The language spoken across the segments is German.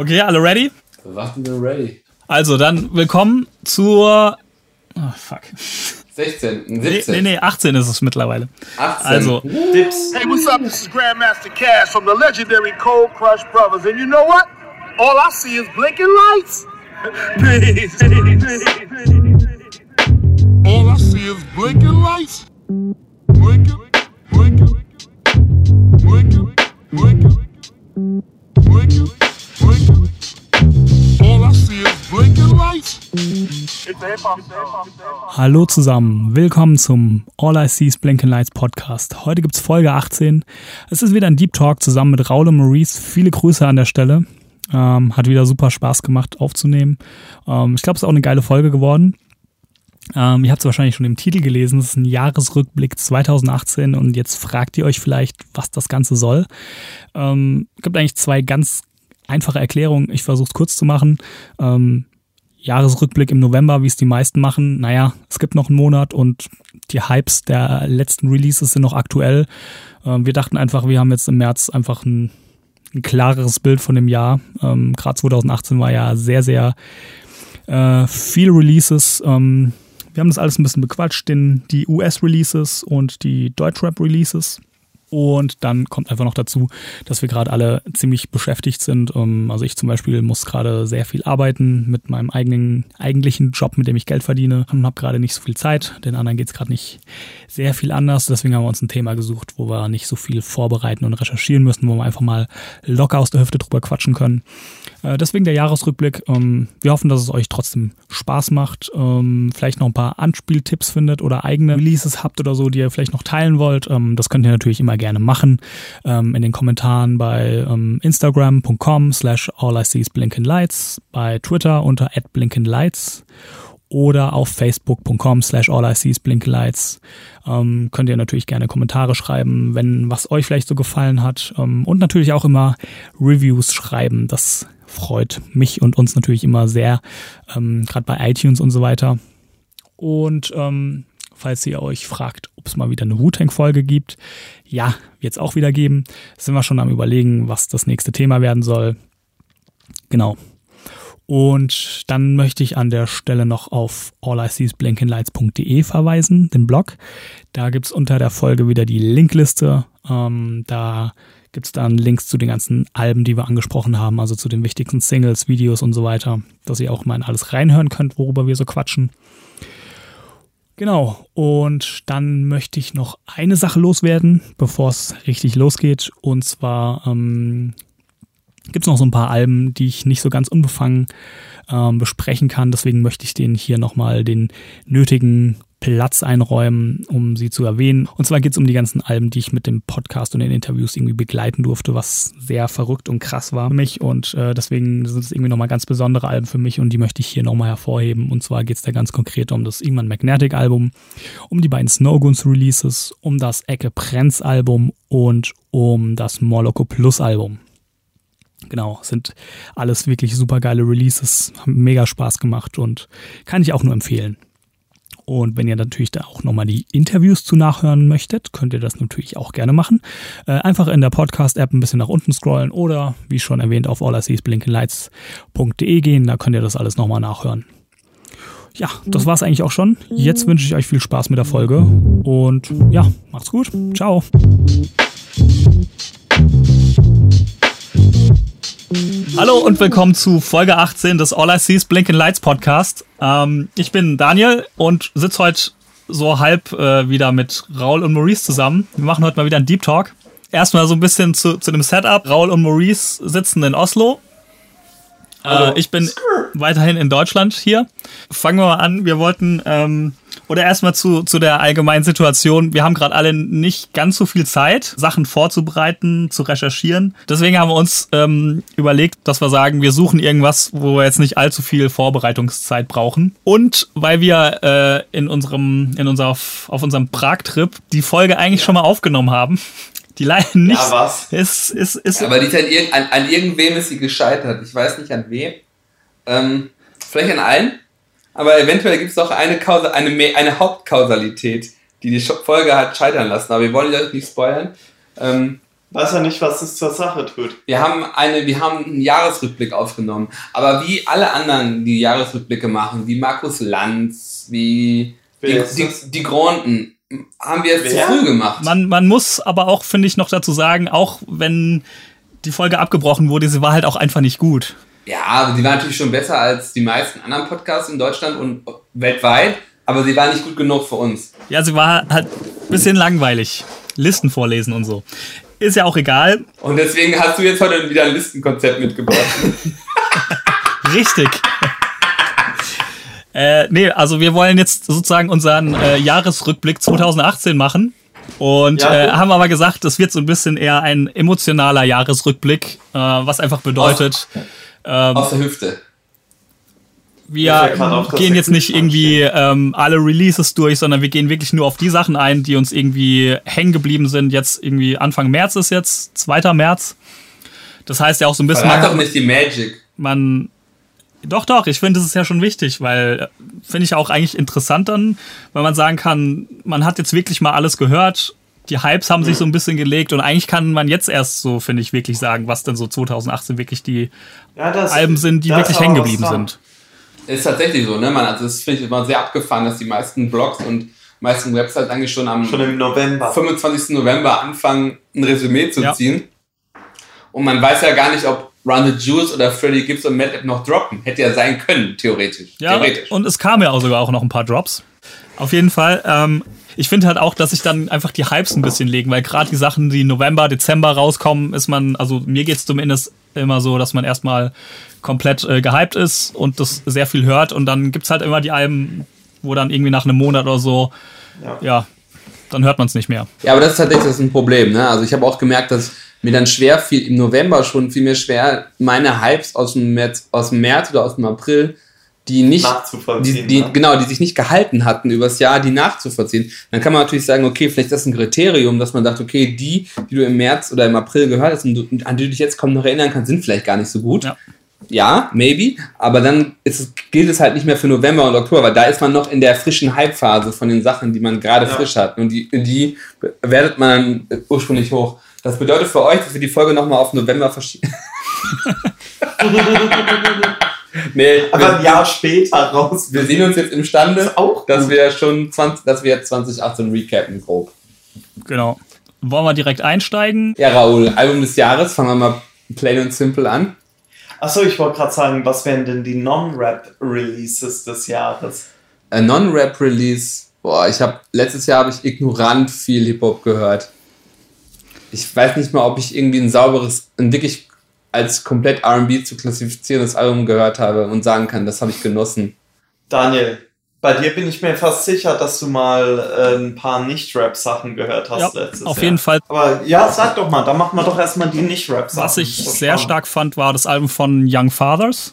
Okay, alle ready? Warten wir ready. Also, dann willkommen zur. Oh, fuck. 16, Nee, 17. nee, nee, 18 ist es mittlerweile. 18. Also, Dips. Hey, what's up? This is Grandmaster Cash from the legendary Cold Crush Brothers. And you know what? All I see is blinking lights. Peace. All I see is blinking lights. Blinking, blinking, blinking, blinking, blinking, blinking. Hallo zusammen. Willkommen zum All I See is Blinking Lights Podcast. Heute gibt's Folge 18. Es ist wieder ein Deep Talk zusammen mit Raul und Maurice. Viele Grüße an der Stelle. Ähm, hat wieder super Spaß gemacht aufzunehmen. Ähm, ich glaube, es ist auch eine geile Folge geworden. Ähm, ihr habt es wahrscheinlich schon im Titel gelesen. Es ist ein Jahresrückblick 2018 und jetzt fragt ihr euch vielleicht, was das Ganze soll. Ähm, gibt eigentlich zwei ganz einfache Erklärungen. Ich versuche es kurz zu machen. Ähm, Jahresrückblick im November, wie es die meisten machen. Naja, es gibt noch einen Monat und die Hypes der letzten Releases sind noch aktuell. Ähm, wir dachten einfach, wir haben jetzt im März einfach ein, ein klareres Bild von dem Jahr. Ähm, Gerade 2018 war ja sehr, sehr äh, viele Releases. Ähm, wir haben das alles ein bisschen bequatscht, den, die US-Releases und die Deutschrap-Releases. Und dann kommt einfach noch dazu, dass wir gerade alle ziemlich beschäftigt sind. Ähm, Also ich zum Beispiel muss gerade sehr viel arbeiten mit meinem eigenen eigentlichen Job, mit dem ich Geld verdiene und habe gerade nicht so viel Zeit. Den anderen geht es gerade nicht sehr viel anders. Deswegen haben wir uns ein Thema gesucht, wo wir nicht so viel vorbereiten und recherchieren müssen, wo wir einfach mal locker aus der Hüfte drüber quatschen können. Äh, Deswegen der Jahresrückblick. Ähm, Wir hoffen, dass es euch trotzdem Spaß macht. ähm, Vielleicht noch ein paar Anspieltipps findet oder eigene Releases habt oder so, die ihr vielleicht noch teilen wollt. Ähm, Das könnt ihr natürlich immer gerne machen. In den Kommentaren bei Instagram.com slash all I see is blinking lights, bei Twitter unter at blinking lights oder auf facebook.com slash all I see is blinking lights. Ähm, könnt ihr natürlich gerne Kommentare schreiben, wenn was euch vielleicht so gefallen hat. Ähm, und natürlich auch immer Reviews schreiben. Das freut mich und uns natürlich immer sehr, ähm, gerade bei iTunes und so weiter. Und ähm, falls ihr euch fragt, ob es mal wieder eine Wu-Tang-Folge gibt, ja, wird es auch wieder geben. Sind wir schon am überlegen, was das nächste Thema werden soll. Genau. Und dann möchte ich an der Stelle noch auf alliseesblinkenlights.de verweisen, den Blog. Da gibt's unter der Folge wieder die Linkliste. Ähm, da gibt's dann Links zu den ganzen Alben, die wir angesprochen haben, also zu den wichtigsten Singles, Videos und so weiter, dass ihr auch mal in alles reinhören könnt, worüber wir so quatschen. Genau, und dann möchte ich noch eine Sache loswerden, bevor es richtig losgeht. Und zwar ähm, gibt es noch so ein paar Alben, die ich nicht so ganz unbefangen ähm, besprechen kann. Deswegen möchte ich denen hier nochmal den nötigen Platz einräumen, um sie zu erwähnen. Und zwar geht es um die ganzen Alben, die ich mit dem Podcast und den Interviews irgendwie begleiten durfte, was sehr verrückt und krass war für mich. Und äh, deswegen sind es irgendwie nochmal ganz besondere Alben für mich und die möchte ich hier nochmal hervorheben. Und zwar geht es da ganz konkret um das Ingman Magnetic Album, um die beiden Snowguns Releases, um das Ecke Prenz Album und um das Moloko Plus Album. Genau, sind alles wirklich super geile Releases, haben mega Spaß gemacht und kann ich auch nur empfehlen. Und wenn ihr natürlich da auch nochmal die Interviews zu nachhören möchtet, könnt ihr das natürlich auch gerne machen. Äh, einfach in der Podcast-App ein bisschen nach unten scrollen oder, wie schon erwähnt, auf alliseesblinkenlights.de gehen. Da könnt ihr das alles nochmal nachhören. Ja, das war's eigentlich auch schon. Jetzt wünsche ich euch viel Spaß mit der Folge und ja, macht's gut. Ciao. Hallo und willkommen zu Folge 18 des All I See is Blinking Lights Podcast. Ähm, ich bin Daniel und sitze heute so halb äh, wieder mit Raul und Maurice zusammen. Wir machen heute mal wieder einen Deep Talk. Erstmal so ein bisschen zu, zu dem Setup. Raul und Maurice sitzen in Oslo. Äh, ich bin weiterhin in Deutschland hier. Fangen wir mal an. Wir wollten, ähm, oder erstmal zu, zu der allgemeinen Situation. Wir haben gerade alle nicht ganz so viel Zeit, Sachen vorzubereiten, zu recherchieren. Deswegen haben wir uns ähm, überlegt, dass wir sagen, wir suchen irgendwas, wo wir jetzt nicht allzu viel Vorbereitungszeit brauchen. Und weil wir äh, in unserem, in unserer, auf unserem Prag-Trip die Folge eigentlich schon mal aufgenommen haben. Die leider nicht. Ja, was? Ist, ist, ist, Aber die ist an, irg an, an irgendwem ist sie gescheitert. Ich weiß nicht an wem. Ähm, vielleicht an allen. Aber eventuell gibt es auch eine, Kausa eine, eine Hauptkausalität, die die Folge hat scheitern lassen. Aber wir wollen euch nicht spoilern. Ähm, Weiß ja nicht, was es zur Sache tut. Wir haben eine, wir haben einen Jahresrückblick aufgenommen. Aber wie alle anderen, die Jahresrückblicke machen, wie Markus Lanz, wie die, Wer die, die Gronten, haben wir jetzt zu früh gemacht. Man, man muss aber auch, finde ich, noch dazu sagen, auch wenn die Folge abgebrochen wurde, sie war halt auch einfach nicht gut. Ja, sie war natürlich schon besser als die meisten anderen Podcasts in Deutschland und weltweit, aber sie war nicht gut genug für uns. Ja, sie war halt ein bisschen langweilig. Listen vorlesen und so. Ist ja auch egal. Und deswegen hast du jetzt heute wieder ein Listenkonzept mitgebracht. Richtig. Äh, nee, also wir wollen jetzt sozusagen unseren äh, Jahresrückblick 2018 machen. Und Ja, äh, haben aber gesagt, das wird so ein bisschen eher ein emotionaler Jahresrückblick, äh, was einfach bedeutet, ähm, Aus der Hüfte. wir gehen jetzt nicht irgendwie ähm, alle Releases durch, sondern wir gehen wirklich nur auf die Sachen ein, die uns irgendwie hängen geblieben sind. Jetzt irgendwie Anfang März ist jetzt, 2. März. Das heißt ja auch so ein bisschen, Verrat doch man, nicht die Magic. man doch, doch, ich finde, das ist ja schon wichtig, weil äh, finde ich auch eigentlich interessant dann, weil man sagen kann, man hat jetzt wirklich mal alles gehört, die Hypes haben sich so ein bisschen gelegt und eigentlich kann man jetzt erst so, finde ich, wirklich sagen, was denn so 2018 wirklich die Ja, das, Alben sind, die wirklich hängen geblieben sind. Ist tatsächlich so, ne? Man, also das finde ich immer sehr abgefahren, dass die meisten Blogs und meisten Websites eigentlich schon am Schon im November. 25. November anfangen, ein Resümee zu Ja. ziehen. Und man weiß ja gar nicht, ob Run the Juice oder Freddie Gibbs und Madlib noch droppen. Hätte ja sein können, theoretisch. Ja, theoretisch. und es kamen ja auch sogar auch noch ein paar Drops. Auf jeden Fall. Ähm, ich finde halt auch, dass sich dann einfach die Hypes ein bisschen legen, weil gerade die Sachen, die November, Dezember rauskommen, ist man, also mir geht's zumindest immer so, dass man erstmal komplett äh, gehypt ist und das sehr viel hört und dann gibt's halt immer die Alben, wo dann irgendwie nach einem Monat oder so, Ja. ja, dann hört man es nicht mehr. Ja, aber das ist tatsächlich das ist ein Problem. Ne? Also ich habe auch gemerkt, dass mir dann schwer fiel, im November schon viel mir schwer, meine Hypes aus dem März, aus dem März oder aus dem April, die nicht, Nachzuvollziehen, die, die, ne? genau, die sich nicht gehalten hatten übers Jahr, die nachzuvollziehen. Dann kann man natürlich sagen, okay, vielleicht ist das ein Kriterium, dass man sagt, okay, die, die du im März oder im April gehört hast und du, an die du dich jetzt kaum noch erinnern kannst, sind vielleicht gar nicht so gut. Ja. Ja, maybe, aber dann ist es, gilt es halt nicht mehr für November und Oktober, weil da ist man noch in der frischen Hype-Phase von den Sachen, die man gerade Ja. frisch hat. Und die, die wertet man dann ursprünglich hoch. Das bedeutet für euch, dass wir die Folge nochmal auf November verschieben. nee, Aber ein Jahr später raus. wir sehen uns jetzt imstande, auch dass wir schon 20, dass wir jetzt 2018 recappen, grob. Genau. Wollen wir direkt einsteigen? Ja, Raoul, Album des Jahres, fangen wir mal plain und simple an. Achso, ich wollte gerade sagen, was wären denn die Non-Rap-Releases des Jahres? Ein Non-Rap-Release. Boah, ich habe letztes Jahr habe ich ignorant viel Hip-Hop gehört. Ich weiß nicht mal, ob ich irgendwie ein sauberes, ein wirklich als komplett R&B zu klassifizierendes Album gehört habe und sagen kann, das habe ich genossen. Daniel, bei dir bin ich mir fast sicher, dass du mal äh, ein paar Nicht-Rap-Sachen gehört hast Ja, letztes auf Jahr. jeden Fall. Aber ja, sag doch mal, dann machen wir doch erstmal die Nicht-Rap-Sachen. Was ich So sehr stark fand, war das Album von Young Fathers,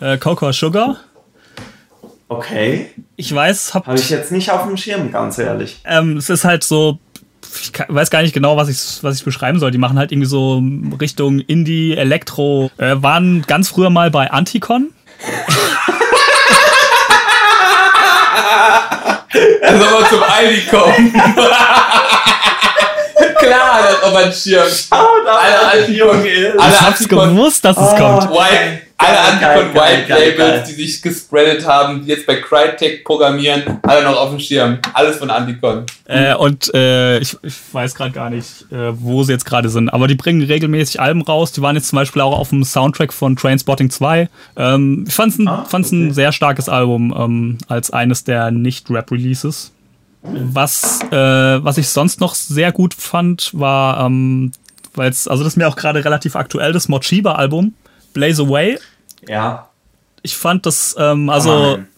äh, Cocoa Sugar. Okay, Ich weiß, hab, habe ich jetzt nicht auf dem Schirm, ganz ehrlich. ähm, es ist halt so, ich weiß gar nicht genau, was ich, was ich beschreiben soll. Die machen halt irgendwie so Richtung Indie, Elektro, äh, waren ganz früher mal bei Anticon. Er soll mal zum Aldi kommen. Klar, das auf ein Schirm. Alle Antikon, alle Ich hab's Antikon, gewusst, dass es Oh. kommt. White, alle Antikon White geil, Labels, geil. die sich gespreadet haben, die jetzt bei Crytek programmieren, alle noch auf dem Schirm. Alles von Antikon. Äh, und äh, ich, ich weiß gerade gar nicht, äh, wo sie jetzt gerade sind, aber die bringen regelmäßig Alben raus. Die waren jetzt zum Beispiel auch auf dem Soundtrack von Trainspotting 2. Ähm, ich fand's ein, Ah, fand's ein okay. sehr starkes Album ähm, als eines der Nicht-Rap-Releases. Was, äh, was ich sonst noch sehr gut fand, war, ähm, weil es, also das ist mir auch gerade relativ aktuell, das Mochiba-Album, Blaze Away. Ja. Ich fand das, ähm, also Mann.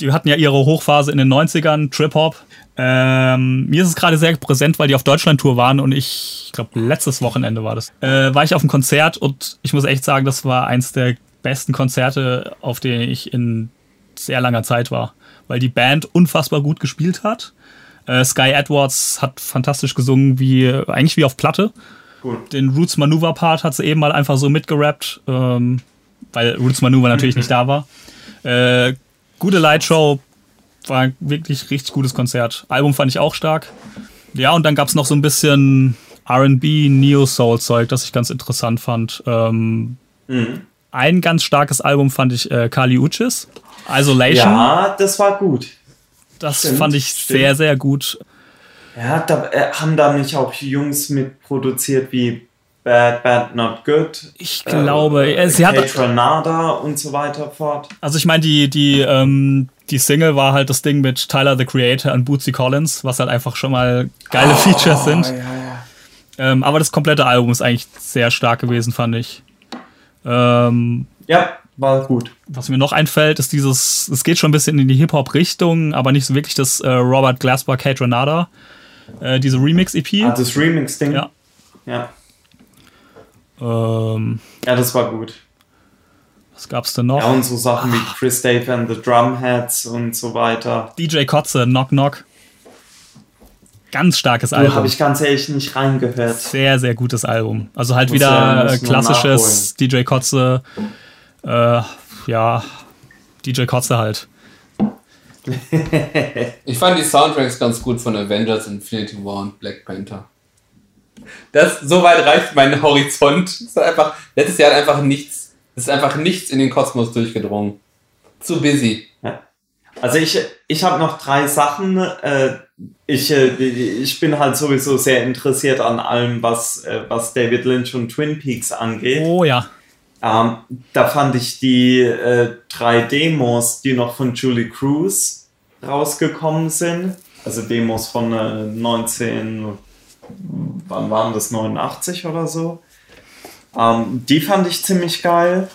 die hatten ja ihre Hochphase in den 90ern, Trip-Hop. Ähm, mir ist es gerade sehr präsent, weil die auf Deutschland-Tour waren und ich, ich glaube, letztes Wochenende war das, äh, war ich auf einem Konzert und ich muss echt sagen, das war eins der besten Konzerte, auf denen ich in sehr langer Zeit war, weil die Band unfassbar gut gespielt hat. Äh, Sky Edwards hat fantastisch gesungen, wie eigentlich wie auf Platte. Gut. Den Roots Maneuver Part hat sie eben mal einfach so mitgerappt, ähm, weil Roots Maneuver natürlich nicht da war. Äh, gute Lightshow, war ein wirklich richtig gutes Konzert. Album fand ich auch stark. Ja, und dann gab's noch so ein bisschen RB, Neo-Soul-Zeug, das ich ganz interessant fand. Ähm, Mhm. ein ganz starkes Album fand ich äh, Kali Uchis, Isolation. Ja, das war gut. das stimmt, fand ich stimmt. sehr, sehr gut. Ja, da äh, haben da nicht auch Jungs mitproduziert wie Bad, Bad, Not Good. Ich glaube, äh, äh, sie hat, Renada und so weiter fort. also ich meine, die, die, ähm, die Single war halt das Ding mit Tyler the Creator und Bootsy Collins, was halt einfach schon mal geile Features sind. Oh, ja, ja. Ähm, aber das komplette Album ist eigentlich sehr stark gewesen, fand ich. Ähm, ja, war gut. was mir noch einfällt, ist dieses, es geht schon ein bisschen in die Hip-Hop-Richtung, aber nicht so wirklich das äh, Robert Glasper Kate Renata, äh, diese Remix-EP. Ah, das Remix-Ding. Ja. ja. Ähm, Ja, das war gut. was gab's denn noch? Ja, und so Sachen wie Chris Dave and the Drumheads und so weiter. DJ Kotze, Knock Knock. Ganz starkes habe Album. ich ganz ehrlich nicht reingehört. Sehr, sehr gutes Album. Also halt Muss wieder klassisches DJ Kotze. Äh, ja, DJ Kotze halt. Ich fand die Soundtracks ganz gut von Avengers, Infinity War und Black Panther. Das, so weit reicht mein Horizont. Es ist einfach, letztes Jahr hat einfach nichts, es ist einfach nichts in den Kosmos durchgedrungen. Zu busy. Also ich, ich habe noch drei Sachen. Äh, ich, äh, ich bin halt sowieso sehr interessiert an allem, was, äh, was David Lynch und Twin Peaks angeht. Oh ja. Ähm, da fand ich die äh, drei Demos, die noch von Julie Cruz rausgekommen sind. Also Demos von äh, 19, wann waren das, 89 oder so. Ähm, die fand ich ziemlich geil.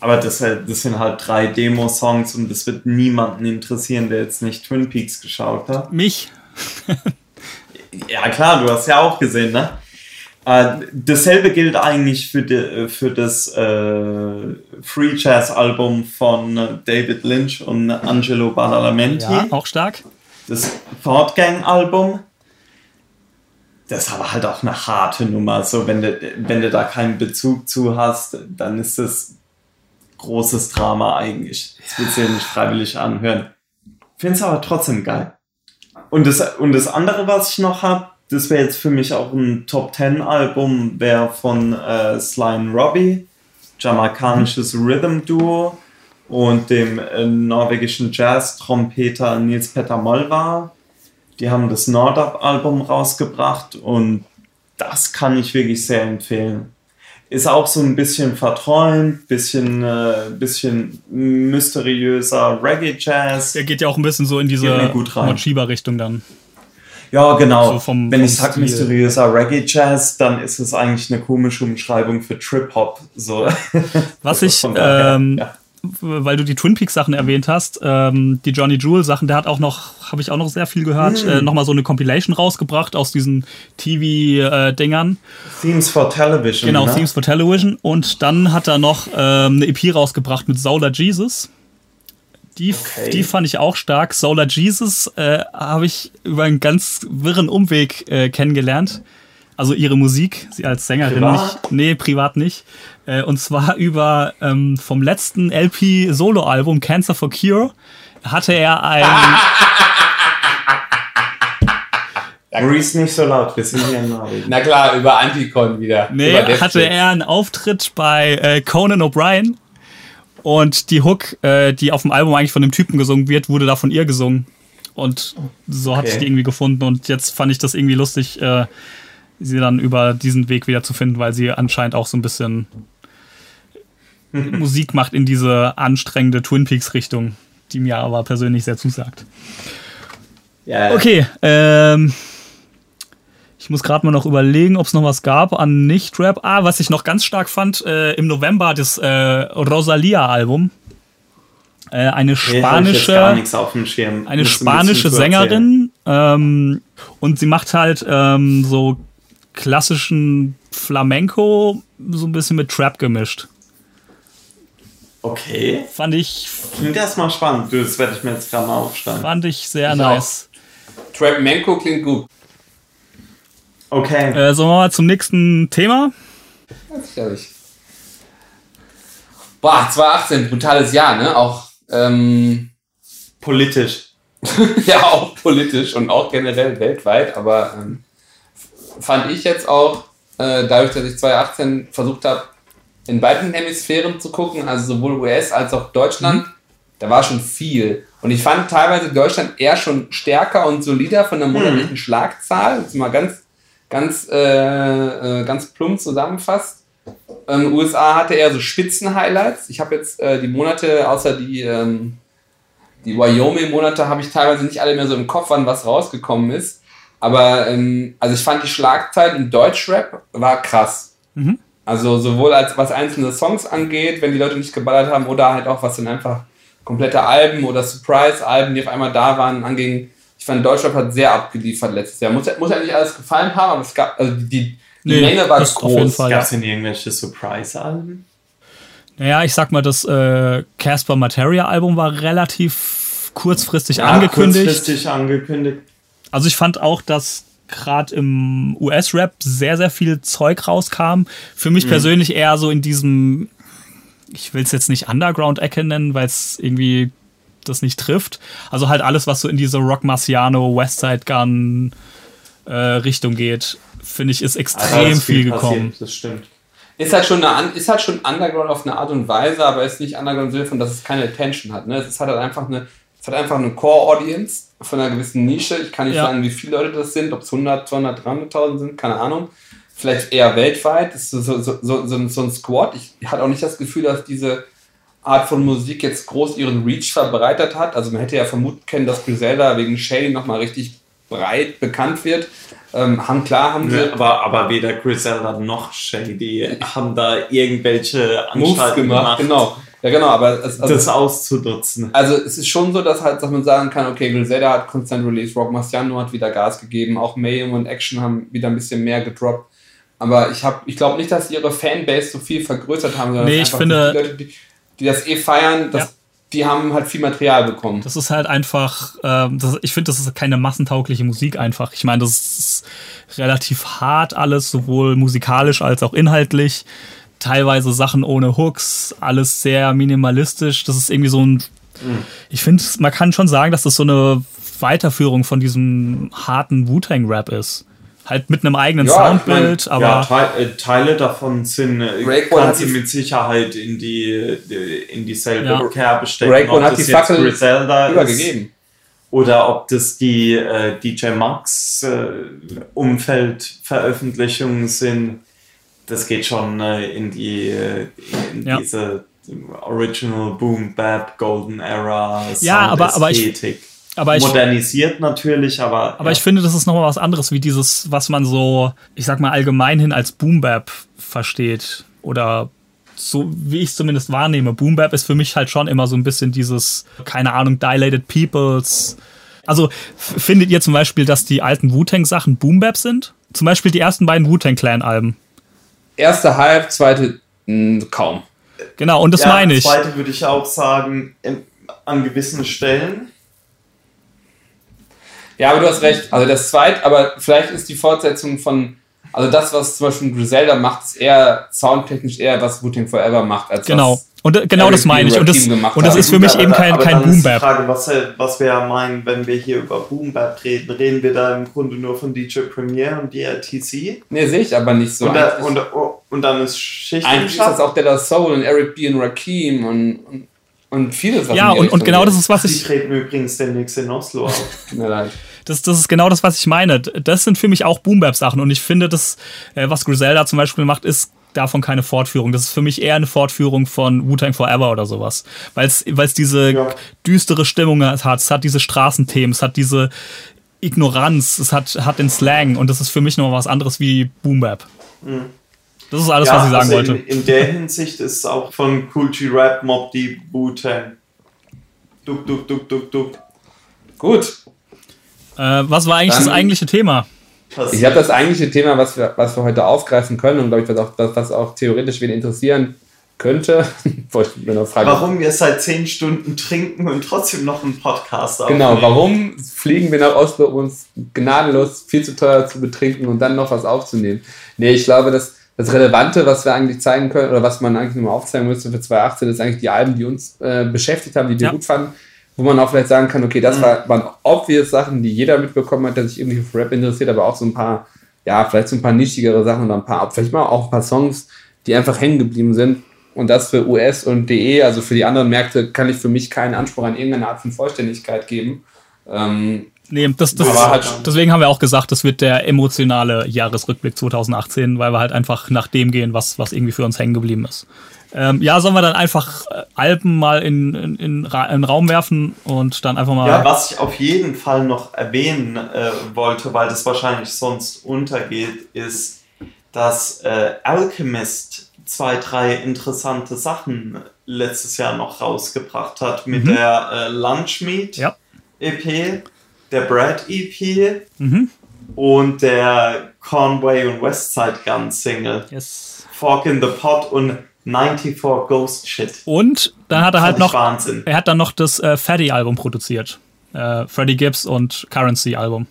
Aber das, äh, das sind halt drei Demo-Songs und das wird niemanden interessieren, der jetzt nicht Twin Peaks geschaut hat. Mich. Ja, klar, du hast ja auch gesehen, ne? Äh, dasselbe gilt eigentlich für, die, für das äh, Free Jazz Album von äh, David Lynch und Angelo Badalamenti. Ja, auch stark. Das Thought Gang Album. Das ist aber halt auch eine harte Nummer. So, wenn du, wenn du da keinen Bezug zu hast, dann ist das großes Drama eigentlich. Das willst du dir nicht freiwillig anhören. Finde es aber trotzdem geil. Und das, und das andere, was ich noch habe, das wäre jetzt für mich auch ein Top 10 Album, wäre von äh, Sly Robbie, jamaikanisches Rhythm Duo und dem äh, norwegischen Jazz-Trompeter Nils Petter Molvar. Die haben das Nordup-Album rausgebracht und das kann ich wirklich sehr empfehlen. Ist auch so ein bisschen verträumt, bisschen, äh, bisschen mysteriöser Reggae-Jazz. Der geht ja auch ein bisschen so in diese. Mochiba-Richtung dann. Ja, genau. So Wenn ich sag Stil. mysteriöser Reggae-Jazz, dann ist es eigentlich eine komische Umschreibung für Trip-Hop. So. Was ich, Von daher, ähm, ja. weil du die Twin Peaks Sachen erwähnt hast, ähm, die Johnny Jewel Sachen, der hat auch noch, habe ich auch noch sehr viel gehört, Hm. äh, nochmal so eine Compilation rausgebracht aus diesen TV-Dingern. Themes for Television. Genau, ne? Themes for Television. Und dann hat er noch ähm, eine EP rausgebracht mit Solar Jesus. Die, Okay. die fand ich auch stark. Solar Jesus äh, habe ich über einen ganz wirren Umweg äh, kennengelernt. Also ihre Musik, sie als Sängerin Privat? nicht. Nee, privat nicht. Äh, und zwar über ähm, vom letzten LP-Solo-Album Cancer for Cure hatte er ein. Maurice nicht so laut, wir sind hier in Norwegen. Na klar, über Anticon wieder. Nee, hatte er einen Auftritt bei äh, Conan O'Brien und die Hook, äh, die auf dem Album eigentlich von dem Typen gesungen wird, wurde da von ihr gesungen. Und so ich Okay. die irgendwie gefunden und jetzt fand ich das irgendwie lustig, äh, sie dann über diesen Weg wieder zu finden, weil sie anscheinend auch so ein bisschen Musik macht in diese anstrengende Twin Peaks Richtung, die mir aber persönlich sehr zusagt. Ja, Okay, ähm, ich muss gerade mal noch überlegen, ob es noch was gab an Nicht-Rap. Ah, was ich noch ganz stark fand, äh, im November das äh, Rosalia-Album. Äh, eine spanische, nichts auf dem Schirm. eine ein spanische erzählen. Sängerin ähm, und sie macht halt ähm, so klassischen Flamenco so ein bisschen mit Trap gemischt. Okay, Fand ich, klingt erstmal spannend. Du, Das werde ich mir jetzt gerade mal aufschreiben. fand ich sehr Ich nice. Trap Manko klingt gut. Okay. Äh, sollen wir mal zum nächsten Thema? Das glaube ich. Boah, 2018, brutales Jahr, ne? Auch, ähm, Politisch. ja, auch politisch und auch generell weltweit, aber ähm, fand ich jetzt auch, äh, dadurch, dass ich 2018 versucht habe, in beiden Hemisphären zu gucken, also sowohl US als auch Deutschland, mhm. da war schon viel. Und ich fand teilweise Deutschland eher schon stärker und solider von der monatlichen mhm. Schlagzahl. Das ist mal ganz, ganz, äh, äh, ganz plump zusammenfasst. Ähm, USA hatte eher so Spitzen-Highlights. Ich habe jetzt äh, die Monate, außer die, ähm, die Wyoming-Monate, habe ich teilweise nicht alle mehr so im Kopf, wann was rausgekommen ist. Aber ähm, also ich fand die Schlagzeit im Deutschrap war krass. Mhm. Also sowohl als was einzelne Songs angeht, wenn die Leute nicht geballert haben, oder halt auch was dann einfach komplette Alben oder Surprise-Alben, die auf einmal da waren, anging. Ich fand Deutschrap hat sehr abgeliefert letztes Jahr. Muss, muss ja nicht alles gefallen haben, aber es gab, also die, die nee, Menge war groß. Gab es denn irgendwelche Surprise-Alben? Naja, ich sag mal, das äh, Casper äh, Materia Album war relativ kurzfristig ja, angekündigt. Kurzfristig angekündigt. Also ich fand auch, dass gerade im US-Rap sehr, sehr viel Zeug rauskam. Für mich mhm. persönlich eher so in diesem, ich will es jetzt nicht Underground-Ecke nennen, weil es irgendwie das nicht trifft. Also halt alles, was so in diese Rock Marciano, Westside Gun äh, Richtung geht, finde ich, ist extrem also viel, viel gekommen. Passiert, das stimmt. Ist halt, schon eine, ist halt schon Underground auf eine Art und Weise, aber ist nicht Underground im Sinne von, dass es keine Attention hat. Ne? Es ist halt einfach eine, es hat einfach eine Core-Audience von einer gewissen Nische. Ich kann nicht ja. sagen, wie viele Leute das sind, ob es 100, 200, 300.000 sind, keine Ahnung. Vielleicht eher weltweit. Das ist so, so, so, so, so ein Squad. Ich hatte auch nicht das Gefühl, dass diese Art von Musik jetzt groß ihren Reach verbreitert hat. Also man hätte ja vermuten können, dass Griselda wegen Shady nochmal richtig breit bekannt wird. Ähm, haben klar haben sie. aber, aber weder Griselda noch Shady haben da irgendwelche Anstalten gemacht, gemacht. Genau. Ja, genau, aber es, also, das auszunutzen. Also es ist schon so, dass halt, dass man sagen kann, okay, Griselda hat Constant Release, Rock Marciano hat wieder Gas gegeben, auch Mayhem und Action haben wieder ein bisschen mehr gedroppt. Aber ich habe, ich glaube nicht, dass ihre Fanbase so viel vergrößert haben, sondern nee, ich finde, die Leute, die, die, das eh feiern, das, ja. die haben halt viel Material bekommen. Das ist halt einfach, äh, das, ich finde, das ist keine massentaugliche Musik einfach. Ich meine, das ist relativ hart alles, sowohl musikalisch als auch inhaltlich teilweise Sachen ohne Hooks, alles sehr minimalistisch. Das ist irgendwie so ein. Mhm. Ich finde, man kann schon sagen, dass das so eine Weiterführung von diesem harten Wu-Tang-Rap ist. Halt mit einem eigenen ja, Soundbild, ich mein, aber. Ja, Teile, äh, Teile davon sind, äh, kann sie mit Sicherheit in die, in dieselbe ja. Kerbe stecken. Rayquan hat die Fackel übergegeben. Ist, oder ob das die äh, DJ Max äh, Umfeldveröffentlichungen sind das geht schon äh, in die in ja. diese Original Boom Bap Golden Era Sound ja, aber, aber ich, aber ich, modernisiert natürlich, aber aber ja. ich finde, das ist nochmal was anderes wie dieses, was man so, ich sag mal allgemein hin als Boom Bap versteht oder so wie ich es zumindest wahrnehme. Boom Bap ist für mich halt schon immer so ein bisschen dieses, keine Ahnung, Dilated Peoples. Also findet ihr zum Beispiel, dass die alten Wu-Tang Sachen Boom Bap sind? Zum Beispiel die ersten beiden Wu-Tang Clan Alben erste Halb, zweite mh, kaum. Genau, und das ja, meine ich. Zweite würde ich auch sagen, in, an gewissen Stellen. Ja, aber du hast recht. Also das zweite, aber vielleicht ist die Fortsetzung von, also das, was zum Beispiel Griselda macht, ist eher soundtechnisch eher was Routing Forever macht, als genau. was und äh, genau das meine ich. Und das, und das ist für mich eben kein, kein Boom Bap. Frage, was, was wir ja meinen, wenn wir hier über Boom Bap reden, reden wir da im Grunde nur von DJ Premier und DRTC? Nee, sehe ich aber nicht so. Und, da, und, und, dann ist Schicht Eigentlich ist das auch Della Soul und Eric B. und Rakim und, und, und vieles. Was ja, und, und genau das ist, was ich... Die treten übrigens demnächst in Oslo auf. Tut mir leid. Das, das ist genau das, was ich meine. Das sind für mich auch Boom Bap Sachen und ich finde, das, äh, was Griselda zum Beispiel macht, ist davon keine Fortführung. Das ist für mich eher eine Fortführung von Wu-Tang Forever oder sowas. Weil es diese ja. düstere Stimmung hat, es hat diese Straßenthemen, es hat diese Ignoranz, es hat, hat den Slang und das ist für mich noch was anderes wie Boom Bap. Mhm. Das ist alles, ja, was ich sagen also wollte. In, in, der Hinsicht ist auch von Cool G Rap Mob die Wu-Tang. Duck, duck, duck, duck, duck. Gut. Äh, was war eigentlich Dann, das eigentliche Thema? Ich habe das eigentliche Thema, was wir, was wir heute aufgreifen können und glaube ich, was auch, was, was auch theoretisch wen interessieren könnte. warum wir seit zehn Stunden trinken und trotzdem noch einen Podcast aufnehmen. Genau, warum fliegen wir nach Oslo, um uns gnadenlos viel zu teuer zu betrinken und dann noch was aufzunehmen? Nee, ich glaube, dass das Relevante, was wir eigentlich zeigen können, oder was man eigentlich nur mal aufzeigen müsste für 2018, ist eigentlich die Alben, die uns äh, beschäftigt haben, die wir ja. gut fanden wo man auch vielleicht sagen kann, okay, das mhm. war, waren obvious Sachen, die jeder mitbekommen hat, der sich irgendwie für Rap interessiert, aber auch so ein paar ja, vielleicht so ein paar nischigere Sachen oder ein paar, vielleicht mal auch ein paar Songs, die einfach hängen geblieben sind. Und das für US und DE, also für die anderen Märkte, kann ich für mich keinen Anspruch an irgendeine Art von Vollständigkeit geben. Ähm, Nee, das, das, halt- deswegen haben wir auch gesagt, das wird der emotionale Jahresrückblick 2018, weil wir halt einfach nach dem gehen, was, was irgendwie für uns hängen geblieben ist. Ähm, ja, sollen wir dann einfach äh, Alben mal in, in, in, in den Raum werfen und dann einfach mal. Ja, was ich auf jeden Fall noch erwähnen äh, wollte, weil das wahrscheinlich sonst untergeht, ist, dass äh, Alchemist zwei, drei interessante Sachen letztes Jahr noch rausgebracht hat mit der äh, Lunch Meat Ja. EP, der Brad EP Mhm. und der Conway und Westside Gun Single. Yes. Fork in the Pot und 94 Ghost Shit. Und dann hat er halt noch, Wahnsinn. er hat dann noch das äh, Fatty-Album produziert. Äh, Freddie Gibbs und Currency-Album.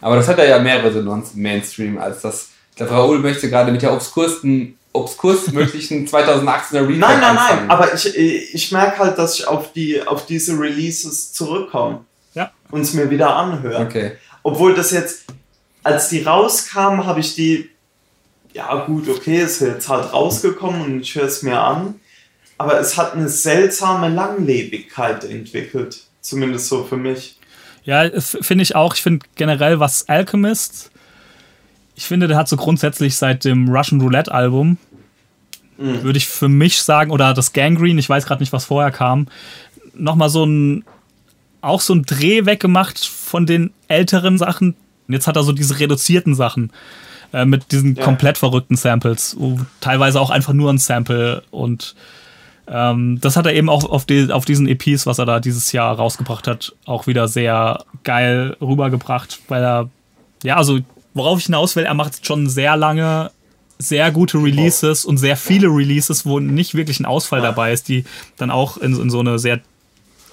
aber das hat ja mehr Resonanz im Mainstream als das. Ich glaube, Raoul möchte gerade mit der obskursten, obskurstmöglichen 2018er Remake Nein, nein, nein, aber ich, ich merke halt, dass ich auf, die, auf diese Releases zurückkomme. Und es mir wieder anhöre. Okay. Obwohl das jetzt, als die rauskamen, habe ich die, ja gut, okay, ist jetzt halt rausgekommen und ich höre es mir an, aber es hat eine seltsame Langlebigkeit entwickelt, zumindest so für mich. Ja, finde ich auch. Ich finde generell, was Alchemist, ich finde, der hat so grundsätzlich seit dem Russian Roulette Album, würde ich für mich sagen, oder das Gangrene, ich weiß gerade nicht, was vorher kam, nochmal so ein, auch so ein Dreh weggemacht von den älteren Sachen. Und jetzt hat er so diese reduzierten Sachen äh, mit diesen Ja. komplett verrückten Samples, teilweise auch einfach nur ein Sample und ähm, das hat er eben auch auf, die, auf diesen EPs, was er da dieses Jahr rausgebracht hat, auch wieder sehr geil rübergebracht, weil er, ja, also worauf ich hinaus will, er macht schon sehr lange sehr gute Releases und sehr viele Releases, wo nicht wirklich ein Ausfall dabei ist, die dann auch in, in so eine sehr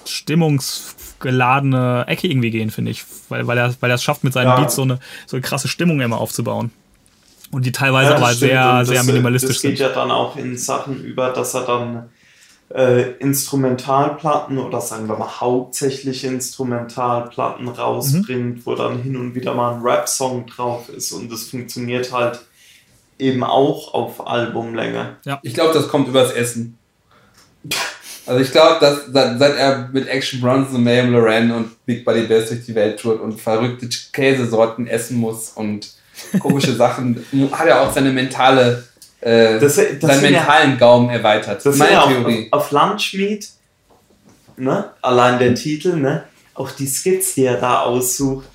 stimmungsgeladene Ecke irgendwie gehen, finde ich. Weil, weil, er, weil er es schafft, mit seinen Ja. Beats so eine, so eine krasse Stimmung immer aufzubauen. Und die teilweise Ja, das aber stimmt. sehr, Und sehr das, minimalistisch Das geht sind. ja dann auch in Sachen über, dass er dann äh, Instrumentalplatten oder sagen wir mal hauptsächlich Instrumentalplatten rausbringt, wo dann hin und wieder mal ein Rap-Song drauf ist und das funktioniert halt eben auch auf Albumlänge. Ich glaube, das kommt übers Essen. Also ich glaube, dass seit er mit Action Bronson, Mayhem Loren und Big Buddy Bass durch die Welt tourt und verrückte Käsesorten essen muss und komische Sachen, hat er auch seine mentale, äh, Das- das seinen sind ja- mentalen Gaumen erweitert. Das Meine ist ja Theorie. auf, auf Lunch Meat, ne? allein der Titel, ne? auch die Skits, die er da aussucht,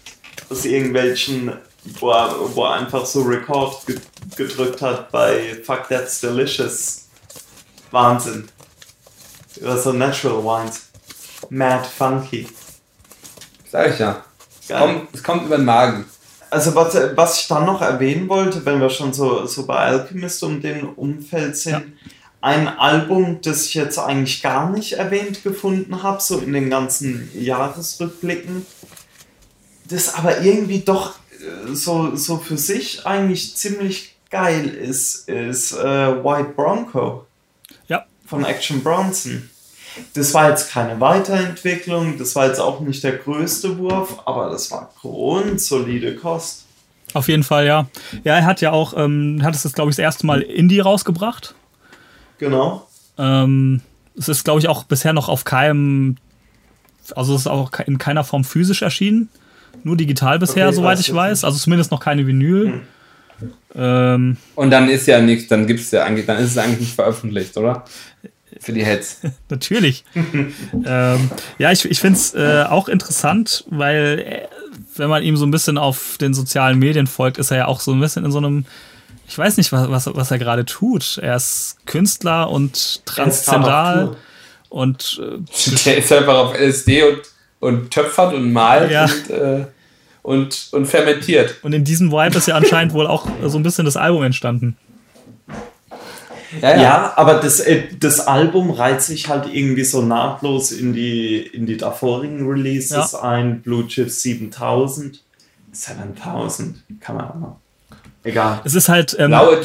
aus irgendwelchen, wo er, wo er einfach so Record ge gedrückt hat bei Fuck That's Delicious. Wahnsinn. Über so Natural Wines. Mad Funky. Sag ich ja. Es kommt, es kommt über den Magen. Also was, was ich dann noch erwähnen wollte, wenn wir schon so, so bei Alchemist um den Umfeld sind, Ja. ein Album, das ich jetzt eigentlich gar nicht erwähnt gefunden habe, so in den ganzen Jahresrückblicken, das aber irgendwie doch äh, so, so für sich eigentlich ziemlich geil ist, ist äh, White Bronco von Action Bronson. Das war jetzt keine Weiterentwicklung, das war jetzt auch nicht der größte Wurf, aber das war grundsolide Kost. auf jeden Fall, ja. Ja, er hat ja auch, ähm, hat es jetzt, glaube ich, das erste Mal Indie rausgebracht. Genau. Ähm, es ist, glaube ich, auch bisher noch auf keinem, also es ist auch in keiner Form physisch erschienen. Nur digital bisher, Okay, soweit ich weiß. Also zumindest noch keine Vinyl. Hm. Ähm, Und dann ist ja nichts, dann gibt's ja eigentlich, dann ist es eigentlich nicht veröffentlicht, oder? Für die Heads. natürlich. ähm, ja, ich, ich finde es äh, auch interessant, weil äh, wenn man ihm so ein bisschen auf den sozialen Medien folgt, ist er ja auch so ein bisschen in so einem, ich weiß nicht, was, was, was er gerade tut. Er ist Künstler und transzendal und äh, Der ist einfach auf LSD und, und töpfert und malt Ja. und, äh, und, und fermentiert. Und in diesem Vibe ist ja anscheinend wohl auch so ein bisschen das Album entstanden. Ja, aber das, äh, das Album reiht sich halt irgendwie so nahtlos in die, in die davorigen Releases Ja. ein. Blue Chips 7000. 7000, kann man auch noch. Egal. Es ist halt, ähm, Blaue,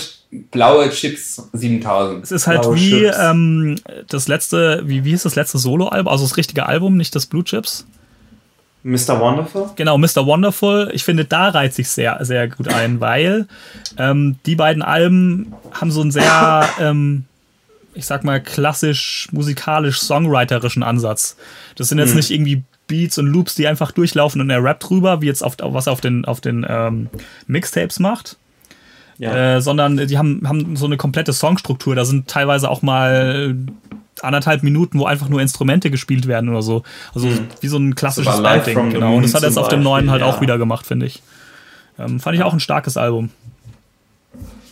blaue Chips 7000. es ist halt blaue wie ähm, das letzte, wie, wie hieß das letzte Solo-Album? Also das richtige Album, nicht das Blue Chips. Mr. Wonderful? Genau, Mr. Wonderful. Ich finde, da reiht sich sehr, sehr gut ein, weil ähm, die beiden Alben haben so einen sehr, ähm, ich sag mal, klassisch musikalisch-songwriterischen Ansatz. Das sind jetzt nicht irgendwie Beats und Loops, die einfach durchlaufen und er rappt drüber, wie jetzt auf, was er auf den, auf den ähm, Mixtapes macht. Ja. Äh, sondern die haben, haben so eine komplette Songstruktur. Da sind teilweise auch mal anderthalb Minuten, wo einfach nur Instrumente gespielt werden oder so. Also wie so ein klassisches the Genau. Und das hat er jetzt auf dem neuen halt auch ja. wieder gemacht, finde ich. Ähm, fand ich auch ein starkes Album.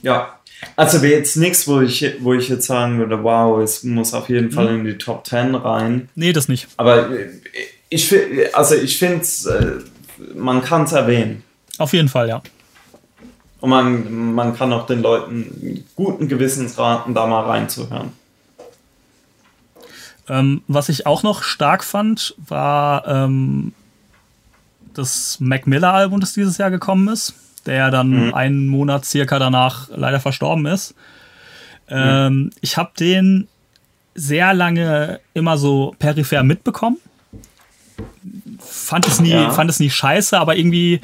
Ja. Also wäre jetzt nichts, wo ich, wo ich jetzt sagen würde, wow, es muss auf jeden Mhm. Fall in die Top 10 rein. Nee, das nicht. Aber ich, also ich finde äh, man kann es erwähnen. Auf jeden Fall, ja. Und man, man kann auch den Leuten guten Gewissens raten, da mal reinzuhören. Ähm, was ich auch noch stark fand, war ähm, das Mac Miller-Album, das dieses Jahr gekommen ist, der ja dann einen Monat circa danach leider verstorben ist. Ähm, Ich habe den sehr lange immer so peripher mitbekommen. Fand es nie, Ja. fand es nie scheiße, aber irgendwie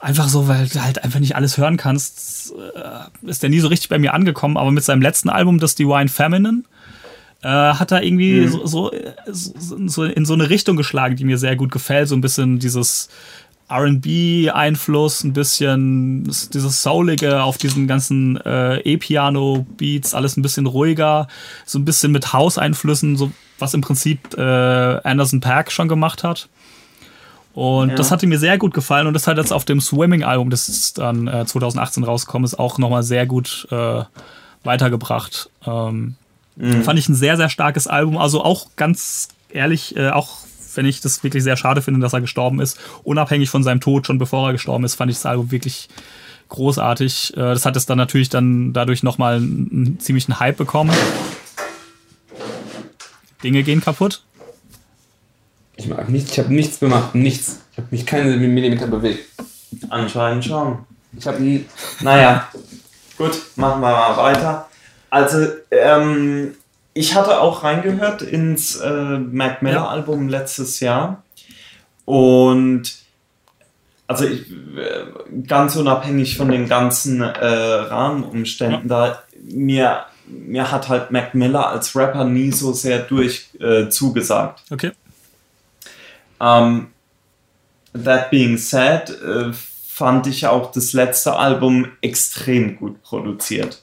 einfach so, weil du halt einfach nicht alles hören kannst, äh, ist der nie so richtig bei mir angekommen. Aber mit seinem letzten Album, das Divine Feminine, äh, hat er irgendwie so, so, so, so in so eine Richtung geschlagen, die mir sehr gut gefällt. So ein bisschen dieses RB-Einfluss, ein bisschen dieses Soulige auf diesen ganzen äh, E-Piano-Beats, alles ein bisschen ruhiger, so ein bisschen mit House-Einflüssen, so was im Prinzip äh, Anderson Paak schon gemacht hat. Und Ja. das hatte mir sehr gut gefallen und das hat jetzt auf dem Swimming-Album, das dann äh, 2018 rausgekommen ist, auch nochmal sehr gut äh, weitergebracht. Ähm, Fand ich ein sehr, sehr starkes Album. Also auch ganz ehrlich, äh, auch wenn ich das wirklich sehr schade finde, dass er gestorben ist, unabhängig von seinem Tod, schon bevor er gestorben ist, fand ich das Album wirklich großartig. Äh, das hat es dann natürlich dann dadurch nochmal einen, einen ziemlichen Hype bekommen. Dinge gehen kaputt. Ich mag nichts, ich habe nichts gemacht, nichts. Ich habe mich keine Millimeter bewegt. Anscheinend schon. Ich habe nie. Naja, gut, machen wir mal weiter. Also, ähm, ich hatte auch reingehört ins äh, Mac Miller. Album letztes Jahr. Und also ich, äh, ganz unabhängig von den ganzen äh, Rahmenumständen da, mir, mir hat halt Mac Miller als Rapper nie so sehr durch äh, zugesagt. Okay. Ähm, that being said, äh, fand ich auch das letzte Album extrem gut produziert.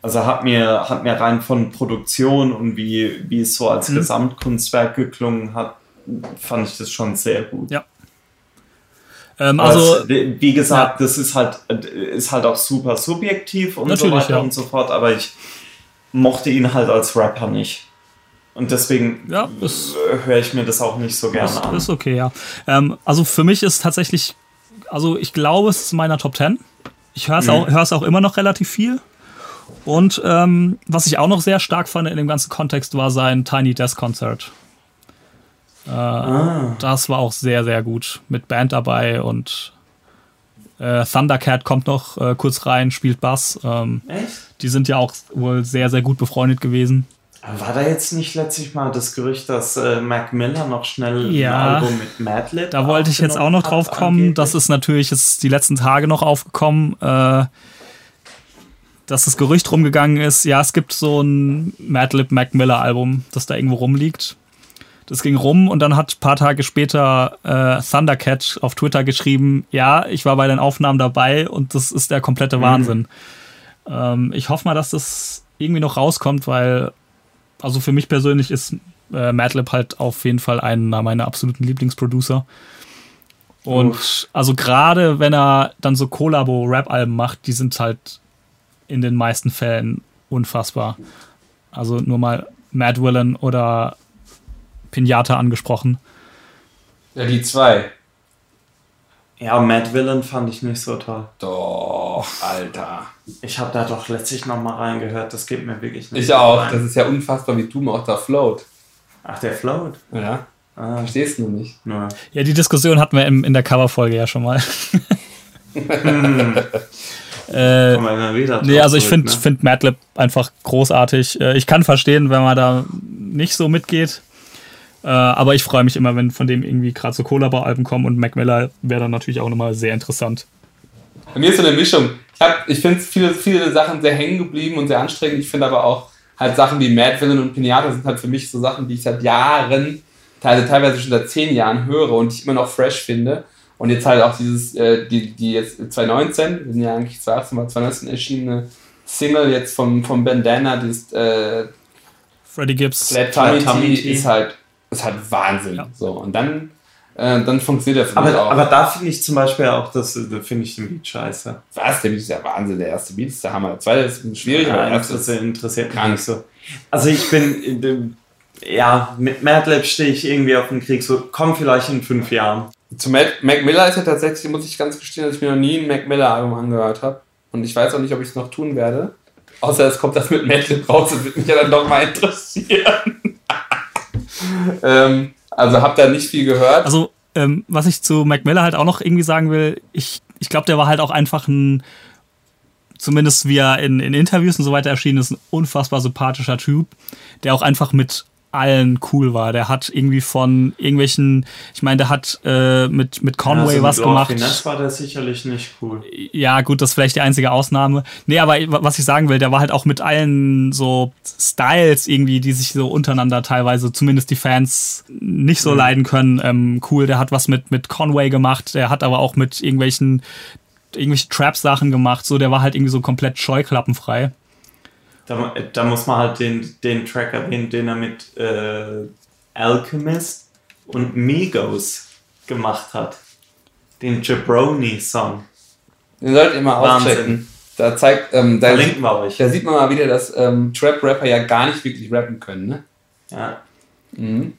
Also hat mir, hat mir rein von Produktion und wie, wie es so als Gesamtkunstwerk geklungen hat, fand ich das schon sehr gut. Ja. Ähm, also, es, wie gesagt, das ist halt, ist halt auch super subjektiv und so Natürlich, weiter ja. und so fort, aber ich mochte ihn halt als Rapper nicht. Und deswegen ja, höre ich mir das auch nicht so gerne ist, an. ist okay, ja. Ähm, also für mich ist tatsächlich, also ich glaube, es ist in meiner Top 10. Ich höre es auch, hör's auch immer noch relativ viel. Und ähm, was ich auch noch sehr stark fand in dem ganzen Kontext war sein Tiny Desk Concert. Äh, Das war auch sehr, sehr gut. Mit Band dabei und äh, Thundercat kommt noch äh, kurz rein, spielt Bass. Ähm, Echt? die sind ja auch wohl sehr, sehr gut befreundet gewesen. War da jetzt nicht letztlich mal das Gerücht, dass äh, Mac Miller noch schnell Ja. ein Album mit Madlib Da wollte ich jetzt auch noch drauf kommen. Das ist natürlich jetzt die letzten Tage noch aufgekommen, äh, dass das Gerücht rumgegangen ist. Ja, es gibt so ein Madlib Mac Miller Album, das da irgendwo rumliegt. Das ging rum und dann hat ein paar Tage später äh, Thundercat auf Twitter geschrieben, ja, ich war bei den Aufnahmen dabei und das ist der komplette Wahnsinn. Ähm, ich hoffe mal, dass das irgendwie noch rauskommt, weil, also für mich persönlich ist äh, Madlib halt auf jeden Fall einer meiner absoluten Lieblingsproducer. Und also gerade wenn er dann so Kollabo-Rap-Alben macht, die sind halt in den meisten Fällen unfassbar. Also nur mal Mad Villain oder Pinata angesprochen. Ja, die zwei. Ja, Mad Villain fand ich nicht so toll. Doch, Alter. Ich habe da doch letztlich noch mal reingehört, das geht mir wirklich nicht Ich auch. rein. Das ist ja unfassbar, wie du auch da float. Ach, der float. Ja. Ah, Verstehst du nicht? nur. Ja, die Diskussion hatten wir im, in der Coverfolge ja schon mal. äh, Nee, also ich finde ne? find Madlib einfach großartig. Äh, Ich kann verstehen, wenn man da nicht so mitgeht. Äh, aber ich freue mich immer, wenn von dem irgendwie gerade so Collabo-Alben kommen und Mac Miller wäre dann natürlich auch nochmal sehr interessant. Bei mir ist so eine Mischung. Ich, hab- ich finde viele, viele Sachen sehr hängen geblieben und sehr anstrengend. Ich finde aber auch halt Sachen wie Mad Villain und Pinata sind halt für mich so Sachen, die ich seit Jahren, teilweise, teilweise schon seit zehn Jahren höre und ich immer noch fresh finde. Und jetzt halt auch dieses, äh, die, die jetzt 2019, wir sind ja eigentlich 2018, war 2019 erschienene Single jetzt vom, vom Bandana, die ist äh, Freddie Gibbs. Flat Flat Tummy Tummy Tea Tea. ist halt, ist halt Wahnsinn. Ja. So, und dann, äh, dann funktioniert der für mich Aber, auch. aber da finde ich zum Beispiel auch, das, da finde ich den Beat scheiße. Was? Der Beat ist ja Wahnsinn. Der erste Beat ist der Hammer. Der zweite ist schwierig, aber der Ja, erste ist interessiert mich krank. nicht so. Also ich bin, in dem- ja, mit Madlib stehe ich irgendwie auf dem Krieg, so komm vielleicht in fünf Jahren. Zu Mac, Mac Miller ist ja tatsächlich, muss ich ganz gestehen, dass ich mir noch nie ein Mac Miller Album angehört habe. Und ich weiß auch nicht, ob ich es noch tun werde. Außer es kommt das mit Madlib raus und würde mich ja dann doch mal interessieren. ähm, also hab da nicht viel gehört. Also, ähm, was ich zu Mac Miller halt auch noch irgendwie sagen will, ich, ich glaube, der war halt auch einfach ein, zumindest wie er in, in Interviews und so weiter erschienen ist, ein unfassbar sympathischer Typ, der auch einfach mit allen cool war. Der hat irgendwie von irgendwelchen, ich meine, der hat äh, mit, mit Conway Also mit was Lord gemacht. Finesse war der sicherlich nicht cool. Ja, gut, das ist vielleicht die einzige Ausnahme. Nee, aber was ich sagen will, der war halt auch mit allen so Styles irgendwie, die sich so untereinander teilweise, zumindest die Fans, nicht so leiden können, ähm, cool. Der hat was mit, mit Conway gemacht, der hat aber auch mit irgendwelchen, irgendwelche Trap-Sachen gemacht, so, der war halt irgendwie so komplett scheuklappenfrei. Da, da muss man halt den, den Track erwähnen, den er mit äh, Alchemist und Migos gemacht hat. Den Jabroni-Song. Den solltet ihr mal Wahnsinn. auschecken. Da zeigt, ähm, da, Verlinken wir euch. da sieht man mal wieder, dass ähm, Trap-Rapper ja gar nicht wirklich rappen können, ne? Ja. Mhm.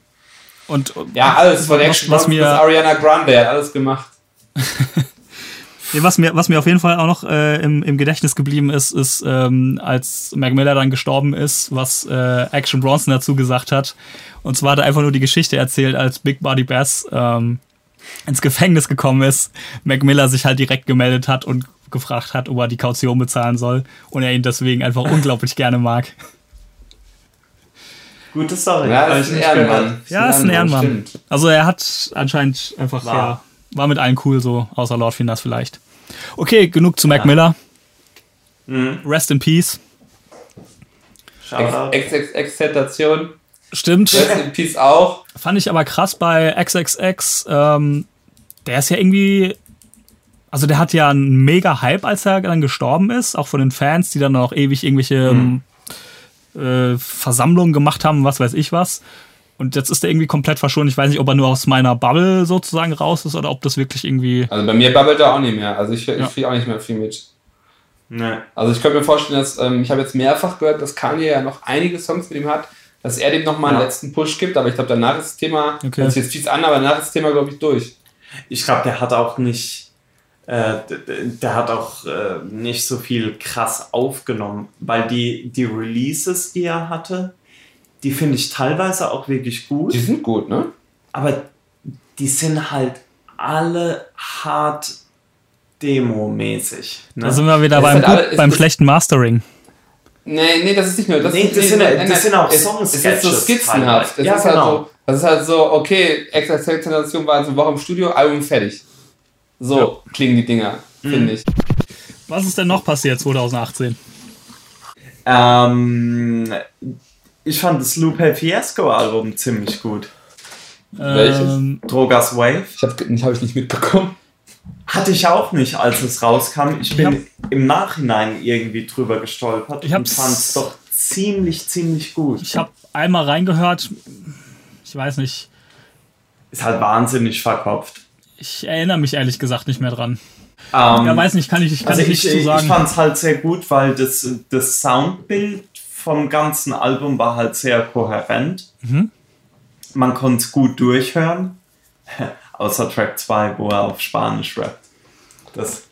Und Ja, alles von was, Action was bis mir, Ariana Grande, hat alles gemacht. Was mir, was mir auf jeden Fall auch noch äh, im, im Gedächtnis geblieben ist, ist, ähm, als Mac Miller dann gestorben ist, was äh, Action Bronson dazu gesagt hat. Und zwar hat er einfach nur die Geschichte erzählt, als Big Body Bass ähm, ins Gefängnis gekommen ist, Mac Miller sich halt direkt gemeldet hat und gefragt hat, ob er die Kaution bezahlen soll und er ihn deswegen einfach unglaublich gerne mag. Gute Story. Ja, ist ein Ehrenmann. Ja, ist ein Ehrenmann. Also er hat anscheinend einfach, War. ja, war mit allen cool so, außer Lord Finas vielleicht. Okay, genug zu Mac Ja. Miller. Mhm. Rest in Peace. Shoutout. XXX-Tentation. Stimmt. Rest in Peace auch. Fand ich aber krass bei XXX. Ähm, der ist ja irgendwie. Also der hat ja einen mega Hype, als er dann gestorben ist, auch von den Fans, die dann noch ewig irgendwelche Mhm. ähm, äh, Versammlungen gemacht haben, was weiß ich was. Und jetzt ist er irgendwie komplett verschwunden. Ich weiß nicht, ob er nur aus meiner Bubble sozusagen raus ist oder ob das wirklich irgendwie. Also bei mir babbelt er auch nicht mehr. Also ich, ich Ja. kriege auch nicht mehr viel mit. Ne. Also ich könnte mir vorstellen, dass ähm, ich habe jetzt mehrfach gehört, dass Kanye ja noch einige Songs mit ihm hat, dass er dem nochmal einen Ja. letzten Push gibt, aber ich glaube, danach ist das Thema, Okay. das ist jetzt fies an, aber danach ist das Thema, glaube ich, durch. Ich glaube, der hat auch nicht, äh, der hat auch äh, nicht so viel krass aufgenommen, weil die, die Releases, die er hatte, die finde ich teilweise auch wirklich gut, Die sind gut, ne? aber die sind halt alle hart Demo-mäßig. Ne? Da sind wir wieder beim, alle- gut, beim schlechten Mastering. Nee, nee, das ist nicht nur. Das, Nee, ist, das sind ja- nein, das sind auch Song-Sketches Es ist so skizzenhaft. Es Ja, ist halt genau. so, das ist halt so, okay, XXX-Tentation war eine Woche im Studio, Album fertig. So klingen die Dinger, Mhm. finde ich. Was ist denn noch passiert 2018? Ähm, ich fand das Lupe Fiasco-Album ziemlich gut. Welches? Ähm, Drogas Wave. Ich habe hab ich nicht mitbekommen. Hatte ich auch nicht, als es rauskam. Ich bin hab- im Nachhinein irgendwie drüber gestolpert Ich und fand es doch ziemlich, ziemlich gut. ich habe einmal reingehört. Ich weiß nicht. Ist halt wahnsinnig verkopft. Ich erinnere mich ehrlich gesagt nicht mehr dran. Ähm, Ja, weiß nicht, kann ich, kann also ich ich, nicht zu ich sagen. fand es halt sehr gut, weil das, das Soundbild vom ganzen Album war halt sehr kohärent. Mhm. Man konnte es gut durchhören. Außer Track 2, wo er auf Spanisch rappt. Das,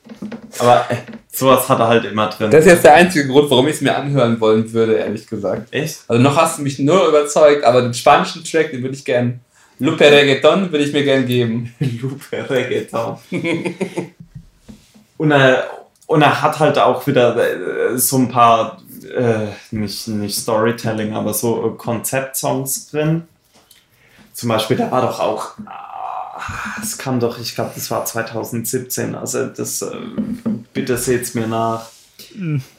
aber äh, sowas hat er halt immer drin. Das ist jetzt der einzige Grund, warum ich es mir anhören wollen würde, ehrlich gesagt. Echt? Also noch hast du mich nur überzeugt, aber den spanischen Track, den würde ich gern. Lupe Reggaeton würde ich mir gern geben. Lupe Reggaeton. und, er, und er hat halt auch wieder äh, so ein paar, äh, nicht, nicht Storytelling, aber so Konzeptsongs drin. zum Beispiel, da war doch auch, ah, es kam doch, ich glaube, das war 2017, also das, äh, bitte seht's mir nach.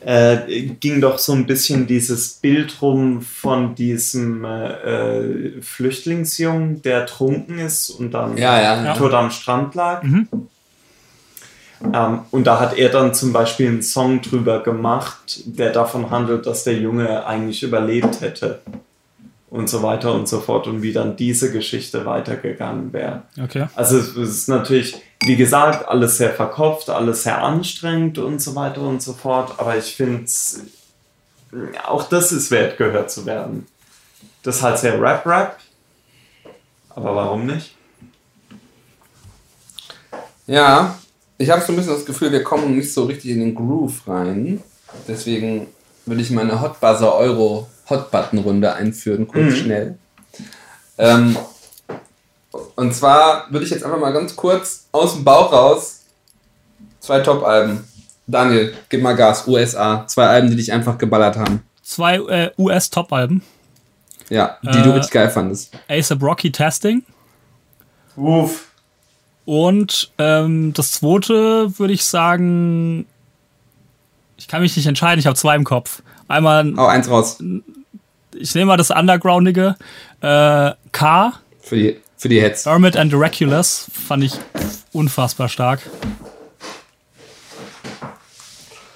Äh, ging doch so ein bisschen dieses Bild rum von diesem äh, äh, Flüchtlingsjungen, der trunken ist und dann Ja, ja, ja. tot am Strand lag. Ähm, und da hat er dann zum Beispiel einen Song drüber gemacht, der davon handelt, dass der Junge eigentlich überlebt hätte. Und so weiter und so fort. Und wie dann diese Geschichte weitergegangen wäre. Okay. Also es ist natürlich, wie gesagt, alles sehr verkopft, alles sehr anstrengend und so weiter und so fort. Aber ich finde, auch das ist wert, gehört zu werden. Das ist halt sehr Rap-Rap. Aber warum nicht? Ja, ich habe so ein bisschen das Gefühl, wir kommen nicht so richtig in den Groove rein. Deswegen würde ich meine Hot Buzzer Euro Hot Button Runde einführen, kurz schnell. Ähm, und zwar würde ich jetzt einfach mal ganz kurz aus dem Bauch raus zwei Top-Alben. Daniel, gib mal Gas, USA. Zwei Alben, die dich einfach geballert haben. Zwei äh, US-Top-Alben. Ja, die du Äh, richtig geil fandest. ASAP Rocky Testing. Uff. Und ähm, das zweite würde ich sagen, ich kann mich nicht entscheiden, ich habe zwei im Kopf. Einmal, Hau eins raus. ich nehme mal das Undergroundige, äh, K, Für die, für die Heads. Hermit and Regulus, fand ich unfassbar stark.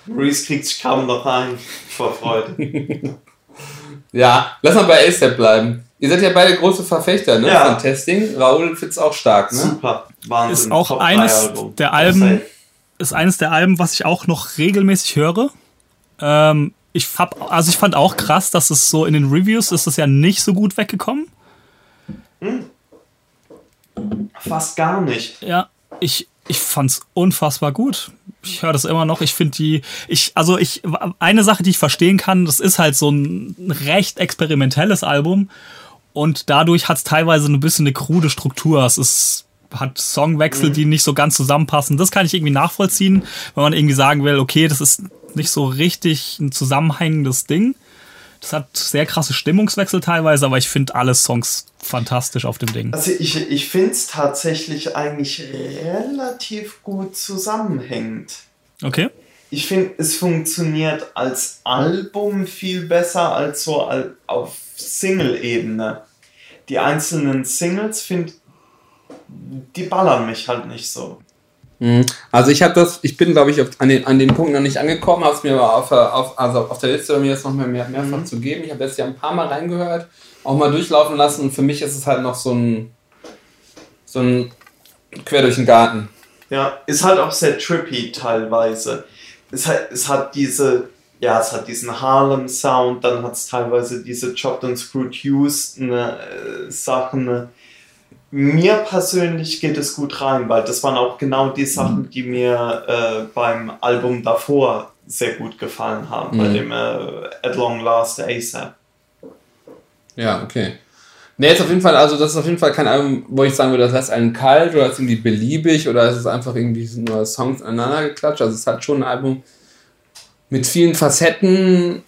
Reese kriegt sich kaum noch ein vor Freude. Ja, lass mal bei ASAP bleiben. Ihr seid ja beide große Verfechter ne? Ja. von Testing. Raoul find's auch stark, ne? Super. Wahnsinn. Ist auch Top eines 3 Album. der Alben, ist eines der Alben, was ich auch noch regelmäßig höre. Ähm, ich hab, also ich fand auch krass, dass es so in den Reviews ist es ja nicht so gut weggekommen. Fast gar nicht. Ja, ich, ich fand's unfassbar gut. Ich höre das immer noch. Ich finde die, ich, also ich, eine Sache, die ich verstehen kann, das ist halt so ein recht experimentelles Album und dadurch hat's teilweise ein bisschen eine krude Struktur. Es ist, hat Songwechsel, die nicht so ganz zusammenpassen. Das kann ich irgendwie nachvollziehen, wenn man irgendwie sagen will, okay, das ist nicht so richtig ein zusammenhängendes Ding. Das hat sehr krasse Stimmungswechsel teilweise, aber ich finde alle Songs fantastisch auf dem Ding. Also ich, ich finde es tatsächlich eigentlich relativ gut zusammenhängend. Okay? Ich finde, es funktioniert als Album viel besser als so auf Single-Ebene. Die einzelnen Singles, finde die ballern mich halt nicht so. Mhm. Also ich habe das, ich bin glaube ich auf, an, den, an dem Punkt noch nicht angekommen, habe es mir aber auf, der- auf, also auf der Liste mir jetzt noch mehr, mehr, mehrfach zu geben. Ich habe jetzt ja ein paar Mal reingehört, auch mal durchlaufen lassen und für mich ist es halt noch so ein, so ein quer durch den Garten. Ja, ist halt auch sehr trippy teilweise. Es hat, es hat diese, ja, es hat diesen Harlem-Sound, dann hat es teilweise diese Chopped and Screwed Houston äh, Sachen. Mir persönlich geht es gut rein, weil das waren auch genau die Sachen, die mir äh, beim Album davor sehr gut gefallen haben, bei Mhm. dem äh, At Long Last ASAP. Ja, okay. Ne, jetzt auf jeden Fall, also das ist auf jeden Fall kein Album, wo ich sagen würde, das lässt einen kalt oder ist irgendwie beliebig oder es ist einfach irgendwie nur Songs aneinander geklatscht. Also es ist halt schon ein Album mit vielen Facetten.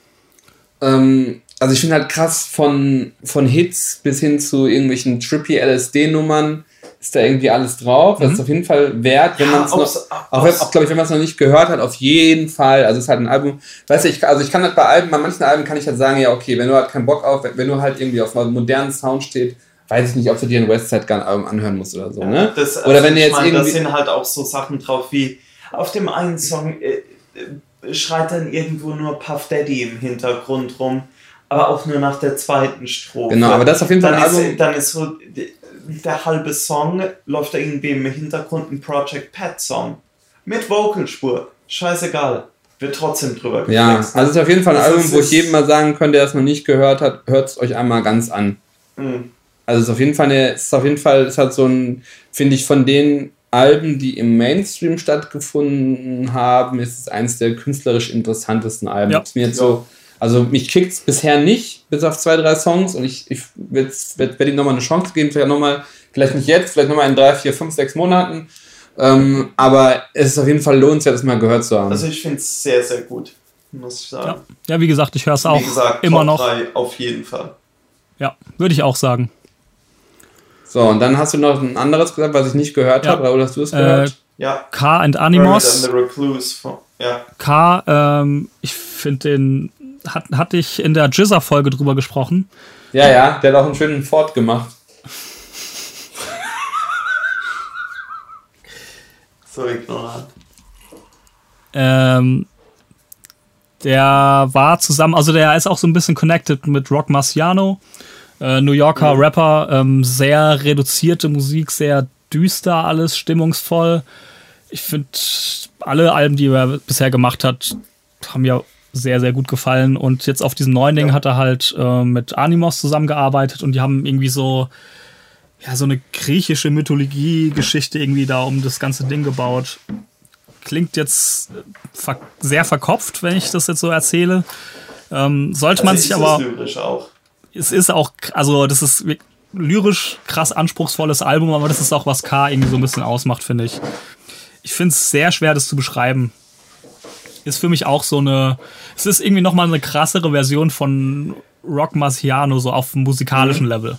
Ähm, also ich finde halt krass von, von Hits bis hin zu irgendwelchen trippy LSD-Nummern ist da irgendwie alles drauf. Das ist auf jeden Fall wert, wenn Ja, man es noch, auch, wenn- auch glaube ich, wenn man es noch nicht gehört hat, auf jeden Fall. Also es ist halt ein Album, weißt du, ich, also ich kann halt bei Alben, bei manchen Alben kann ich halt sagen, ja, okay, wenn du halt keinen Bock auf, wenn, du halt irgendwie auf einen modernen Sound steht, weiß ich nicht, ob du dir ein Westside Gun Album anhören musst oder so, ne? Das, oder wenn du ich jetzt meine, da irgendwie, sind halt auch so Sachen drauf wie auf dem einen Song äh, äh, schreit dann irgendwo nur Puff Daddy im Hintergrund rum, aber auch nur nach der zweiten Strophe. Genau, aber das ist auf jeden Fall dann ein ist, Album- Dann ist so der halbe Song läuft da irgendwie im Hintergrund ein Project Pat Song mit Vocalspur. Scheißegal, wird trotzdem drüber ja, geflext. also es ist auf jeden Fall ein Also Album, wo ich ist- jedem mal sagen könnte, der es noch nicht gehört hat, hört es euch einmal ganz an. Mhm. Also es ist auf jeden Fall eine, es ist auf jeden Fall, es hat so ein, finde ich, von den Alben, die im Mainstream stattgefunden haben, ist es eines der künstlerisch interessantesten Alben. Ja. Mir jetzt so, also mich kickt es bisher nicht, bis auf zwei, drei Songs und ich, ich werde werd, werd ihm nochmal eine Chance geben, vielleicht nochmal, vielleicht nicht jetzt, vielleicht nochmal in drei, vier, fünf, sechs Monaten. Ähm, aber es ist auf jeden Fall lohnenswert, das mal gehört zu haben. Also ich finde es sehr, sehr gut, muss ich sagen. Ja, wie gesagt, ich höre es auch Wie gesagt, immer Top noch. 3 auf jeden Fall. Ja, würde ich auch sagen. So, und dann hast du noch ein anderes gesagt, was ich nicht gehört Ja. habe. Raoul, hast du es Äh, gehört? Ja. K and Animos. Ja. K, ähm, ich finde den, hat, hatte ich in der Jizzer-Folge drüber gesprochen. Ja, ja, der hat auch einen schönen Fort gemacht. So ignorant. Ähm, der war zusammen, also der ist auch so ein bisschen connected mit Rock Marciano, äh, New Yorker Rapper, ähm, sehr reduzierte Musik, sehr düster alles, stimmungsvoll. Ich finde, alle Alben, die er bisher gemacht hat, haben mir sehr, sehr gut gefallen. Und jetzt auf diesem neuen Ding hat er halt äh, mit Animos zusammengearbeitet und die haben irgendwie so, ja, so eine griechische Mythologie-Geschichte irgendwie da um das ganze Ding gebaut. Klingt jetzt äh, ver sehr verkopft, wenn ich das jetzt so erzähle. Ähm, sollte man Also sich ist aber auch. Es ist auch, also das ist lyrisch krass anspruchsvolles Album, aber das ist auch, was K irgendwie so ein bisschen ausmacht, finde ich. Ich finde es sehr schwer, das zu beschreiben. Ist für mich auch so eine, es ist irgendwie nochmal eine krassere Version von Rock Marciano, so auf musikalischen Level.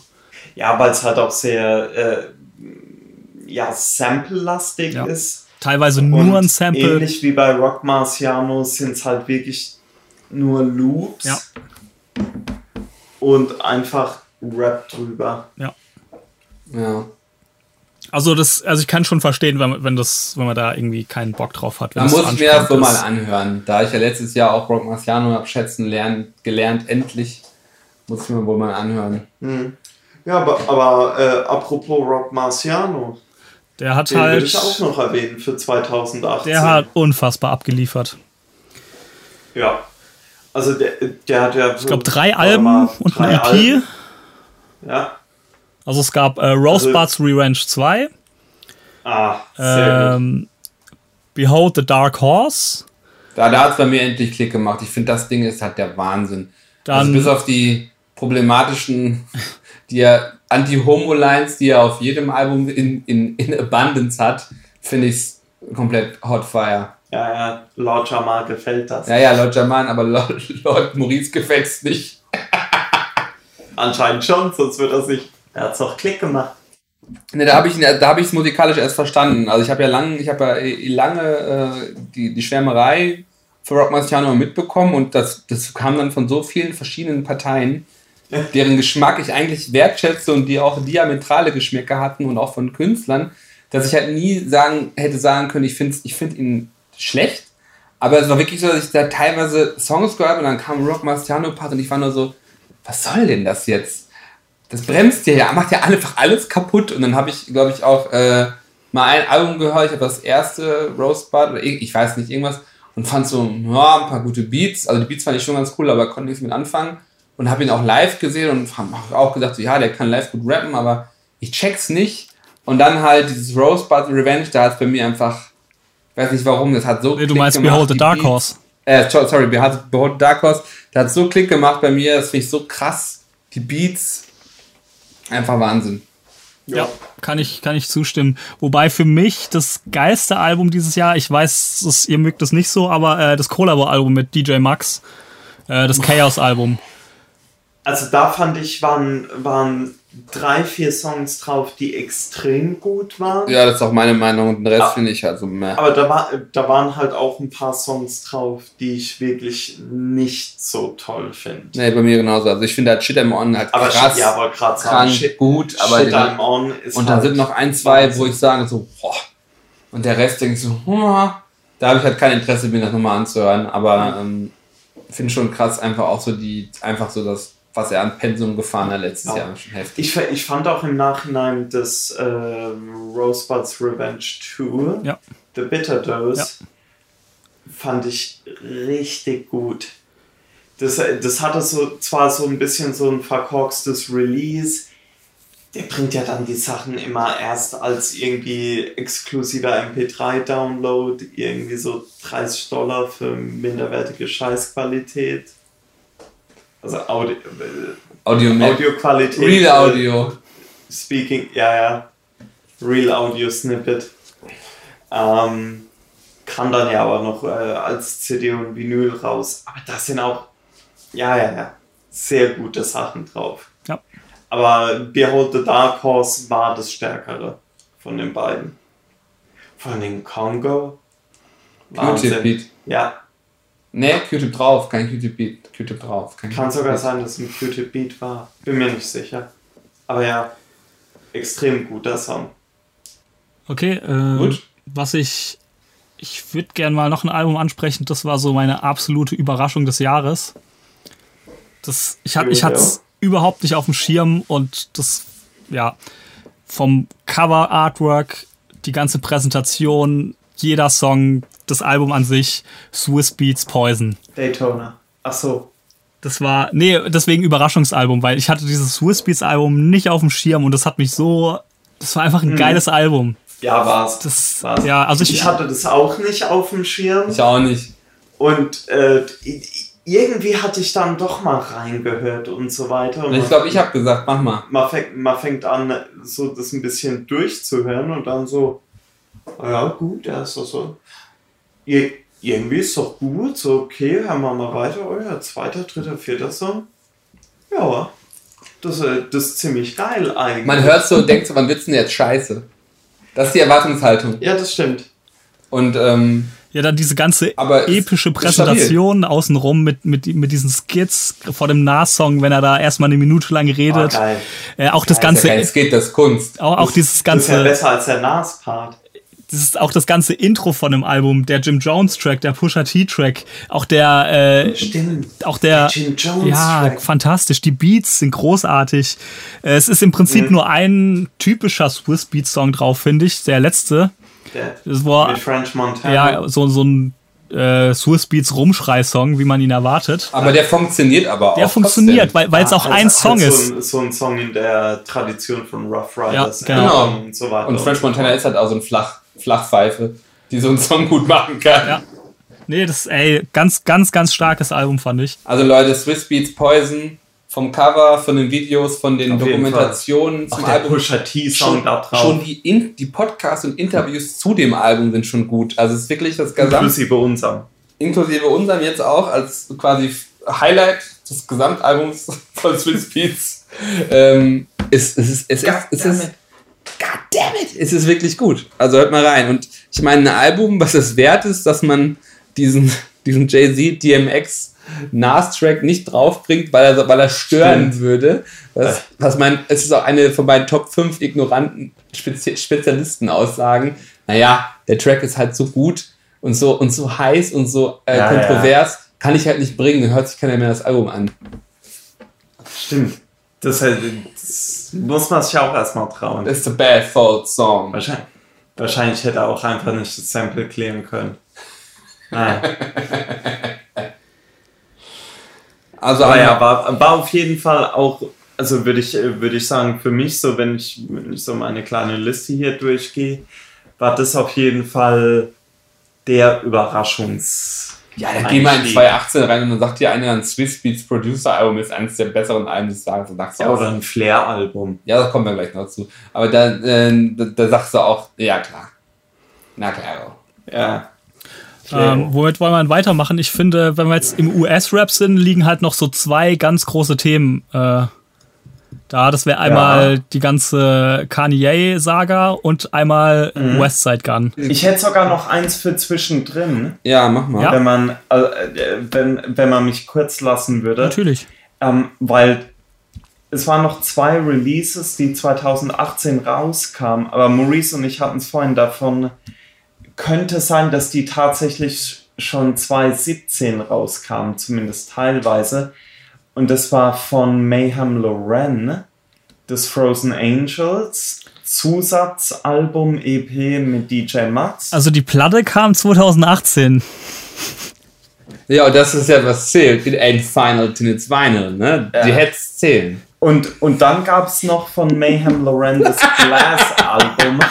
Ja, weil es halt auch sehr äh, ja, sample-lastig Ja. ist. Teilweise Und nur ein Sample. Ähnlich wie bei Rock Marciano sind es halt wirklich nur Loops. Ja. Und einfach Rap drüber. Ja. Ja. Also das, also ich kann schon verstehen, wenn, man- wenn das, wenn man da irgendwie keinen Bock drauf hat. Wenn Man muss ich mir das so mal anhören. Da ich ja letztes Jahr auch Rock Marciano hab schätzen lernen, gelernt, endlich muss ich mir wohl mal anhören. Ja, aber, aber äh, apropos Rock Marciano, Der hat den halt, würde ich auch noch erwähnen für 2018. der hat unfassbar abgeliefert. Ja. Also der, der hat ja. Ich glaube drei Alben und ein EP. Ja. Also es gab äh, Rosebuds Revenge 2, Ah, sehr gut. ähm, Behold the Dark Horse, Da, da hat es bei mir endlich Klick gemacht. Ich finde, das Ding ist halt der Wahnsinn. Dann- also bis auf die problematischen, die er Anti-Homo-Lines, die er auf jedem Album in, in, in Abundance hat, finde ich es komplett hotfire. Ja, ja, laut Jamal gefällt das. Ja, ja, laut Jaman, aber laut, laut Maurice gefällt es nicht. Anscheinend schon, sonst wird er sich. Er hat's doch Klick gemacht. Ne, da habe ich da habe ich es musikalisch erst verstanden. Also ich habe ja lange, ich habe ja eh lange äh, die, die Schwärmerei für Rock Marciano mitbekommen und das, das kam dann von so vielen verschiedenen Parteien, deren Geschmack ich eigentlich wertschätze und die auch diametrale Geschmäcker hatten und auch von Künstlern, dass ich halt nie sagen hätte sagen können, ich finde ich find ihn schlecht. Aber es war wirklich so, dass ich da teilweise Songs gehört und dann kam Rock Marciano Part und ich war nur so, was soll denn das jetzt? das bremst dir ja, macht ja einfach alles kaputt. Und dann habe ich, glaube ich, auch äh, mal ein Album gehört. Ich habe das erste Rosebud oder ich, weiß nicht, irgendwas. Und fand so, ja, ein paar gute Beats. Also die Beats fand ich schon ganz cool, aber konnte nichts mit anfangen. Und habe ihn auch live gesehen und habe auch gesagt, so, ja, der kann live gut rappen, aber ich check's nicht. Und dann halt dieses Rosebud Revenge, da hat bei mir einfach, weiß nicht warum, das hat so Nee, du Klick meinst gemacht, Behold the Dark Beats. Horse. Äh, so- sorry, Behold the Dark Horse. Der hat so Klick gemacht bei mir, das finde ich so krass. Die Beats, einfach Wahnsinn. Ja, kann ich, kann ich zustimmen. Wobei für mich das geilste Album dieses Jahr, ich weiß, das, ihr mögt das nicht so, aber äh, das Collabo-Album mit DJ Max, äh, das Chaos-Album. Also da fand ich, waren, waren drei, vier Songs drauf, die extrem gut waren. Ja, das ist auch meine Meinung und den Rest Ah. finde ich halt so mehr. Aber da, war, da waren halt auch ein paar Songs drauf, die ich wirklich nicht so toll finde. Nee, bei mir genauso. Also ich finde halt Shit I'm On halt Aber krass, ja, aber gerade krank, Shit, gut, aber Shit I'm On ist und dann halt sind noch ein, zwei, wo ich sage so, boah. Und der Rest denke ich so, boah. da habe ich halt kein Interesse, mir das nochmal anzuhören. Aber ähm, finde schon krass, einfach auch so die, einfach so das, was er an Pensum gefahren hat letztes Ja. Jahr, schon heftig. Ich, ich fand auch im Nachhinein das äh, Rosebuds Revenge 2, Ja. The Bitter Dose, Ja. fand ich richtig gut. Das, das hatte so zwar so ein bisschen so ein verkorkstes Release. Der bringt ja dann die Sachen immer erst als irgendwie exklusiver MP3-Download, irgendwie so 30 Dollar für minderwertige Scheißqualität. Also Audio, äh, Audio. Audioqualität. Real äh, Audio. Speaking, ja, ja. Real Audio Snippet. Ähm, kann dann ja aber noch äh, als CD und Vinyl raus. Aber da sind auch, ja, ja, ja, sehr gute Sachen drauf. Ja. Aber Behold the Dark Horse war das stärkere von den beiden. Von den Congo. Q-Tip Beat. Ja, Nee, Q-Tip drauf, kein Q-Tip Beat. Q-Tip drauf. Kein kann sogar sein, dass es ein Q-Tip Beat war. Bin mir nicht sicher. Aber ja, extrem guter Song. Okay, äh, Gut. was ich. Ich würde gerne mal noch ein Album ansprechen, das war so meine absolute Überraschung des Jahres. Das, ich hatte ich Ja. hatte es überhaupt nicht auf dem Schirm und das, ja, vom Cover Artwork, die ganze Präsentation, jeder Song, das Album an sich, Swiss Beats Poison. Daytona. Ach so. Das war, nee, deswegen Überraschungsalbum, weil ich hatte dieses Swiss Beats Album nicht auf dem Schirm und das hat mich so, das war einfach ein geiles Album. Ja, war's. Das, war's. ja, also ich, ich hatte das auch nicht auf dem Schirm. Ich auch nicht. Und äh, irgendwie hatte ich dann doch mal reingehört und so weiter. Und Ich glaube, ich habe gesagt, mach mal. man, fängt, man fängt an, so das ein bisschen durchzuhören und dann so, "Ah ja gut, ja, ist doch so. Ir irgendwie ist doch gut, so okay, hören wir mal weiter. Oh ja, zweiter, dritter, vierter Song. Ja, das, äh, das ist ziemlich geil eigentlich. Man hört so und denkt so, wann wird's denn jetzt scheiße? Das ist die Erwartungshaltung. Ja, das stimmt. Und ähm, Ja, dann diese ganze Aber es epische stabil. Präsentation außenrum mit, mit, mit diesen Skits vor dem Nas-Song, wenn er da erstmal eine Minute lang Oh, redet. geil. äh, auch das ist ja ganze, kein Skate, das ist Kunst. auch, auch dieses Das ist ja ganze, besser als der Nas-Part. Das ist auch das ganze Intro von dem Album, der Jim Jones Track, der Pusha T Track, auch der, äh, Stimmt. auch der, Jim Jones ja, Track. fantastisch. Die Beats sind großartig. Äh, Es ist im Prinzip Mhm. nur ein typischer Swiss Beat Song drauf, finde ich. Der letzte. Der, Das war, mit French Montana. ja, so, so ein äh, Swiss Beats Rumschrei-Song, wie man ihn erwartet. Aber der funktioniert aber auch. Der funktioniert, trotzdem. weil weil es Ja, auch ein Song so ist. Ein, so ein Song in der Tradition von Rough Riders Ja, genau. Genau. und so weiter. Und French Montana ist halt auch so ein Flach, Flachpfeife, die so einen Song gut machen kann. Ja. Nee, das ist ey, ganz, ganz, ganz starkes Album, fand ich. Also Leute, Swiss Beats Poison, vom Cover, von den Videos, von den Auf Dokumentationen Auch zum der Album. Pusha T-Song Schon, da drauf. schon die, In die Podcasts und Interviews zu dem Album sind schon gut. Also es ist wirklich das Gesamt, inklusive unserem. inklusive unserem jetzt auch als quasi Highlight des Gesamtalbums von Swiss Beats. Ähm, es, es ist, es ist, es ist, God damn it, es ist wirklich gut. Also hört mal rein. Und ich meine, ein Album, was es wert ist, dass man diesen, diesen Jay-Z DMX Nas-Track nicht draufbringt, weil er, weil er stören Stimmt. würde. Was, was mein, es ist auch eine von meinen Top 5 ignoranten Spezi Spezialisten-Aussagen. Naja, der Track ist halt so gut und so, und so heiß und so äh, Ja, kontrovers, kann ich halt nicht bringen, dann hört sich keiner mehr das Album an. Stimmt. Das, das muss man sich auch erstmal trauen. That's the bad fault song. Wahrscheinlich, wahrscheinlich hätte er auch einfach nicht das Sample klären können. Nein. Also, Aber ja, war, war auf jeden Fall auch, also würde ich, würde ich sagen, für mich so, wenn ich, wenn ich so meine kleine Liste hier durchgehe, war das auf jeden Fall der Überraschungs. Ja, dann geh mal in Einstieg. 2018 rein und dann sagt dir einer, ein Swiss Beats Producer Album ist eines der besseren Alben des Jahres. Und sagst du Ja, oder ein Flair-Album. ja, da kommen wir gleich noch zu. Aber da, äh, da, da sagst du auch, ja klar. Na klar. Ja. Ähm, womit wollen wir dann weitermachen? Ich finde, wenn wir jetzt im US-Rap sind, liegen halt noch so zwei ganz große Themen äh, da. Das wäre einmal die ganze Kanye-Saga und einmal Mhm. Westside Gun. Ich hätte sogar noch eins für zwischendrin, Ja, mach mal. Ja. wenn man, äh, wenn, wenn man mich kurz lassen würde. Natürlich. Ähm, weil es waren noch zwei Releases, die 2018 rauskamen, aber Maurice und ich hatten es vorhin davon, könnte sein, dass die tatsächlich schon 2017 rauskamen, zumindest teilweise. Und das war von Mayhem Loren, des Frozen Angels, Zusatzalbum EP mit DJ Mats. Also die Platte kam 2018. Ja, und das ist ja, was zählt. It ain't final till it's vinyl, ne? Die Heads zählen. Und, und dann gab es noch von Mayhem Loren das Glass-Album.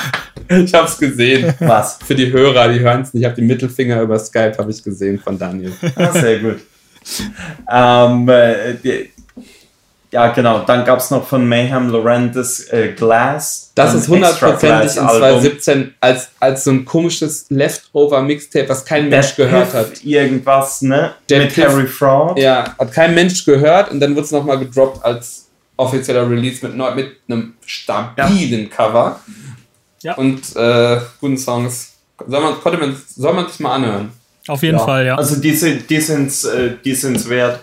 Ich hab's gesehen. Was? Für die Hörer, die hören es nicht. Ich habe die Mittelfinger über Skype, habe ich gesehen von Daniel. Ah, sehr gut. Ähm, äh, die, ja, genau. Dann gab es noch von Mayhem Loren das äh, Glass. Das ist hundertprozentig in Extra-Glass-Album. 2017 als, als so ein komisches Leftover-Mixtape, was kein Mensch Der gehört Piff hat. Irgendwas, ne? Der Mit Piff- Harry Fraud. Ja, hat kein Mensch gehört und dann wurde es nochmal gedroppt als offizieller Release mit, mit einem stabilen Cover. Ja. Und äh, guten Songs. Soll man, konnte man, soll man sich mal anhören. Auf jeden Fall, ja. Also die, sind- die es äh, die sind's wert,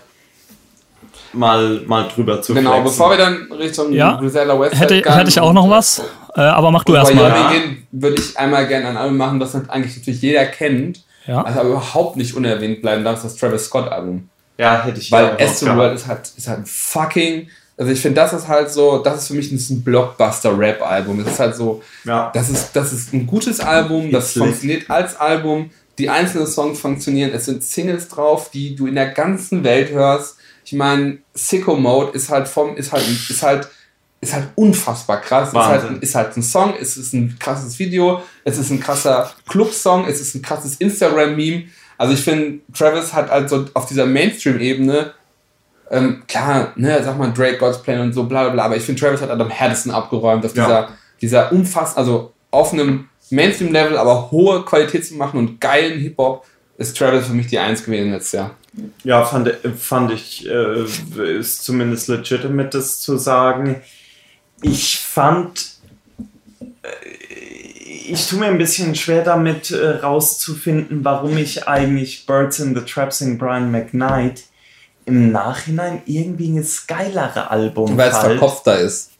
mal, mal drüber zu Genau, flexen. bevor wir dann Richtung Ja. Griselda West hätte, hätte ich auch noch was, äh, aber mach du Bei erst mal. Yummy gehen würde ich einmal gerne ein Album machen, das eigentlich natürlich jeder kennt, Ja. also aber überhaupt nicht unerwähnt bleiben darf, das Travis Scott Album. Ja, hätte ich Weil auch noch Astroworld gehabt. ist halt, ist halt ein fucking, also ich finde, das ist halt so, das ist für mich ein Blockbuster-Rap-Album. Es ist halt so, Ja. das ist, das ist ein gutes Album, das funktioniert als Album. Die einzelnen Songs funktionieren, es sind Singles drauf, die du in der ganzen Welt hörst. Ich meine, Sicko Mode ist halt vom, ist halt, ist halt, ist halt unfassbar krass. Ist halt, Wahnsinn. ist halt ein Song, es ist ein krasses Video, es ist ein krasser Club-Song, es ist ein krasses Instagram-Meme. Also ich finde, Travis hat also auf dieser Mainstream-Ebene ähm, klar, ne, sag mal Drake, God's Plan und so, bla bla bla, aber ich finde, Travis hat halt am härtesten abgeräumt, auf Ja. dieser, dieser umfassend, also auf einem Mainstream-Level, aber hohe Qualität zu machen und geilen Hip-Hop, ist Travis für mich die Eins gewesen letztes Jahr. Ja, fand, fand ich, äh, ist zumindest legitimate, das zu sagen. Ich fand, äh, ich tue mir ein bisschen schwer damit äh, rauszufinden, warum ich eigentlich Birds in the Trap sing Brian McKnight im Nachhinein irgendwie ein geilere Album Weil es verkopfter ist.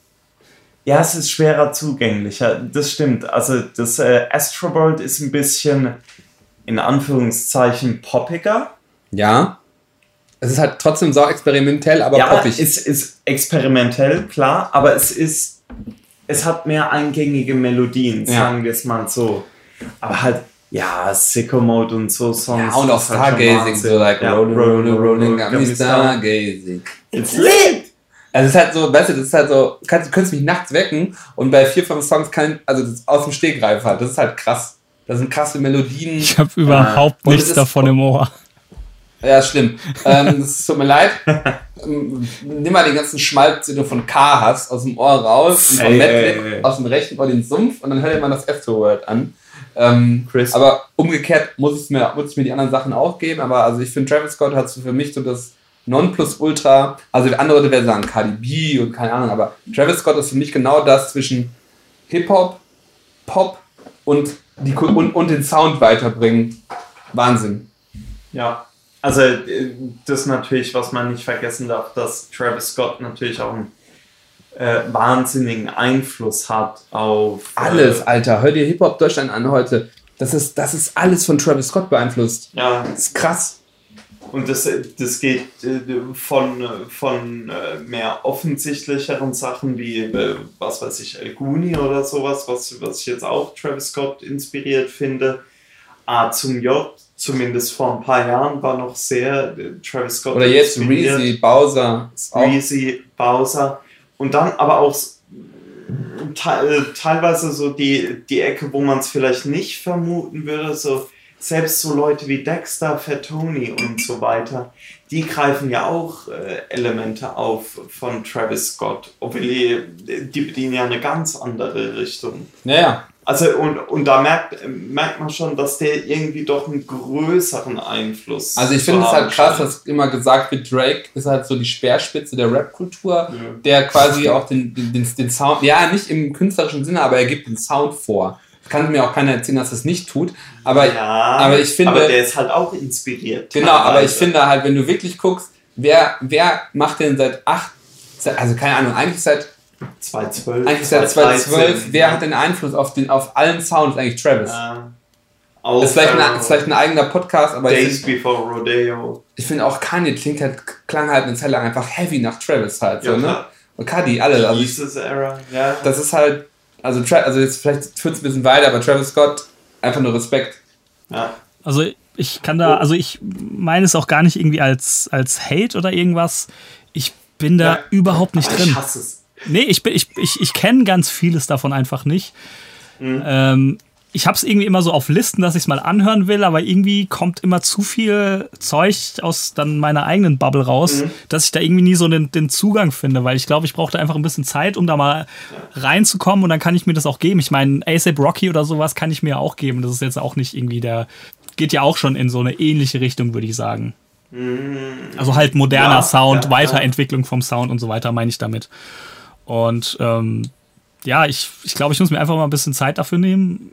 Ja, es ist schwerer zugänglicher, das stimmt. Also das äh, Astroworld ist ein bisschen in Anführungszeichen poppiger. Ja. Es ist halt trotzdem sau experimentell, aber ja, poppig. es ist experimentell, klar, aber es ist, es hat mehr eingängige Melodien, Ja. sagen wir es mal so. Aber halt, ja, Sicko Mode und so Songs. ja, und auch halt Stargazing, so like Ja, rolling, rolling, rolling, got got me me started. stargazing. It's lit! Also es ist halt so, weißt du, das ist halt so, kannst, du könntest mich nachts wecken und bei vier, fünf Songs kann, also das aus dem Stegreif halt, das ist halt krass. Das sind krasse Melodien. Ich habe überhaupt Und nichts es ist- davon im Ohr. Ja, schlimm. ähm, das tut mir leid. Nimm mal den ganzen Schmalz, den du von K hast, aus dem Ohr raus und vom Ey, ey, ey. aus dem rechten Ohr den Sumpf und dann hör dir mal das Afterword an. Ähm, Chris. Aber umgekehrt muss ich mir, muss ich mir die anderen Sachen auch geben. Aber also ich finde, Travis Scott hat so für mich so das Nonplusultra. Also andere Leute werden sagen Cardi B und keine Ahnung. Aber Travis Scott ist für mich genau das zwischen Hip-Hop, Pop und, die, und, und den Sound weiterbringen. Wahnsinn. Ja, also äh, das ist natürlich, was man nicht vergessen darf, dass Travis Scott natürlich auch einen äh, wahnsinnigen Einfluss hat auf äh, Alles, Alter. Hör dir Hip-Hop Deutschland an heute. Das ist, das ist alles von Travis Scott beeinflusst. Ja, Das ist krass. Und das, äh, das geht äh, von, äh, von mehr offensichtlicheren Sachen wie, was weiß ich, El Guni oder sowas, was, was ich jetzt auch Travis Scott inspiriert finde, A zum J, zumindest vor ein paar Jahren, war noch sehr Travis Scott Oder jetzt inspiriert. Reezy, Bowser. Reezy, Bowser und dann aber auch te teilweise so die, die Ecke, wo man es vielleicht nicht vermuten würde, so selbst so Leute wie Dexter, Fatoni und so weiter, die greifen ja auch äh, Elemente auf von Travis Scott, obwohl die, die bedienen ja eine ganz andere Richtung. naja. Also und, und da merkt, merkt man schon, dass der irgendwie doch einen größeren Einfluss Also ich finde es halt krass, dass immer gesagt wird, Drake ist halt so die Speerspitze der Rap-Kultur, Ja. der quasi auch den, den, den Sound, ja, nicht im künstlerischen Sinne, aber er gibt den Sound vor. Kann mir auch keiner erzählen, dass es nicht tut. Aber, ja, aber ich finde- aber der ist halt auch inspiriert. genau, aber ich finde halt, wenn du wirklich guckst, wer, wer macht denn seit acht, also keine Ahnung, eigentlich seit 2012. Eigentlich seit 2012, 2013, wer hat den Einfluss auf, den, auf allen Sounds? Eigentlich Travis. Ja. Das ist vielleicht, ein, Auch, ist vielleicht ein eigener Podcast, aber ich, Days find- Before Rodeo. ich finde auch Kanye klingt halt, klang halt eine Zeit lang einfach heavy nach Travis halt. So, Ja, ne? Und Cardi, alle. Also ich, Jesus Era, ja. das ist halt, also, Tra also jetzt vielleicht führt es ein bisschen weiter, aber Travis Scott, einfach nur Respekt. ja. Also ich kann da, also ich meine es auch gar nicht irgendwie als, als Hate oder irgendwas. Ich bin da Ja. überhaupt nicht Aber drin. Ich hasse es. Nee, ich, bin- ich, ich, ich kenne ganz vieles davon einfach nicht. Mhm. Ähm, ich habe es irgendwie immer so auf Listen, dass ich es mal anhören will, aber irgendwie kommt immer zu viel Zeug aus dann meiner eigenen Bubble raus, Mhm. dass ich da irgendwie nie so den, den Zugang finde, weil ich glaube, ich brauche da einfach ein bisschen Zeit, um da mal reinzukommen und dann kann ich mir das auch geben. Ich meine, ASAP Rocky oder sowas kann ich mir auch geben. Das ist jetzt auch nicht irgendwie der, geht ja auch schon in so eine ähnliche Richtung, würde ich sagen. Also halt moderner Ja, Sound, ja, Weiterentwicklung vom Sound und so weiter, meine ich damit. Und ähm, ja, ich, ich glaube, ich muss mir einfach mal ein bisschen Zeit dafür nehmen.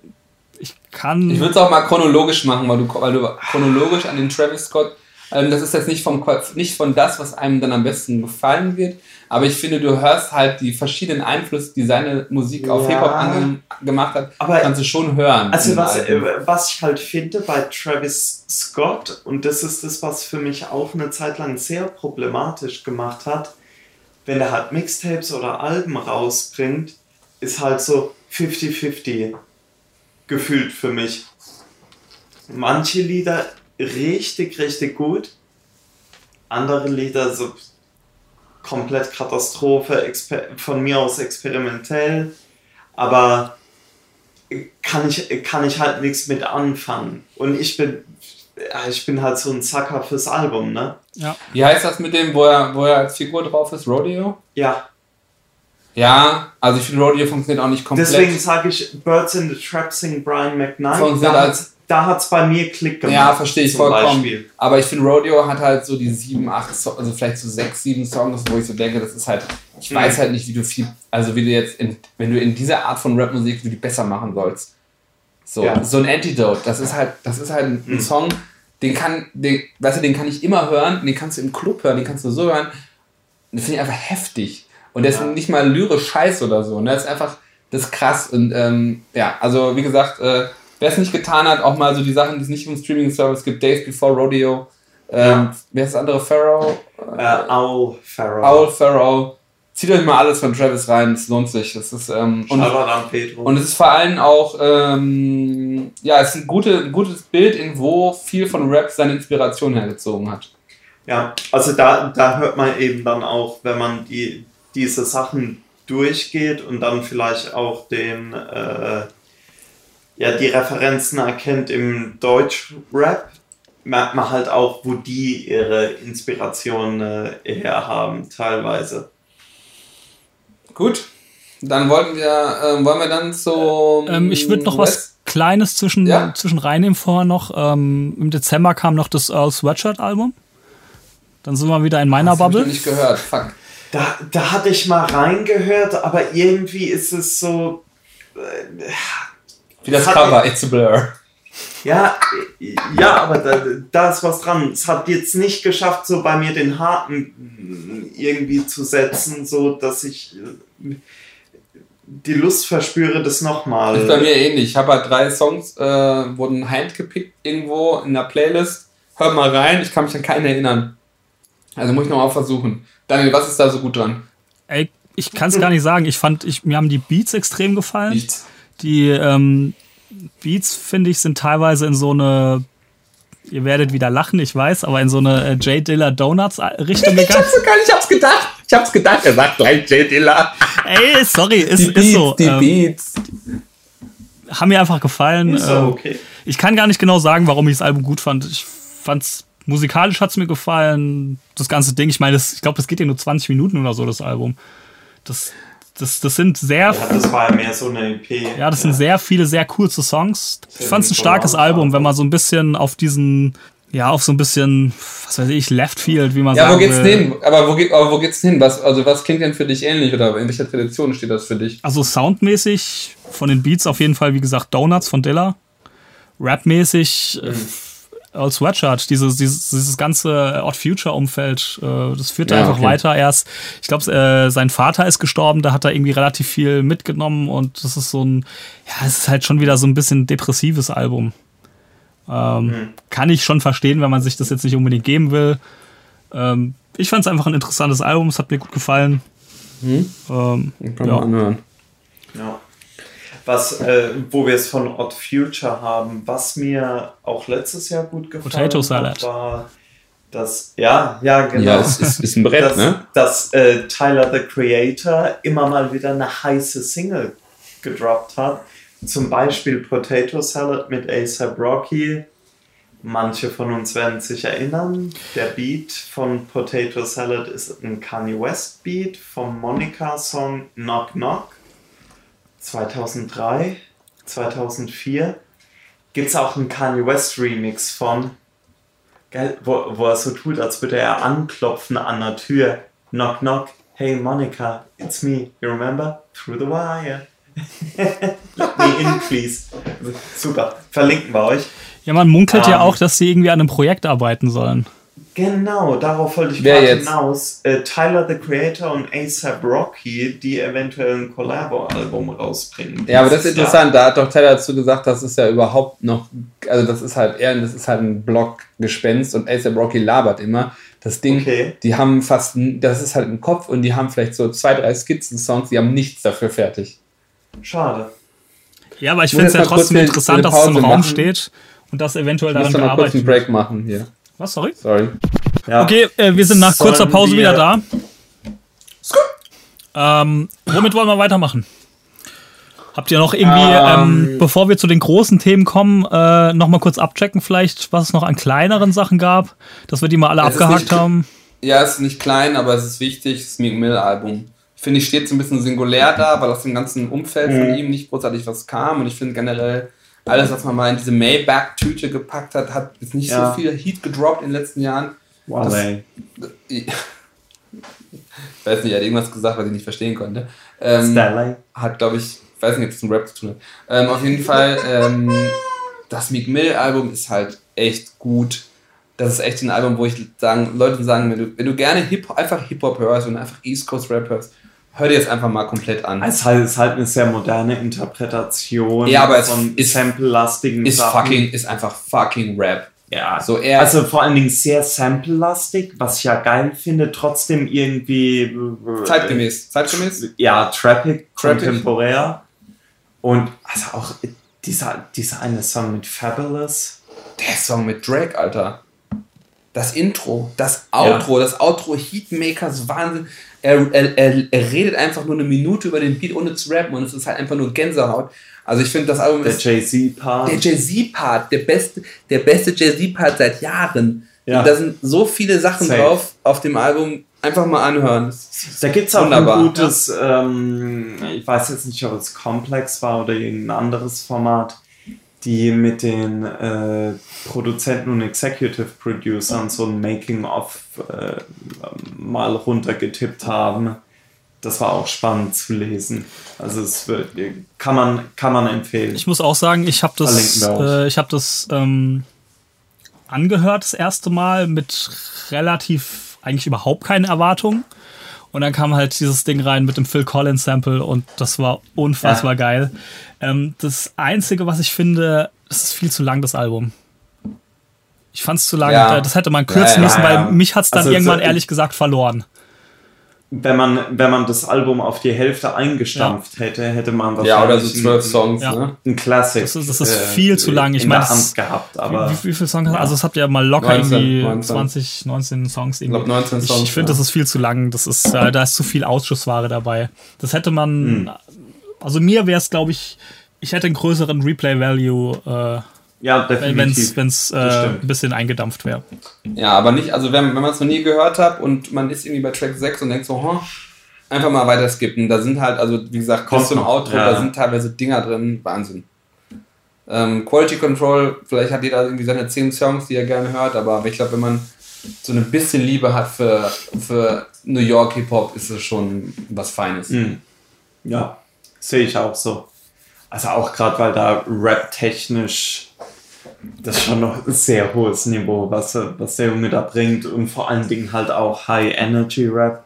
Ich kann. Ich würde es auch mal chronologisch machen, weil du, weil du chronologisch an den Travis Scott, ähm, das ist jetzt nicht, vom, nicht von das, was einem dann am besten gefallen wird, aber ich finde, du hörst halt die verschiedenen Einflüsse, die seine Musik auf Ja. Hip-Hop ange gemacht hat, Aber- kannst du schon hören. Also was, äh, was ich halt finde bei Travis Scott, und das ist das, was für mich auch eine Zeit lang sehr problematisch gemacht hat, wenn er halt Mixtapes oder Alben rausbringt, ist halt so 50-50 gefühlt für mich. Manche Lieder richtig, richtig gut, andere Lieder so komplett Katastrophe, von mir aus experimentell, aber kann ich, kann ich halt nichts mit anfangen. Und ich bin, ich bin halt so ein Sucker fürs Album, ne? ja. Wie heißt das mit dem, wo er, wo er als Figur drauf ist? Rodeo? Ja, Ja, also ich finde Rodeo funktioniert auch nicht komplett. deswegen sage ich Birds in the Trap sing Brian McKnight. Da, als- da hat es bei mir Klick gemacht. Ja, verstehe ich vollkommen. Beispiel. Aber ich finde, Rodeo hat halt so die sieben, acht, so also vielleicht so sechs, sieben Songs, wo ich so denke, das ist halt, ich weiß Mhm. halt nicht, wie du viel, also wie du jetzt, in, wenn du in dieser Art von Rapmusik, wie du die besser machen sollst. So, Ja. so ein Antidote, das ist halt, das ist halt ein, Mhm. Song, den kann, den, weißt du, den kann ich immer hören, den kannst du im Club hören, den kannst du so hören. Das finde ich einfach heftig. Und der ist Ja. nicht mal lyrisch scheiß oder so. Ne? Das ist einfach, das ist krass. Und ähm, ja, also wie gesagt, äh, wer es nicht getan hat, auch mal so die Sachen, die es nicht im Streaming-Service gibt, Days Before Rodeo, ähm, Ja. wer ist das andere? Pharaoh? Äh, Owl Pharaoh. Owl Pharaoh. Zieht euch mal alles von Travis rein, es lohnt sich. Das ist, ähm, und, an Pedro. und es ist vor allem auch, ähm, ja, es ist ein, gute, ein gutes Bild, in wo viel von Rap seine Inspiration hergezogen hat. Ja, also da, da hört man eben dann auch, wenn man die, diese Sachen durchgeht und dann vielleicht auch den, äh, ja, die Referenzen erkennt im Deutschrap, merkt man halt auch, wo die ihre Inspiration äh, herhaben, teilweise. Gut, dann wollten wir, ähm, wollen wir dann so. Ähm, ich würde noch was Kleines zwischen, Ja. zwischen reinnehmen vorher noch. Ähm, Im Dezember kam noch das Earl Sweatshirt Album. Dann sind wir wieder in meiner Das hab ich Bubble. nicht gehört, fuck. Da, da hatte ich mal reingehört, aber irgendwie ist es so. Äh, Wie das Cover, It's a Blur. Ja, ja, aber da, da ist was dran. Es hat jetzt nicht geschafft, so bei mir den Haken irgendwie zu setzen, so dass ich äh, die Lust verspüre, das Ist bei nochmal. mir ähnlich. Ich habe halt drei Songs, äh, wurden handgepickt irgendwo in der Playlist. Hör mal rein, ich kann mich an keinen erinnern. Also muss ich nochmal versuchen. Daniel, was ist da so gut dran? Ey, ich kann es gar nicht sagen. Ich fand, ich, mir haben die Beats extrem gefallen. Nichts. Die ähm, Beats, finde ich, sind teilweise in so eine, ihr werdet wieder lachen, ich weiß, aber in so eine äh, J. Dilla Donuts Richtung Ich gegangen. hab's sogar, ich hab's gedacht. Ich hab's gedacht, er sagt gleich J. Dilla. Ey, sorry, ist, Die ist Beats, so. die ähm, Beats. haben mir einfach gefallen. Ist so Ähm, okay. Ich kann gar nicht genau sagen, warum ich das Album gut fand. Ich fand's musikalisch hat's mir gefallen. Das ganze Ding, ich meine, ich glaube, das geht ja nur 20 Minuten oder so, das Album. Das, das, das sind sehr, Ja, das war ja mehr so eine EP. ja, das sind sehr viele, sehr kurze Songs. Ich Sehr fand's ein starkes. Album, wenn man so ein bisschen auf diesen, ja, auf so ein bisschen, was weiß ich, Left Field, wie man Ja, sagen wo geht's will. denn hin? Aber wo, geht, aber wo geht's denn hin? Was, also was klingt denn für dich ähnlich oder in welcher Tradition steht das für dich? Also soundmäßig von den Beats auf jeden Fall, wie gesagt, Donuts von Dilla. Rapmäßig äh, Earl Sweatshirt, dieses, dieses, dieses ganze Odd Future-Umfeld, äh, das führt Ja, einfach okay. weiter erst. Ich glaube, äh, sein Vater ist gestorben, da hat er irgendwie relativ viel mitgenommen und das ist so ein, ja, es ist halt schon wieder so ein bisschen depressives Album. Ähm, Kann ich schon verstehen, wenn man sich das jetzt nicht unbedingt geben will. Ähm, ich fand es einfach ein interessantes Album, es hat mir gut gefallen. Ähm, Kann ja. man anhören. Ja. Was, äh, wo wir es von Odd Future haben, was mir auch letztes Jahr gut gefallen Potato Salad. hat, war das, ja, ja, genau. Ja, es ist, ist ein Brett, dass, ne? dass äh, Tyler the Creator immer mal wieder eine heiße Single gedroppt hat. Zum Beispiel Potato Salad mit ASAP Rocky. Manche von uns werden sich erinnern. Der Beat von Potato Salad ist ein Kanye West Beat vom Monica-Song Knock Knock 2003, 2004. Gibt es auch einen Kanye West Remix von Geil, wo, wo er so tut, als würde er anklopfen an der Tür. Knock, knock. Hey Monica, it's me. You remember? Through the wire. Let me in, please. Super. Verlinken wir euch. Ja, man munkelt ja Ähm. auch, dass sie irgendwie an einem Projekt arbeiten sollen. Genau, darauf wollte ich Wer gerade jetzt? hinaus. Äh, Tyler the Creator und ASAP Rocky, die eventuell ein Collabo-Album rausbringen. Ja, aber das ist interessant. Da hat doch Tyler dazu gesagt, das ist ja überhaupt noch, also das ist halt eher, das ist halt ein Blockgespenst und ASAP Rocky labert immer. Das Ding, Okay. die haben fast, das ist halt im Kopf und die haben vielleicht so zwei, drei Skizzen-Songs, die haben nichts dafür fertig. Schade. Ja, aber ich finde es ja trotzdem interessant, dass es im Raum machen. steht und dass eventuell daran da mal kurz einen gearbeitet wird. Break machen hier. Was, sorry? Sorry. Ja. Okay, äh, wir sind nach Sollen kurzer Pause wieder da. Ähm, womit wollen wir weitermachen? Habt ihr noch irgendwie, ähm, Ähm. bevor wir zu den großen Themen kommen, äh, noch mal kurz abchecken vielleicht, was es noch an kleineren Sachen gab, dass wir die mal alle abgehakt nicht- haben? Ja, es ist nicht klein, aber es ist wichtig. Das Meek Mill Album. Finde ich steht so ein bisschen singulär da, weil aus dem ganzen Umfeld von ihm nicht großartig was kam. Und ich finde generell, alles, was man mal in diese Maybach-Tüte gepackt hat, hat jetzt nicht Ja. so viel Heat gedroppt in den letzten Jahren. Wale. Ich weiß nicht, er hat irgendwas gesagt, was ich nicht verstehen konnte. Ähm, Stanley. hat, glaube ich, ich weiß nicht, ob es mit Rap zu tun hat. Ähm, auf jeden Fall, ähm, das Meek Mill Album ist halt echt gut. Das ist echt ein Album, wo ich sagen, Leute sagen, wenn du, wenn du gerne Hip einfach Hip-Hop hörst und einfach East Coast Rap hörst, hör dir das einfach mal komplett an. Es ist halt, ist halt eine sehr moderne Interpretation Ja, aber es von ist- sample-lastigen ist Sachen. fucking, ist einfach fucking Rap. Ja, So eher, Also vor allen Dingen sehr sample-lastig, was ich ja geil finde, trotzdem irgendwie äh, zeitgemäß. Zeitgemäß? Ja, trappig, Trappig. kontemporär. Und also auch dieser, dieser eine Song mit Fabulous. Der Song mit Drake, Alter. Das Intro, das Outro, das Outro Heatmakers, Wahnsinn. Er, er, er, er redet einfach nur eine Minute über den Beat, ohne zu rappen und es ist halt einfach nur Gänsehaut. Also ich finde, das Album Der ist Jay-Z-Part. der Jay-Z-Part, der beste, der beste Jay-Z-Part seit Jahren. Ja. Und da sind so viele Sachen Safe. drauf auf dem Album. Einfach mal anhören. Da gibt es auch Wunderbar, ein gutes, ähm, ich weiß jetzt nicht, ob es Complex war oder irgendein anderes Format, die mit den äh, Produzenten und Executive Producern so ein Making-of äh, mal runtergetippt haben. Das war auch spannend zu lesen. Also es wird, kann man, kann man empfehlen. Ich muss auch sagen, ich habe das, äh, ich habe das ähm, angehört das erste Mal mit relativ eigentlich überhaupt keine Erwartungen. Und dann kam halt dieses Ding rein mit dem Phil Collins Sample und das war unfassbar Ja. geil. Ähm, das Einzige, was ich finde, es ist viel zu lang, das Album. Ich fand es zu lang. Ja. Das hätte man kürzen Ja, müssen, weil mich hat es dann Also, irgendwann so- ehrlich gesagt verloren. Wenn man, wenn man das Album auf die Hälfte eingestampft hätte, hätte man ja, oder so wahrscheinlich zwölf ein- Songs, Ja. ne? ein Classic. Das ist- das ist viel zu lang. Ich in meine, gehabt, aber wie, wie, wie viele Songs? Also es habt ihr mal locker 19, irgendwie 19. 20, 19 Songs. Irgendwie. Ich glaube 19 Songs. Ich, ich finde, ja. das ist viel zu lang. Das ist, äh, da ist zu viel Ausschussware dabei. Das hätte man. Also mir wäre es, glaube ich, ich hätte einen größeren Replay-Value, ja, äh, wenn definitiv. es äh, ein bisschen eingedampft wäre. Ja, aber nicht, also wenn, wenn man es noch nie gehört hat und man ist irgendwie bei Track 6 und denkt so, huh, einfach mal weiter skippen. Da sind halt, also wie gesagt, Kommt bis zum noch, Outro, ja. da sind teilweise Dinger drin, Wahnsinn. Ähm, Quality Control, vielleicht hat jeder irgendwie seine 10 Songs, die er gerne hört, aber ich glaube, wenn man so ein bisschen Liebe hat für, für New York Hip-Hop, ist es schon was Feines. Mhm. Ja, sehe ich auch so. Also auch gerade, weil da rap-technisch das ist schon noch ein sehr hohes Niveau, was, was der Junge da bringt und vor allen Dingen halt auch High-Energy-Rap.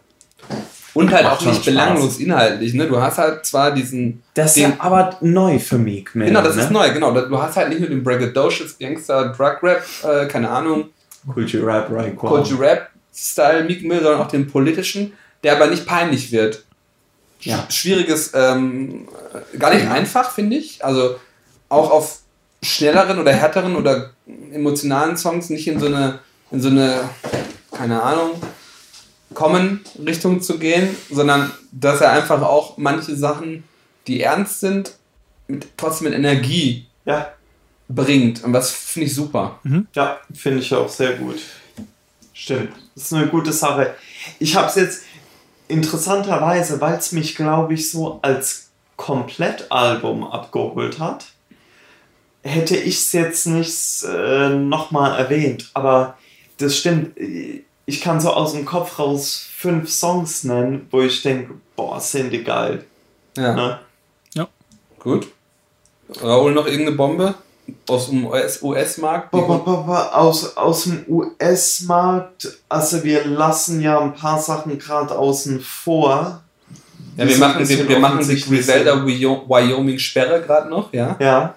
Und halt Macht auch nicht Spaß. belanglos inhaltlich, ne? Du hast halt zwar diesen. Das ist aber neu für Meek Mill. Genau, das ne? ist neu, genau. Du hast halt nicht nur den Braggadocious Gangster Drug Rap, äh, keine Ahnung, Culture Rap, right? Culture Rap Style Meek Mill, sondern auch den politischen, der aber nicht peinlich wird. Ja. Schwieriges, ähm, äh, gar nicht einfach, finde ich. Also auch auf schnelleren oder härteren oder emotionalen Songs nicht in so eine, in so eine, keine Ahnung, Common-Richtung zu gehen, sondern dass er einfach auch manche Sachen, die ernst sind, mit, trotzdem mit Energie Ja, bringt. Und das finde ich super. Ja, finde ich auch sehr gut. Stimmt. Das ist eine gute Sache. Ich habe es jetzt interessanterweise, weil es mich, glaube ich, so als Komplettalbum abgeholt hat, hätte ich es jetzt nicht äh, nochmal erwähnt. Aber das stimmt. Ich kann so aus dem Kopf raus fünf Songs nennen, wo ich denke, boah, sind die geil. Ja. Ne? Gut. Raoul noch irgendeine Bombe aus dem US-Markt? Aus, aus dem US-Markt, also wir lassen ja ein paar Sachen gerade außen vor. Ja, wir machen, bisschen wir machen die Griselda Wyoming Sperre gerade noch, ja? Ja.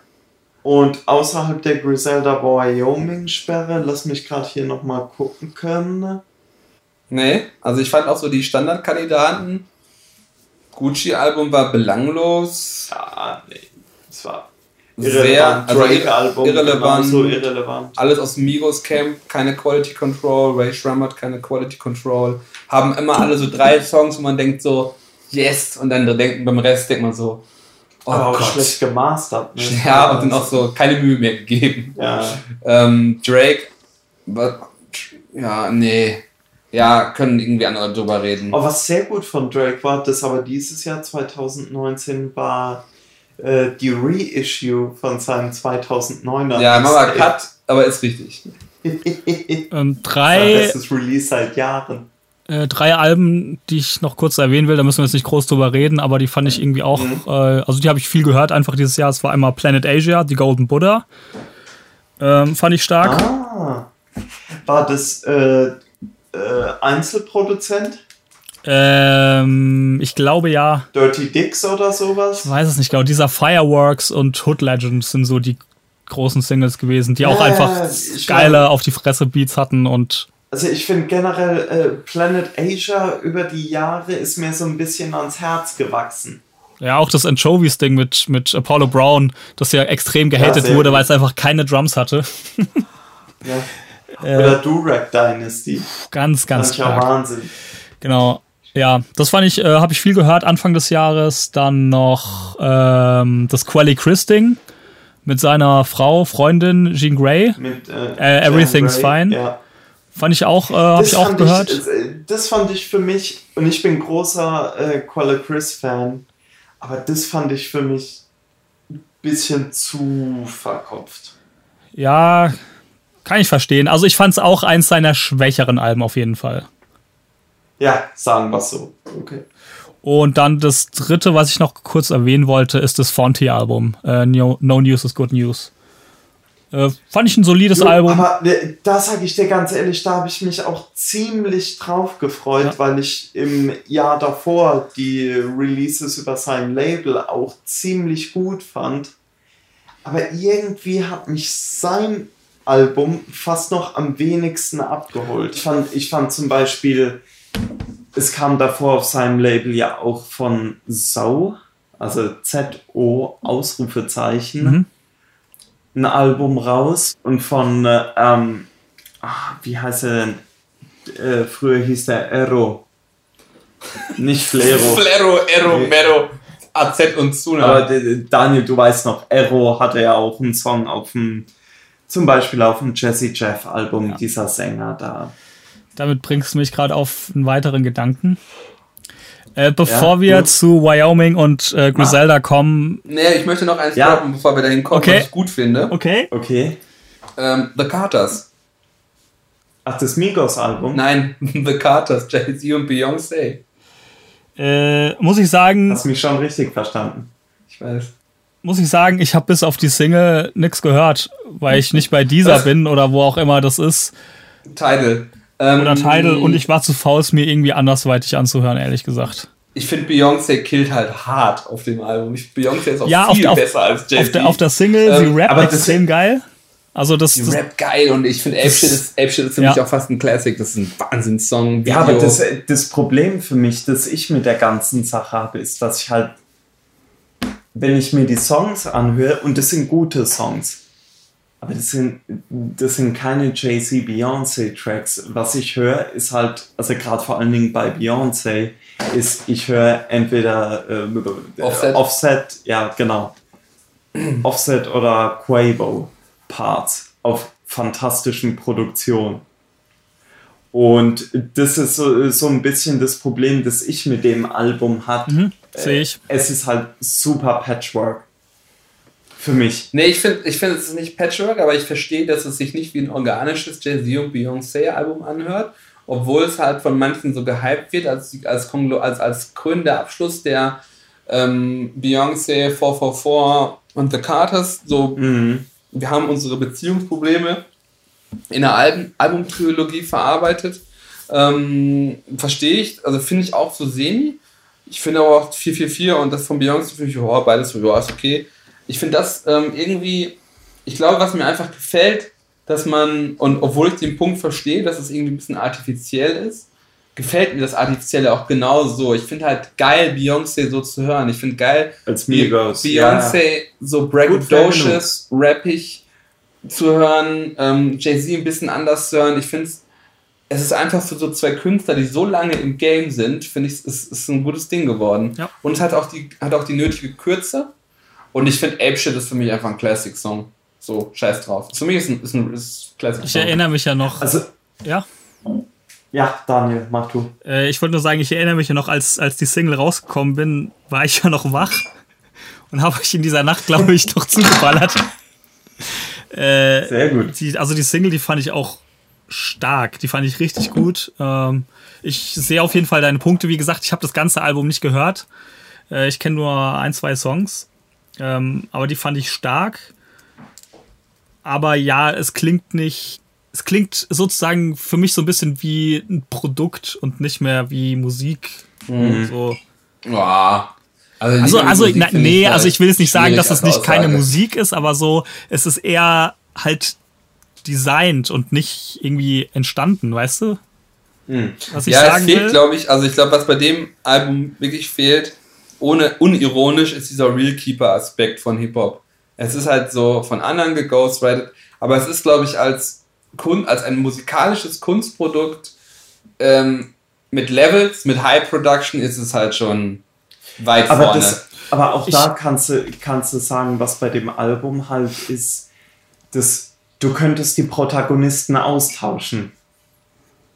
Und außerhalb der Griselda Wyoming-Sperre, lass mich gerade hier nochmal gucken können. Nee, also ich fand auch so die Standardkandidaten. Gucci-Album war belanglos. Ja, nee, das war Sehr, irrelevant. also Drake-Album, irrelevant. so irrelevant. Alles aus dem Migos Camp, keine Quality Control. Ray Schrammert, keine Quality Control. Haben immer alle so drei Songs, wo man denkt so, yes. Und dann denkt, beim Rest denkt man so, oh Aber auch Gott. schlecht gemastert. Ne? Ja, und dann auch so keine Mühe mehr gegeben. Ja. Ähm, Drake, ja, nee. Ja, können irgendwie andere drüber reden. Aber was sehr gut von Drake war, das aber dieses Jahr 2019 war äh, die Reissue von seinem 2009er. Ja, Mama. Cut, aber ist richtig. Ähm, Sein drei, bestes Release seit Jahren. Äh, drei Alben, die ich noch kurz erwähnen will, da müssen wir jetzt nicht groß drüber reden, aber die fand ich irgendwie auch, Mhm. äh, also die habe ich viel gehört einfach dieses Jahr. Es war einmal Planet Asia, die Golden Buddha. Ähm, fand ich stark. Ah. War das äh, äh, Einzelproduzent? Ähm, ich glaube ja, Dirty Dicks oder sowas? ich weiß es nicht genau, dieser Fireworks und Hood Legends sind so die großen Singles gewesen, die auch einfach geile auf die Fresse Beats hatten und Also ich finde generell äh, Planet Asia über die Jahre ist mir so ein bisschen ans Herz gewachsen. ja, auch das Anchovies-Ding mit, mit Apollo Brown, das ja extrem gehatet sehr wurde, weil es einfach keine Drums hatte. Ja. Oder Durag Dynasty. Ganz, ganz auch stark. Wahnsinn. Genau. Ja, das fand ich, äh, habe ich viel gehört Anfang des Jahres. Dann noch ähm, das Quelly Chris Ding mit seiner Frau, Freundin Jean Grey. Mit, äh, Äh, Everything's Gray. Fine. Ja. Fand ich auch, äh, habe Das ich auch fand gehört. Ich, das fand ich für mich, und ich bin großer äh, Quella Chris-Fan, aber das fand ich für mich ein bisschen zu verkopft. ja, kann ich verstehen. Also ich fand es auch eins seiner schwächeren Alben auf jeden Fall. Ja, sagen wir so. Okay. Und dann das dritte, was ich noch kurz erwähnen wollte, ist das Fonty-Album. Äh, no, no News is Good News. Äh, fand ich ein solides Jo, Album. Aber äh, da sage ich dir ganz ehrlich, da habe ich mich auch ziemlich drauf gefreut, Ja. weil ich im Jahr davor die Releases über sein Label auch ziemlich gut fand. Aber irgendwie hat mich sein Album fast noch am wenigsten abgeholt. Ich fand, ich fand zum Beispiel, es kam davor auf seinem Label ja auch von Sau, also Z-O Ausrufezeichen Mhm. Ein Album raus und von, äh, ähm, ah, wie heißt er denn? Äh, früher hieß der Ero. Nicht Flero. Flero, Ero, Nee. Mero, AZ und Suna. Aber äh, Daniel, du weißt noch, Ero hatte ja auch einen Song auf dem, zum Beispiel auf dem Jesse Jeff Album, dieser Sänger da. Damit bringst du mich gerade auf einen weiteren Gedanken. Äh, bevor Ja, wir gut. zu Wyoming und äh, Griselda kommen. nee, ich möchte noch eins Ja. droppen, bevor wir dahin kommen, Okay. was ich gut finde. Okay. Okay. Ähm, The Carters. Ach, das Migos-Album? Nein, The Carters, Jay-Z und Beyoncé. Äh, muss ich sagen, Hast mich schon richtig verstanden. Ich weiß. muss ich sagen, ich habe bis auf die Single nichts gehört, weil ich nicht bei dieser bin oder wo auch immer das ist. Tidal. Ähm, Oder Tidal und ich war zu faul, es mir irgendwie andersweitig anzuhören, ehrlich gesagt. Ich finde Beyoncé killt halt hart auf dem Album. Ich, Beyoncé ist auch Ja, auf viel auf- besser als Jay-Z. Auf der, auf der Single, Ähm, sie rappt aber das- extrem geil. Also das, Die das Rap geil und ich finde Ape Shit ist, Ape Shit ist für Ja. mich auch fast ein Classic. Das ist ein Wahnsinnssong. Ja, aber das, das Problem für mich, das ich mit der ganzen Sache habe, ist, dass ich halt, wenn ich mir die Songs anhöre, und das sind gute Songs, aber das sind, das sind keine Jay-Z, Beyoncé-Tracks. Was ich höre, ist halt, also gerade vor allen Dingen bei Beyoncé, ist, ich höre entweder ähm, Offset. Offset, ja, genau. Offset oder Quavo Parts auf fantastischen Produktionen. Und das ist so, so ein bisschen das Problem, das ich mit dem Album hatte. Mhm, sehe ich. Es ist halt super Patchwork. Für mich. Nee, ich finde, ich find, es ist nicht Patchwork, aber ich verstehe, dass es sich nicht wie ein organisches Jay-Z und Beyoncé-Album anhört, obwohl es halt von manchen so gehypt wird, als, als, als, als krönender Abschluss der ähm, Beyoncé 444 und The Carters. So, Mhm. wir haben unsere Beziehungsprobleme in der Album Albumtrilogie verarbeitet. Ähm, Verstehe ich, also finde ich auch so semi. Ich finde aber auch 444 und das von Beyoncé finde ich, oh, beides so, ja, ist okay. Ich finde das ähm, irgendwie, ich glaube, was mir einfach gefällt, dass man, und obwohl ich den Punkt verstehe, dass es irgendwie ein bisschen artifiziell ist, gefällt mir das Artifizielle auch genauso. Ich finde halt geil, Beyoncé so zu hören. Ich finde geil, Als Migos. Beyoncé so Gut braggadocious, rappig zu hören, ähm, Jay-Z ein bisschen anders zu hören. Ich finde es, es ist einfach für so zwei Künstler, die so lange im Game sind, finde ich, es ist, ist ein gutes Ding geworden. Ja. Und es hat auch die, hat auch die nötige Kürze. Und ich finde, Ape Shit ist für mich einfach ein Classic-Song. So, scheiß drauf. Für mich ist ein, ist ein, ist ein Classic-Song. Ich erinnere mich ja noch. Also, ja, ja, Daniel, mach du. äh, ich wollte nur sagen, ich erinnere mich ja noch, als, als die Single rausgekommen bin, war ich ja noch wach und habe euch in dieser Nacht, glaube ich, noch zugeballert. Äh, Sehr gut. die, also die Single, die fand ich auch stark. Die fand ich richtig gut. Ähm, ich sehe auf jeden Fall deine Punkte. Wie gesagt, ich habe das ganze Album nicht gehört. Äh, ich kenne nur ein, zwei Songs. Ähm, aber die fand ich stark. Aber ja, es klingt nicht. Es klingt sozusagen für mich so ein bisschen wie ein Produkt und nicht mehr wie Musik. So. Ja. Also, Also, also na, nee, also ich will jetzt nicht sagen, dass es nicht keine Aussage. Musik ist, aber so, es ist eher halt designt und nicht irgendwie entstanden, weißt du? Was ich ja, es sagen fehlt, will. glaube ich, also ich glaube, was bei dem Album wirklich fehlt, ohne unironisch, ist dieser Real Keeper-Aspekt von Hip-Hop. Es ist halt so von anderen geghostwritet, aber es ist, glaube ich, als, Kun als ein musikalisches Kunstprodukt ähm, mit Levels, mit High Production ist es halt schon weit Aber, vorne. das, aber auch Ich- da kannst du, kannst du sagen, was bei dem Album halt ist, dass du könntest die Protagonisten austauschen.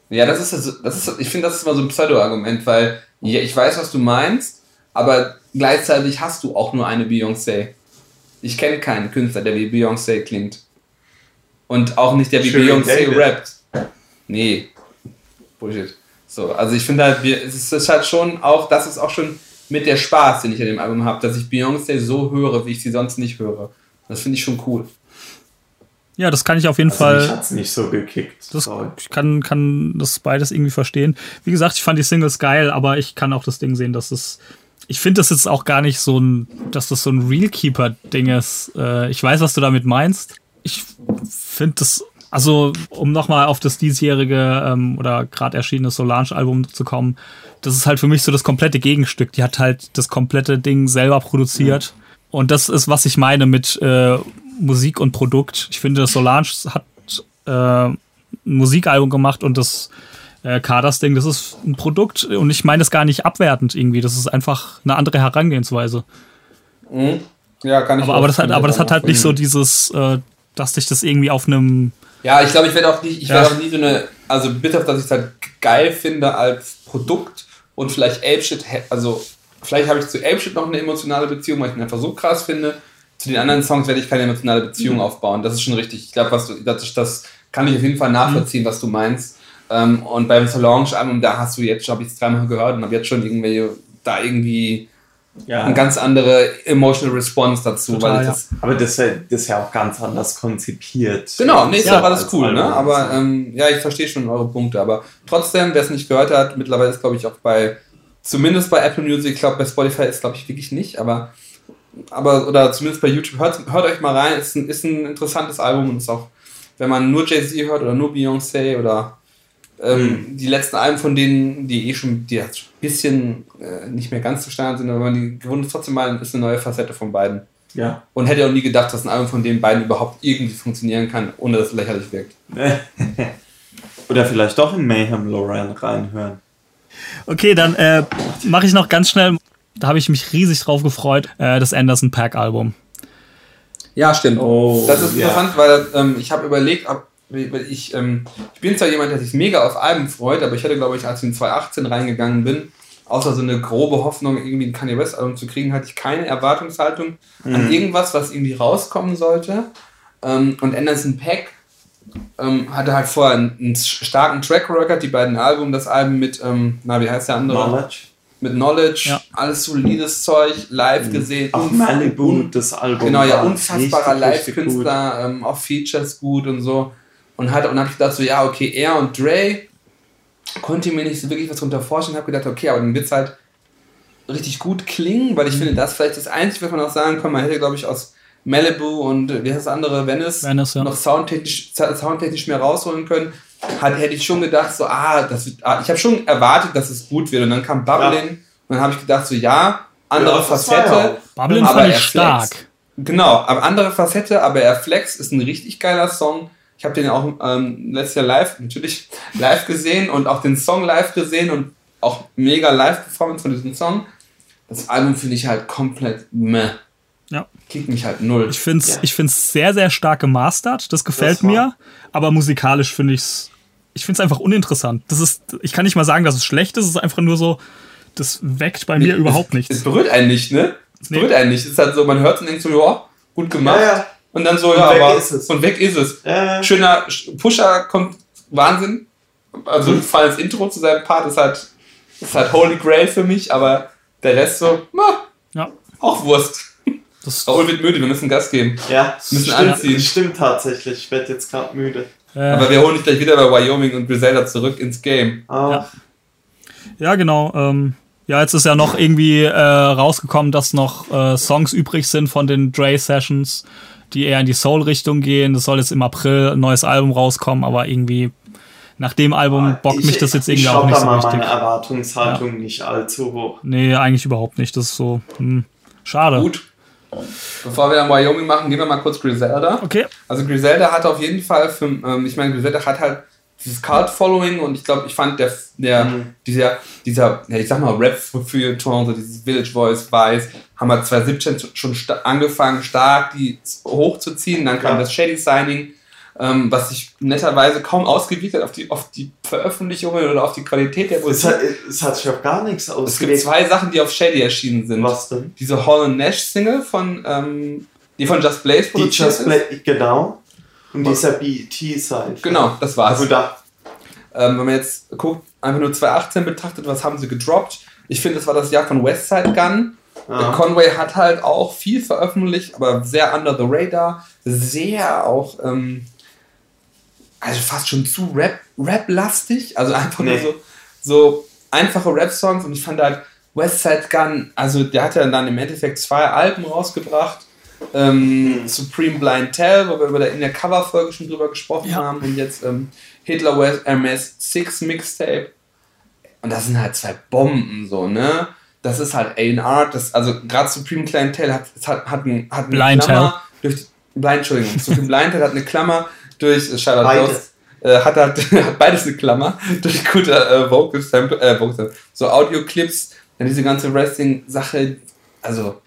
Ja, das ist, also- das ist ich finde, das ist immer so ein Pseudo-Argument, weil ja, ich weiß, was du meinst, aber gleichzeitig hast du auch nur eine Beyoncé. Ich kenne keinen Künstler, der wie Beyoncé klingt. Und auch nicht der wie Beyoncé David. rappt. Nee. Bullshit. So, also ich finde halt, es ist halt schon auch, das ist auch schon mit der Spaß, den ich an dem Album habe, dass ich Beyoncé so höre, wie ich sie sonst nicht höre. Das finde ich schon cool. Ja, das kann ich auf jeden Also mich Fall. hat's nicht so gekickt. Das, ich kann, kann das beides irgendwie verstehen. Wie gesagt, ich fand die Singles geil, aber ich kann auch das Ding sehen, dass es. Ich finde das jetzt auch gar nicht so ein, dass das so ein Real Keeper-Ding ist. Äh, ich weiß, was du damit meinst. Ich finde das, also um nochmal auf das diesjährige ähm, oder gerade erschienene Solange-Album zu kommen, das ist halt für mich so das komplette Gegenstück. Die hat halt das komplette Ding selber produziert. Und das ist, was ich meine mit äh, Musik und Produkt. Ich finde, Solange hat äh, ein Musikalbum gemacht und das äh, Kaders-Ding, das ist ein Produkt und ich meine das gar nicht abwertend irgendwie. Das ist einfach eine andere Herangehensweise. Ja, kann ich Aber, auch aber das hat, aber das hat halt nicht so dieses, äh, dass dich das irgendwie auf einem. Ja, ich glaube, ich werde auch nicht, ich Ja. werde auch nie so eine, also bitte, dass ich es halt geil finde als Produkt und vielleicht Apeshit, also vielleicht habe ich zu Apeshit noch eine emotionale Beziehung, weil ich ihn einfach so krass finde. Zu den anderen Songs werde ich keine emotionale Beziehung aufbauen. Das ist schon richtig. Ich glaube, was du, das, das kann ich auf jeden Fall nachvollziehen, was du meinst. Ähm, und beim Solange-Album, da hast du jetzt, habe ich es dreimal gehört und habe jetzt schon irgendwie da irgendwie Ja. eine ganz andere emotional Response dazu, Total, weil ja. das Aber das ist, ja, das ist ja auch ganz anders konzipiert. Genau, nee, Ja, alles als cool, ne? Aber ähm, ja, ich verstehe schon eure Punkte. Aber trotzdem, wer es nicht gehört hat, mittlerweile ist, glaube ich, auch bei, zumindest bei Apple Music, ich glaube, bei Spotify ist, glaube ich, wirklich nicht, aber, aber, oder zumindest bei YouTube, hört, hört euch mal rein, ist ein, ist ein interessantes Album und ist auch, wenn man nur Jay-Z hört oder nur Beyoncé oder ähm, die letzten Alben von denen, die eh schon, die jetzt ein bisschen äh, nicht mehr ganz so standard sind, aber man die gewohnt ist, trotzdem mal, ist eine neue Facette von beiden. Ja. Und hätte auch nie gedacht, dass ein Album von den beiden überhaupt irgendwie funktionieren kann, ohne dass es lächerlich wirkt. Oder vielleicht doch in Mayhem Lauren reinhören. Okay, dann äh, mache ich noch ganz schnell. Da habe ich mich riesig drauf gefreut. Äh, das Anderson Pack Album. Ja, stimmt. Oh, das ist ja. interessant, weil ähm, ich habe überlegt, ob, ich, ähm, ich bin zwar jemand, der sich mega auf Alben freut, aber ich hätte, glaube ich, als ich in 2018 reingegangen bin, außer so eine grobe Hoffnung, irgendwie ein Kanye West Album zu kriegen, hatte ich keine Erwartungshaltung Mhm. an irgendwas, was irgendwie rauskommen sollte. Ähm, und Anderson Peck ähm, hatte halt vorher einen, einen starken Track Record, die beiden Alben, das Album mit, ähm, na, wie heißt der andere? Knowledge. Mit Knowledge, Ja. alles solides Zeug, live gesehen. Auch unf- Malibu, das Album. Genau, ja, unfassbarer. Live-Künstler, ähm, auch Features gut und so. Und hat und hab ich gedacht, so, ja, okay, er und Dre konnte mir nicht so wirklich was drunter vorstellen. Hab gedacht, okay, aber dann wird's halt richtig gut klingen, weil ich finde, das ist vielleicht das Einzige, was man auch sagen kann. Man hätte, glaube ich, aus Malibu und äh, wie heißt das andere, Venice, Venice, ja. noch soundtechnisch, soundtechnisch mehr rausholen können. Hat, hätte ich schon gedacht, so, ah, das wird, ah, ich habe schon erwartet, dass es gut wird. Und dann kam Bubbling und dann habe ich gedacht, so, ja, andere Ja, Facette. ja Bubbling aber fand ich er stark. Genau, aber andere Facette, aber er Flex ist ein richtig geiler Song. Ich habe den ja auch ähm, letztes Jahr live, natürlich live gesehen und auch den Song live gesehen und auch mega Live-Performance von diesem Song. Das Album finde ich halt komplett meh. Ja. Kickt mich halt null. Ich finde es Ja. ich find's sehr, sehr stark gemastert. Das gefällt Das mir. Aber musikalisch finde ich es. Ich finde es einfach uninteressant. Das ist, ich kann nicht mal sagen, dass es schlecht ist. Es ist einfach nur so, das weckt bei mir überhaupt Es nichts. berührt einen nicht, ne? Es Nee. berührt einen nicht. Es ist halt so, man hört es und denkt so, ja, gut gemacht. Ja, ja. Und dann so, Und ja, weg aber. ist es. Und weg ist es. Ja. Schöner Pusher kommt Wahnsinn. Also Mhm. das Intro zu seinem Part ist halt, ist halt Holy Grail für mich, aber der Rest so, na, Ja, auch Wurst. das, Raoul wird müde, wir müssen Gas geben. Ja, Müssen stimmt, anziehen. stimmt tatsächlich. Ich werde jetzt gerade müde. äh, Aber wir holen dich gleich wieder bei Wyoming und Griselda zurück ins Game. Ah, ja, genau. Ähm, ja, jetzt ist ja noch irgendwie äh, rausgekommen, dass noch äh, Songs übrig sind von den Dre Sessions, die eher in die Soul-Richtung gehen. Das soll jetzt im April ein neues Album rauskommen, aber irgendwie nach dem Album bockt ich- mich das jetzt ich irgendwie auch nicht da so mal richtig. meine Erwartungshaltung nicht allzu hoch. Nee, eigentlich überhaupt nicht. Das ist so, hm, schade. Gut. Bevor wir dann Wyoming machen, gehen wir mal kurz Griselda. Okay. Also Griselda hat auf jeden Fall, für, ähm, ich meine, Griselda hat halt dieses Cult-Following und ich glaube, ich fand der, der Mhm. dieser, dieser, ja, ich sag mal, Rap-Feuilleton, so dieses Village Voice Weiß, haben wir 2017 schon sta angefangen, stark die hochzuziehen. Dann kam Ja. das Shady Signing, ähm, was sich netterweise kaum ausgewirkt hat auf die, auf die Veröffentlichungen oder auf die Qualität der Es Musik. hat, es hat sich auf gar nichts Es gibt ausgewirkt. zwei Sachen, die auf Shady erschienen sind. Was denn? Diese Hall Nash Single von, ähm, die von Just Blaze Die produziert Just ist. Play, genau. Und dieser BET-Side. Genau, das war's. Also da, Ähm, wenn man jetzt guckt, einfach nur 2018 betrachtet, was haben sie gedroppt? Ich finde, das war das Jahr von Westside Gun. Ja. Conway hat halt auch viel veröffentlicht, aber sehr under the radar. Sehr auch, ähm, also fast schon zu Rap, Rap-lastig. Also einfach Nee. nur so, so einfache Rap-Songs. Und ich fand halt Westside Gun, also der hat ja dann im Endeffekt zwei Alben rausgebracht. Ähm, Mhm. Supreme Blind Tell, wo wir über der, in der Cover-Folge schon drüber gesprochen Ja. haben. Und jetzt ähm, Hitler West MS 6 Mixtape. Und das sind halt zwei Bomben, so, ne? Das ist halt A&R, das, also gerade Supreme Clientel hat, hat, hat, ein, hat eine Blind Klammer durch, die- Blind, Entschuldigung, Supreme Blind Tell hat eine Klammer durch, äh, Shoutout Beides. Äh, hat, hat, hat beides eine Klammer durch gute äh, Vocal Sample, äh, Vocal so Audioclips, dann diese ganze Wrestling-Sache, also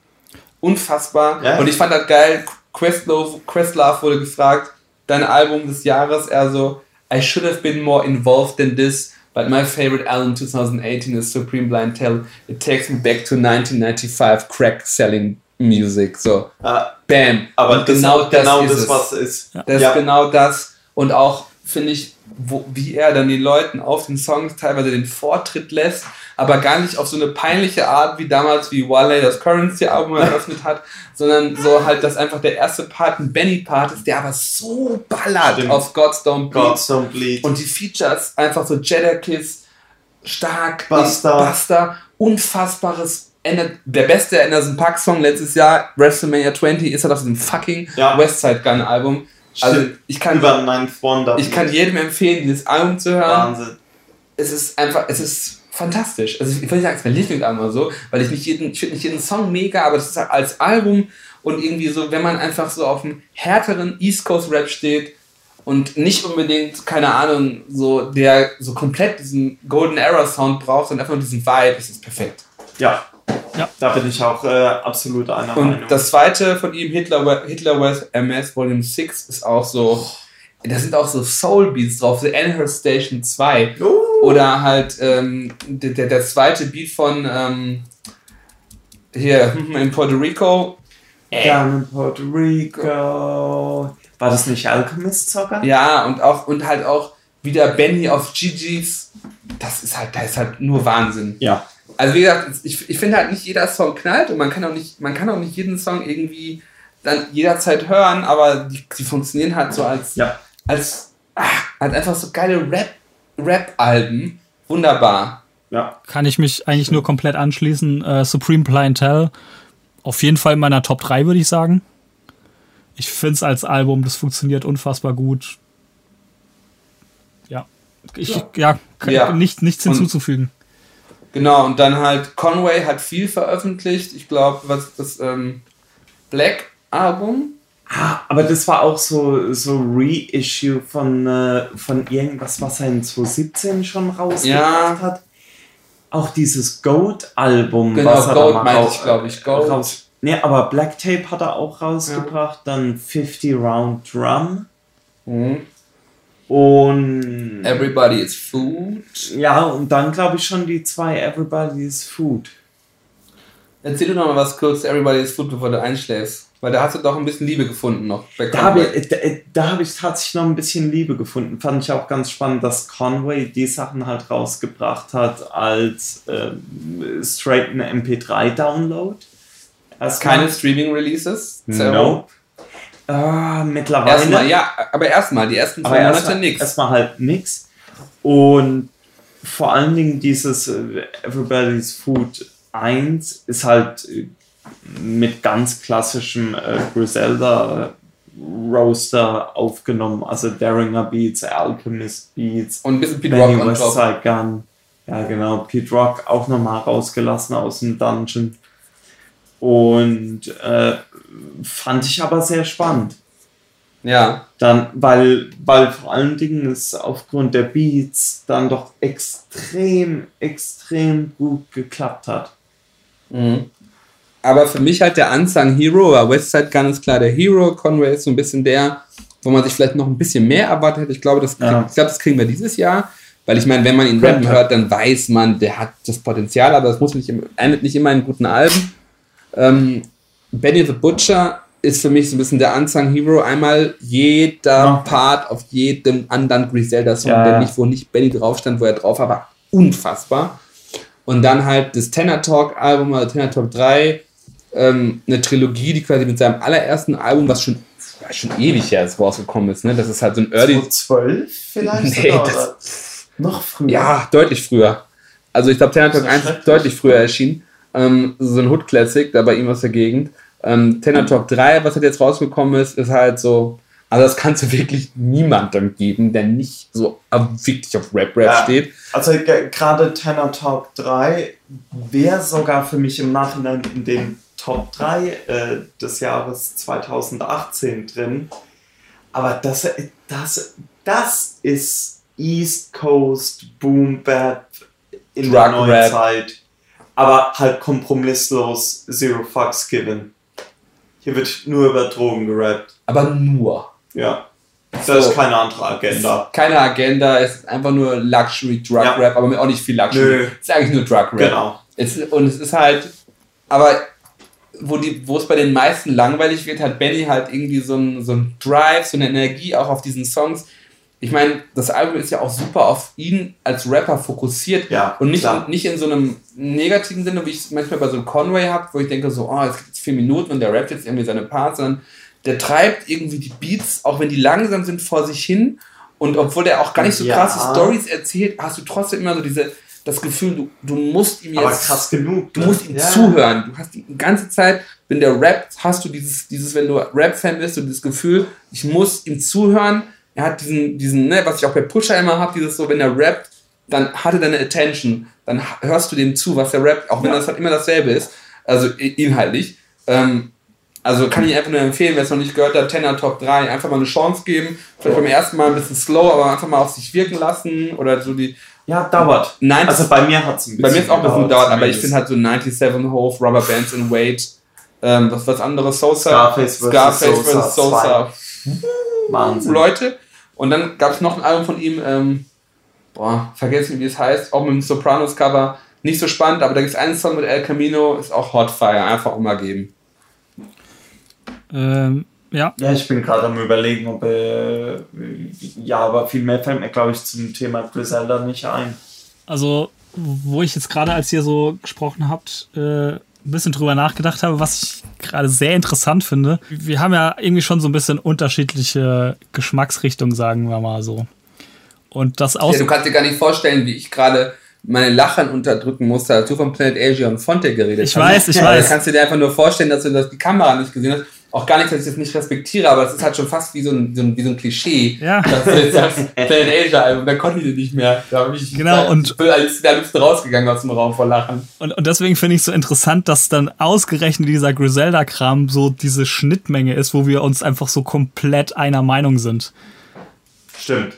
unfassbar. Ja. Und ich fand das geil, Questlove, Questlove wurde gefragt, dein Album des Jahres, er so, I should have been more involved in this, but my favorite album 2018 is Supreme Blind Tell. It takes me back to 1995 crack selling music. So, Ja, bam. aber das, genau das genau das, es. was ist. Das Ja. ist genau das. Und auch, finde ich, wo, wie er dann den Leuten auf den Songs teilweise den Vortritt lässt, aber gar nicht auf so eine peinliche Art, wie damals, wie Wale das Currency-Album eröffnet hat, sondern so halt, dass einfach der erste Part ein Benny-Part ist, der aber so ballert Stimmt. auf God's Don't Bleed. Gods don't bleed. Und die Features, einfach so Jadakiss, stark, Buster. Buster unfassbares der beste Anderson Paak Song letztes Jahr, WrestleMania 20, ist halt auf diesem fucking Ja. Westside Gun Album. Also Stimmt. ich kann, Über Ninth Wonder. ich kann jedem empfehlen, dieses Album zu hören. Wahnsinn. Es ist einfach, es ist fantastisch. Also ich nicht sagen, es ist mein Lieblingsalbum so, weil ich nicht jeden, ich finde nicht jeden Song mega, aber das ist halt als Album und irgendwie so, wenn man einfach so auf einem härteren East Coast Rap steht und nicht unbedingt, keine Ahnung, so der so komplett diesen Golden Era Sound braucht, sondern einfach nur diesen Vibe, ist es perfekt. Ja. Ja. Da bin ich auch äh, absolut einer Und Meinung. das zweite von ihm, Hitler, Hitler West MS Volume 6, ist auch so. Da sind auch so Soul Beats drauf, The Anher Station 2. Oh. Oder halt ähm, der, der, der zweite Beat von ähm, hier in Puerto Rico. Down in Puerto Rico. War das nicht Alchemist sogar? Ja, und auch und halt auch wieder Benny auf Gigi's. Das ist halt, da ist halt nur Wahnsinn. Ja. Also wie gesagt, ich, ich finde halt nicht jeder Song knallt und man kann auch nicht, man kann auch nicht jeden Song irgendwie dann jederzeit hören, aber die, die funktionieren halt so als, Ja. Als, ah, als einfach so geile Rap, Rap-Alben. Wunderbar. Ja. Kann ich mich eigentlich nur komplett anschließen. Äh, Supreme Clientele, auf jeden Fall in meiner Top 3, würde ich sagen. Ich finde es als Album, das funktioniert unfassbar gut. Ja. Ich, ja, kann, Ja. Nicht, nichts Und- hinzuzufügen. Genau, und dann halt Conway hat viel veröffentlicht. Ich glaube, was das ähm, Black Album. Ah, aber das war auch so, so Reissue von, äh, von irgendwas, was er in 2017 schon rausgebracht Ja. hat. Auch dieses Goat-Album, Genau, was er Goat meinte ich, glaub ich, Goat. Raus nee, aber Black Tape hat er auch rausgebracht, dann 50 Round Drum und Everybody is Food. ja, und dann glaube ich schon die zwei Everybody's Food. Erzähl du noch mal was kurz, Everybody is Food, bevor du einschläfst. Weil da hast du doch ein bisschen Liebe gefunden noch. Da habe ich, da, da hab ich tatsächlich noch ein bisschen Liebe gefunden. Fand ich auch ganz spannend, dass Conway die Sachen halt rausgebracht hat als ähm, straighten MP3-Download. Keine Streaming-Releases. No. Ah, mittlerweile. Erstmal, ja, aber erstmal, die ersten zwei Monate erstmal nix. erstmal halt nix. Und vor allen Dingen dieses äh, Everybody's Food 1 ist halt äh, mit ganz klassischem äh, Griselda äh, Roaster aufgenommen, also Daringer Beats, Alchemist Beats, Und ein bisschen Pete Rock Benny. Westside Gun. Ja, genau, Pete Rock auch nochmal rausgelassen aus dem Dungeon. Und äh, fand ich aber sehr spannend. Ja, Dann, weil, weil vor allen Dingen es aufgrund der Beats dann doch extrem, extrem gut geklappt hat. Aber für mich halt der Unsung Hero, war Westside Gun ist klar der Hero, Conway ist so ein bisschen der, wo man sich vielleicht noch ein bisschen mehr erwartet hätte. Ich glaube, das, Ja. ich glaube, das kriegen wir dieses Jahr. Weil ich meine, wenn man ihn rappen hört, dann weiß man, der hat das Potenzial, aber das muss nicht, endet nicht immer in guten Alben. Ähm, Benny the Butcher ist für mich so ein bisschen der Unsung Hero. Einmal jeder Ja. Part auf jedem anderen Griselda-Song, Ja, ja. nicht, wo nicht Benny drauf stand, wo er drauf war, war unfassbar. Und dann halt das Tenor Talk Album, also Tenor Talk 3, ähm, eine Trilogie, die quasi mit seinem allerersten Album, was schon, schon ewig her ist, rausgekommen ist. Ne? Das ist halt so ein Early. 12 vielleicht Nee, das- noch früher. Ja, deutlich früher. Also ich glaube, Tenor Talk So 1 ist deutlich früher erschienen. Ähm, so ein Hood Classic, da bei ihm aus der Gegend. Ähm, Tenor Talk 3, was halt jetzt rausgekommen ist, ist halt so. Also das kannst du wirklich niemandem geben, der nicht so wirklich auf Rap-Rap Ja. steht. Also ge- gerade Tenor Talk 3 wäre sogar für mich im Nachhinein in den Top 3 äh, des Jahres 2018 drin. Aber das, das, das ist East Coast Boom Bap in der Drug neuen Rap. Zeit. Aber halt kompromisslos, Zero Fucks Given. Hier wird nur über Drogen gerappt. Aber nur. Ja. Das So. ist keine andere Agenda. Keine Agenda, es ist einfach nur Luxury Drug Ja. Rap, aber auch nicht viel Luxury. Nö. Es ist eigentlich nur Drug Rap. Genau. Es, und es ist halt, aber wo, die, wo es bei den meisten langweilig wird, hat Benny halt irgendwie so ein, so ein Drive, so eine Energie auch auf diesen Songs. Ich meine, das Album ist ja auch super auf ihn als Rapper fokussiert Ja, und nicht, klar. nicht in so einem negativen Sinne, wie ich es manchmal bei so einem Conway habe, wo ich denke so, oh, es gibt jetzt vier Minuten und der rappt jetzt irgendwie seine Parts, sondern der treibt irgendwie die Beats, auch wenn die langsam sind, vor sich hin und obwohl der auch gar nicht so Ja. krasse Stories erzählt, hast du trotzdem immer so diese, das Gefühl, du, du musst ihm jetzt Aber krass genug. Du ne? musst ihm Ja. zuhören. Du hast die ganze Zeit, wenn der rappt, hast du dieses, dieses wenn du Rap-Fan bist, so dieses Gefühl, ich muss ihm zuhören. Er hat diesen, diesen, ne, was ich auch bei Pusher immer habe, dieses so, wenn er rappt, dann hat er deine Attention. Dann hörst du dem zu, was er rappt, auch wenn Ja. das halt immer dasselbe ist. Also inhaltlich. Ähm, also kann ich einfach nur empfehlen, wer es noch nicht gehört hat, Tenor Top 3, einfach mal eine Chance geben. Vielleicht beim ersten Mal ein bisschen slow, aber einfach mal auf sich wirken lassen. Oder so die. Ja, dauert. Nein, Also bei mir hat es ein bisschen bei mir ist auch ein bisschen gedauert, aber ich finde halt so 97 Hove, Rubber Bands in Wade, ähm, was was anderes, Sosa, Scarface vs. Scarface Sosa vs. Sosa, Wahnsinn. Leute. Und dann gab es noch ein Album von ihm, ähm, boah, vergessen wie es heißt, auch mit dem Sopranos-Cover. Nicht so spannend, aber da gibt es einen Song mit El Camino, ist auch Hotfire, einfach mal geben. Ähm, ja. Ja, ich bin gerade am überlegen, ob äh, ja, aber viel mehr fällt mir, glaube ich, zum Thema Griselda nicht ein. Also, wo ich jetzt gerade, als ihr so gesprochen habt, äh, ein bisschen drüber nachgedacht habe, was ich gerade sehr interessant finde. Wir haben ja irgendwie schon so ein bisschen unterschiedliche Geschmacksrichtungen, sagen wir mal so. Und das aus. Ja, du kannst dir gar nicht vorstellen, wie ich gerade meine Lachen unterdrücken musste, als du von Planet Asia und Fonte geredet ich hast. Ich weiß, ich weiß. Da kannst du dir einfach nur vorstellen, dass du das, die Kamera nicht gesehen hast. Auch gar nicht, dass ich das nicht respektiere, aber es ist halt schon fast wie so ein, wie so ein, wie so ein Klischee. Ja. Dass du jetzt sagst, Planet Asia Album, da konnte ich nicht mehr. Da habe ich genau, und ich bin als der liebsten rausgegangen aus dem Raum vor Lachen. Und, und deswegen finde ich es so interessant, dass dann ausgerechnet dieser Griselda-Kram so diese Schnittmenge ist, wo wir uns einfach so komplett einer Meinung sind. Stimmt.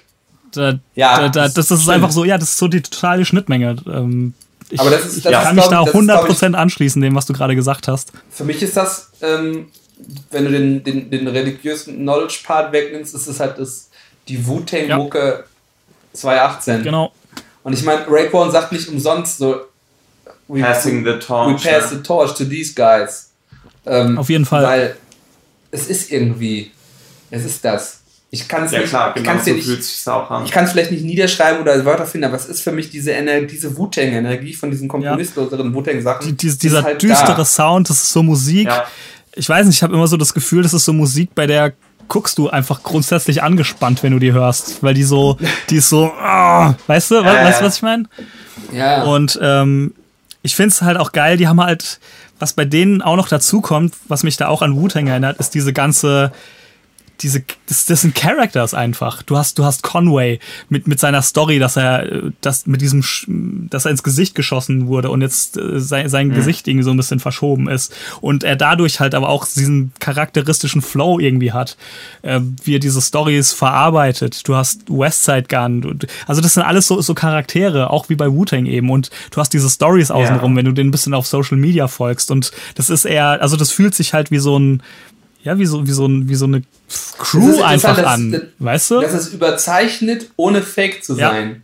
Da, ja, da, da, das, das ist stimmt. einfach so, ja, das ist so die totale Schnittmenge. Ähm, ich, aber das ist, das ich kann mich da 100% ich, anschließen, dem, was du gerade gesagt hast. Für mich ist das, ähm, wenn du den, den, den religiösen Knowledge-Part wegnimmst, ist es halt das, die Wu-Tang-Mucke ja. 2018. Genau. Und ich meine, Raekwon sagt nicht umsonst so, we, Passing the torch. We pass the torch to these guys. Ähm, Auf jeden Fall. Weil es ist irgendwie, es ist das. Ich kann es ja, nicht, klar, genau so nicht, fühlt sich auch an. ich kann es vielleicht nicht niederschreiben oder Wörter finden, aber es ist für mich diese Energie, diese Wu-Tang-Energie von diesen kompromissloseren ja. Wu-Tang-Sachen. Die, die, dieser halt düstere da. Sound, das ist so Musik. Ja. Ich weiß nicht, ich habe immer so das Gefühl, das ist so Musik, bei der guckst du einfach grundsätzlich angespannt, wenn du die hörst, weil die so, die ist so, oh, weißt du, Äh. weißt du, was ich meine? Ja. Und ähm, ich finde es halt auch geil, die haben halt, was bei denen auch noch dazu kommt, was mich da auch an Wu-Tang erinnert, ist diese ganze, diese, das, das sind Characters einfach. Du hast, du hast Conway mit, mit seiner Story, dass er, das mit diesem, dass er ins Gesicht geschossen wurde und jetzt äh, sein, sein Mhm. Gesicht irgendwie so ein bisschen verschoben ist. Und er dadurch halt aber auch diesen charakteristischen Flow irgendwie hat, äh, wie er diese Stories verarbeitet. Du hast Westside Gun. Du, also das sind alles so, so Charaktere, auch wie bei Wu-Tang eben. Und du hast diese Stories außenrum, Ja. wenn du den ein bisschen auf Social Media folgst. Und das ist eher, also das fühlt sich halt wie so ein, ja, wie so, wie so, ein, wie so eine Crew einfach an. das- weißt du? Das ist überzeichnet, ohne fake zu Ja. sein.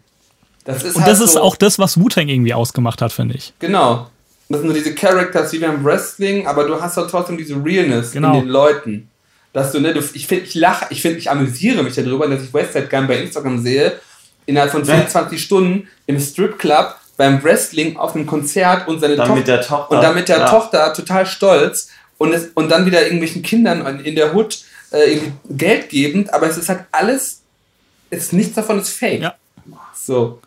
Das ist Und halt das ist so, auch das, was Wu-Tang irgendwie ausgemacht hat, finde ich. Genau. Das sind so diese Characters wie beim Wrestling, aber du hast doch trotzdem diese Realness Genau. in den Leuten. Dass du, ne, du, ich finde, ich lache, ich finde, ich amüsiere mich darüber, dass ich Westside Gun bei Instagram sehe, innerhalb von 24 Stunden im Stripclub beim Wrestling auf einem Konzert und seine Dann Tochter mit der Tochter. und dann mit der Ja. Tochter total stolz und, es, und dann wieder irgendwelchen Kindern in der Hood äh, Geld gebend, aber es ist halt alles, es ist nichts davon ist fake. Ja. So.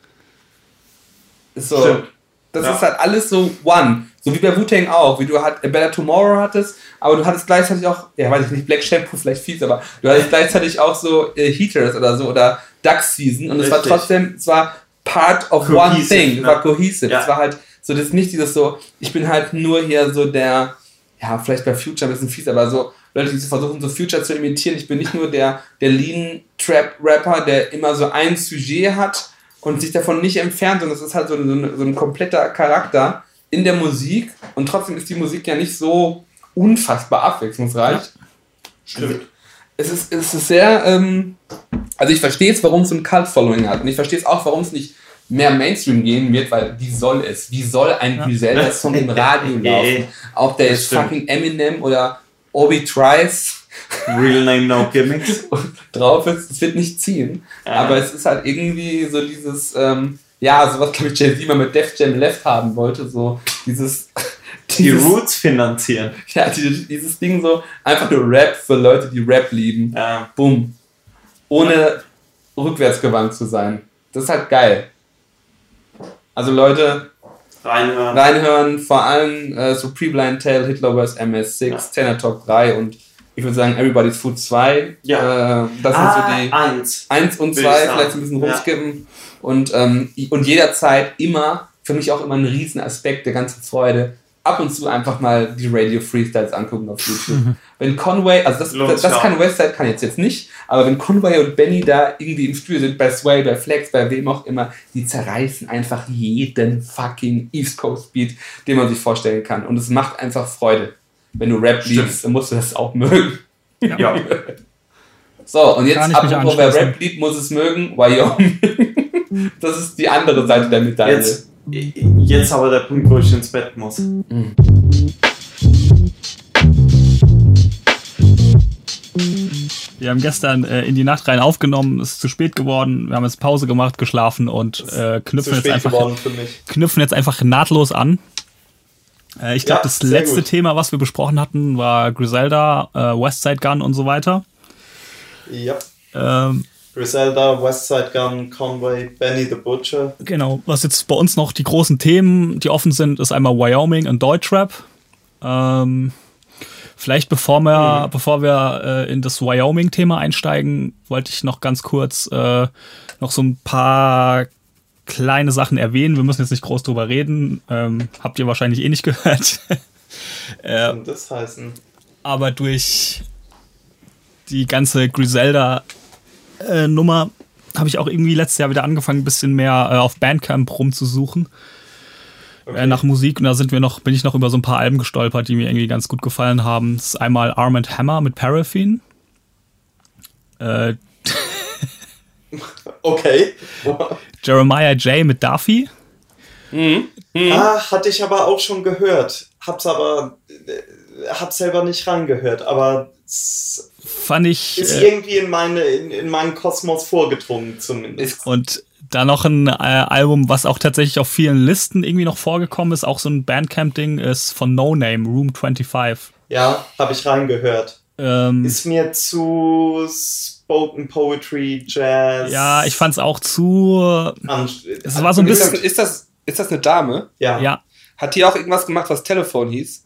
So. Stimmt. Das Ja. ist halt alles so one. So wie bei Wu-Tang auch, wie du halt A Better Tomorrow hattest, aber du hattest gleichzeitig auch, ja weiß ich nicht, Black Shampoo vielleicht fies, aber du hattest gleichzeitig auch so äh, Heaters oder so oder Duck Season und es war trotzdem, es war part of one Cohesive, thing, es ne? war cohesive. Ja. Es war halt so, das ist nicht dieses so, ich bin halt nur hier so der, ja, vielleicht bei Future ein bisschen fies, aber so Leute, die versuchen, so Future zu imitieren. Ich bin nicht nur der, der Lean-Trap-Rapper, der immer so ein Sujet hat und sich davon nicht entfernt, sondern das ist halt so, ein- so, ein, kompletter Charakter in der Musik und trotzdem ist die Musik ja nicht so unfassbar abwechslungsreich. Stimmt. Es ist, es ist sehr, ähm, also ich verstehe es, warum es ein Cult-Following hat und ich verstehe es auch, warum es nicht mehr Mainstream gehen wird, weil wie soll es? Wie soll ein Ja. Griselda-Song im Radio laufen? Ob der jetzt fucking Eminem oder Obi Trice Real Name No Gimmicks. drauf ist, es wird nicht ziehen. Ja. Aber es ist halt irgendwie so dieses, ähm, ja, so was glaube ich Jay-Z mal mit Def Jam Left haben wollte, so dieses, Die dieses, Roots finanzieren. ja, dieses, dieses Ding so, einfach nur Rap für Leute, die Rap lieben. Ja. Boom. Ohne rückwärtsgewandt zu sein. Das ist halt geil. Also Leute, Reinhören. reinhören, vor allem äh, so Pre-Blind Tale, Hitler vs. MS6, Ja. Tenor Talk 3 und ich würde sagen Everybody's Food 2. Ja. Äh, das sind ah, so die eins. 1 und will 2, ich sagen. vielleicht ein bisschen Ja. rumskippen. Und, ähm, und jederzeit immer, für mich auch immer ein riesen Aspekt der ganzen Freude, ab und zu einfach mal die Radio Freestyles angucken auf YouTube. wenn Conway, also das, das, das kann Westside, kann jetzt jetzt nicht, aber wenn Conway und Benny da irgendwie im Studio sind, bei Sway, bei Flex, bei wem auch immer, die zerreißen einfach jeden fucking East Coast Beat, den man sich vorstellen kann. Und es macht einfach Freude. Wenn du Rap Stimmt. liebst, dann musst du das auch mögen. Ja. So, und jetzt mich apropos wer. Rap liebt, muss es mögen, Wyoming. Das ist die andere Seite der Medaille. Jetzt, jetzt aber der Punkt, wo ich ins Bett muss. Wir haben gestern äh, in die Nacht rein aufgenommen, es ist zu spät geworden, wir haben jetzt Pause gemacht, geschlafen und äh, knüpfen, jetzt einfach, knüpfen jetzt einfach nahtlos an. Äh, ich glaube, Ja, das letzte gut. Thema, was wir besprochen hatten, war Griselda, äh, Westside Gun und so weiter. Ja. Ähm, Griselda, Westside Gun, Conway, Benny the Butcher. Genau, was jetzt bei uns noch die großen Themen, die offen sind, ist einmal Wyoming und Deutschrap. Ähm, vielleicht bevor wir, bevor wir äh, in das Wyoming-Thema einsteigen, wollte ich noch ganz kurz äh, noch so ein paar kleine Sachen erwähnen. Wir müssen jetzt nicht groß drüber reden. Ähm, habt ihr wahrscheinlich eh nicht gehört. äh, das heißen. aber durch die ganze Griselda-Nummer habe ich auch irgendwie letztes Jahr wieder angefangen, ein bisschen mehr äh, auf Bandcamp rumzusuchen äh, nach Musik. Und da sind wir noch, bin ich noch über so ein paar Alben gestolpert, die mir irgendwie ganz gut gefallen haben. Das ist einmal Arm and Hammer mit Paraffin. Äh, Okay. Jeremiah J. mit Duffy. Ah, hatte ich aber auch schon gehört. Hab's aber. Äh, hab selber nicht reingehört, aber Fand ich. ist Äh, irgendwie in, meine, in, in meinen Kosmos vorgedrungen, zumindest. Und dann noch ein äh, Album, was auch tatsächlich auf vielen Listen irgendwie noch vorgekommen ist, auch so ein Bandcamp-Ding, ist von No Name, Room 25. Ja, habe ich reingehört. Ähm, Ist mir zu Spoken Poetry, Jazz. ja, ich fand's auch zu. an- Es war so ein Ist das, bisschen. ist, das, ist das eine Dame? Ja, Ja, Hat die auch irgendwas gemacht, was Telefon hieß?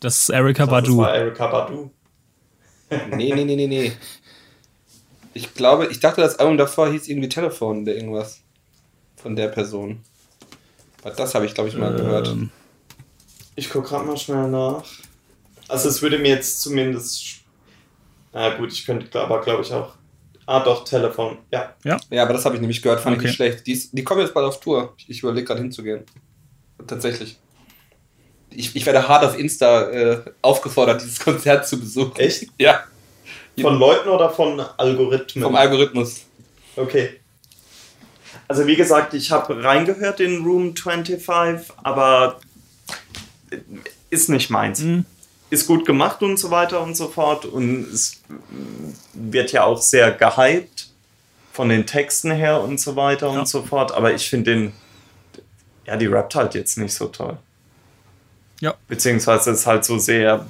das ist Erika das Badu. war Erika Badu. Nee, nee, nee, nee, nee. Ich glaube, ich dachte, das Album davor hieß irgendwie Telefon oder irgendwas. Von der Person. Aber das habe ich, glaube ich, mal gehört. Ähm, Ich gucke gerade mal schnell nach. Also es würde mir jetzt zumindest. Na gut, ich könnte aber glaube ich auch. Ah doch, Telefon. Ja. Ja, aber das habe ich nämlich gehört, fand Okay. ich nicht schlecht. Die, ist, die kommen jetzt bald auf Tour. Ich, ich überlege gerade hinzugehen. Tatsächlich. Ich, ich werde hart auf Insta äh, aufgefordert, dieses Konzert zu besuchen. Echt? Ja, Von Leuten oder von Algorithmen? vom Algorithmus. Okay. Also wie gesagt, ich habe reingehört in Room 25, aber ist nicht meins. Mhm. Ist gut gemacht und so weiter und so fort. Und es wird ja auch sehr gehypt von den Texten her und so weiter Ja. und so fort. Aber ich finde den, ja, die rappt halt jetzt nicht so toll. Ja. Beziehungsweise ist halt so sehr,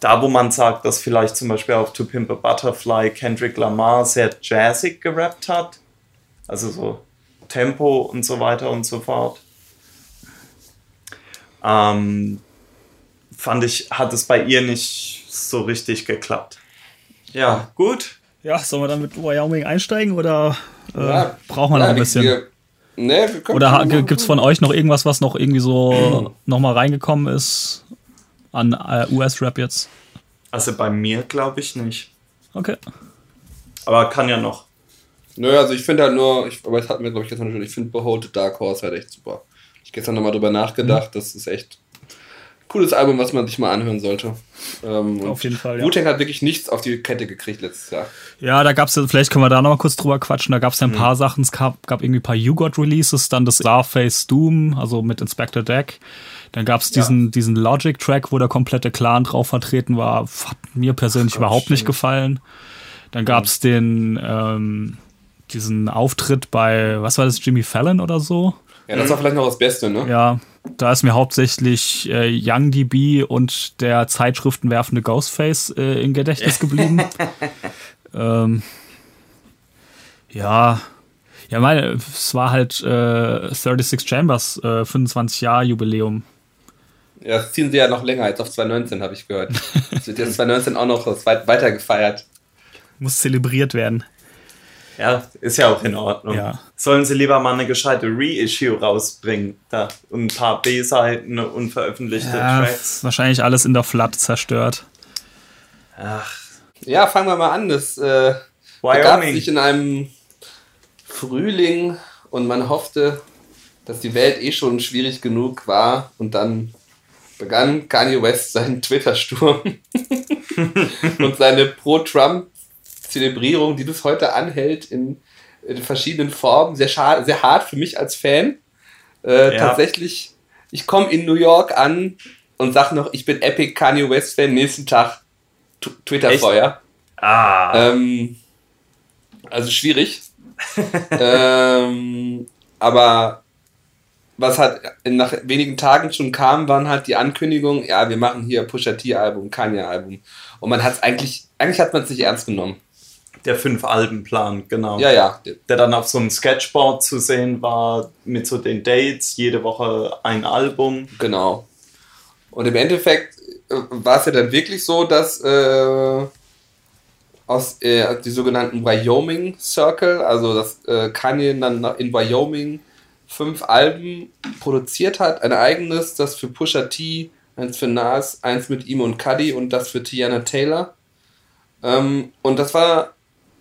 da wo man sagt, dass vielleicht zum Beispiel auf To Pimp a Butterfly Kendrick Lamar sehr jazzig gerappt hat. Also so Tempo und so weiter und so fort. Ähm, fand ich, hat es bei ihr nicht so richtig geklappt. Ja, gut. ja, sollen wir dann mit Wyoming einsteigen oder äh, Ja. brauchen wir noch ein bisschen? Wir, nee, wir können Oder ha- schon g- machen. gibt's von euch noch irgendwas, was noch irgendwie so nochmal reingekommen ist an äh, US-Rap jetzt? Also bei mir glaube ich nicht. Okay. Aber kann ja noch. Nö, also ich finde halt nur, ich, aber das hatten wir, glaube ich, gestern schon, ich finde Behold the Dark Horse halt echt super. Ich gestern nochmal drüber nachgedacht, das ist echt cooles Album, was man sich mal anhören sollte. Ähm, Auf jeden Fall, ja. Wu-Tang hat wirklich nichts auf die Kette gekriegt letztes Jahr. Ja, da gab's ja, vielleicht können wir da noch mal kurz drüber quatschen. Da gab's ja ein paar Sachen. Es gab, gab irgendwie ein paar You-Got-Releases, dann das Starface Doom, also mit Inspector Deck. Dann gab's diesen, diesen Logic-Track, wo der komplette Clan drauf vertreten war. Hat mir persönlich Gott, überhaupt nicht stimmt. gefallen. Dann gab's den, ähm, diesen Auftritt bei, was war das, Jimmy Fallon oder so? Ja, das war vielleicht noch das Beste, ne? Ja, da ist mir hauptsächlich äh, Young DB und der Zeitschriftenwerfende Ghostface äh, im Gedächtnis geblieben. ähm, ja, ja, meine, es war halt äh, 36 Chambers, äh, 25 Jahr Jubiläum. Ja, das ziehen sie ja noch länger als auf 2019, habe ich gehört. Es wird jetzt 2019 auch noch weit weiter gefeiert. Muss zelebriert werden. Ja, ist ja auch in Ordnung. Ja. Sollen sie lieber mal eine gescheite Reissue rausbringen? Da. Und ein paar B-Seiten, unveröffentlichte Ja, Tracks. ist wahrscheinlich alles in der Flat zerstört. Ach, Ja, fangen wir mal an. Das äh, begab sich in einem Frühling und man hoffte, dass die Welt eh schon schwierig genug war und dann begann Kanye West seinen Twitter-Sturm und seine Pro-Trump-Zelebrierung, die bis heute anhält in in verschiedenen Formen, sehr, schade, sehr hart für mich als Fan. Äh, Ja. Tatsächlich, ich komme in New York an und sag noch, ich bin Epic Kanye West Fan, nächsten Tag Twitter-Feuer. Ah, Ähm, also schwierig. ähm, aber was halt nach wenigen Tagen schon kam, waren halt die Ankündigungen, ja, wir machen hier Pusha T-Album, Kanye-Album. Und man hat es eigentlich, eigentlich hat man es nicht ernst genommen. Der Fünf-Alben-Plan, genau. Ja, ja. Der dann auf so einem Sketchboard zu sehen war, mit so den Dates, jede Woche ein Album. Genau. Und im Endeffekt äh, war es ja dann wirklich so, dass äh, aus äh, die sogenannten Wyoming Circle, also dass äh, Kanye dann in Wyoming fünf Alben produziert hat, ein eigenes, das für Pusha T, eins für Nas, eins mit ihm und Cuddy und das für Tiana Taylor. Ähm, und das war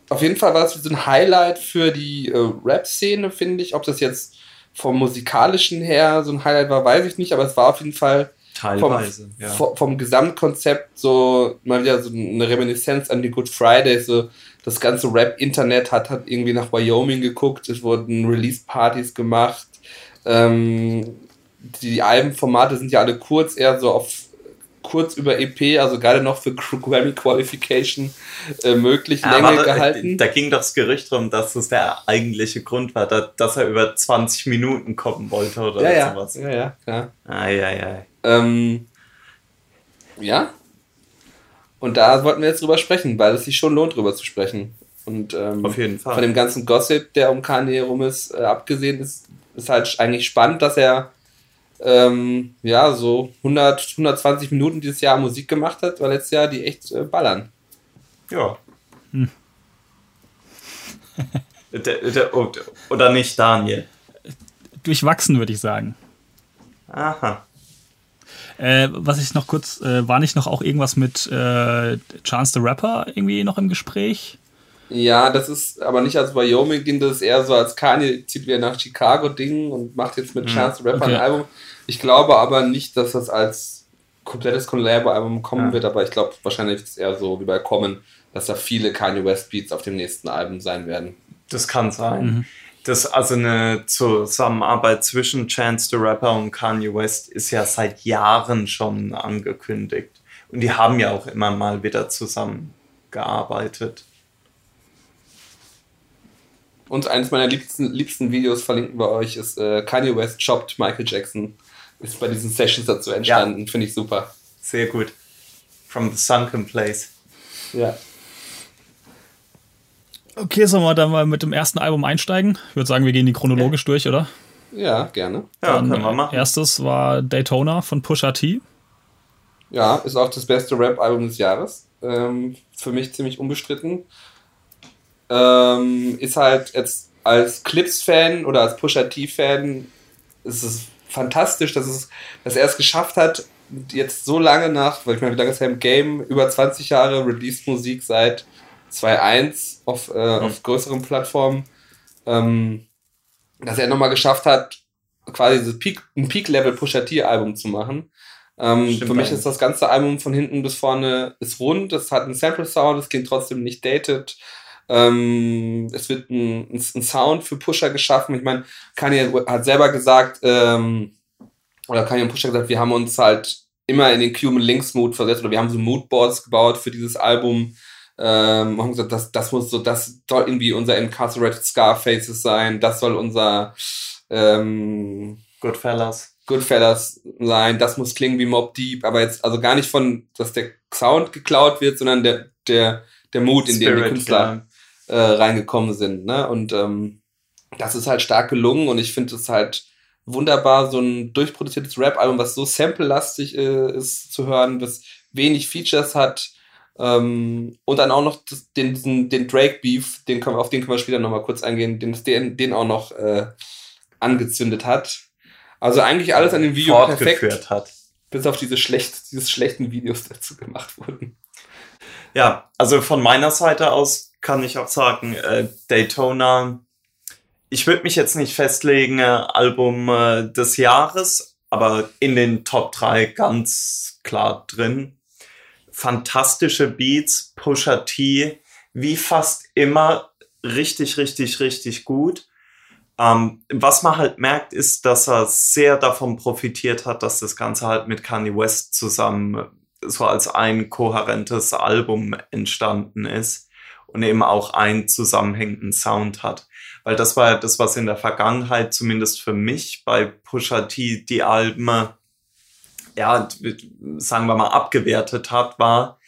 auf jeden Fall war es so ein Highlight für die äh, Rap-Szene, finde ich. Ob das jetzt vom musikalischen her so ein Highlight war, weiß ich nicht, aber es war auf jeden Fall vom, Teilweise, ja. vom, vom Gesamtkonzept so mal wieder so eine Reminiszenz an die Good Fridays. So das ganze Rap-Internet hat, hat irgendwie nach Wyoming geguckt, es wurden Release-Partys gemacht. Ähm, die Albenformate sind ja alle kurz, eher so auf kurz über EP, also gerade noch für Grammy Qualification äh, möglich, Ja, Länge aber da, gehalten. da ging doch das Gerücht drum, dass das der eigentliche Grund war, da, dass er über 20 Minuten kommen wollte oder ja, ja, sowas. ja, ja, klar. Ei, ei. Ähm, ja. Und da wollten wir jetzt drüber sprechen, weil es sich schon lohnt, drüber zu sprechen. Und ähm, Auf jeden Fall. von dem ganzen Gossip, der um Kanye herum ist, äh, abgesehen ist, ist halt eigentlich spannend, dass er ähm, ja so 100, 120 Minuten dieses Jahr Musik gemacht hat, weil letztes Jahr die echt äh, ballern. Ja. Der, der, oh, oder nicht, Daniel? Durchwachsen, würde ich sagen. Aha. Äh, was ich noch kurz, äh, war nicht noch auch irgendwas mit äh, Chance the Rapper irgendwie noch im Gespräch? Ja, das ist aber nicht als Wyoming-Ding, das ist eher so als Kanye zieht wieder nach Chicago-Ding und macht jetzt mit Chance the Rapper okay. ein Album. Ich glaube aber nicht, dass das als komplettes Collabo-Album kommen Ja. wird, aber ich glaube wahrscheinlich ist es eher so wie bei Common, dass da viele Kanye West Beats auf dem nächsten Album sein werden. Das kann sein. Das, also eine Zusammenarbeit zwischen Chance the Rapper und Kanye West ist ja seit Jahren schon angekündigt. Und die haben ja auch immer mal wieder zusammengearbeitet. Und eines meiner liebsten, liebsten Videos verlinken wir euch ist äh, Kanye West shoppt Michael Jackson. Ist bei diesen Sessions dazu entstanden, finde ich super. Sehr gut. From the Sunken Place. Ja. Okay, sollen wir dann mal mit dem ersten Album einsteigen? Ich würde sagen, wir gehen die chronologisch durch, oder? Ja, gerne. Ja, Dann, können wir machen. Erstes war Daytona von Pusha T. Ja, ist auch das beste Rap-Album des Jahres. Ähm, für mich ziemlich unbestritten. Ähm, ist halt jetzt als Clips-Fan oder als Pusha T-Fan ist es fantastisch, dass, es, dass er es geschafft hat, jetzt so lange nach, weil ich meine, wie lange ist er im Game? Über 20 Jahre Release-Musik seit 2.1 auf, äh, auf größeren Plattformen, ähm, dass er nochmal geschafft hat, quasi dieses Peak, ein Peak-Level Pusha T-Album zu machen. Ähm, für mich eigentlich. ist das ganze Album von hinten bis vorne ist rund, es hat einen Sample-Sound, es klingt trotzdem nicht dated. Ähm, es wird ein, ein, ein Sound für Pusher geschaffen. Ich meine, Kanye hat selber gesagt, ähm, oder Kanye und Pusher gesagt, wir haben uns halt immer in den Cuban Links Mood versetzt oder wir haben so Moodboards gebaut für dieses Album. Ähm, haben gesagt, das, das muss so, das soll irgendwie unser Incarcerated Scarfaces sein, das soll unser ähm, Goodfellas. Goodfellas sein, das muss klingen wie Mob Deep, aber jetzt also gar nicht von, dass der Sound geklaut wird, sondern der, der, der Mut, in den die Spirit, Künstler äh, reingekommen sind. Ne? Und ähm, das ist halt stark gelungen und ich finde es halt wunderbar, so ein durchproduziertes Rap-Album, was so sample-lastig äh, ist zu hören, was wenig Features hat. Ähm, und dann auch noch das, den, den Drake-Beef, den können auf den können wir später nochmal kurz eingehen, den, den, den auch noch äh, angezündet hat. Also eigentlich alles an dem Video perfekt, hat. bis auf diese schlecht, diese schlechten Videos dazu gemacht wurden. Ja, also von meiner Seite aus kann ich auch sagen, äh, Daytona, ich würde mich jetzt nicht festlegen, äh, Album äh, des Jahres, aber in den Top 3 ganz klar drin. Fantastische Beats, Pusha T, wie fast immer richtig, richtig, richtig gut. Ähm, was man halt merkt, ist, dass er sehr davon profitiert hat, dass das Ganze halt mit Kanye West zusammen so als ein kohärentes Album entstanden ist und eben auch einen zusammenhängenden Sound hat. Weil das war das, was in der Vergangenheit zumindest für mich bei Pusha T die Alben, ja, sagen wir mal, abgewertet hat, war,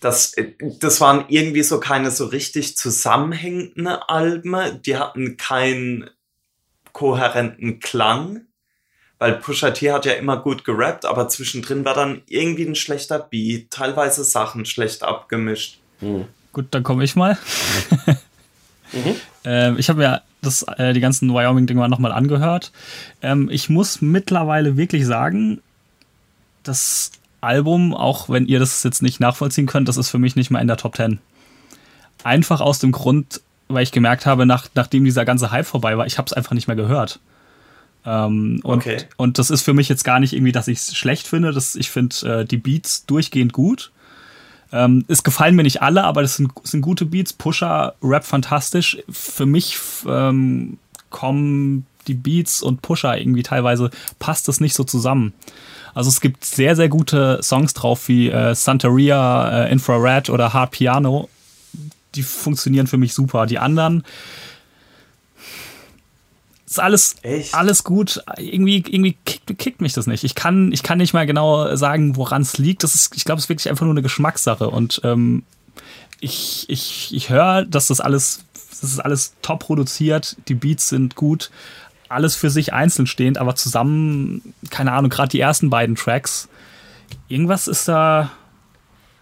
das, das waren irgendwie so keine so richtig zusammenhängenden Alben. Die hatten keinen kohärenten Klang, weil Pusha T hat ja immer gut gerappt, aber zwischendrin war dann irgendwie ein schlechter Beat, teilweise Sachen schlecht abgemischt. Hm. Gut, dann komme ich mal. mhm. ähm, ich habe ja das, äh, die ganzen Wyoming-Dinger nochmal angehört. Ähm, ich muss mittlerweile wirklich sagen, das Album, auch wenn ihr das jetzt nicht nachvollziehen könnt, das ist für mich nicht mal in der Top 10. Einfach aus dem Grund, weil ich gemerkt habe, nach, nachdem dieser ganze Hype vorbei war, ich habe es einfach nicht mehr gehört. Ähm, und, okay. und das ist für mich jetzt gar nicht irgendwie, dass ich es schlecht finde. Das, ich finde äh, die Beats durchgehend gut. Ähm, es gefallen mir nicht alle, aber das sind, sind gute Beats. Pusher, Rap fantastisch. Für mich ähm, kommen die Beats und Pusher irgendwie teilweise, passt das nicht so zusammen. Also es gibt sehr, sehr gute Songs drauf wie äh, Santeria, äh, Infrared oder Hard Piano. Die funktionieren für mich super. Die anderen ist alles, Echt? alles gut. Irgendwie, irgendwie kickt, kickt, mich das nicht. Ich kann, ich kann nicht mal genau sagen, woran es liegt. Das ist, ich glaube, es ist wirklich einfach nur eine Geschmackssache. Und ähm, ich, ich, ich höre, dass das alles, das ist alles top produziert. Die Beats sind gut alles für sich einzeln stehend, aber zusammen, keine Ahnung, gerade die ersten beiden Tracks, irgendwas ist da.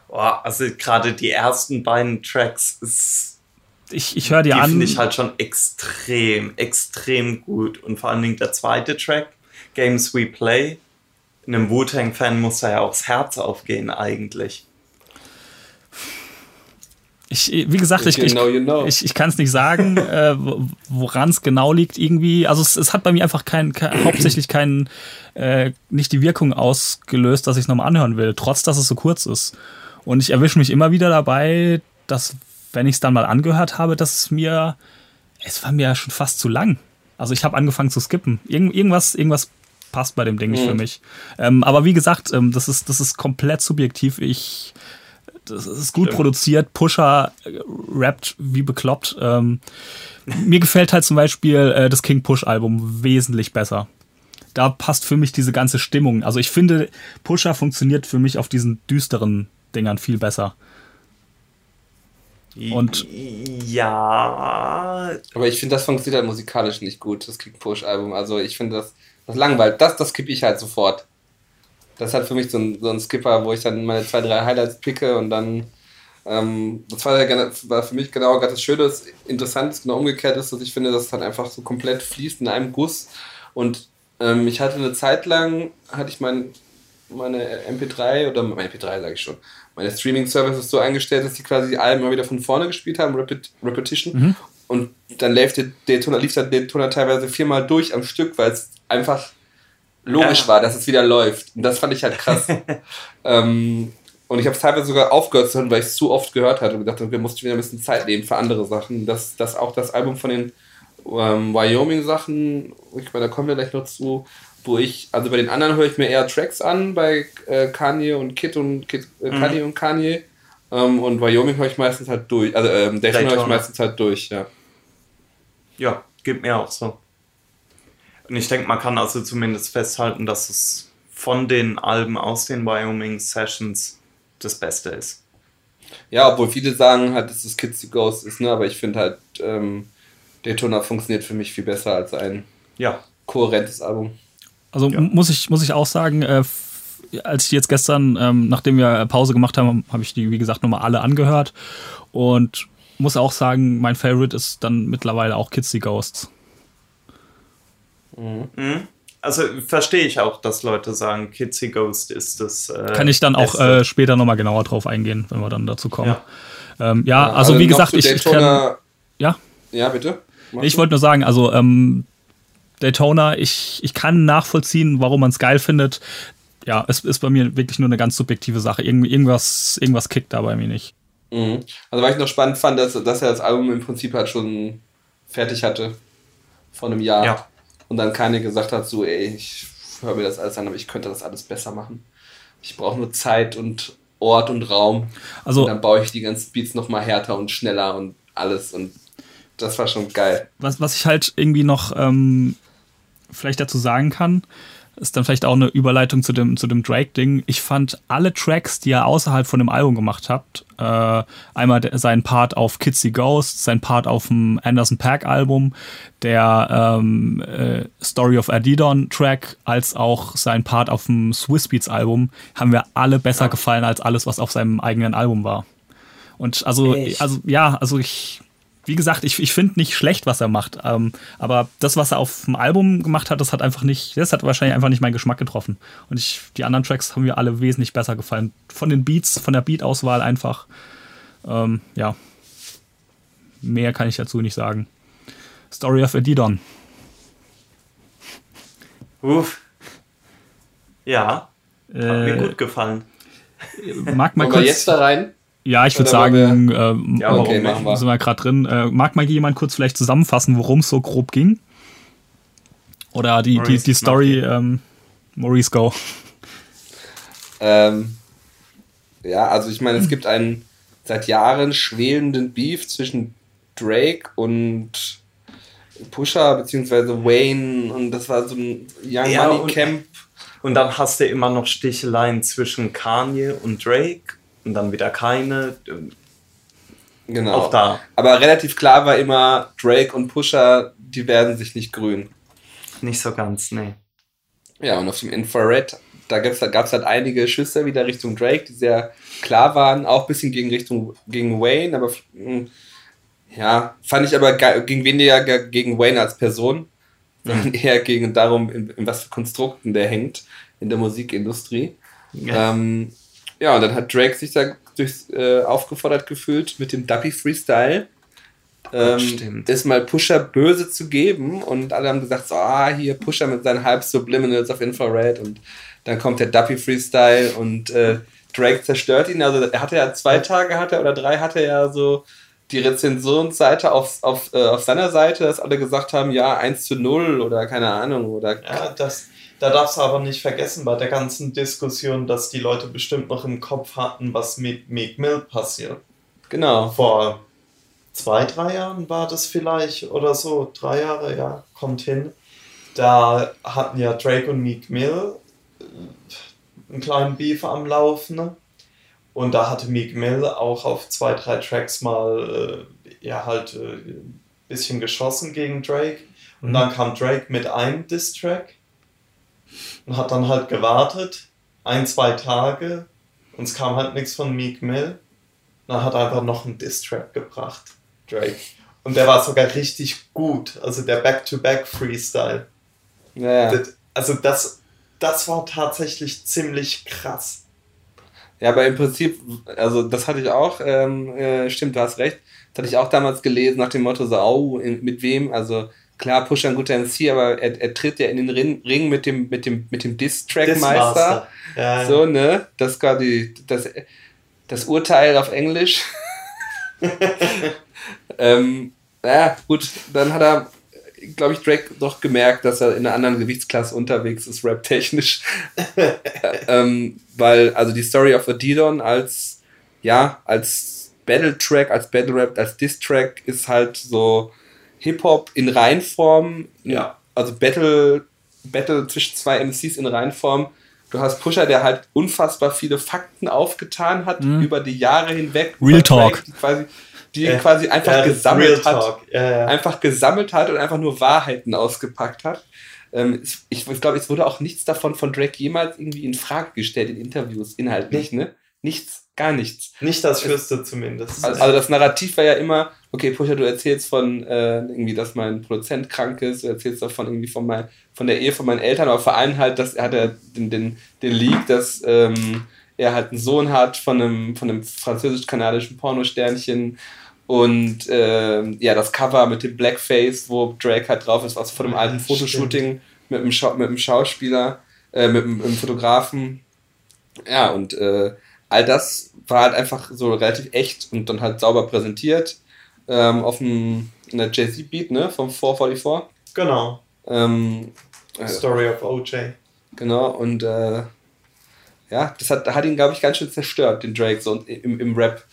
Boah, also gerade die ersten beiden Tracks ist. Ich, ich höre die, die an. Die finde ich halt schon extrem, extrem gut. Und vor allen Dingen der zweite Track, Games We Play. Einem Wu-Tang-Fan muss da ja auch das Herz aufgehen, eigentlich. Ich, wie gesagt, ich, ich, you know. ich, ich kann es nicht sagen, äh, woran es genau liegt irgendwie. Also es, es hat bei mir einfach kein, kein hauptsächlich keinen, äh, nicht die Wirkung ausgelöst, dass ich es nochmal anhören will, trotz dass es so kurz ist. Und ich erwische mich immer wieder dabei, dass, wenn ich es dann mal angehört habe, dass es mir, es war mir schon fast zu lang. Also ich habe angefangen zu skippen. Irgend, irgendwas, irgendwas passt bei dem Ding nicht mhm. für mich. Ähm, aber wie gesagt, ähm, das, ist, das ist komplett subjektiv. Ich das ist gut Stimmt. produziert. Pusher äh, rappt wie bekloppt. Ähm, mir gefällt halt zum Beispiel äh, das King Push Album wesentlich besser. Da passt für mich diese ganze Stimmung. Also ich finde, Pusher funktioniert für mich auf diesen düsteren Dingern viel besser. Und ja. Aber ich finde, das funktioniert halt musikalisch nicht gut, das King Push Album. Also ich finde das, das langweilt. Das, das kippe ich halt sofort. Das ist halt für mich so ein, so ein Skipper, wo ich dann meine zwei, drei Highlights picke und dann. Ähm, das war, ja, war für mich genau gerade das Schöne, das Interessante ist genau umgekehrt ist, dass ich finde, dass es dann einfach so komplett fließt in einem Guss. Und ähm, ich hatte eine Zeit lang, hatte ich mein, meine MP3 oder meine MP3 sage ich schon, meine Streaming-Services so eingestellt, dass die quasi die Alben immer wieder von vorne gespielt haben, Repet Repetition. Mhm. Und dann lief der Daytona, lief der Daytona teilweise viermal durch am Stück, weil es einfach logisch ja. war, dass es wieder läuft. Und das fand ich halt krass. ähm, und ich habe es teilweise sogar aufgehört zu hören, weil ich es zu oft gehört hatte und gedacht, wir mussten wieder ein bisschen Zeit nehmen für andere Sachen. Dass das auch das Album von den ähm, Wyoming-Sachen, ich meine, da kommen wir gleich noch zu, wo ich, also bei den anderen höre ich mir eher Tracks an, bei äh, Kanye und Kid und Kid, äh, mhm. Kanye und Kanye. Ähm, und Wyoming höre ich meistens halt durch. Also ähm, Dayton höre ich meistens halt durch, ja. Ja, gibt mir auch so. Und ich denke, man kann also zumindest festhalten, dass es von den Alben aus den Wyoming Sessions das Beste ist. Ja, obwohl viele sagen halt, dass es Kids the Ghost ist, ne? aber ich finde halt, ähm, Daytona funktioniert für mich viel besser als ein ja. kohärentes Album. Also ja. muss, ich, muss ich auch sagen, äh, als ich jetzt gestern, ähm, nachdem wir Pause gemacht haben, habe ich die, wie gesagt, nochmal alle angehört und muss auch sagen, mein Favorite ist dann mittlerweile auch Kids the Ghosts. Mhm. Also verstehe ich auch, dass Leute sagen, Kitsy Ghost ist das. Äh, Kann ich dann auch äh, später nochmal genauer drauf eingehen, wenn wir dann dazu kommen. Ja, ähm, ja also, also wie gesagt, ich, ich kann, Ja? Ja, bitte. Mach ich wollte nur sagen, also ähm, Daytona, ich, ich kann nachvollziehen, warum man es geil findet. Ja, es ist bei mir wirklich nur eine ganz subjektive Sache. Irgend, irgendwas, irgendwas kickt da bei mir nicht. Mhm. Also, was ich noch spannend fand, dass, dass er das Album im Prinzip halt schon fertig hatte. Vor einem Jahr. Ja. Und dann keine gesagt hat, so, ey, ich höre mir das alles an, aber ich könnte das alles besser machen. Ich brauche nur Zeit und Ort und Raum. Also- und dann baue ich die ganzen Beats nochmal härter und schneller und alles. Und das war schon geil. Was, was ich halt irgendwie noch ähm, vielleicht dazu sagen kann, ist dann vielleicht auch eine Überleitung zu dem, zu dem Drake-Ding. Ich fand alle Tracks, die er außerhalb von dem Album gemacht hat, äh, einmal der, sein Part auf Kitsy Ghost, sein Part auf dem Anderson Pack Album, der ähm, äh, Story of Adidon Track, als auch sein Part auf dem Swiss Beats Album, haben mir alle besser gefallen als alles, was auf seinem eigenen Album war. Und also, Echt? also ja, also ich, wie gesagt, ich, ich finde nicht schlecht, was er macht. Ähm, aber das, was er auf dem Album gemacht hat, das hat einfach nicht, das hat wahrscheinlich einfach nicht meinen Geschmack getroffen. Und ich, die anderen Tracks haben mir alle wesentlich besser gefallen. Von den Beats, von der Beat-Auswahl einfach. Ähm, ja. Mehr kann ich dazu nicht sagen. Story of Adidon. Uff. Ja, hat mir Äh, gut gefallen. mag mal kurz. jetzt da rein? Ja, ich würde sagen, ähm, Ja, Okay, warum machen wir. sind wir gerade drin. Äh, mag mal jemand kurz vielleicht zusammenfassen, worum es so grob ging? Oder die, die, Maurice, die Story, ähm, Maurice Go. Ähm, ja, also ich meine, es gibt einen seit Jahren schwelenden Beef zwischen Drake und Pusha, beziehungsweise Wayne, und das war so ein Young Ja, Money und- Camp. Und dann hast du immer noch Sticheleien zwischen Kanye und Drake und dann wieder keine. Genau. Auch da. Aber relativ klar war immer, Drake und Pusha, die werden sich nicht grün. Nicht so ganz, nee. Ja, und auf dem Infrared, da gab es halt einige Schüsse wieder Richtung Drake, die sehr klar waren, auch ein bisschen gegen Richtung gegen Wayne, aber mh, ja, fand ich aber ging weniger ge- gegen Wayne als Person, sondern eher gegen darum, in, in was für Konstrukten der hängt in der Musikindustrie. Ja. Ähm, ja, und dann hat Drake sich da durchs, äh, aufgefordert gefühlt mit dem Duppy Freestyle. Ähm, stimmt. ist mal Pusher böse zu geben und alle haben gesagt, so, ah, hier Pusher mit seinen halb Subliminals auf Infrared und dann kommt der Duppy Freestyle und äh, Drake zerstört ihn. Also er hatte ja zwei Tage hatte oder drei hatte er so die Rezensionsseite auf, auf, äh, auf seiner Seite, dass alle gesagt haben, ja, 1 zu 0 oder keine Ahnung oder Ja, das, da darfst du aber nicht vergessen bei der ganzen Diskussion, dass die Leute bestimmt noch im Kopf hatten, was mit Meek Mill passiert. genau. Vor zwei, drei Jahren war das vielleicht oder so, drei Jahre, ja, kommt hin. Da hatten ja Drake und Meek Mill äh, einen kleinen Beef am Laufen. ne? Und da hatte Meek Mill auch auf zwei, drei Tracks mal äh, ja halt äh, ein bisschen geschossen gegen Drake. Und dann kam Drake mit einem Diss-Track und hat dann halt gewartet, ein, zwei Tage, und es kam halt nichts von Meek Mill. Dann hat er einfach noch einen Diss-Track gebracht, Drake. Und der war sogar richtig gut, also der Back-to-Back-Freestyle. Ja, Also das, das war tatsächlich ziemlich krass. Ja, aber im Prinzip, also das hatte ich auch, ähm, äh, stimmt, du hast recht. Das hatte ich auch damals gelesen nach dem Motto so, oh, mit wem? Also klar, Pusher ein guter MC, aber er, er tritt ja in den Ring, mit dem, mit dem, mit dem Diss-Track-Meister. Ja. So, ne? Das die, das, das Urteil auf Englisch. ähm, ja, gut, dann hat er, glaube ich, Drake doch gemerkt, dass er in einer anderen Gewichtsklasse unterwegs ist, rap-technisch. ähm, weil, also die Story of Adidon als, ja, als Battle-Track, als Battle-Rap, als Diss-Track ist halt so Hip-Hop in Reinform. Ja. Also Battle, Battle zwischen zwei MCs in Reinform. Du hast Pusher, der halt unfassbar viele Fakten aufgetan hat über die Jahre hinweg. Real Talk. Quasi, die Ja. quasi einfach Ja, gesammelt Real hat Talk. Ja, ja. einfach gesammelt hat und einfach nur Wahrheiten ausgepackt hat. Ähm, ich ich glaube, es wurde auch nichts davon von Drake jemals irgendwie in Frage gestellt in Interviews, inhaltlich, ne? Nichts, gar nichts. Nicht das Fürste zumindest. Also, also das Narrativ war ja immer, okay, Pusha, du erzählst von äh, irgendwie, dass mein Produzent krank ist, du erzählst davon irgendwie von, mein, von der Ehe von meinen Eltern, aber vor allem halt, dass er hat er den, den, den Leak, dass ähm, er halt einen Sohn hat von einem, von einem französisch-kanadischen Pornosternchen und ähm, ja, das Cover mit dem Blackface, wo Drake halt drauf ist, was von einem Ah, alten Fotoshooting mit einem, Schau mit einem Schauspieler, äh, mit einem, einem Fotografen. Ja, und äh, all das war halt einfach so relativ echt und dann halt sauber präsentiert. Ähm, auf dem in der Jay-Z-Beat, ne, vom 444. Genau. Ähm, Story of OJ. Genau, und äh, ja, das hat, hat ihn, glaube ich, ganz schön zerstört, den Drake, so im, im Rap,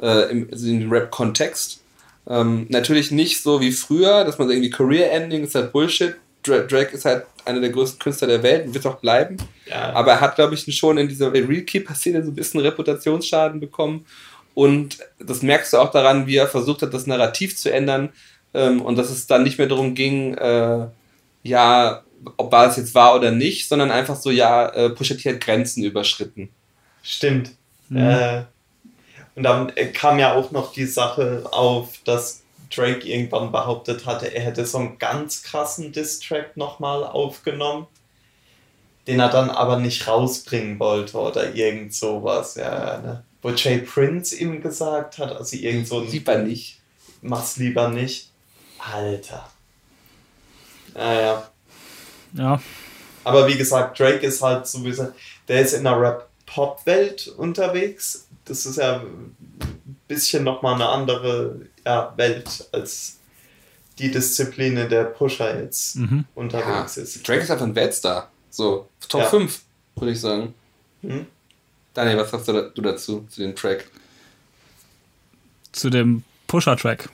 äh, im, also im Rap-Kontext. Ähm, natürlich nicht so wie früher, dass man irgendwie Career-Ending ist halt Bullshit. Drake ist halt einer der größten Künstler der Welt und wird auch bleiben. Ja. Aber er hat, glaube ich, schon in dieser Real Keeper-Szene so ein bisschen Reputationsschaden bekommen. Und das merkst du auch daran, wie er versucht hat, das Narrativ zu ändern. Ähm, und dass es dann nicht mehr darum ging, äh, ja, ob war es jetzt wahr oder nicht, sondern einfach so, ja, äh, Pusha T hat Grenzen überschritten. Stimmt. Äh, und dann äh, kam ja auch noch die Sache auf, dass Drake irgendwann behauptet hatte, er hätte so einen ganz krassen Diss-Track nochmal aufgenommen, den er dann aber nicht rausbringen wollte oder irgend sowas. Ja, ne? Wo Jay Prince ihm gesagt hat, also irgend so ein... Lieber nicht. Mach's lieber nicht. Alter. Naja. Ja. Aber wie gesagt, Drake ist halt sowieso, der ist in der Rap-Pop-Welt unterwegs. Das ist ja ein bisschen nochmal eine andere ja, Welt als die Disziplin, in der Pusher jetzt Mhm. Ja, unterwegs ist. Drake ist einfach ein Weltstar. So, Top Ja. 5, würde ich sagen. Hm? Daniel, was sagst du dazu, zu dem Track? Zu dem Pusher-Track.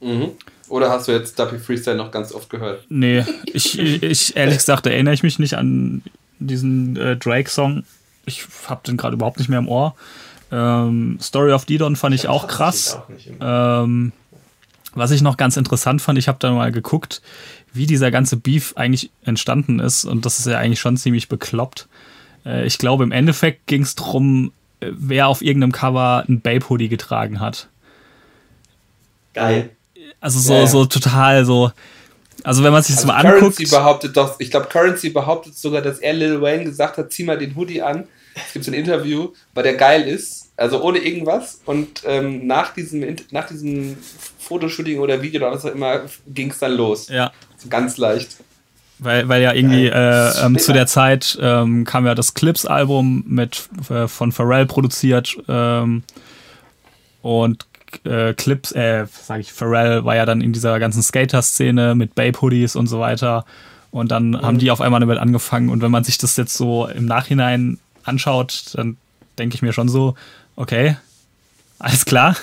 Mhm. Oder hast du jetzt Duppy Freestyle noch ganz oft gehört? Nee, ich, ich ehrlich gesagt erinnere ich mich nicht an diesen äh, Drake-Song. Ich habe den gerade überhaupt nicht mehr im Ohr. Ähm, Story of Didon fand ich auch krass. Ähm, was ich noch ganz interessant fand, ich habe da mal geguckt, wie dieser ganze Beef eigentlich entstanden ist. Und das ist ja eigentlich schon ziemlich bekloppt. Äh, ich glaube, im Endeffekt ging es darum, wer auf irgendeinem Cover ein Babe-Hoodie getragen hat. Geil. Also so, Ja, so total so. Also wenn man sich das Also mal Currency anguckt. behauptet doch, ich glaube, Currency behauptet sogar, dass er Lil Wayne gesagt hat, zieh mal den Hoodie an. Es gibt so ein Interview, weil der geil ist, also ohne irgendwas. Und ähm, nach, diesem, nach diesem Fotoshooting oder Video oder was auch immer, ging es dann los. Ja, So ganz leicht. weil, weil ja irgendwie äh, ähm, zu der Zeit ähm, kam ja das Clips-Album mit äh, von Pharrell produziert ähm, und äh, Clips, äh, sag ich, Pharrell war ja dann in dieser ganzen Skater-Szene mit Babe-Hoodies und so weiter. Und dann haben die auf einmal damit angefangen. Und wenn man sich das jetzt so im Nachhinein anschaut, dann denke ich mir schon so, okay, alles klar.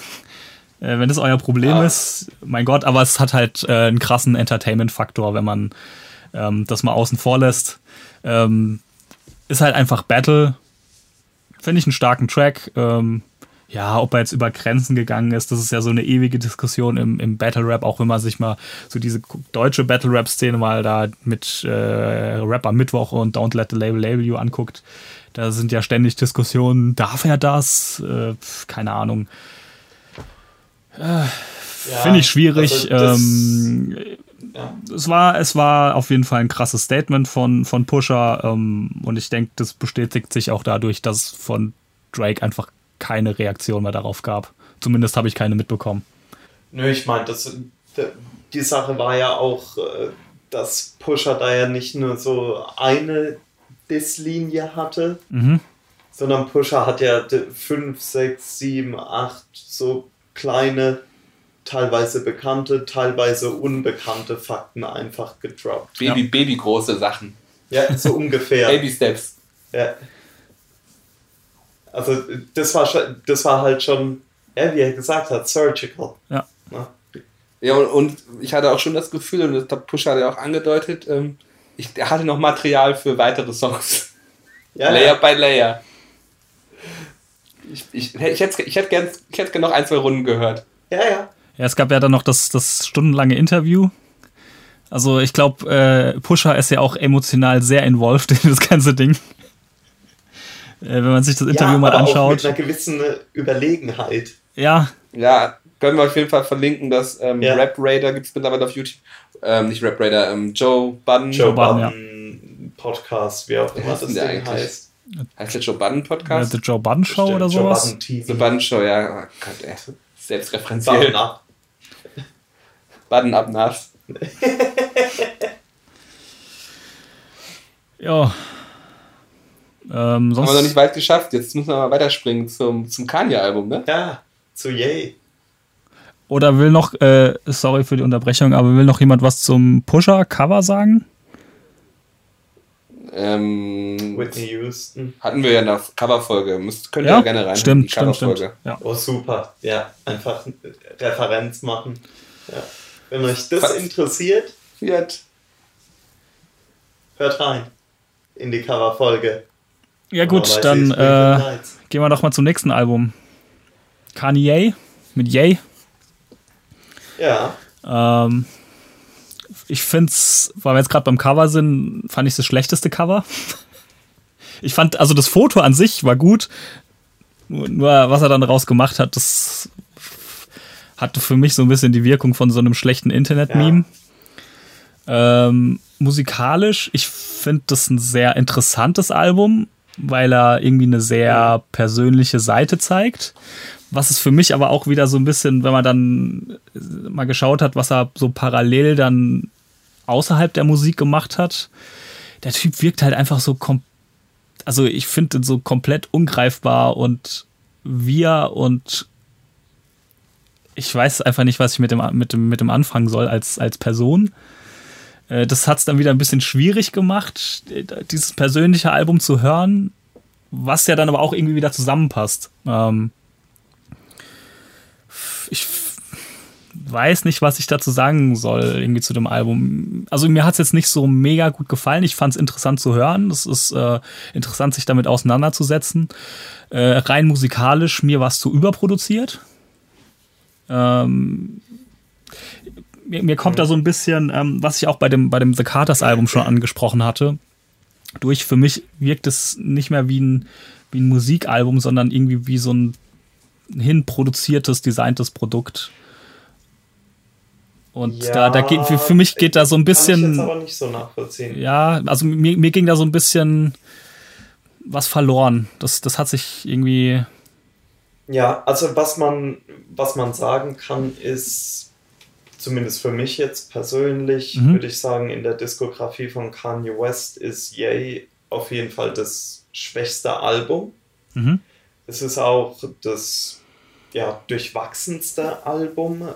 Äh, wenn das euer Problem Ja. ist, mein Gott, aber es hat halt äh, einen krassen Entertainment-Faktor, wenn man ähm, das mal außen vor lässt. Ähm, ist halt einfach Battle. Finde ich einen starken Track. Ähm, ja, ob er jetzt über Grenzen gegangen ist, das ist ja so eine ewige Diskussion im, im Battle Rap, auch wenn man sich mal so diese deutsche Battle Rap Szene mal da mit äh, Rapper Mittwoch und Don't Let the Label Label You anguckt. Da sind ja ständig Diskussionen, darf er das? Äh, keine Ahnung. Ja, Finde ich schwierig. also ähm, ja. es war, es war auf jeden Fall ein krasses Statement von, von Pusher ähm, und ich denke, das bestätigt sich auch dadurch, dass es von Drake einfach keine Reaktion mehr darauf gab. Zumindest habe ich keine mitbekommen. Nö, ich meine, das, die Sache war ja auch, äh, dass Pusher da ja nicht nur so eine Diss-Linie hatte, Mhm. sondern Pusher hat ja 5, 6, 7, 8 so kleine, teilweise bekannte, teilweise unbekannte Fakten einfach gedroppt. Baby, Baby große Sachen. Ja, so ungefähr. Baby Steps. Ja. Also das war schon, das war halt schon, ja, wie er gesagt hat, surgical. Ja. Ne? Ja, und, und ich hatte auch schon das Gefühl, und das hat Pusha hat ja auch angedeutet, ähm, ich, hatte noch Material für weitere Songs. Ja, Layer by Layer. Ich, ich, ich hätte ich hätte gern, ich hätte gern noch ein, zwei Runden gehört. ja, ja. Ja, es gab ja dann noch das, das stundenlange Interview. Also ich glaube, äh, Pusher ist ja auch emotional sehr involviert in das ganze Ding. Äh, wenn man sich das Interview ja, mal aber Auch anschaut. mit einer gewissen Überlegenheit. Ja, Ja, können wir auf jeden Fall verlinken, dass ähm, Ja. Rap Raider gibt es mittlerweile auf YouTube. Ähm, nicht Rap Raider, ähm, Joe Budden. Joe Budden, Budden Podcast, wie auch immer heißt das denn Ding der eigentlich? heißt. Heißt der Joe Budden Podcast? The Joe Budden Show oder Joe sowas. Budden TV. The Budden Show, ja. Oh Gott, ey. Selbstreferenziell. Budden ab. Budden ab nass. Ja. Ähm, sonst Haben wir noch nicht weit geschafft. Jetzt müssen wir mal weiterspringen zum, zum Kanye-Album, ne? Ja, zu Yay. Oder will noch, äh, sorry für die Unterbrechung, aber will noch jemand was zum Pusher-Cover sagen? Ähm, Whitney Houston. hatten wir ja in der Coverfolge. Müsst, könnt ihr Ja, ja gerne rein. stimmt, die stimmt, stimmt. Coverfolge. Ja. Oh, super. Ja, einfach Referenz machen. Ja. Wenn euch das Was? interessiert, Fiat. hört rein in die Coverfolge. Ja gut, dann äh, gehen wir doch mal zum nächsten Album. Kanye mit Yay. Ja, Ähm, ich find's, weil wir jetzt gerade beim Cover sind, fand ich das schlechteste Cover. Ich fand, also das Foto an sich war gut. Nur, nur was er dann daraus gemacht hat, das hatte für mich so ein bisschen die Wirkung von so einem schlechten Internet-Meme. Ähm, musikalisch, ich finde das ein sehr interessantes Album, weil er irgendwie eine sehr persönliche Seite zeigt. Was es für mich aber auch wieder so ein bisschen, wenn man dann mal geschaut hat, was er so parallel dann außerhalb der Musik gemacht hat, der Typ wirkt halt einfach so kom also ich finde ihn so komplett ungreifbar und wir und ich weiß einfach nicht, was ich mit dem, mit dem, mit dem anfangen soll als, als Person. Äh, Das hat es dann wieder ein bisschen schwierig gemacht, äh, dieses persönliche Album zu hören, was ja dann aber auch irgendwie wieder zusammenpasst. Ähm, ich weiß nicht, was ich dazu sagen soll, irgendwie zu dem Album. Also mir hat es jetzt nicht so mega gut gefallen. Ich fand es interessant zu hören. Es ist äh, interessant, sich damit auseinanderzusetzen. Äh, rein musikalisch, mir war es zu überproduziert. Ähm, mir, mir kommt da so ein bisschen, ähm, was ich auch bei dem, bei dem The Carters Album schon angesprochen hatte, durch. Für mich wirkt es nicht mehr wie ein, wie ein Musikalbum, sondern irgendwie wie so ein hinproduziertes, designtes Produkt. Und da, da geht, für, für mich geht da so ein Kann ich jetzt bisschen, aber nicht so nachvollziehen. ja, also mir, mir ging da so ein bisschen was verloren. Das, das hat sich irgendwie, Ja, also was man, was man sagen kann, ist, zumindest für mich jetzt persönlich, Mhm. würde ich sagen, in der Diskografie von Kanye West ist Yay auf jeden Fall das schwächste Album. mhm. Es ist auch das ja, durchwachsenste Album,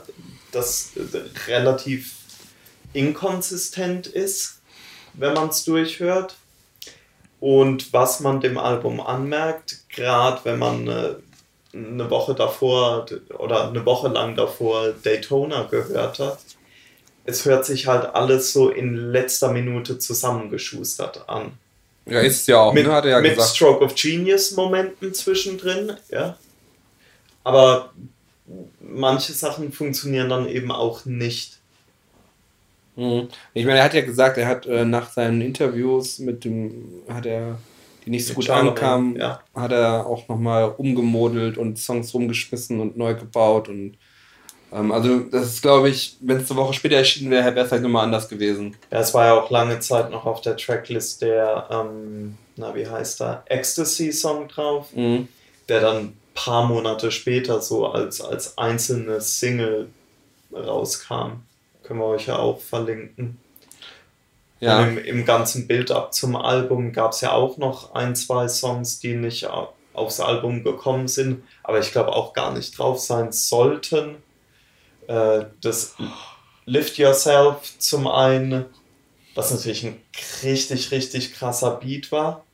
das äh, relativ inkonsistent ist, wenn man es durchhört. Und was man dem Album anmerkt, gerade wenn man äh, eine Woche davor oder eine Woche lang davor Daytona gehört hat, es hört sich halt alles so in letzter Minute zusammengeschustert an Ja, ist ja auch, mit, ne? Hat er ja mit gesagt. Stroke of Genius Momenten zwischendrin, ja. Aber manche Sachen funktionieren dann eben auch nicht. Mhm. Ich meine, er hat ja gesagt, er hat äh, nach seinen Interviews mit dem, hat er, die nicht so Mit gut Charlemagne, ankamen, ja. hat er auch nochmal umgemodelt und Songs rumgeschmissen und neu gebaut und also das ist, glaube ich, wenn es eine Woche später erschienen wäre, wäre es vielleicht nochmal anders gewesen. Ja, es war ja auch lange Zeit noch auf der Tracklist der, ähm, na wie heißt der, Ecstasy-Song drauf, Mhm. der dann ein paar Monate später so als, als einzelne Single rauskam. Können wir euch ja auch verlinken. Ja, im, im ganzen Build-up zum Album gab es ja auch noch ein, zwei Songs, die nicht au- aufs Album gekommen sind, aber ich glaube auch gar nicht drauf sein sollten. Äh, das Lift Yourself zum einen, was natürlich ein richtig, richtig krasser Beat war.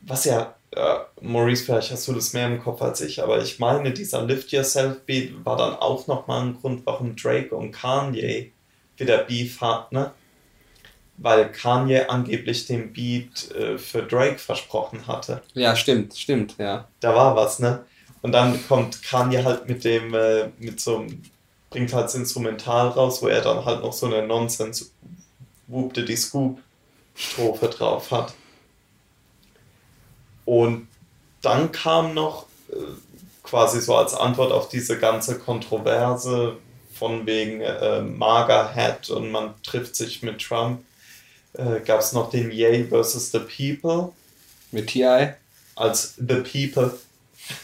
Was ja, äh, Maurice, vielleicht hast du das mehr im Kopf als ich, aber ich meine, dieser Lift Yourself Beat war dann auch nochmal ein Grund, warum Drake und Kanye wieder Beef hatten, ne? weil Kanye angeblich den Beat äh, für Drake versprochen hatte. ja, stimmt, stimmt, ja. Da war was, ne? Und dann kommt Kanye halt mit dem, äh, mit so einem, bringt halt das Instrumental raus, wo er dann halt noch so eine Nonsense Whoop Diddy Scoop Strophe drauf hat. Und dann kam noch äh, quasi so als Antwort auf diese ganze Kontroverse von wegen äh, Maga Hat und man trifft sich mit Trump, äh, gab es noch den Yay versus the People Mit T.I. als The People.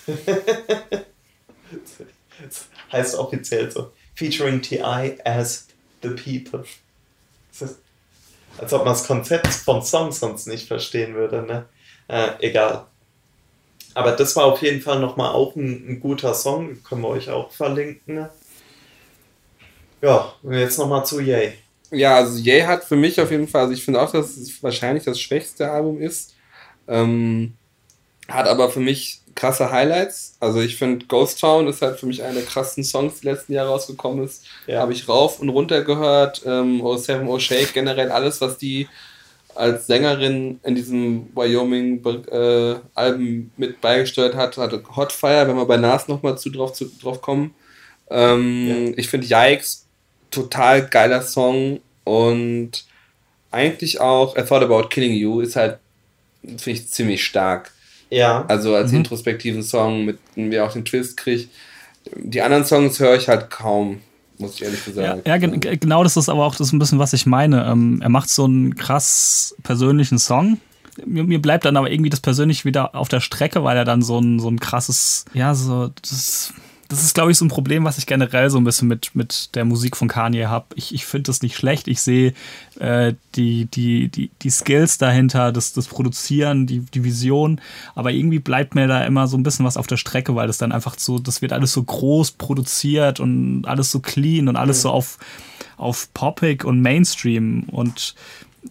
heißt offiziell so. Featuring T.I. as The People. Ist, als ob man das Konzept vom Song sonst nicht verstehen würde, ne? Äh, egal. Aber das war auf jeden Fall nochmal auch ein, ein guter Song, können wir euch auch verlinken. Ja, und jetzt nochmal zu Yay. Ja, also Yay hat für mich auf jeden Fall, also ich finde auch, dass es wahrscheinlich das schwächste Album ist. Ähm, hat aber für mich krasse Highlights. Also ich finde Ghost Town ist halt für mich einer der krassesten Songs, die letzten Jahre rausgekommen ist. Ja. Habe ich rauf und runter gehört. Ähm, oh Seven Shake, generell alles, was die als Sängerin in diesem Wyoming-Alben mit beigesteuert hat, hatte Hotfire, wenn wir bei Nas nochmal zu drauf, zu drauf kommen. Ähm, Ich finde Yikes total geiler Song und eigentlich auch I Thought About Killing You ist halt, finde ich, ziemlich stark. Ja. Also als Mhm. introspektiven Song, mit dem wir auch den Twist kriegt. Die anderen Songs höre ich halt kaum, muss ich ehrlich Ja, sagen. ja ge- genau das ist aber auch das ein bisschen, was ich meine. Ähm, er macht so einen krass persönlichen Song. Mir, mir bleibt dann aber irgendwie das persönlich wieder auf der Strecke, weil er dann so ein, so ein krasses, ja, so, das, das ist, glaube ich, so ein Problem, was ich generell so ein bisschen mit, mit der Musik von Kanye habe. Ich, ich finde das nicht schlecht. Ich sehe äh, die, die, die, die Skills dahinter, das, das Produzieren, die, die Vision, aber irgendwie bleibt mir da immer so ein bisschen was auf der Strecke, weil das dann einfach so, das wird alles so groß produziert und alles so clean und alles so auf, auf poppig und Mainstream und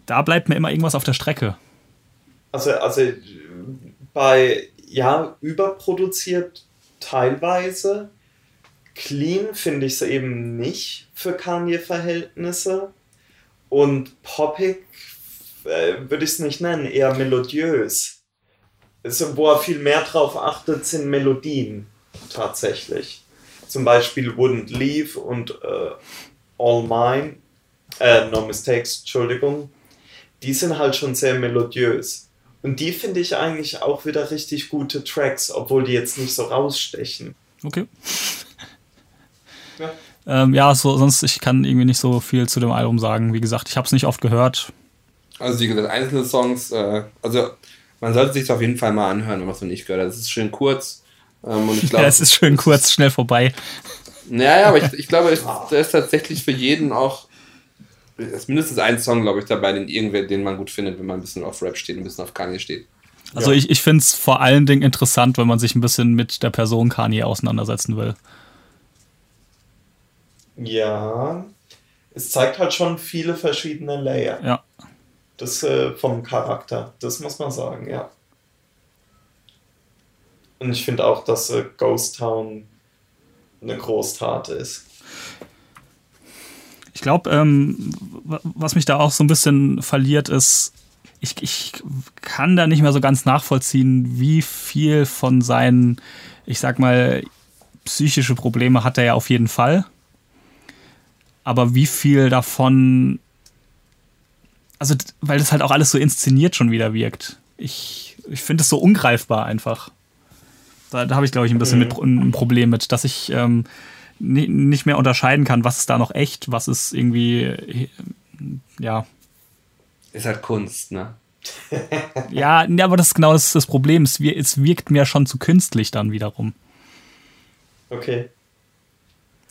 da bleibt mir immer irgendwas auf der Strecke. Also, also bei, ja, überproduziert teilweise. Clean finde ich es eben nicht für Kanye-Verhältnisse. Und poppig äh, würde ich es nicht nennen, eher melodiös. Also, wo er viel mehr drauf achtet, sind Melodien tatsächlich. Zum Beispiel Wouldn't Leave und äh, All Mine, äh, No Mistakes, Entschuldigung. Die sind halt schon sehr melodiös. Und die finde ich eigentlich auch wieder richtig gute Tracks, obwohl die jetzt nicht so rausstechen. Okay. Ja. Ähm, ja, so, sonst ich kann irgendwie nicht so viel zu dem Album sagen. Wie gesagt, ich habe es nicht oft gehört. Also wie gesagt, einzelne Songs, äh, also man sollte sich auf jeden Fall mal anhören, wenn man es noch nicht gehört hat. Es ist schön kurz. Ähm, und ich glaube, ja, es ist schön kurz, schnell vorbei. Naja, aber ich, ich glaube, es, ist tatsächlich für jeden auch ist mindestens ein Song, glaube ich, dabei, den irgendwer, den man gut findet, wenn man ein bisschen auf Rap steht, ein bisschen auf Kanye steht. Also Ja. ich, ich finde es vor allen Dingen interessant, wenn man sich ein bisschen mit der Person Kanye auseinandersetzen will. Ja, es zeigt halt schon viele verschiedene Layer. Ja. Das äh, vom Charakter, das muss man sagen, ja. Und ich finde auch, dass äh, Ghost Town eine Großtat ist. Ich glaube, ähm, wa- was mich da auch so ein bisschen verliert, ist, ich, ich kann da nicht mehr so ganz nachvollziehen, wie viel von seinen, ich sag mal, psychische Probleme hat er ja auf jeden Fall. Aber wie viel davon, also, weil das halt auch alles so inszeniert schon wieder wirkt. Ich, ich finde es so ungreifbar einfach. Da, da habe ich, glaube ich, ein bisschen Mhm. mit, ein Problem mit, dass ich ähm, nicht mehr unterscheiden kann, was ist da noch echt, was ist irgendwie, äh, ja. Ist halt Kunst, ne? Ja, nee, aber das ist genau das, das Problem. Es, wir- es wirkt mir schon zu künstlich dann wiederum. Okay.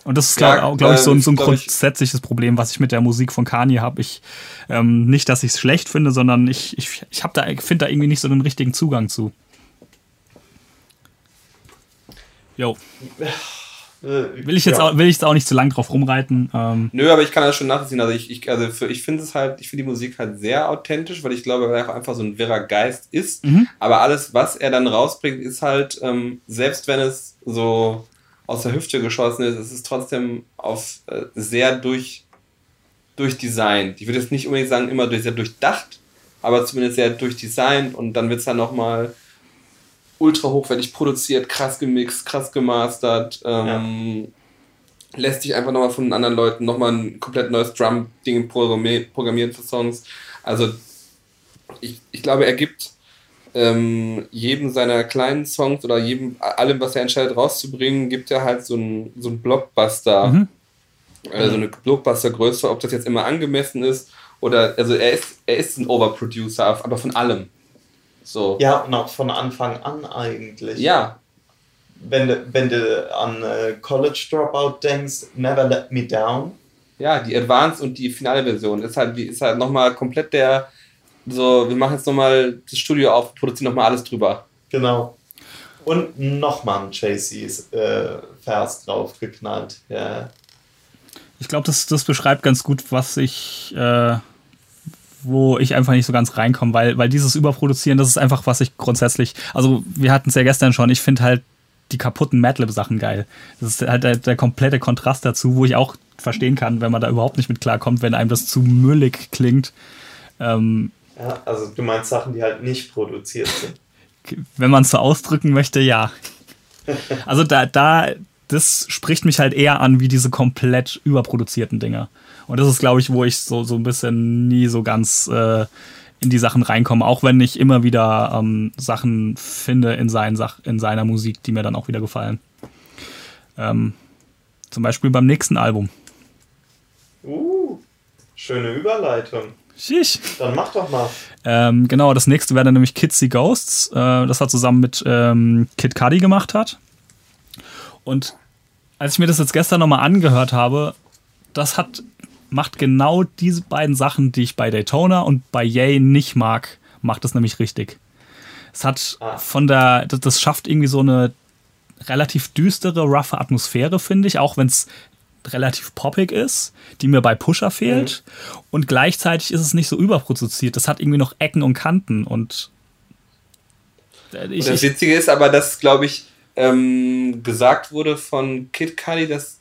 Und das ist, Ja, glaube glaub ich, so, ein- ähm, so ein grundsätzliches Problem, was ich mit der Musik von Kanye habe. Ich, ähm, nicht, dass ich es schlecht finde, sondern ich, ich, ich da, finde da irgendwie nicht so einen richtigen Zugang zu. Jo. Äh, Will ich jetzt ja. auch, will ich jetzt auch nicht zu lang drauf rumreiten. Ähm, Nö, aber ich kann das schon nachvollziehen. Also ich, ich, also für, ich finde es halt, ich finde die Musik halt sehr authentisch, weil ich glaube, er auch einfach so ein wirrer Geist ist. Mhm. Aber alles, was er dann rausbringt, ist halt, ähm, selbst wenn es so aus der Hüfte geschossen ist, es ist trotzdem auf äh, sehr durch, durchdesignt. Ich würde jetzt nicht unbedingt sagen, immer durch, sehr durchdacht, aber zumindest sehr durchdesignt und dann wird es dann nochmal ultra hochwertig produziert, krass gemixt, krass gemastert. Ähm, lässt sich einfach nochmal von anderen Leuten nochmal ein komplett neues Drum-Ding programmi- programmieren für Songs. Also ich, ich glaube, er gibt ähm, jedem seiner kleinen Songs oder jedem, allem, was er entscheidet rauszubringen, gibt er halt so ein, so ein Blockbuster, Mhm. äh, so eine Blockbuster-Größe, ob das jetzt immer angemessen ist oder, also er ist, er ist ein Overproducer, aber von allem. So. Ja, und auch von Anfang an eigentlich. Ja, Wenn du, wenn du an äh, College Dropout denkst, Never Let Me Down. Ja, die Advanced und die finale Version ist halt, ist halt nochmal komplett der, so, wir machen jetzt nochmal das Studio auf, produzieren nochmal alles drüber. Genau. Und nochmal ein Jay-Z's äh, Vers draufgeknallt. Ja. Ich glaube, das, das beschreibt ganz gut, was ich, äh, wo ich einfach nicht so ganz reinkomme, weil, weil dieses Überproduzieren, das ist einfach, was ich grundsätzlich, also wir hatten es ja gestern schon, ich finde halt die kaputten Madlib-Sachen geil. Das ist halt der, der komplette Kontrast dazu, wo ich auch verstehen kann, wenn man da überhaupt nicht mit klarkommt, wenn einem das zu müllig klingt. Ähm, ja, also du meinst Sachen, die halt nicht produziert sind. Wenn man es so ausdrücken möchte, ja. Also da, da, das spricht mich halt eher an wie diese komplett überproduzierten Dinger. Und das ist, glaube ich, wo ich so, so ein bisschen nie so ganz äh, in die Sachen reinkomme, auch wenn ich immer wieder ähm, Sachen finde in, seinen in seiner Musik, die mir dann auch wieder gefallen. Ähm, zum Beispiel beim nächsten Album. Uh, schöne Überleitung. Schisch. Dann mach doch mal. Ähm, genau, das nächste wäre dann nämlich Kitsy Ghosts, äh, das er zusammen mit ähm, Kid Cudi gemacht hat. Und als ich mir das jetzt gestern nochmal angehört habe, das hat, macht genau diese beiden Sachen, die ich bei Daytona und bei Yay nicht mag, macht es nämlich richtig. Es hat Ah. von der, das, schafft irgendwie so eine relativ düstere, roughe Atmosphäre, finde ich, auch wenn es relativ poppig ist, die mir bei Pusher fehlt. Und gleichzeitig ist es nicht so überproduziert. Das hat irgendwie noch Ecken und Kanten und äh, ich, Und das Witzige ist aber, dass, glaube ich, ähm, gesagt wurde von Kid Cudi, dass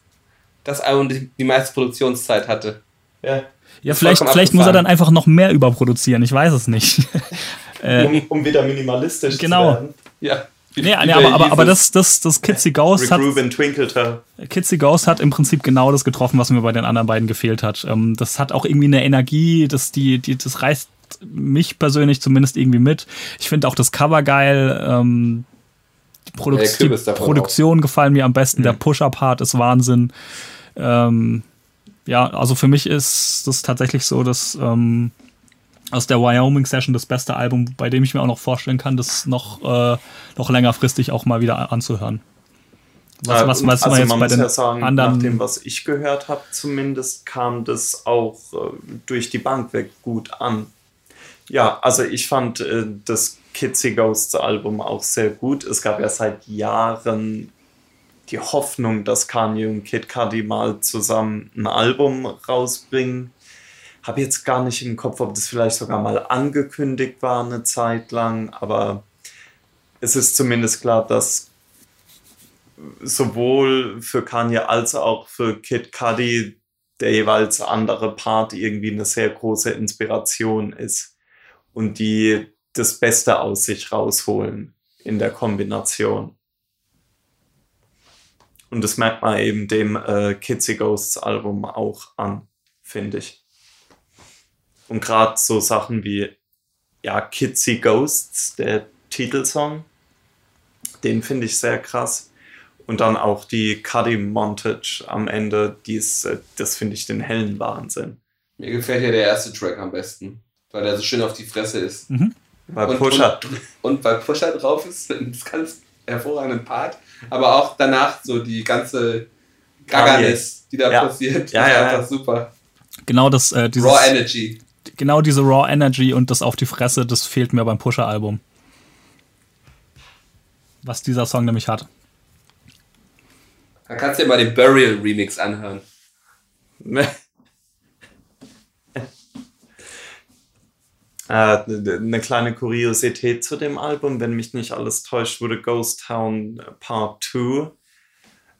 das Album die, die meiste Produktionszeit hatte. Ja. ja, vielleicht, vielleicht muss er dann einfach noch mehr überproduzieren. Ich weiß es nicht. äh, Um, um wieder minimalistisch Genau. zu werden. Ja. Wie- nee, wie nee, aber, aber, aber das, das, das Kitsy Ghost hat. Kitsy Ghost hat im Prinzip genau das getroffen, was mir bei den anderen beiden gefehlt hat. Ähm, das hat auch irgendwie eine Energie, das, die, die, das reißt mich persönlich zumindest irgendwie mit. Ich finde auch das Cover geil. Ähm, die, Produ Ja, die Produktion gefallen mir am besten. Mhm. Der Push-Up-Part ist Wahnsinn. Ähm, ja, also für mich ist das tatsächlich so, dass ähm, aus der Wyoming Session das beste Album, bei dem ich mir auch noch vorstellen kann, das noch, äh, noch längerfristig auch mal wieder anzuhören. Was, Ja, was, was man also jetzt man bei den ja sagen, anderen. nach dem, was ich gehört habe, zumindest kam das auch äh, durch die Bank weg gut an. Ja, also ich fand äh, das Kitsy Ghosts Album auch sehr gut. Es gab ja seit Jahren die Hoffnung, dass Kanye und Kid Cudi mal zusammen ein Album rausbringen. Habe jetzt gar nicht im Kopf, ob das vielleicht sogar mal angekündigt war eine Zeit lang, aber es ist zumindest klar, dass sowohl für Kanye als auch für Kid Cudi der jeweils andere Part irgendwie eine sehr große Inspiration ist und die das Beste aus sich rausholen in der Kombination. Und das merkt man eben dem äh, Kitsy Ghosts Album auch an, finde ich. Und gerade so Sachen wie ja, Kitsy Ghosts, der Titelsong, den finde ich sehr krass. Und dann auch die Cuddy Montage am Ende, die ist, äh, das finde ich den hellen Wahnsinn. Mir gefällt ja der erste Track am besten, weil der so schön auf die Fresse ist. Mhm. Weil Und- Pusher, Und weil Pusher drauf ist, das ganz hervorragenden Part, aber auch danach so die ganze Gaggernis, die da Ja. passiert, Ja, ist ja, einfach ja. super. Genau das, äh, dieses, Raw Energy. genau diese Raw Energy und das auf die Fresse, das fehlt mir beim Pusher-Album. Was dieser Song nämlich hat. Da kannst du dir mal den Burial Remix anhören. eine kleine Kuriosität zu dem Album, wenn mich nicht alles täuscht, wurde Ghost Town Part 2.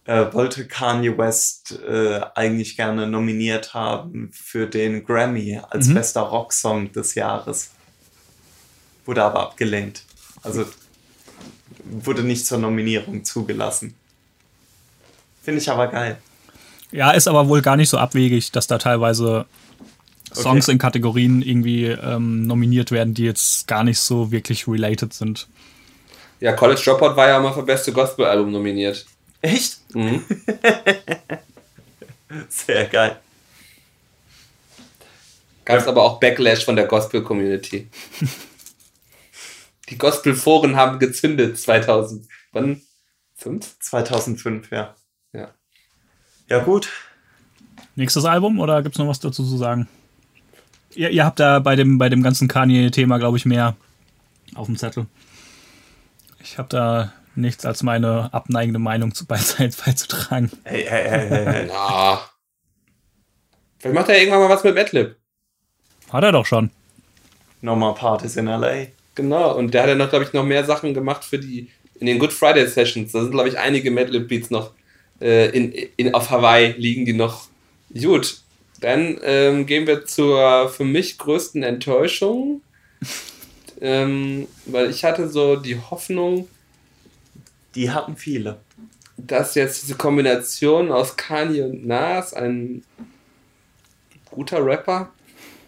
Äh, wollte Kanye West äh, eigentlich gerne nominiert haben für den Grammy als Mhm. bester Rocksong des Jahres. Wurde aber abgelehnt. Also wurde nicht zur Nominierung zugelassen. Finde ich aber geil. Ja, ist aber wohl gar nicht so abwegig, dass da teilweise Songs Okay. in Kategorien irgendwie ähm, nominiert werden, die jetzt gar nicht so wirklich related sind. Ja, College Dropout war ja mal für beste Gospel-Album nominiert. Echt? Mhm. Sehr geil. Gab es aber auch Backlash von der Gospel-Community. Die Gospel-Foren haben gezündet 2000. Wann? Fünf? 2005, ja. Ja. Ja gut, Nächstes Album oder gibt es noch was dazu zu sagen? Ihr, ihr habt da bei dem, bei dem ganzen Kanye-Thema, glaube ich, mehr auf dem Zettel. Ich habe da nichts als meine abneigende Meinung zu beizutragen. Hey, hey, hey, hey, hey. Na. Vielleicht macht er irgendwann mal was mit Madlib. Hat er doch schon. No more parties in LA. Genau, und der hat ja noch, glaube ich, noch mehr Sachen gemacht für die, in den Good Friday Sessions. Da sind, glaube ich, einige Madlib-Beats noch äh, in, in, auf Hawaii liegen, die noch. Gut, dann ähm, gehen wir zur für mich größten Enttäuschung. ähm, weil ich hatte so die Hoffnung, Die hatten viele. dass jetzt diese Kombination aus Kanye und Nas ein guter Rapper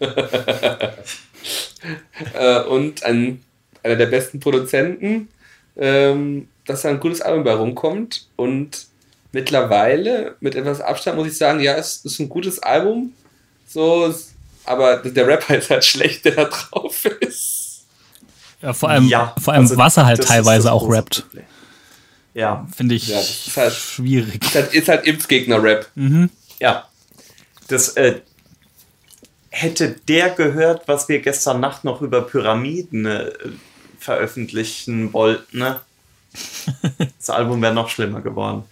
äh, und ein, einer der besten Produzenten, ähm, dass da ein gutes Album bei rumkommt. Und mittlerweile, mit etwas Abstand, muss ich sagen, ja, es ist ein gutes Album. So, aber der Rapper ist halt schlecht, der da drauf ist. Ja, vor allem, Ja, vor allem also was er halt das teilweise das auch rappt, Problem. Ja, finde ich Ja, das ist halt- schwierig. Ist halt, ist halt Impfgegner-Rap. ja. Das äh, hätte der gehört, was wir gestern Nacht noch über Pyramiden äh, veröffentlichen wollten. Ne? Das Album wäre noch schlimmer geworden.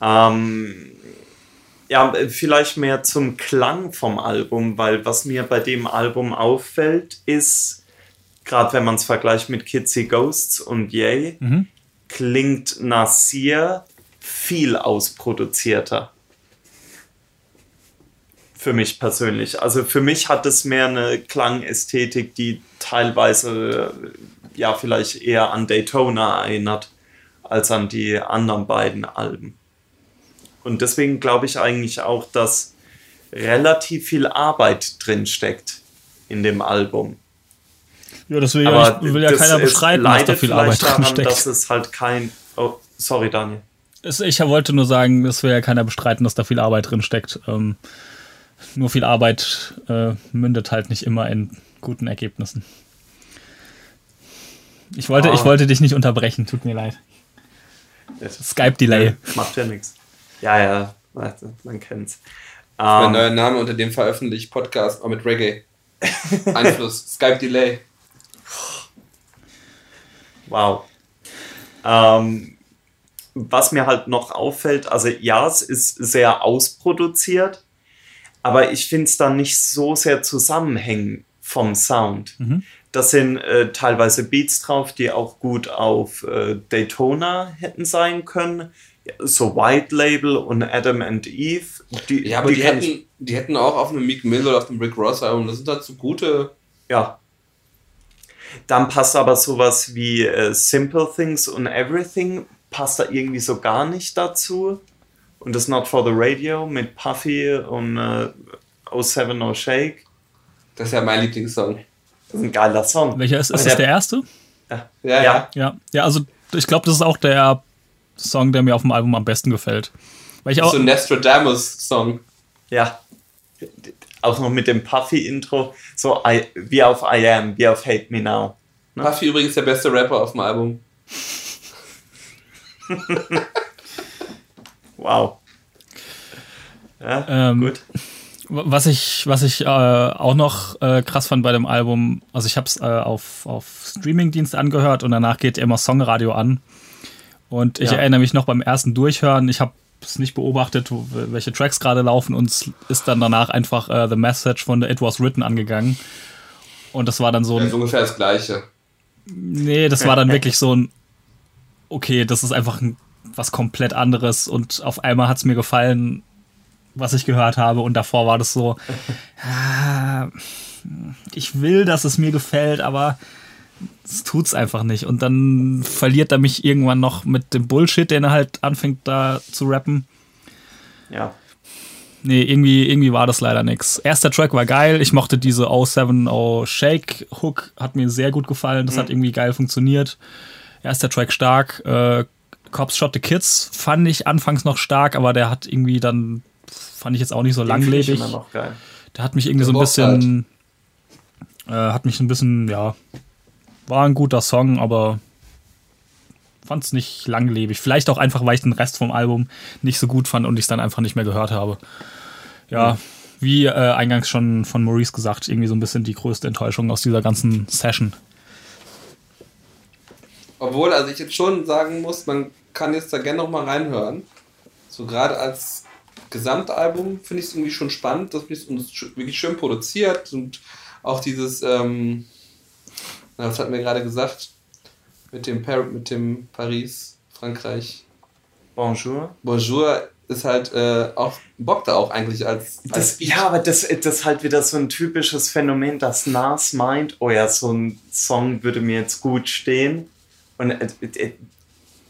Ähm, ja, vielleicht mehr zum Klang vom Album, weil was mir bei dem Album auffällt, ist, gerade wenn man es vergleicht mit Kitsy Ghosts und Yay, klingt Nasir viel ausproduzierter. Für mich persönlich. Also für mich hat es mehr eine Klangästhetik, die teilweise ja vielleicht eher an Daytona erinnert, als an die anderen beiden Alben. Und deswegen glaube ich eigentlich auch, dass relativ viel Arbeit drin steckt in dem Album. Ja, das will ja, Aber nicht, will ja das keiner ist- bestreiten, dass da viel Arbeit drin daran, steckt. es halt kein. Oh, sorry, Daniel. Ich wollte nur sagen, das will ja keiner bestreiten, dass da viel Arbeit drin steckt. Ähm, nur viel Arbeit äh, mündet halt nicht immer in guten Ergebnissen. Ich wollte, Ah. ich wollte dich nicht unterbrechen, tut mir leid. Skype-Delay. Macht ja nichts. Ja, ja, warte, man kennt's. Mein Ähm, neuer Name unter dem veröffentlicht Podcast, auch mit Reggae. Einfluss, Skype Delay. wow. Ähm, was mir halt noch auffällt, also ja, es ist sehr ausproduziert, aber ich finde es dann nicht so sehr zusammenhängen vom Sound. Das sind äh, teilweise Beats drauf, die auch gut auf äh, Daytona hätten sein können. So White Label und Adam and Eve. Die, Ja, aber die, ich- hätten, die hätten auch auf einem Meek Mill oder auf dem Rick Ross Album, das sind halt so gute. Ja. Dann passt aber sowas wie äh, Simple Things und Everything, passt da irgendwie so gar nicht dazu. Und das Not for the Radio mit Puffy und äh, 07 No Shake. Das ist ja mein Lieblingssong. Das ist ein geiler Song. Welcher ist, ist Aber das der erste? Ja, Ja, ja. Ja, ja, also ich glaube, das ist auch der Song, der mir auf dem Album am besten gefällt. Weil ich auch, so ein Nostradamus-Song. ja. Auch noch mit dem Puffy-Intro, so I, wie auf I Am, wie auf Hate Me Now. Puffy übrigens der beste Rapper auf dem Album. Wow. Ja, Ähm, gut. Was ich, was ich äh, auch noch äh, krass fand bei dem Album, also ich habe es äh, auf, auf Streamingdienst angehört und danach geht immer Songradio an. Und ich Ja. erinnere mich noch beim ersten Durchhören, ich habe es nicht beobachtet, welche Tracks gerade laufen und es ist dann danach einfach äh, The Message von The It Was Written angegangen. Und das war dann so Das ein, ist ungefähr das gleiche. nee, das war dann wirklich so ein, okay, das ist einfach ein, was komplett anderes und auf einmal hat es mir gefallen, was ich gehört habe und davor war das so, ah, ich will, dass es mir gefällt, aber es tut's einfach nicht. Und dann verliert er mich irgendwann noch mit dem Bullshit, den er halt anfängt da zu rappen. Ja. Nee, irgendwie, irgendwie war das leider nix. Erster Track war geil. Ich mochte diese 070 Shake Hook, hat mir sehr gut gefallen. Das hat irgendwie geil funktioniert. Erster Track stark. Äh, Cops Shot the Kids fand ich anfangs noch stark, aber der hat irgendwie dann, fand ich jetzt auch nicht so Den find ich langlebig. immer noch geil. Der hat mich irgendwie Der so ein bisschen, äh, hat mich ein bisschen, ja, war ein guter Song, aber fand es nicht langlebig. Vielleicht auch einfach, weil ich den Rest vom Album nicht so gut fand und ich es dann einfach nicht mehr gehört habe. Ja, wie äh, eingangs schon von Maurice gesagt, irgendwie so ein bisschen die größte Enttäuschung aus dieser ganzen Session. Obwohl, also ich jetzt schon sagen muss, man kann jetzt da gerne noch mal reinhören. So gerade als Gesamtalbum finde ich es irgendwie schon spannend, das ist wirklich schön produziert und auch dieses, ähm, na, was hatten wir gerade gesagt, mit dem, Par mit dem Paris, Frankreich. Bonjour. Bonjour ist halt äh, auch, bockt da auch eigentlich als. als das, ja, aber das, das ist halt wieder so ein typisches Phänomen, dass Nas meint, oh ja, so ein Song würde mir jetzt gut stehen. Und äh, äh,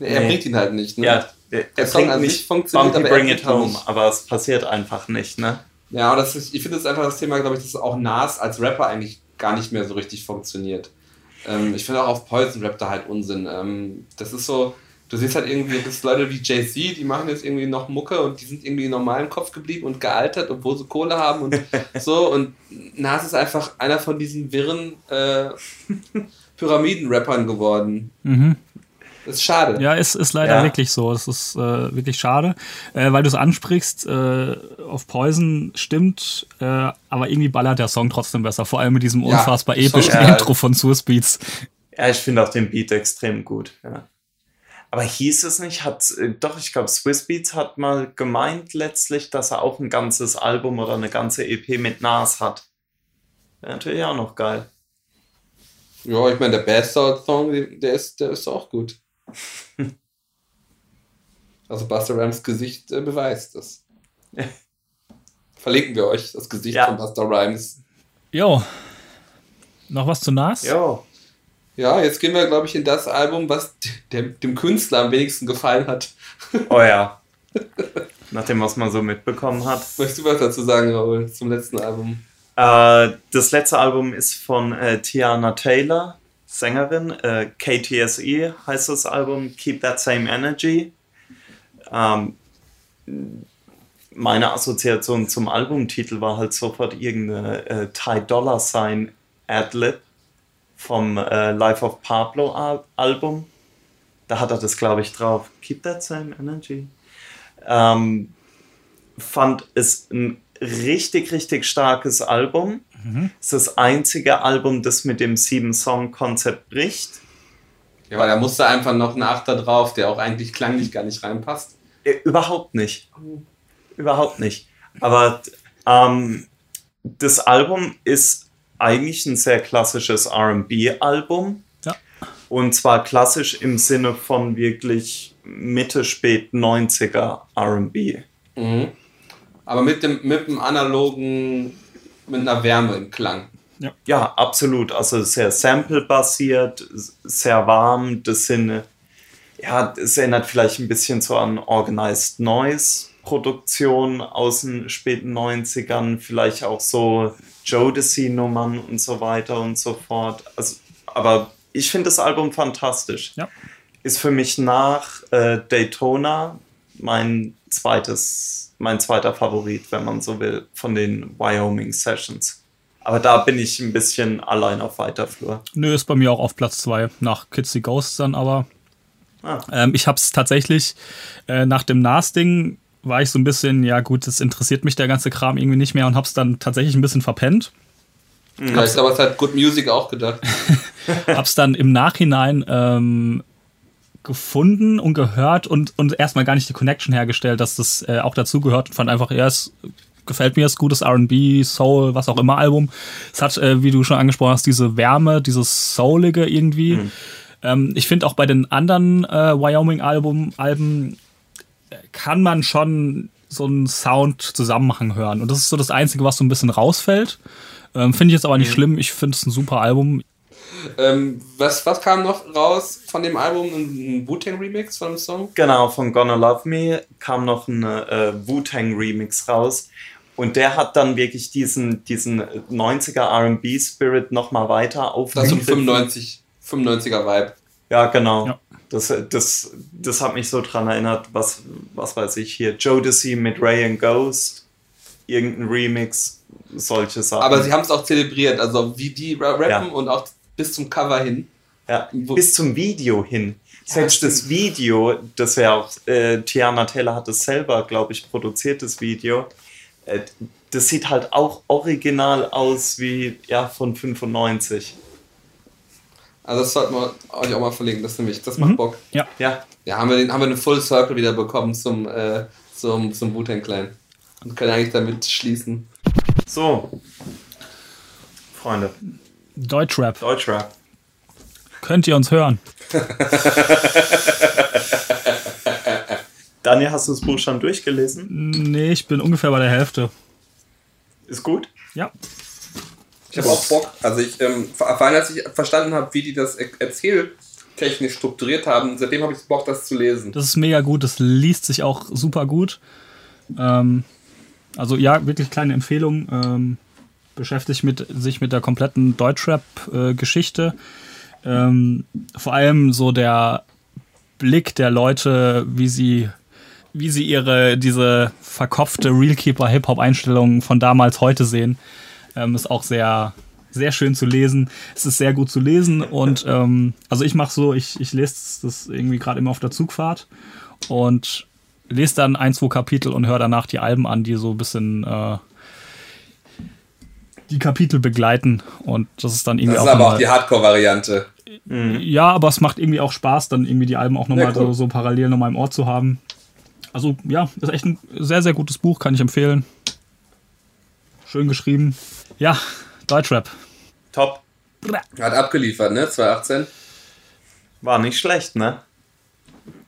er bringt ihn halt nicht, ne? Ja, der, der Song an sich funktioniert, Bumpy aber Bring It Home, nicht. aber es passiert einfach nicht, ne? Ja, und das ist, ich finde das einfach das Thema, glaube ich, dass auch Nas als Rapper eigentlich gar nicht mehr so richtig funktioniert. Ähm, ich finde auch auf Poison rappt da halt Unsinn. Ähm, das ist so, du siehst halt irgendwie, das Leute wie Jay-Z, die machen jetzt irgendwie noch Mucke und die sind irgendwie normal im Kopf geblieben und gealtert, obwohl sie Kohle haben und so. Und Nas ist einfach einer von diesen wirren äh, Pyramiden-Rappern geworden. Mhm. Das ist schade. Ja, es ist leider ja. wirklich so. Es ist äh, wirklich schade, äh, weil du es ansprichst. Äh, auf Poison stimmt, äh, aber irgendwie ballert der Song trotzdem besser. Vor allem mit diesem ja, unfassbar epischen ja. Intro von Swiss Beats. Ja, ich finde auch den Beat extrem gut. Ja. Aber hieß es nicht, hat, äh, doch, ich glaube, Swiss Beats hat mal gemeint letztlich, dass er auch ein ganzes Album oder eine ganze EP mit Nas hat. Wäre natürlich auch noch geil. Ja, ich meine, der Bastard Song, der ist, der ist auch gut. also Buster Rhymes Gesicht äh, beweist das. Verlinken wir euch das Gesicht ja. von Buster Rhymes. Jo. Noch was zu Nas? Jo. Ja, jetzt gehen wir, glaube ich, in das Album, was dem, dem Künstler am wenigsten gefallen hat. Oh ja. Nach dem, was man so mitbekommen hat. Möchtest du was dazu sagen, Raoul, zum letzten Album? Äh, das letzte Album ist von äh, Tiana Taylor. Sängerin. Äh, KTSE heißt das Album, Keep That Same Energy. Ähm, meine Assoziation zum Albumtitel war halt sofort irgendeine äh, Ty Dollar Sign Adlib vom äh, Life of Pablo Al Album. Da hat er das, glaube ich, drauf. Keep That Same Energy. Ähm, fand es ein richtig, richtig starkes Album. Mhm. ist das einzige Album, das mit dem Sieben-Song-Konzept bricht. Ja, weil da musste einfach noch ein Achter drauf, der auch eigentlich klanglich gar nicht reinpasst. Ja, überhaupt nicht. Überhaupt nicht. Aber ähm, das Album ist eigentlich ein sehr klassisches RB-Album. Ja. Und zwar klassisch im Sinne von wirklich Mitte, spät 90er RB. Mhm. Aber mit dem, mit dem analogen mit einer Wärme im Klang. Ja, ja absolut. Also sehr sample-basiert, sehr warm. Das sind, ja, das erinnert vielleicht ein bisschen so an Organized Noise. Produktion aus den späten 90ern, vielleicht auch so Jodeci-Nummern und so weiter und so fort. Also, aber ich finde das Album fantastisch. Ja. Ist für mich nach äh, Daytona mein zweites mein zweiter Favorit, wenn man so will, von den Wyoming Sessions. Aber da bin ich ein bisschen allein auf weiter Flur. Nö, ist bei mir auch auf Platz zwei nach Kids the Ghosts dann, aber ah. ähm, ich habe es tatsächlich äh, nach dem Nas-Ding war ich so ein bisschen, ja gut, das interessiert mich der ganze Kram irgendwie nicht mehr und hab's dann tatsächlich ein bisschen verpennt. Ja, ich glaube, es hat Good Music auch gedacht. hab's dann im Nachhinein ähm, gefunden und gehört und, und erstmal gar nicht die Connection hergestellt, dass das äh, auch dazu gehört und fand einfach, ja, es gefällt mir, es gutes RB, Soul, was auch immer Album. Es hat, äh, wie du schon angesprochen hast, diese Wärme, dieses Soulige irgendwie. Mhm. Ähm, ich finde auch bei den anderen äh, Wyoming-Alben Alben äh, kann man schon so einen Sound-Zusammenhang hören. Und das ist so das Einzige, was so ein bisschen rausfällt. Ähm, finde ich jetzt aber nicht mhm. schlimm. Ich finde es ein super Album. Ähm, was, was kam noch raus von dem Album? Ein, Wu-Tang-Remix von dem Song? Genau, von Gonna Love Me kam noch ein äh, Wu-Tang-Remix raus. Und der hat dann wirklich diesen, diesen 90er RB-Spirit nochmal weiter aufgenommen. Das ist ein 95, 95er Vibe. Ja, genau. Ja. Das, das, das hat mich so dran erinnert, was, was weiß ich hier, Jodeci mit Ray and Ghost, irgendein Remix, solche Sachen. Aber sie haben es auch zelebriert, also wie die rappen ja. und auch bis zum Cover hin. Ja, bis zum Video hin. Selbst ja, das Video, das ja auch, äh, Tiana Taylor hat es selber, glaube ich, produziert, das Video. äh, das sieht halt auch original aus wie ja von 95. Also das sollten wir euch auch mal verlinken, das nämlich, das macht Bock. Ja. Ja, Ja, haben wir, den, haben wir einen Full Circle wieder bekommen zum, äh, zum, zum Wu-Tang Clan. Und können eigentlich damit schließen. so. Freunde, Deutschrap. Deutschrap. Könnt ihr uns hören? Daniel, hast du das Buch schon durchgelesen? Nee, ich bin ungefähr bei der Hälfte. Ist gut? Ja. Ich habe auch Bock. Also ich, ähm, vor allem als ich verstanden habe, wie die das er erzähltechnisch strukturiert haben, seitdem habe ich Bock, das zu lesen. Das ist mega gut, das liest sich auch super gut. Ähm, also ja, wirklich kleine Empfehlung. Ähm, beschäftigt mit, sich mit der kompletten Deutschrap-Geschichte. ähm, vor allem so der Blick der Leute, wie sie, wie sie ihre, diese verkopfte Realkeeper-Hip-Hop-Einstellung von damals heute sehen, ähm, ist auch sehr, sehr schön zu lesen. Es ist sehr gut zu lesen und ähm, also ich mache so, ich, ich lese das irgendwie gerade immer auf der Zugfahrt und lese dann ein, zwei Kapitel und höre danach die Alben an, die so ein bisschen äh, die Kapitel begleiten und das ist dann irgendwie Das ist auch, aber auch die Hardcore-Variante. ja, aber es macht irgendwie auch Spaß, dann irgendwie die Alben auch nochmal Ja, cool. so, so parallel nochmal im Ohr zu haben. Also ja, ist echt ein sehr, sehr gutes Buch, kann ich empfehlen. Schön geschrieben. Ja, Deutschrap. Top. Hat abgeliefert, ne? 2018. War nicht schlecht, ne?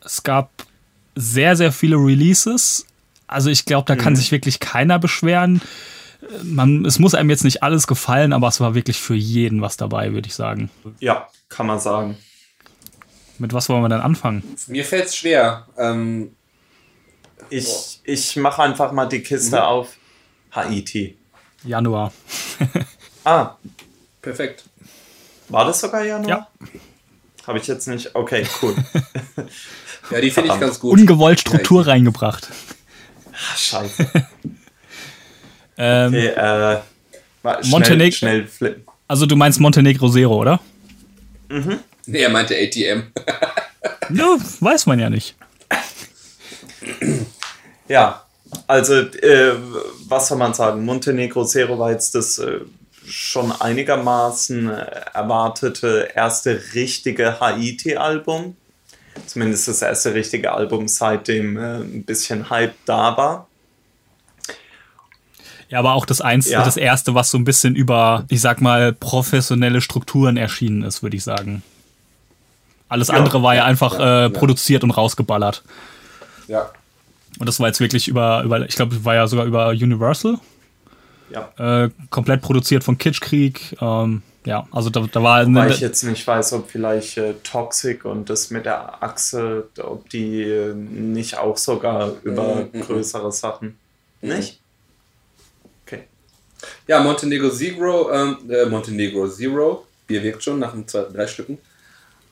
Es gab sehr, sehr viele Releases. Also ich glaube, da kann sich wirklich keiner beschweren. Man, es muss einem jetzt nicht alles gefallen, aber es war wirklich für jeden was dabei, würde ich sagen. Ja, kann man sagen. Mit was wollen wir denn anfangen? Mir fällt es schwer. Ähm, Ich, ich mache einfach mal die Kiste auf. Haiti. Januar. Ah, perfekt. war das sogar Januar? Ja. Habe ich jetzt nicht. Okay, cool. Ja, die finde ich ganz gut. Ungewollt Struktur reingebracht. Ah, Scheiße. Ähm, Okay, äh, war- schnell, Monteneg- schnell flippen. Also du meinst Montenegro Zero, oder? Nee, er meinte ATM. Ja, weiß man ja nicht. Ja, also äh, was soll man sagen? Montenegro Zero war jetzt das äh, schon einigermaßen äh, erwartete erste richtige Haiti-Album. Zumindest das erste richtige Album, seitdem äh, ein bisschen Hype da war. Ja, aber auch das, eins, Ja. das erste, was so ein bisschen über, ich sag mal, professionelle Strukturen erschienen ist, würde ich sagen. Alles andere war ja, einfach ja, äh, ja. produziert und rausgeballert. Ja. Und das war jetzt wirklich über, über ich glaube, war ja sogar über Universal, Ja. äh, komplett produziert von Kitschkrieg. Ähm, ja, also da, da war Weil eine, ich jetzt nicht weiß, ob vielleicht äh, Toxic und das mit der Achse, ob die äh, nicht auch sogar über Mhm, mhm. größere Sachen. Nicht? Ja, Montenegro Zero, ähm, äh, Montenegro Zero, Bier wirkt schon nach den zwei, drei Stücken.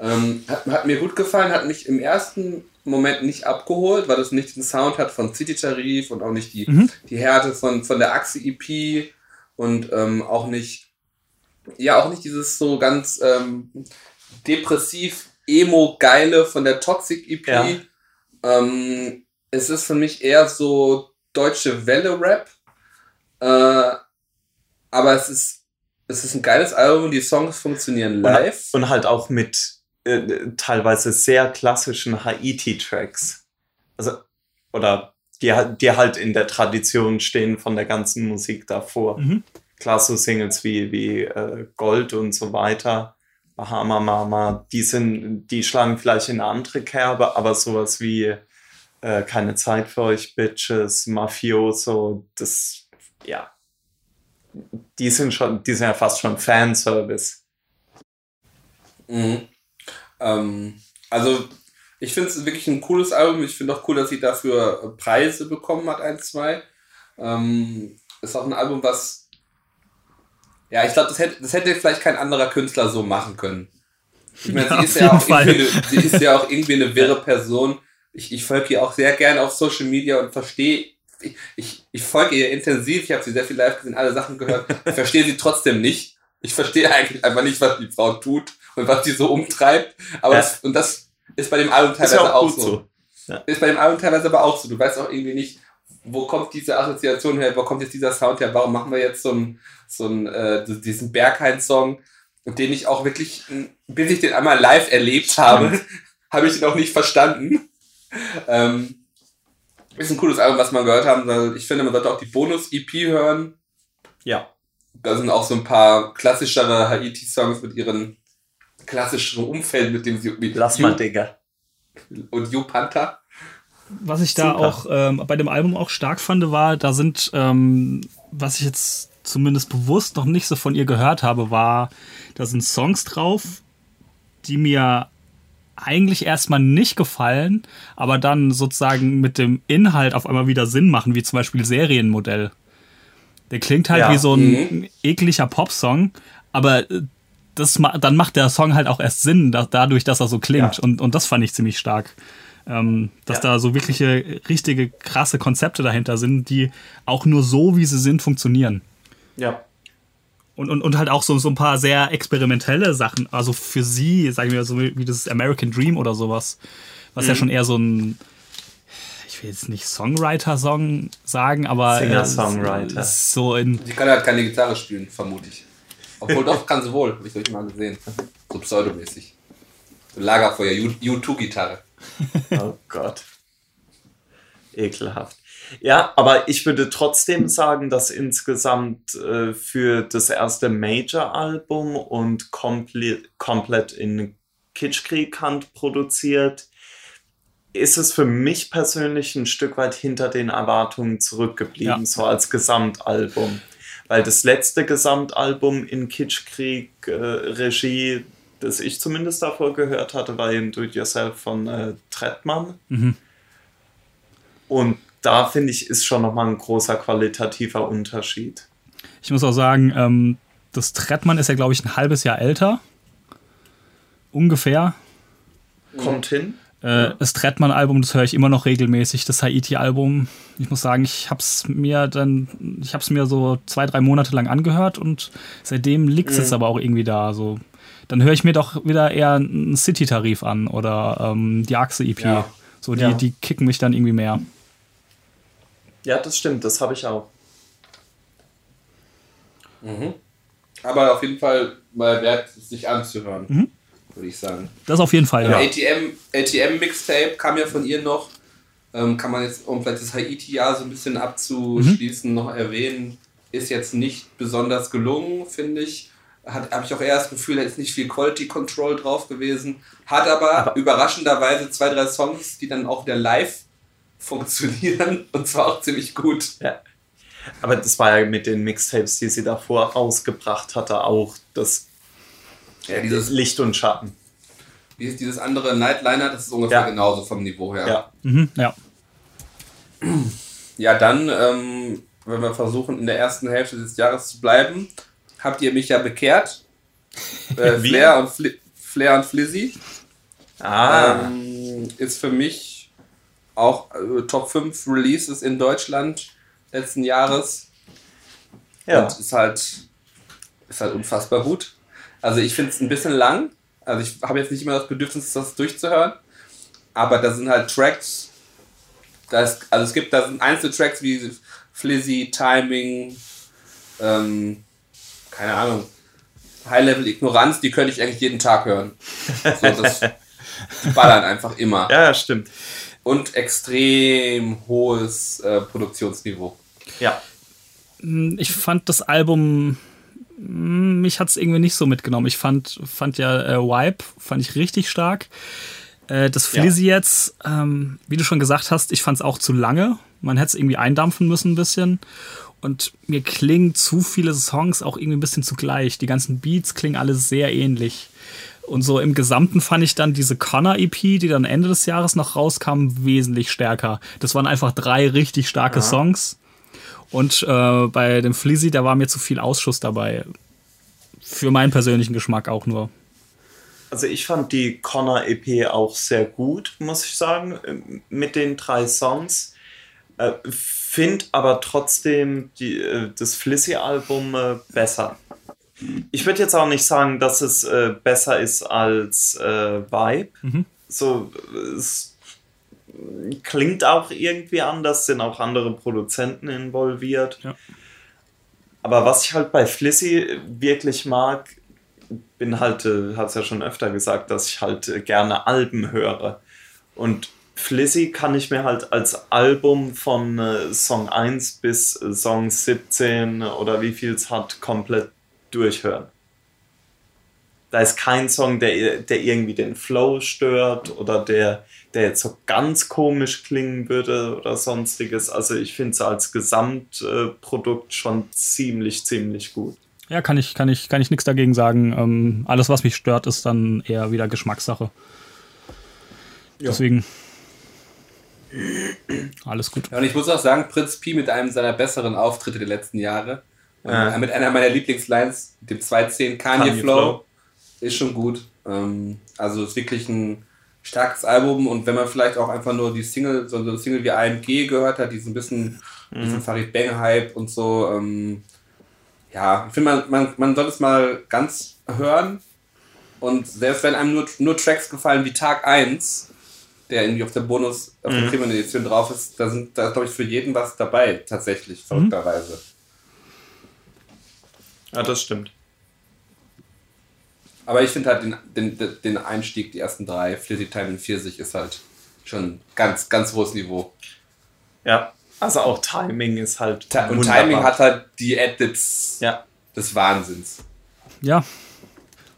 Ähm, hat, hat mir gut gefallen, hat mich im ersten Moment nicht abgeholt, weil das nicht den Sound hat von City Tarif und auch nicht die, Mhm. die Härte von, von der Achse EP und ähm, auch nicht, ja, auch nicht dieses so ganz ähm, depressiv emo-geile von der Toxic EP. Ja. Ähm, es ist für mich eher so deutsche Welle-Rap. Äh, aber es ist, es ist ein geiles Album, die Songs funktionieren live. Und halt auch mit äh, teilweise sehr klassischen Haiti-Tracks. Also, oder die, halt- die halt in der Tradition stehen von der ganzen Musik davor. Mhm. Klar, so Singles wie, wie äh, Gold und so weiter, Bahama Mama, die sind, die schlagen vielleicht in eine andere Kerbe, aber sowas wie äh, Keine Zeit für euch, Bitches, Mafioso, das, ja. Die sind schon, die sind ja fast schon Fanservice. Mhm. Ähm, also, ich finde es wirklich ein cooles Album. Ich finde auch cool, dass sie dafür Preise bekommen hat, ein, zwei. Ähm, ist auch ein Album, was. Ja, ich glaube, das hätte, das hätte vielleicht kein anderer Künstler so machen können. Ich meine, Ja, sie, ist ja auch Fall. irgendwie eine, sie ist ja auch irgendwie eine wirre Person. Ich, ich folge ihr auch sehr gerne auf Social Media und verstehe. Ich, ich, ich folge ihr intensiv. Ich habe sie sehr viel live gesehen, alle Sachen gehört. Ich verstehe sie trotzdem nicht. Ich verstehe eigentlich einfach nicht, was die Frau tut und was die so umtreibt. Aber Ja. das, und das ist bei dem Album Ist teilweise ja auch auch, so. so. Ja. Ist bei dem Album teilweise aber auch so. Du weißt auch irgendwie nicht, wo kommt diese Assoziation her, wo kommt jetzt dieser Sound her, warum machen wir jetzt so einen, so einen äh, diesen Berghain-Song, den ich auch wirklich, bis ich den einmal live erlebt habe, habe ich den auch nicht verstanden. Ähm, ist ein cooles Album, was man gehört haben. Ich finde, man sollte auch die Bonus-EP hören. Ja. Da sind auch so ein paar klassischere Haiti-Songs mit ihren klassischeren Umfeld, mit dem sie mit Lass mal, Digga. Und You Panther. Was ich da Super. auch ähm, bei dem Album auch stark fand, war, da sind, ähm, was ich jetzt zumindest bewusst noch nicht so von ihr gehört habe, war, da sind Songs drauf, die mir eigentlich erstmal nicht gefallen, aber dann sozusagen mit dem Inhalt auf einmal wieder Sinn machen, wie zum Beispiel Serienmodell. Der klingt halt Ja. wie so ein Mhm. ekliger Popsong, aber äh, das, dann macht der Song halt auch erst Sinn, da, dadurch, dass er so klingt. Ja. Und, und das fand ich ziemlich stark. Ähm, dass Ja. da so wirkliche, richtige, krasse Konzepte dahinter sind, die auch nur so, wie sie sind, funktionieren. Ja. Und, und, und halt auch so, so ein paar sehr experimentelle Sachen. Also für sie, sagen wir so wie das American Dream oder sowas. Was Mhm. ja schon eher so ein, ich will jetzt nicht Songwriter-Song sagen, aber. Singer-Songwriter. So in. Sie kann halt keine Gitarre spielen, vermute ich. Obwohl doch, kann sie wohl, habe ich euch mal gesehen. So pseudomäßig. So Lagerfeuer, U- U2-Gitarre. Oh Gott. Ekelhaft. Ja, aber ich würde trotzdem sagen, dass insgesamt äh, für das erste Major-Album und komplett, komplett in Kitschkrieg-Hand produziert, ist es für mich persönlich ein Stück weit hinter den Erwartungen zurückgeblieben, Ja. so als Gesamtalbum. Weil das letzte Gesamtalbum in Kitschkrieg-Regie, das ich zumindest davor gehört hatte, war eben Do It Yourself von äh, Trettmann. Mhm. Und da finde ich, ist schon nochmal ein großer qualitativer Unterschied. Ich muss auch sagen, ähm, das Trettmann ist ja, glaube ich, ein halbes Jahr älter. Ungefähr. Kommt hin. Äh, Das Trettmann-Album, das höre ich immer noch regelmäßig. Das Haiti-Album, ich muss sagen, ich habe es mir dann, ich habe es mir so zwei, drei Monate lang angehört und seitdem liegt es jetzt aber auch irgendwie da. So, dann höre ich mir doch wieder eher einen City-Tarif an oder ähm, die Achse-EP. Ja. So, die, Ja. die kicken mich dann irgendwie mehr. Ja, das stimmt, das habe ich auch. Aber auf jeden Fall mal wert, es sich anzuhören, Mhm. würde ich sagen. Das auf jeden Fall, ja. ATM, ATM Mixtape kam ja von ihr noch. Ähm, kann man jetzt, um vielleicht das Haiti-Jahr so ein bisschen abzuschließen, noch erwähnen. Ist jetzt nicht besonders gelungen, finde ich. Hat, habe ich auch eher das Gefühl, da ist nicht viel Quality Control drauf gewesen. Hat aber, Aber- überraschenderweise zwei, drei Songs, die dann auch wieder live funktionieren und zwar auch ziemlich gut. Ja. Aber das war ja mit den Mixtapes, die sie davor rausgebracht hatte, auch das Ja, dieses, Licht und Schatten. wie ist dieses andere Nightliner, das ist ungefähr Ja. genauso vom Niveau her. Ja. Mhm, ja. Ja, dann, ähm, wenn wir versuchen, in der ersten Hälfte des Jahres zu bleiben, habt ihr mich ja bekehrt. Äh? Flair, und Fli Flair und Flizzy Ah, ähm, ist für mich auch äh, Top 5 Releases in Deutschland letzten Jahres. ja. Und ist halt, ist halt unfassbar gut. Also ich finde es ein bisschen lang. Also ich habe jetzt nicht immer das Bedürfnis, das durchzuhören. Aber da sind halt Tracks. Da ist, also es gibt da sind Einzeltracks wie Flizzy, Timing, ähm, keine Ahnung, High-Level Ignoranz, die könnte ich eigentlich jeden Tag hören. So, das, die ballern einfach immer. ja, stimmt. Und extrem hohes äh, Produktionsniveau. Ja. Ich fand das Album, mm, mich hat es irgendwie nicht so mitgenommen. Ich fand, fand ja äh, Wipe, fand ich richtig stark. Äh, das Ja. Flizzy jetzt, ähm, wie du schon gesagt hast, ich fand es auch zu lange. Man hätte es irgendwie eindampfen müssen ein bisschen. Und mir klingen zu viele Songs auch irgendwie ein bisschen zugleich. Die ganzen Beats klingen alle sehr ähnlich. Und so im Gesamten fand ich dann diese Connor-EP, die dann Ende des Jahres noch rauskam, wesentlich stärker. Das waren einfach drei richtig starke Songs. Und äh, bei dem Flizzy, da war mir zu viel Ausschuss dabei. Für meinen persönlichen Geschmack auch nur. Also ich fand die Connor EP auch sehr gut, muss ich sagen, ähm, mit den drei Songs. Äh, Find aber trotzdem die, äh, das Flizzy-Album äh, besser. Ich würde jetzt auch nicht sagen, dass es äh, besser ist als äh, Vibe. So, es klingt auch irgendwie anders, sind auch andere Produzenten involviert. Ja. Aber was ich halt bei Flissy wirklich mag, bin halt, äh, hab's ja schon öfter gesagt, dass ich halt äh, gerne Alben höre. Und Flissy kann ich mir halt als Album von äh, Song 1 bis äh, Song 17 oder wie viel es hat, komplett durchhören. Da ist kein Song, der, der irgendwie den Flow stört oder der, der jetzt so ganz komisch klingen würde oder sonstiges. Also ich finde es als Gesamtprodukt schon ziemlich, ziemlich gut. Ja, kann ich, kann ich, kann ich nichts dagegen sagen. Ähm, alles, was mich stört, ist dann eher wieder Geschmackssache. Deswegen. Alles gut. Ja, und ich muss auch sagen, Prinz Pi mit einem seiner besseren Auftritte der letzten Jahre. Ja. Mit einer meiner Lieblingslines, dem 210 Kanye, Kanye Flow, Flow. ist schon gut. Ähm, also ist wirklich ein starkes Album und wenn man vielleicht auch einfach nur die Single, so eine Single wie AMG gehört hat, die so ein bisschen, Mhm. diesen Farid Bang Hype und so, ähm, ja, ich finde, man, man, man soll es mal ganz hören und selbst wenn einem nur, nur Tracks gefallen wie Tag 1, der irgendwie auf der Bonus, auf der Mhm. Premium-Edition drauf ist, da sind da ist, glaube ich, für jeden was dabei, tatsächlich, verrückterweise. Ja, das stimmt. Aber ich finde halt den, den, den Einstieg, die ersten drei, Flizzy Time und Pfirsich, ist halt schon ganz, ganz hohes Niveau. Ja, also auch Timing ist halt. Ta und wunderbar. Timing hat halt die Adlibs Ja, des Wahnsinns. Ja.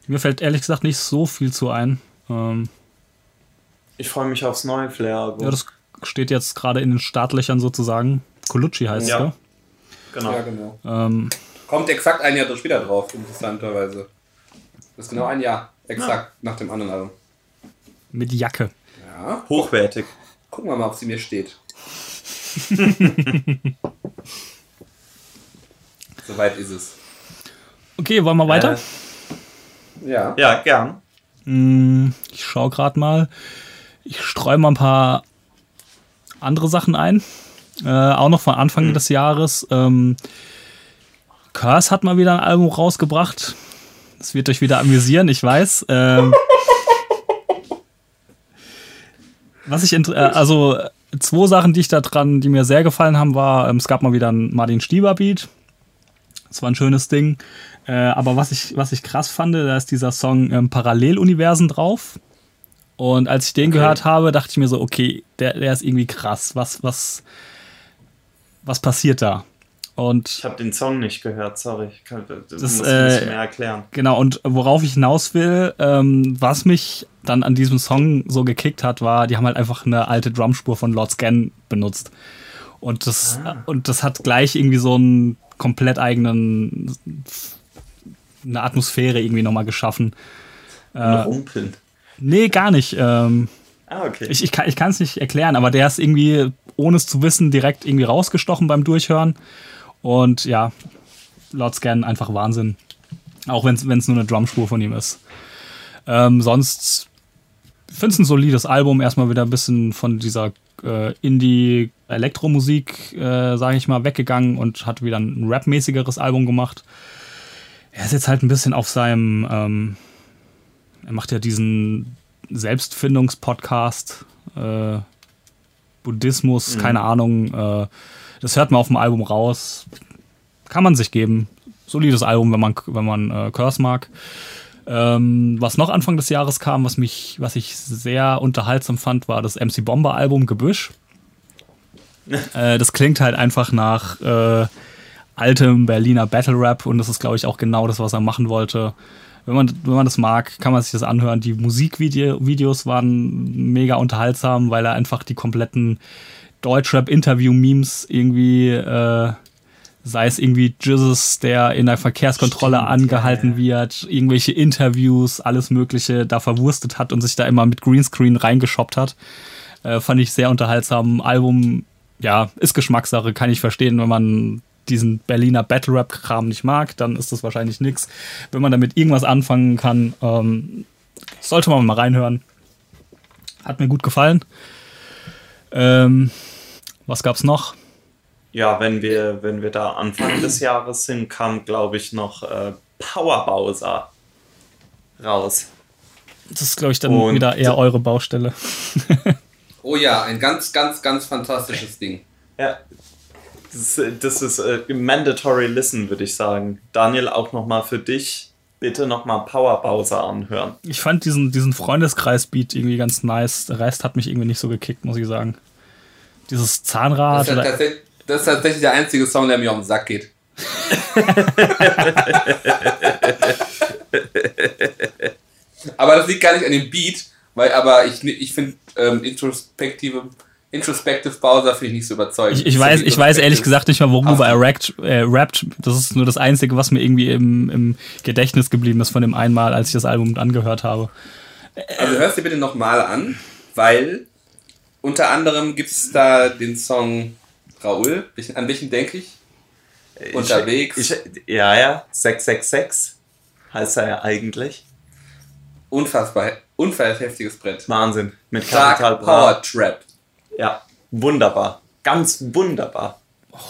Mir fällt ehrlich gesagt nicht so viel zu ein. Ähm, ich freue mich aufs neue Flair-Album. ja, das steht jetzt gerade in den Startlöchern sozusagen. Colucci heißt Ja. es, genau. Ja, genau. ja? Ähm, Kommt exakt ein Jahr später drauf, interessanterweise. Das ist genau ein Jahr, exakt nach dem anderen Album. mit Jacke. Ja, Hochwertig. gucken wir mal, ob sie mir steht. Soweit ist es. Okay, wollen wir weiter? Ja. Ja, gern. Mm, Ich schaue gerade mal. Ich streue mal ein paar andere Sachen ein. Äh, auch noch von Anfang des Jahres. Ähm, Curse hat mal wieder ein Album rausgebracht. Das wird euch wieder amüsieren, ich weiß. Ähm, was ich äh, also zwei Sachen, die ich da dran, die mir sehr gefallen haben, war, ähm, es gab mal wieder ein Martin Stieber Beat. Das war ein schönes Ding. Äh, aber was ich, was ich krass fand, da ist dieser Song ähm, Paralleluniversen drauf. Und als ich den gehört habe, dachte ich mir so, okay, der, der ist irgendwie krass. Was, was, was passiert da? Und Ich habe den Song nicht gehört, sorry. Ich kann, das, Das, muss ich äh, ein bisschen mehr erklären. Genau, und worauf ich hinaus will, ähm, was mich dann an diesem Song so gekickt hat, war, die haben halt einfach eine alte Drumspur von Lord Scan benutzt. Und das, und das hat gleich irgendwie so einen komplett eigenen, eine Atmosphäre irgendwie nochmal geschaffen. Äh, Rumpeln. nee, gar nicht. Ähm, Ah, okay. ich ich kann es nicht erklären, aber der ist irgendwie, ohne es zu wissen, direkt irgendwie rausgestochen beim Durchhören. Und ja, Lord Scan einfach Wahnsinn. Auch wenn es nur eine Drumspur von ihm ist. Ähm, sonst finde es ein solides Album. Erstmal wieder ein bisschen von dieser äh, Indie-Elektromusik, äh, sage ich mal, weggegangen und hat wieder ein Rap-mäßigeres Album gemacht. Er ist jetzt halt ein bisschen auf seinem, ähm, er macht ja diesen Selbstfindungspodcast, äh, Buddhismus, keine Ahnung. Äh, das hört man auf dem Album raus. Kann man sich geben. Solides Album, wenn man, wenn man äh, Curse mag. Ähm, was noch Anfang des Jahres kam, was mich, was ich sehr unterhaltsam fand, war das MC Bomber Album Gebüsch. äh, das klingt halt einfach nach äh, altem Berliner Battle Rap und das ist, glaube ich, auch genau das, was er machen wollte. Wenn man, wenn man das mag, kann man sich das anhören. Die Musikvideos waren mega unterhaltsam, weil er einfach die kompletten Deutschrap-Interview-Memes irgendwie, äh, sei es irgendwie Jesus, der in der Verkehrskontrolle Stimmt, angehalten ja, wird, irgendwelche Interviews, alles Mögliche da verwurstet hat und sich da immer mit Greenscreen reingeshoppt hat. Äh, fand ich sehr unterhaltsam. Album, ja, ist Geschmackssache, kann ich verstehen, wenn man diesen Berliner Battle Rap Kram nicht mag, dann ist das wahrscheinlich nix. Wenn man damit irgendwas anfangen kann, ähm, sollte man mal reinhören. Hat mir gut gefallen. Ähm, was gab's noch? Ja, wenn wir, wenn wir da Anfang des Jahres sind, kam, glaube ich, noch äh, Power Bowser raus. Das ist, glaube ich, dann Und- wieder eher eure Baustelle. Oh ja, ein ganz, ganz, ganz fantastisches Ding. Ja. Das, ist- das ist äh, mandatory listen, würde ich sagen. Daniel, auch nochmal für dich. Bitte nochmal Power Bowser anhören. Ich fand diesen, diesen Freundeskreis-Beat irgendwie ganz nice. Der Rest hat mich irgendwie nicht so gekickt, muss ich sagen. Dieses Das Zahnrad. ist, ja das ist tatsächlich der einzige Song, der mir auf den Sack geht. aber das liegt gar nicht an dem Beat, weil aber ich, ich finde ähm, introspektive, introspective Bowser finde ich nicht so überzeugend. ich, ich, weiß, ich weiß ehrlich gesagt nicht mal, worüber er rappt, äh, rappt. Das ist nur das Einzige, was mir irgendwie im, im Gedächtnis geblieben ist von dem einmal, als ich das Album angehört habe. Also hörst dir bitte nochmal an, weil unter anderem gibt es da den Song Raoul, an welchen denke ich? Unterwegs. Ich, ja, ja. 666 heißt er ja eigentlich. Unfassbar, unfassbar heftiges Brett. Wahnsinn. Mit Capital Dark Bra. Power Trap. Ja, wunderbar. Ganz wunderbar.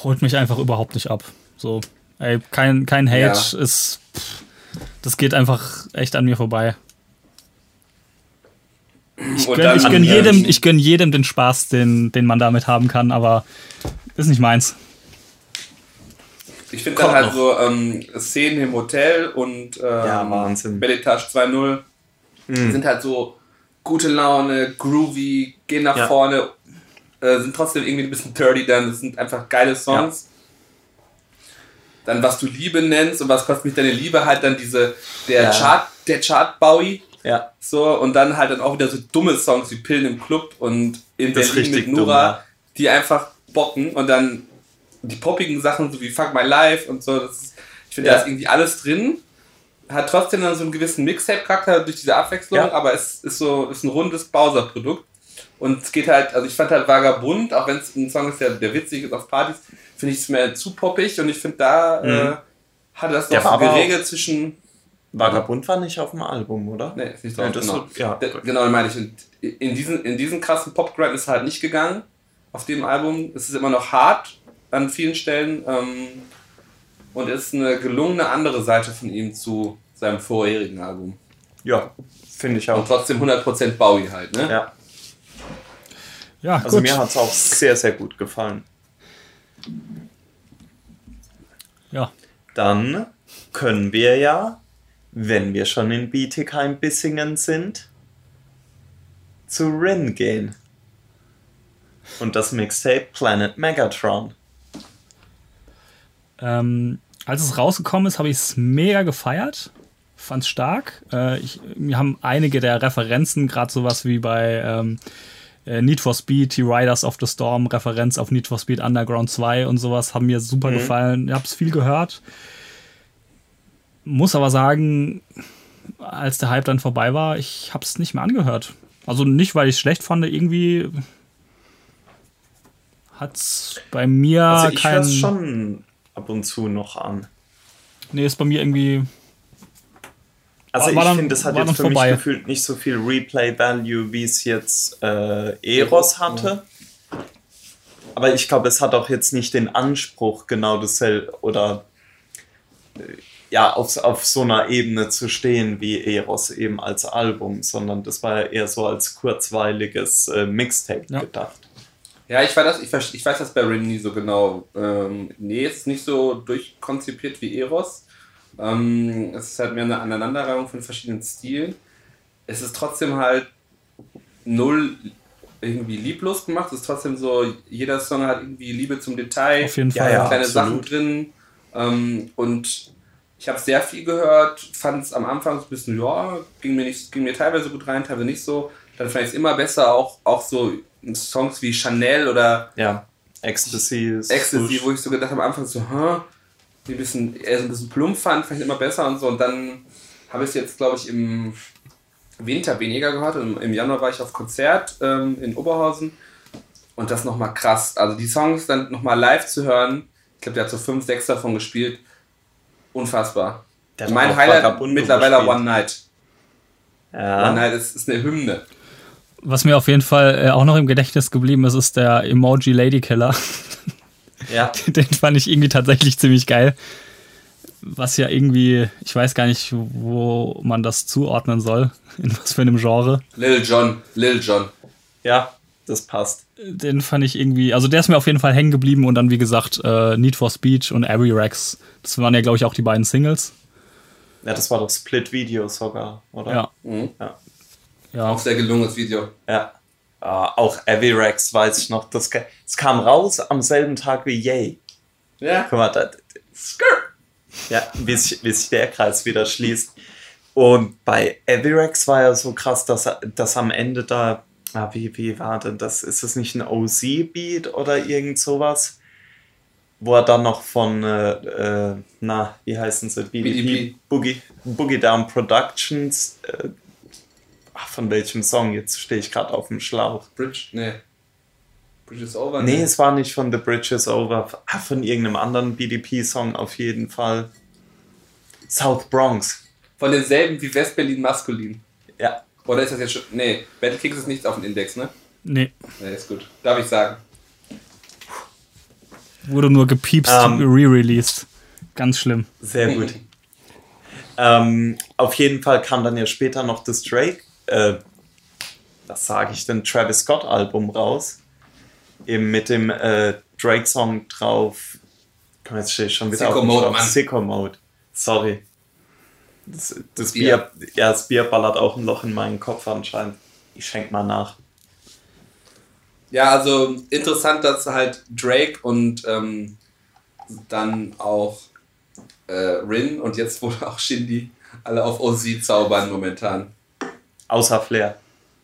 Holt mich einfach überhaupt nicht ab. So, ey, kein, kein Hate Ja. ist. Pff, das geht einfach echt an mir vorbei. Ich Gönn, ich gönn jedem, ich gönn jedem den Spaß, den, den man damit haben kann, aber ist nicht meins. Ich finde dann halt noch. so ähm, Szenen im Hotel und ähm, Ja, Wahnsinn. Mhm. Belletage 2.0 sind halt so gute Laune, groovy, gehen nach Ja. vorne, äh, sind trotzdem irgendwie ein bisschen dirty dann. Das sind einfach geile Songs. Dann was du Liebe nennst und was kostet mich deine Liebe halt dann diese der Ja. Chart der Chart Bowie Ja, so und dann halt dann auch wieder so dumme Songs wie Pillen im Club und in Das Berlin mit Nura, dumm, ja. die einfach bocken und dann die poppigen Sachen so wie Fuck My Life und so. Ist, ich finde, Ja. da ist irgendwie alles drin. Hat trotzdem dann so einen gewissen Mixtape-Charakter durch diese Abwechslung, Ja. aber es ist so ist ein rundes Bowser-Produkt. Und es geht halt, also ich fand halt Vagabund, auch wenn es ein Song ist, der, der witzig ist auf Partys, finde ich es mehr zu poppig und ich finde, da äh, hat das Mhm. Doch war so geregelt zwischen Vagabund war nicht auf dem Album, oder? Nee, ist nicht Ja, drauf, das genau. wird- ja, gut. genau, meine ich. Und in diesen, in diesen krassen Pop-Grind ist halt nicht gegangen auf dem Album. Es ist immer noch hart an vielen Stellen ähm, und ist eine gelungene andere Seite von ihm zu seinem vorherigen Album. Ja, finde ich Und auch. trotzdem 100% Bowie halt, ne? Ja, Ja, also gut. mir hat es auch sehr, sehr gut gefallen. ja. Dann können wir ja, wenn wir schon in Bietigheim-Bissingen sind, zu Rin gehen. Und das Mixtape Planet Megatron. Ähm, als es rausgekommen ist, habe ich es mega gefeiert. Fand's stark. Äh, ich, mir haben einige der Referenzen, gerade sowas wie bei ähm, äh, Need for Speed, die Riders of the Storm, Referenz auf Need for Speed Underground 2 und sowas, haben mir super gefallen. Ich habe es viel gehört. Muss aber sagen, als der Hype dann vorbei war, ich habe es nicht mehr angehört. Also nicht, weil ich es schlecht fand, irgendwie hat's bei mir Also ich kein... es schon ab und zu noch an. Nee, ist bei mir irgendwie. Also War- ich finde, es hat jetzt für vorbei. mich gefühlt nicht so viel Replay-Value, wie es jetzt äh, Eros hatte. Aber ich glaube, es hat auch jetzt nicht den Anspruch, genau dasselbe oder äh, ja, auf, auf so einer Ebene zu stehen wie Eros eben als Album, sondern das war ja eher so als kurzweiliges äh, Mixtape Ja. gedacht. Ja, ich, war das, ich, ich weiß das bei Rin nie so genau. Ähm, nee, es ist nicht so durchkonzipiert wie Eros. Ähm, es ist halt mehr eine Aneinanderreihung von verschiedenen Stilen. Es ist trotzdem halt null irgendwie lieblos gemacht. Es ist trotzdem so, jeder Song hat irgendwie Liebe zum Detail. Auf jeden Ja, Fall. ja. kleine absolut. Sachen drin. Ähm, und ich habe sehr viel gehört, fand es am Anfang so ein bisschen, ja, ging mir, nicht, ging mir teilweise gut rein, teilweise nicht so. Dann fand ich es immer besser, auch, auch so Songs wie Chanel oder Ja, Ecstasy Ecstasy, wo ich so gedacht habe, am Anfang so, hä, die ein bisschen, eher so ein bisschen plump fand, fand ich immer besser und so. Und dann habe ich es jetzt, glaube ich, im Winter weniger gehört. Und im Januar war ich auf Konzert ähm, in Oberhausen und das nochmal krass. Also die Songs dann nochmal live zu hören, ich glaube, der hat so fünf, sechs davon gespielt. Unfassbar. Mein Highlight Vagabundo mittlerweile gespielt. One Night. ja. One Night ist, ist eine Hymne. Was mir auf jeden Fall äh, auch noch im Gedächtnis geblieben ist, ist der Emoji Lady Killer. ja. Den fand ich irgendwie tatsächlich ziemlich geil. Was ja irgendwie, ich weiß gar nicht, wo man das zuordnen soll, in was für einem Genre. Lil Jon, Lil Jon. Ja, das passt. Den fand ich irgendwie, also der ist mir auf jeden Fall hängen geblieben und dann, wie gesagt, äh, Need for Speech und Avery Rex. Das waren ja, glaube ich, auch die beiden Singles. Ja, das war doch Split-Video sogar, oder? Ja. Mhm. Ja. Ja, Auch sehr gelungenes Video. ja. Ah, auch Avirex weiß ich noch. Das, das kam raus am selben Tag wie Yay. Ja. Guck mal, da, ja, wie sich, wie sich der Kreis wieder schließt. Und bei Avirex war ja so krass, dass, er- dass am Ende da, ah, wie, wie war denn das? Ist das nicht ein OZ-Beat oder irgend sowas? Wo er dann noch von, äh, äh, na, wie heißen sie? BDP. Boogie, Boogie Down Productions. Äh, ach, von welchem Song? Jetzt stehe ich gerade auf dem Schlauch. Bridge, nee. Bridge is over. Nee, es war nicht von The Bridge is Over. Ah, Von irgendeinem anderen BDP-Song auf jeden Fall. South Bronx. Von denselben wie West-Berlin maskulin. Ja. Oder ist das jetzt schon. Nee, Battle Kings ist nicht auf dem Index, ne? nee, Nee, ist gut. Darf ich sagen. wurde nur gepiepst, Ähm. re-released. Ganz schlimm. Sehr gut. ähm, auf jeden Fall kam dann ja später noch das Drake, äh, was sage ich denn, Travis Scott Album raus. Eben mit dem äh, Drake-Song drauf. Komm, jetzt stehe ich schon wieder Sicko auf Mode. Mann. Sicko Mode. Sorry. Das, das Bier. Bier. ja, das Bier ballert auch ein Loch in meinen Kopf anscheinend. Ich schenk mal nach. Ja, also interessant, dass halt Drake und ähm, dann auch äh, Rin und jetzt wohl auch Shindy alle auf OZ zaubern momentan. Außer Flair.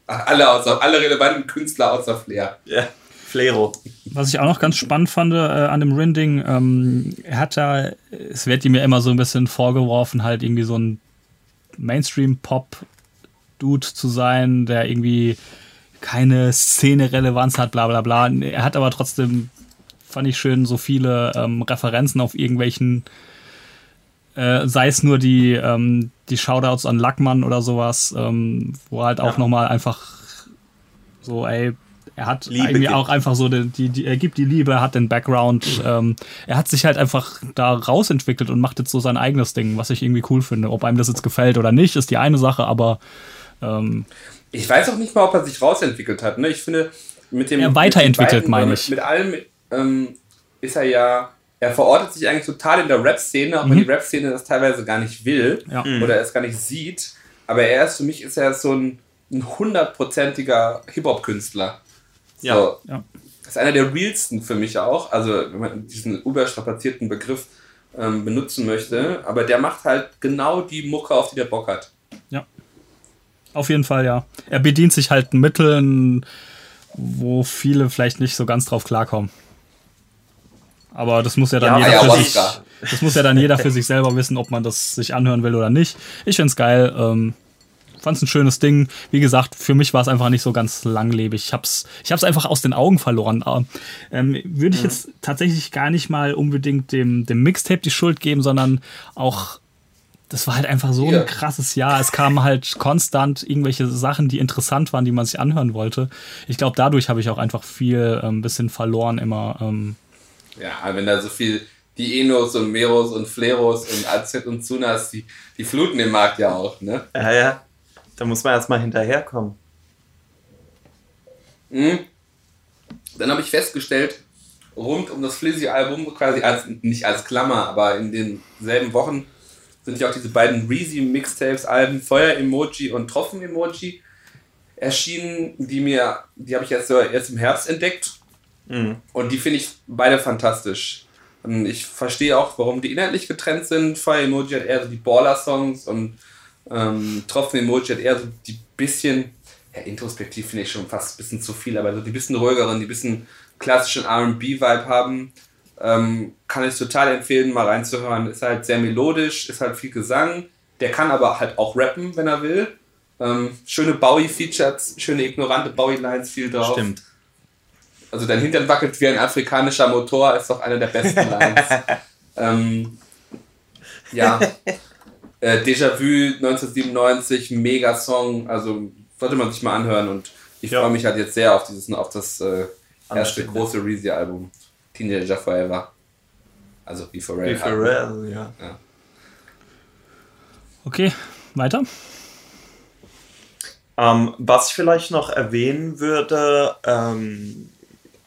Ach, alle, außer, alle relevanten Künstler außer Flair. Ja, Flero. Was ich auch noch ganz spannend fand äh, an dem Rinding, ähm, er hat da, es wird ihm ja immer so ein bisschen vorgeworfen, halt irgendwie so ein Mainstream-Pop-Dude zu sein, der irgendwie keine Szene-Relevanz hat, bla bla bla. Er hat aber trotzdem, fand ich schön, so viele ähm, Referenzen auf irgendwelchen, äh, sei es nur die, ähm, die Shoutouts an Lackmann oder sowas, ähm, wo halt auch Ja. nochmal einfach so, ey, er hat Liebe irgendwie gibt. auch einfach so, die, die, die, er gibt die Liebe, er hat den Background, ähm, er hat sich halt einfach da rausentwickelt und macht jetzt so sein eigenes Ding, was ich irgendwie cool finde. Ob einem das jetzt gefällt oder nicht, ist die eine Sache, aber ähm, Ich weiß auch nicht mal, ob er sich rausentwickelt hat. Ne? Ich finde, mit dem. Ja, weiterentwickelt, beiden, meine mit, ich. Mit allem ähm, ist er ja. Er verortet sich eigentlich total in der Rap-Szene, auch wenn Mhm. die Rap-Szene das teilweise gar nicht will Ja. oder es gar nicht sieht. Aber er ist für mich ist er so ein ein hundertprozentiger Hip-Hop-Künstler. Ja. So. Ja. Das ist einer der realsten für mich auch. Also, wenn man diesen überstrapazierten Begriff ähm, benutzen möchte. Aber der macht halt genau die Mucke, auf die der Bock hat. auf jeden Fall, ja. Er bedient sich halt Mitteln, wo viele vielleicht nicht so ganz drauf klarkommen. Aber das muss ja dann Ja, jeder für Ayahuasca. sich, das muss ja dann jeder für sich selber wissen, ob man das sich anhören will oder nicht. Ich find's geil. Ähm, fand's ein schönes Ding. Wie gesagt, für mich war es einfach nicht so ganz langlebig. Ich hab's, ich hab's einfach aus den Augen verloren. Ähm, Würde ich jetzt tatsächlich gar nicht mal unbedingt dem, dem Mixtape die Schuld geben, sondern auch das war halt einfach so Ja. ein krasses Jahr. Es kamen halt konstant irgendwelche Sachen, die interessant waren, die man sich anhören wollte. Ich glaube, dadurch habe ich auch einfach viel ein ähm, bisschen verloren immer. Ähm, Ja, wenn da so viel die Enos und Meros und Fleros und AZ und Zunas, die, die fluten den Markt ja auch, ne? Ja, ja. Da muss man erstmal hinterherkommen. Mhm. Dann habe ich festgestellt, rund um das Flizzy-Album, quasi als, nicht als Klammer, aber in denselben Wochen sind ja auch diese beiden Reezy-Mixtapes-Alben, Feuer-Emoji und Tropfen-Emoji, erschienen, die mir, die habe ich jetzt so erst im Herbst entdeckt Mhm. und die finde ich beide fantastisch. Und ich verstehe auch, warum die inhaltlich getrennt sind. Fire Emoji hat eher so die Baller-Songs und ähm, Tropfen Emoji hat eher so die bisschen, ja, introspektiv finde ich schon fast ein bisschen zu viel, aber so die bisschen ruhigeren, die bisschen klassischen RB-Vibe haben. Ähm, kann ich total empfehlen, mal reinzuhören. Ist halt sehr melodisch, ist halt viel Gesang. Der kann aber halt auch rappen, wenn er will. Ähm, schöne Bowie-Features, schöne ignorante Bowie-Lines, viel drauf. Stimmt. Also dein Hintern wackelt wie ein afrikanischer Motor, ist doch eine der besten Lines. ähm, ja. Äh, Déjà-vu 1997, mega Song, also sollte man sich mal anhören und ich Ja. freue mich halt jetzt sehr auf dieses auf das äh, erste große Reezy-Album. Teenager Forever. Also wie Pharrell. Wie Pharrell, ja. okay, weiter. Ähm, was ich vielleicht noch erwähnen würde, ähm,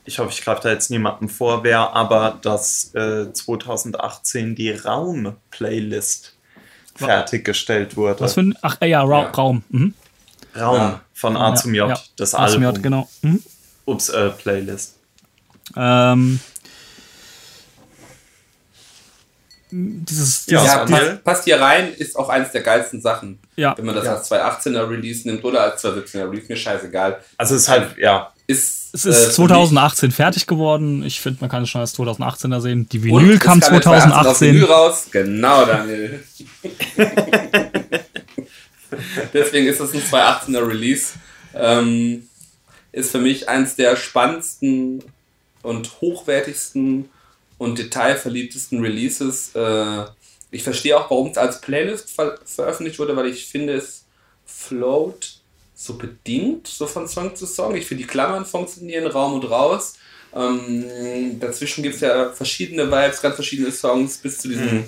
ich hoffe, ich greife da jetzt niemandem vor, wäre aber, dass äh, 2018 die Raum-Playlist fertiggestellt wurde. Was für ein. Ach, äh, ja, Ra Ja. Raum. Mhm. Raum Ja. von A zum J, Ja, das A zum Album. J, genau. Mhm. Ups, äh, Playlist. Ähm, dieses, Ja, dieses Ja, Daniel? passt, passt hier rein, ist auch eins der geilsten Sachen. Ja. Wenn man das Ja. als 2018er Release nimmt oder als 2017er Release, mir scheißegal. Also es ist halt, ja, Ist, Es äh, ist für 2018 fertig geworden. Ich finde, man kann es schon als 2018er sehen. Die Und Vinyl es kam kam jetzt 2018 aus 2018. Vinyl raus. Genau, Daniel. Deswegen ist es ein 2018er Release. Ähm, ist für mich eins der spannendsten und hochwertigsten und detailverliebtesten Releases. Äh, ich verstehe auch, warum es als Playlist ver veröffentlicht wurde, weil ich finde, es float so bedingt, so von Song zu Song. Ich finde, die Klammern funktionieren Raum und raus. Ähm, dazwischen gibt es ja verschiedene Vibes, ganz verschiedene Songs, bis zu diesem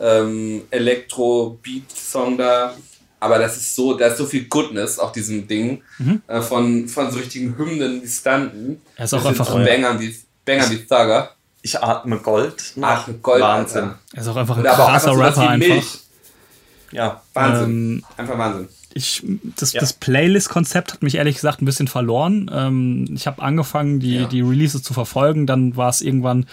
ähm, Elektro-Beat-Song da. Aber das ist so, da ist so viel Goodness auf diesem Ding. Äh, von, von so richtigen Hymnen wie Stunten. Er ist auch einfach zu ein- Bangern wie, Bangern wie Thugger. ich atme Gold. Ach, Gold, Wahnsinn. Alter. Er ist auch einfach ein krasser Rapper einfach. Ja, Wahnsinn. Ähm, einfach Wahnsinn. Ich, das, Ja. das Playlist-Konzept hat mich ehrlich gesagt ein bisschen verloren. Ähm, ich habe angefangen, die, Ja. die Releases zu verfolgen. Dann war es irgendwann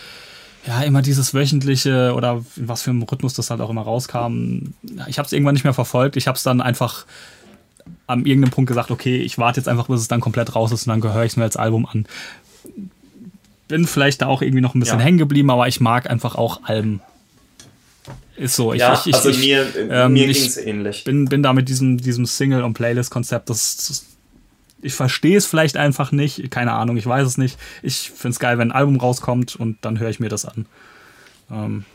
ja immer dieses wöchentliche oder in was für einem Rhythmus das halt auch immer rauskam. Ich habe es irgendwann nicht mehr verfolgt. Ich habe es dann einfach an irgendeinem Punkt gesagt, okay, ich warte jetzt einfach, bis es dann komplett raus ist und dann gehöre ich es mir als Album an. Bin vielleicht da auch irgendwie noch ein bisschen Ja. hängen geblieben, aber ich mag einfach auch Alben. Ist so. Ich, ja ich, ich, also ich, mir, ähm, mir ging es ähnlich. bin, bin da mit diesem, diesem Single- und Playlist-Konzept, das, das ich verstehe es vielleicht einfach nicht, keine Ahnung, ich weiß es nicht. Ich finde es geil, wenn ein Album rauskommt und dann höre ich mir das an. Ähm,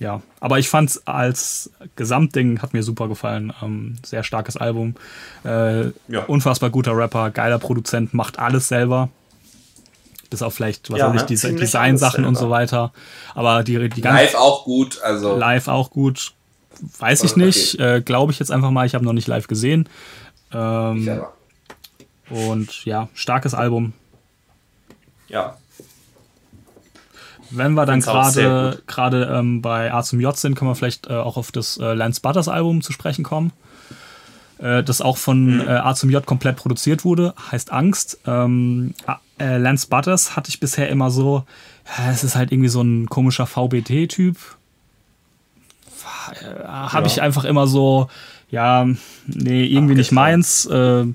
ja, aber ich fand es als Gesamtding, hat mir super gefallen. Ähm, sehr starkes Album. Äh, Ja. Unfassbar guter Rapper, geiler Produzent, macht alles selber. Bis auf vielleicht, was Ja, weiß ich, ne? die Ziemlich Design-Sachen und so weiter. Aber die, die ganze Live auch gut, also Live auch gut. Weiß ich nicht. Äh, Glaube ich jetzt einfach mal. Ich habe noch nicht live gesehen. Ähm, und ja, starkes Album. Ja, Wenn wir dann gerade gerade ähm, bei A zum J sind, können wir vielleicht äh, auch auf das äh, Lance Butters Album zu sprechen kommen. Äh, das auch von Mhm. äh, A zum J komplett produziert wurde, heißt Angst. Ähm, äh, Lance Butters hatte ich bisher immer so, ja, es ist halt irgendwie so ein komischer VBT-Typ. Äh, Habe Ja. ich einfach immer so, ja, nee, irgendwie nicht Abgetan. meins. Äh,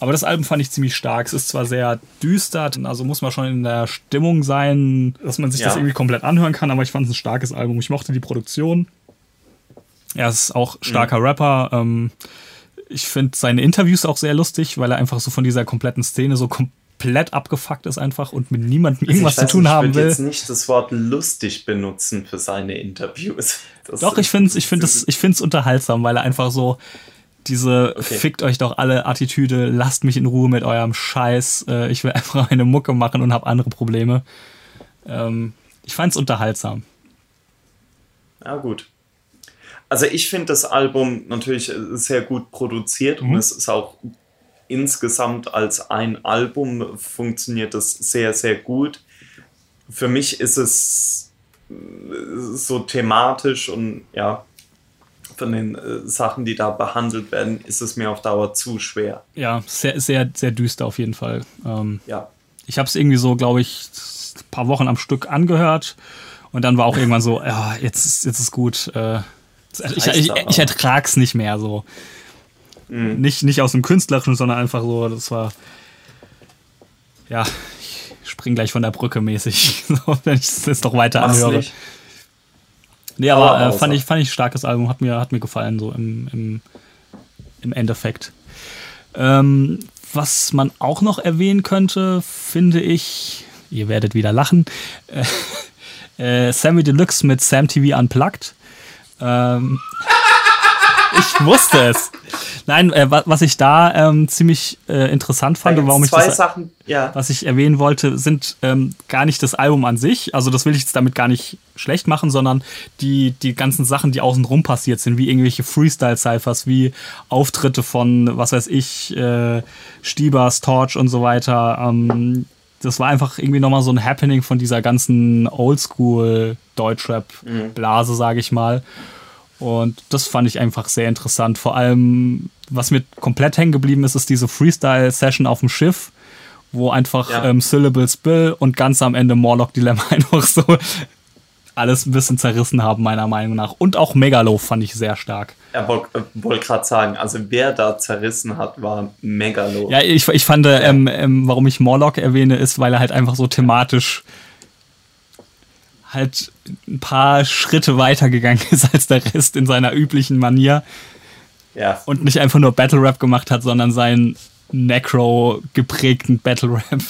aber das Album fand ich ziemlich stark. Es ist zwar sehr düster, also muss man schon in der Stimmung sein, dass man sich das Ja. irgendwie komplett anhören kann, aber ich fand es ein starkes Album. Ich mochte die Produktion. Er ist auch starker Rapper. Ähm, ich finde seine Interviews auch sehr lustig, weil er einfach so von dieser kompletten Szene so komplett abgefuckt ist einfach und mit niemandem irgendwas Also ich zu tun weiß haben Ich würde will. jetzt nicht das Wort lustig benutzen für seine Interviews. Das Doch, ich finde es ich find das- ich find's unterhaltsam, weil er einfach so diese Okay. fickt euch doch alle Attitüde, lasst mich in Ruhe mit eurem Scheiß, äh, ich will einfach meine Mucke machen und habe andere Probleme. Ähm, ich fand es unterhaltsam. Ja, gut. Also ich finde das Album natürlich sehr gut produziert Mhm. und es ist auch insgesamt als ein Album funktioniert das sehr, sehr gut. Für mich ist es äh, so thematisch und ja, von den äh, Sachen, die da behandelt werden, ist es mir auf Dauer zu schwer. Ja, sehr, sehr, sehr düster auf jeden Fall. Ähm, Ja. ich habe es irgendwie so, glaube ich, ein paar Wochen am Stück angehört und dann war auch irgendwann so, ja, jetzt ist, jetzt ist gut. Äh, ich, ich, aber. ich ertrag's nicht mehr so. Mhm. Nicht, nicht aus dem Künstlerischen, sondern einfach so, das war, ja, ich spring gleich von der Brücke mäßig, wenn ich es jetzt noch weiter Mach's anhöre. nicht. Nee, aber Aber äh, fand, ich, fand ich ein starkes Album, hat mir, hat mir gefallen, so im, im, im Endeffekt. Ähm, was man auch noch erwähnen könnte, finde ich, ihr werdet wieder lachen, äh, äh, Sammy Deluxe mit Sam TV Unplugged. Ähm, ich wusste es. Nein, äh, was ich da ähm, ziemlich äh, interessant fand und warum ich das, Sachen, ja. was ich erwähnen wollte, sind ähm, gar nicht das Album an sich. Also das will ich jetzt damit gar nicht schlecht machen, sondern die, die ganzen Sachen, die außenrum passiert sind, wie irgendwelche Freestyle-Cyphers, wie Auftritte von, was weiß ich, äh, Stiebers, Torch und so weiter. Ähm, das war einfach irgendwie nochmal so ein Happening von dieser ganzen Oldschool-Deutschrap-Blase, sage ich mal. Und das fand ich einfach sehr interessant. Vor allem, was mir komplett hängen geblieben ist, ist diese Freestyle-Session auf dem Schiff, wo einfach ja. ähm, Syllables Bill und ganz am Ende Morlock Dilemma einfach so alles ein bisschen zerrissen haben, meiner Meinung nach. Und auch Megalo fand ich sehr stark. Ja, wollte wollt gerade sagen, also wer da zerrissen hat, war Megalo. Ja, ich, ich fand, ja. ähm, ähm, warum ich Morlock erwähne, ist, weil er halt einfach so thematisch halt ein paar Schritte weitergegangen ist als der Rest in seiner üblichen Manier. Ja. Und nicht einfach nur Battle Rap gemacht hat, sondern seinen Necro geprägten Battle Rap.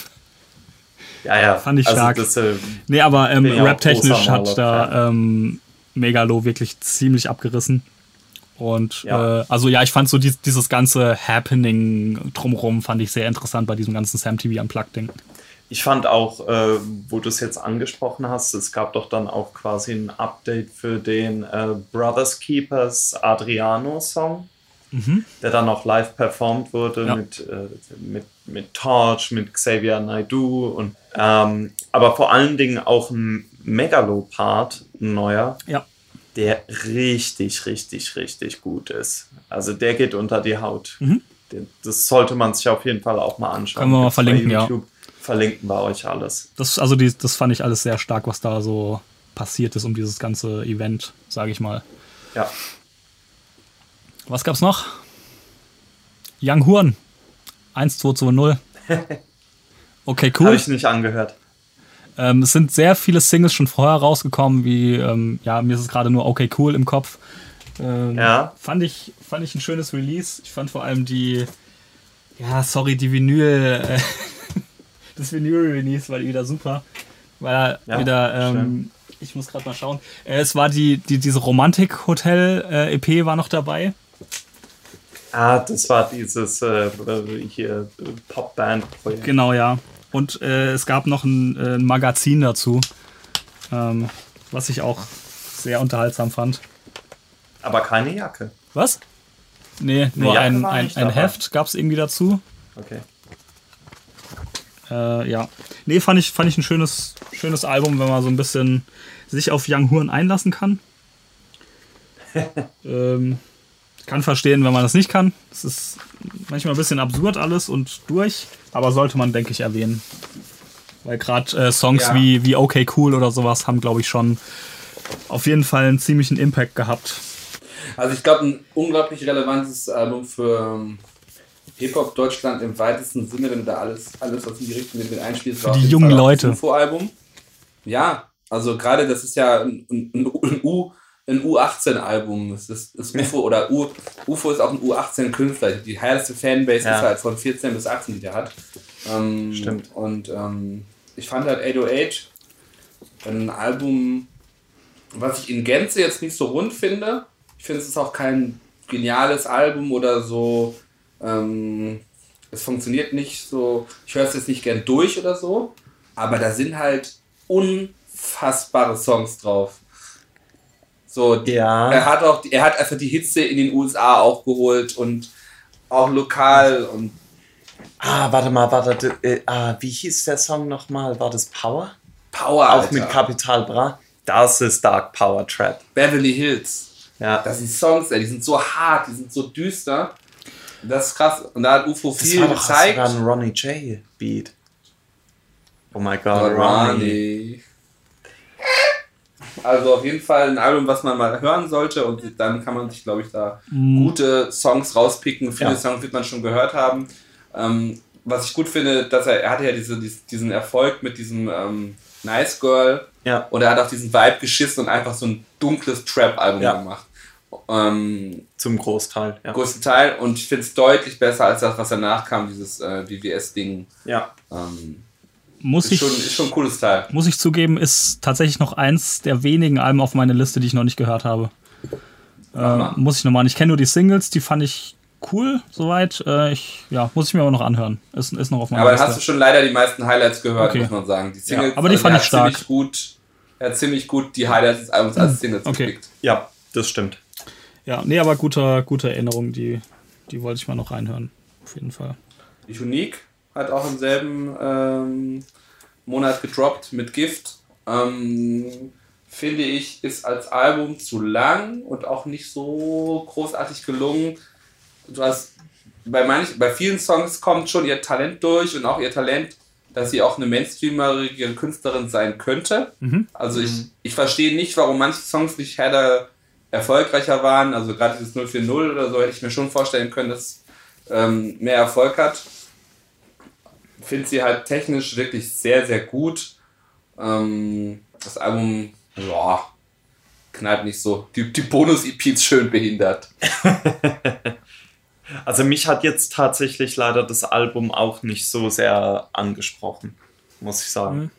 Ja, ja. Fand ich also stark. Das, äh, nee, aber ähm, rap-technisch hat da ähm, Megalo wirklich ziemlich abgerissen. Und ja. Äh, also ja, ich fand so dies, dieses ganze Happening drumherum fand ich sehr interessant bei diesem ganzen Sam TV Unplugged-Ding. Ich fand auch, äh, wo du es jetzt angesprochen hast, es gab doch dann auch quasi ein Update für den äh, Brothers Keepers Adriano Song, mhm. der dann auch live performt wurde ja. mit, äh, mit, mit Torch, mit Xavier Naidoo und ähm, aber vor allen Dingen auch ein Megalo-Part, ein neuer, ja. der richtig, richtig, richtig gut ist. Also der geht unter die Haut. Mhm. Das sollte man sich auf jeden Fall auch mal anschauen. Können wir mal verlinken, ja verlinken wir euch alles. Das, also die, das fand ich alles sehr stark, was da so passiert ist um dieses ganze Event, sage ich mal. Ja. Was gab's noch? Young Horn. 1220. Okay, cool. Habe ich nicht angehört. Ähm, es sind sehr viele Singles schon vorher rausgekommen, wie, ähm, ja, mir ist es gerade nur Okay Cool im Kopf. Ähm, ja. Fand ich, fand ich ein schönes Release. Ich fand vor allem die, ja, sorry, die Vinyl, äh, das Vinyl-Release war wieder super. Weil ja, wieder, ähm, ich muss gerade mal schauen. Äh, es war die, die diese Romantik-Hotel-EP äh, war noch dabei. Ah, das war dieses äh, hier Popband-Projekt. Genau, ja. Und äh, es gab noch ein, äh, ein Magazin dazu, ähm, was ich auch sehr unterhaltsam fand. Aber keine Jacke. Was? Nee, nur ein, ein, ein Heft gab es irgendwie dazu. Okay. Äh, ja. Nee, fand ich, fand ich ein schönes, schönes Album, wenn man so ein bisschen sich auf Young Horn einlassen kann. ähm, kann verstehen, wenn man das nicht kann. Es ist manchmal ein bisschen absurd alles und durch, aber sollte man, denke ich, erwähnen. Weil gerade äh, Songs ja. wie, wie Okay Cool oder sowas haben, glaube ich, schon auf jeden Fall einen ziemlichen Impact gehabt. Also ich glaube, ein unglaublich relevantes Album für ähm, Hip-Hop Deutschland im weitesten Sinne, wenn du da alles, alles was in die Richtung mit einspielst. Für die jungen Leute. UFO-Album. Ja, also gerade das ist ja ein, ein, ein U ein U18-Album. Das ist, ist UFO oder U, UFO ist auch ein U18-Künstler. Die heiße Fanbase ja. ist halt von 14 bis 18, die der hat. Ähm, Stimmt. Und ähm, ich fand halt 808 ein Album, was ich in Gänze jetzt nicht so rund finde. Ich finde, es ist auch kein geniales Album oder so ähm, es funktioniert nicht so, ich höre es jetzt nicht gern durch oder so, aber da sind halt unfassbare Songs drauf. So, ja. er hat auch, er hat also die Hitze in den USA auch geholt und auch lokal und. Ah, warte mal, warte, äh, ah, wie hieß der Song nochmal? War das Power? Power. Auch Alter. mit Capital Bra. Das ist Dark Power Trap. Beverly Hills. Ja. Das sind Songs, ey, die sind so hart, die sind so düster. Das ist krass. Und da hat UFO viel das war gezeigt. Das war ein Ronnie J. Beat. Oh mein Gott, Ronnie. Also auf jeden Fall ein Album, was man mal hören sollte und dann kann man sich, glaube ich, da mm. gute Songs rauspicken. Viele ja. Songs wird man schon gehört haben. Ähm, was ich gut finde, dass er, er hatte ja diese, diesen Erfolg mit diesem ähm, Nice Girl ja. und er hat auch diesen Vibe geschissen und einfach so ein dunkles Trap-Album ja. gemacht. Ähm, Zum Großteil, ja. Größten Teil. Und ich finde es deutlich besser als das, was danach kam, dieses äh, BWS-Ding. Ja. Ähm, muss ist ich, schon, ist schon ein cooles Teil. Muss ich zugeben, ist tatsächlich noch eins der wenigen Alben auf meiner Liste, die ich noch nicht gehört habe. Äh, muss ich nochmal. Ich kenne nur die Singles, die fand ich cool, soweit. Äh, ich, ja, muss ich mir aber noch anhören. Ist, ist noch auf meiner Aber dann Liste. hast du schon leider die meisten Highlights gehört, Okay. muss man sagen. Die Singles, aber die also fand ich hat stark. Ziemlich gut, er hat ziemlich gut die Highlights des Albums als Singles Okay. gepickt. Ja, das stimmt. Ja, nee, aber gute, gute Erinnerung, die, die wollte ich mal noch reinhören. Auf jeden Fall. Die Unique hat auch im selben ähm, Monat gedroppt mit Gift. Ähm, finde ich, ist als Album zu lang und auch nicht so großartig gelungen. Du hast bei manchen, bei vielen Songs kommt schon ihr Talent durch und auch ihr Talent, dass sie auch eine mainstreamerige Künstlerin sein könnte. Also ich, ich verstehe nicht, warum manche Songs nicht hätte erfolgreicher waren. Also gerade dieses 040 oder so hätte ich mir schon vorstellen können, dass ähm, mehr Erfolg hat. Finde sie halt technisch wirklich sehr, sehr gut. Ähm, das Album, ja, knallt nicht so. Die, die Bonus-EP ist schön behindert. Also mich hat jetzt tatsächlich leider das Album auch nicht so sehr angesprochen, muss ich sagen.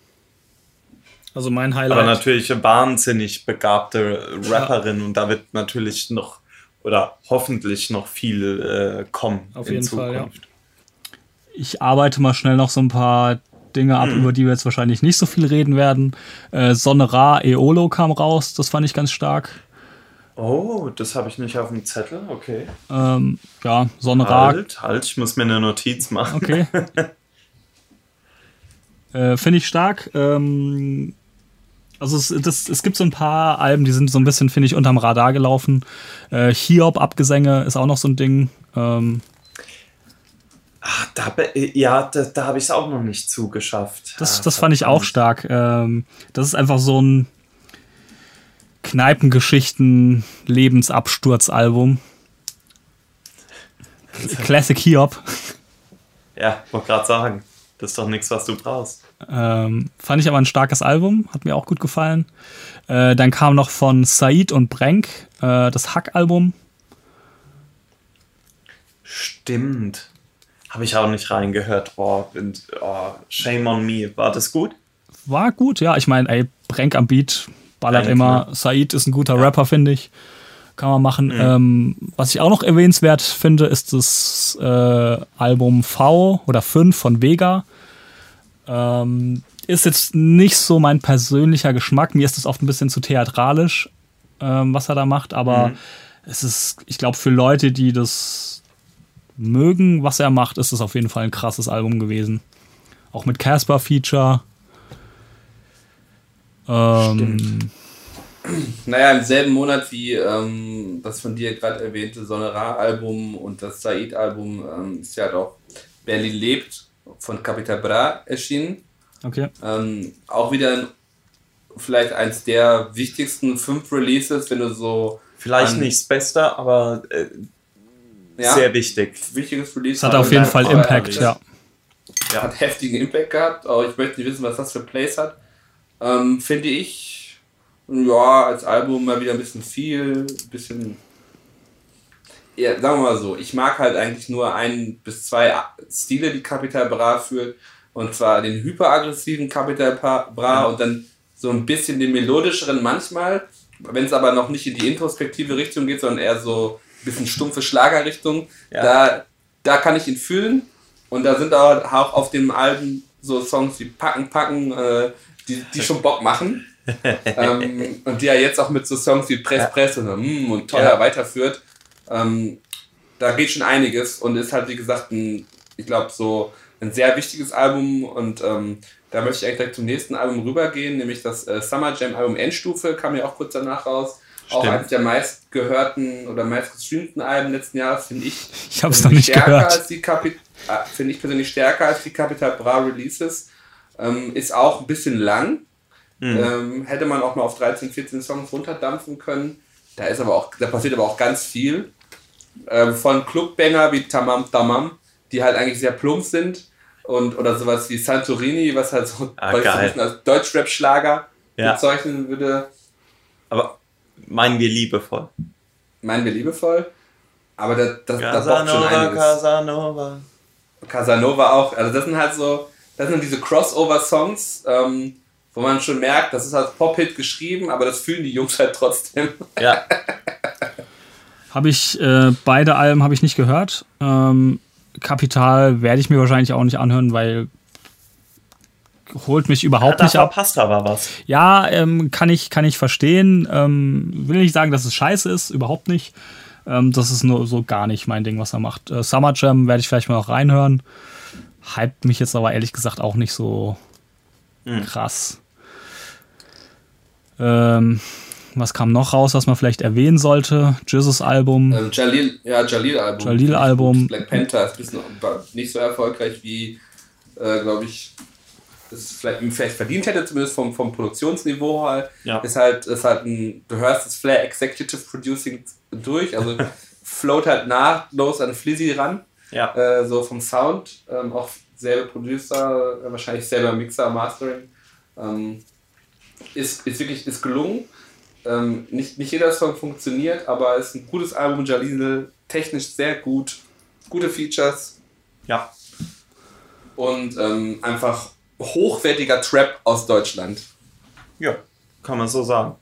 Also mein Highlight. Aber natürlich eine wahnsinnig begabte Rapperin und da wird natürlich noch oder hoffentlich noch viel äh, kommen Auf in jeden Fall, ja. Zukunft. ich arbeite mal schnell noch so ein paar Dinge ab, über die wir jetzt wahrscheinlich nicht so viel reden werden. Äh, Sonne Ra, Eolo kam raus, das fand ich ganz stark. Oh, das habe ich nicht auf dem Zettel, okay. Ähm, ja, Sonne Ra, Halt, halt, ich muss mir eine Notiz machen. okay. äh, Finde ich stark. Ähm, also es, das, es gibt so ein paar Alben, die sind so ein bisschen, finde ich, unterm Radar gelaufen. Äh, Hiob-Abgesänge ist auch noch so ein Ding. Ähm, Ah, da, ja, da, da habe ich es auch noch nicht zugeschafft. Das, Ah, das fand ich auch stark. Ähm, das ist einfach so ein Kneipengeschichten-Lebensabsturzalbum. Classic Hiob. Ja, wollte gerade sagen. Das ist doch nichts, was du brauchst. Ähm, fand ich aber ein starkes Album, hat mir auch gut gefallen. Äh, dann kam noch von Said und Brenk äh, das Hack-Album. Stimmt. Habe ich auch nicht reingehört. Boah, und, oh, shame on me. War das gut? War gut, ja. Ich meine, ey, Brenk am Beat ballert Brenk, immer. ne? Said ist ein guter Rapper, finde ich. Kann man machen. Ähm, was ich auch noch erwähnenswert finde, ist das äh, Album V oder 5 von Vega. Ähm, ist jetzt nicht so mein persönlicher Geschmack. Mir ist das oft ein bisschen zu theatralisch, ähm, was er da macht. Aber es ist, ich glaube, für Leute, die das mögen, was er macht, ist es auf jeden Fall ein krasses Album gewesen. Auch mit Casper-Feature. Ähm, Naja, im selben Monat wie ähm, das von dir gerade erwähnte Sonora-Album und das Said-Album ähm, ist ja auch Berlin lebt von Capital Bra erschienen. okay. Ähm, auch wieder ein, vielleicht eins der wichtigsten fünf Releases, wenn du so Vielleicht an- nicht das Beste, aber äh, ja, sehr wichtig. wichtiges Release. Es hat auf jeden Fall Impact, das ja. Hat heftigen Impact gehabt, aber ich möchte nicht wissen, was das für Plays hat. Ähm, Finde ich, ja, als Album mal wieder ein bisschen viel, ein bisschen. Ja, sagen wir mal so, ich mag halt eigentlich nur ein bis zwei Stile, die Capital Bra führt. Und zwar den hyperaggressiven Capital Bra und dann so ein bisschen den melodischeren manchmal. Wenn es aber noch nicht in die introspektive Richtung geht, sondern eher so ein bisschen stumpfe Schlagerrichtung, Ja. da, da kann ich ihn fühlen. Und da sind auch auf dem Album so Songs wie Packen, Packen, äh, die, die schon Bock machen. ähm, und die er jetzt auch mit so Songs wie Press, Press und, mm, und Toller Ja. weiterführt. Ähm, da geht schon einiges und ist halt, wie gesagt, ein, ich glaube, so ein sehr wichtiges Album. Und ähm, da möchte ich eigentlich direkt zum nächsten Album rübergehen, nämlich das äh, Summer Jam Album Endstufe, kam ja auch kurz danach raus. Auch Stimmt. eines der meistgehörten oder meistgestreamten Alben letzten Jahres, finde ich. Ich habe es Persönlich noch nicht stärker gehört. Als die Capi äh, Finde ich persönlich stärker als die Capital Bra Releases. Ähm, ist auch ein bisschen lang. Ähm, hätte man auch mal auf 13, 14 Songs runterdampfen können. Da ist aber auch, da passiert aber auch ganz viel. Ähm, von Clubbanger wie Tamam Tamam, die halt eigentlich sehr plump sind. Und, oder sowas wie Santorini, was halt so Ah, als Deutschrap-Schlager Ja. bezeichnen würde. Aber meinen wir liebevoll. Meinen wir liebevoll. Aber da, das, da bockt schon Casanova, einiges. Casanova. Casanova auch. Also das sind halt so, das sind diese Crossover-Songs, ähm, wo man schon merkt, das ist als Pop-Hit geschrieben, aber das fühlen die Jungs halt trotzdem. Ja, Habe ich, äh, beide Alben habe ich nicht gehört. Ähm, Kapital werde ich mir wahrscheinlich auch nicht anhören, weil holt mich überhaupt da nicht ab. verpasst aber was. Ja, ähm, kann, ich, kann ich verstehen. Ähm, will nicht sagen, dass es scheiße ist, überhaupt nicht. Ähm, das ist nur so gar nicht mein Ding, was er macht. Äh, Summer Jam werde ich vielleicht mal noch reinhören. Hypt mich jetzt aber ehrlich gesagt auch nicht so krass. Ähm, was kam noch raus, was man vielleicht erwähnen sollte? Jesus Album. Ähm, Jalil, ja, Jalil-Album. Jalil-Album. Black Panther ist bisschen nicht so erfolgreich wie, äh, glaube ich, es vielleicht, vielleicht verdient hätte, zumindest vom, vom Produktionsniveau halt. Ja. Ist halt, ist halt ein, du hörst das Flair Executive Producing durch, also float halt nahtlos an Flizzy ran, Ja. äh, so vom Sound, ähm, auch selber Producer, wahrscheinlich selber Mixer, Mastering. Ähm, ist, ist wirklich ist gelungen. Ähm, nicht, nicht jeder Song funktioniert, aber es ist ein gutes Album. Jalil technisch sehr gut, gute Features Ja. und ähm, einfach hochwertiger Trap aus Deutschland. Ja, kann man so sagen.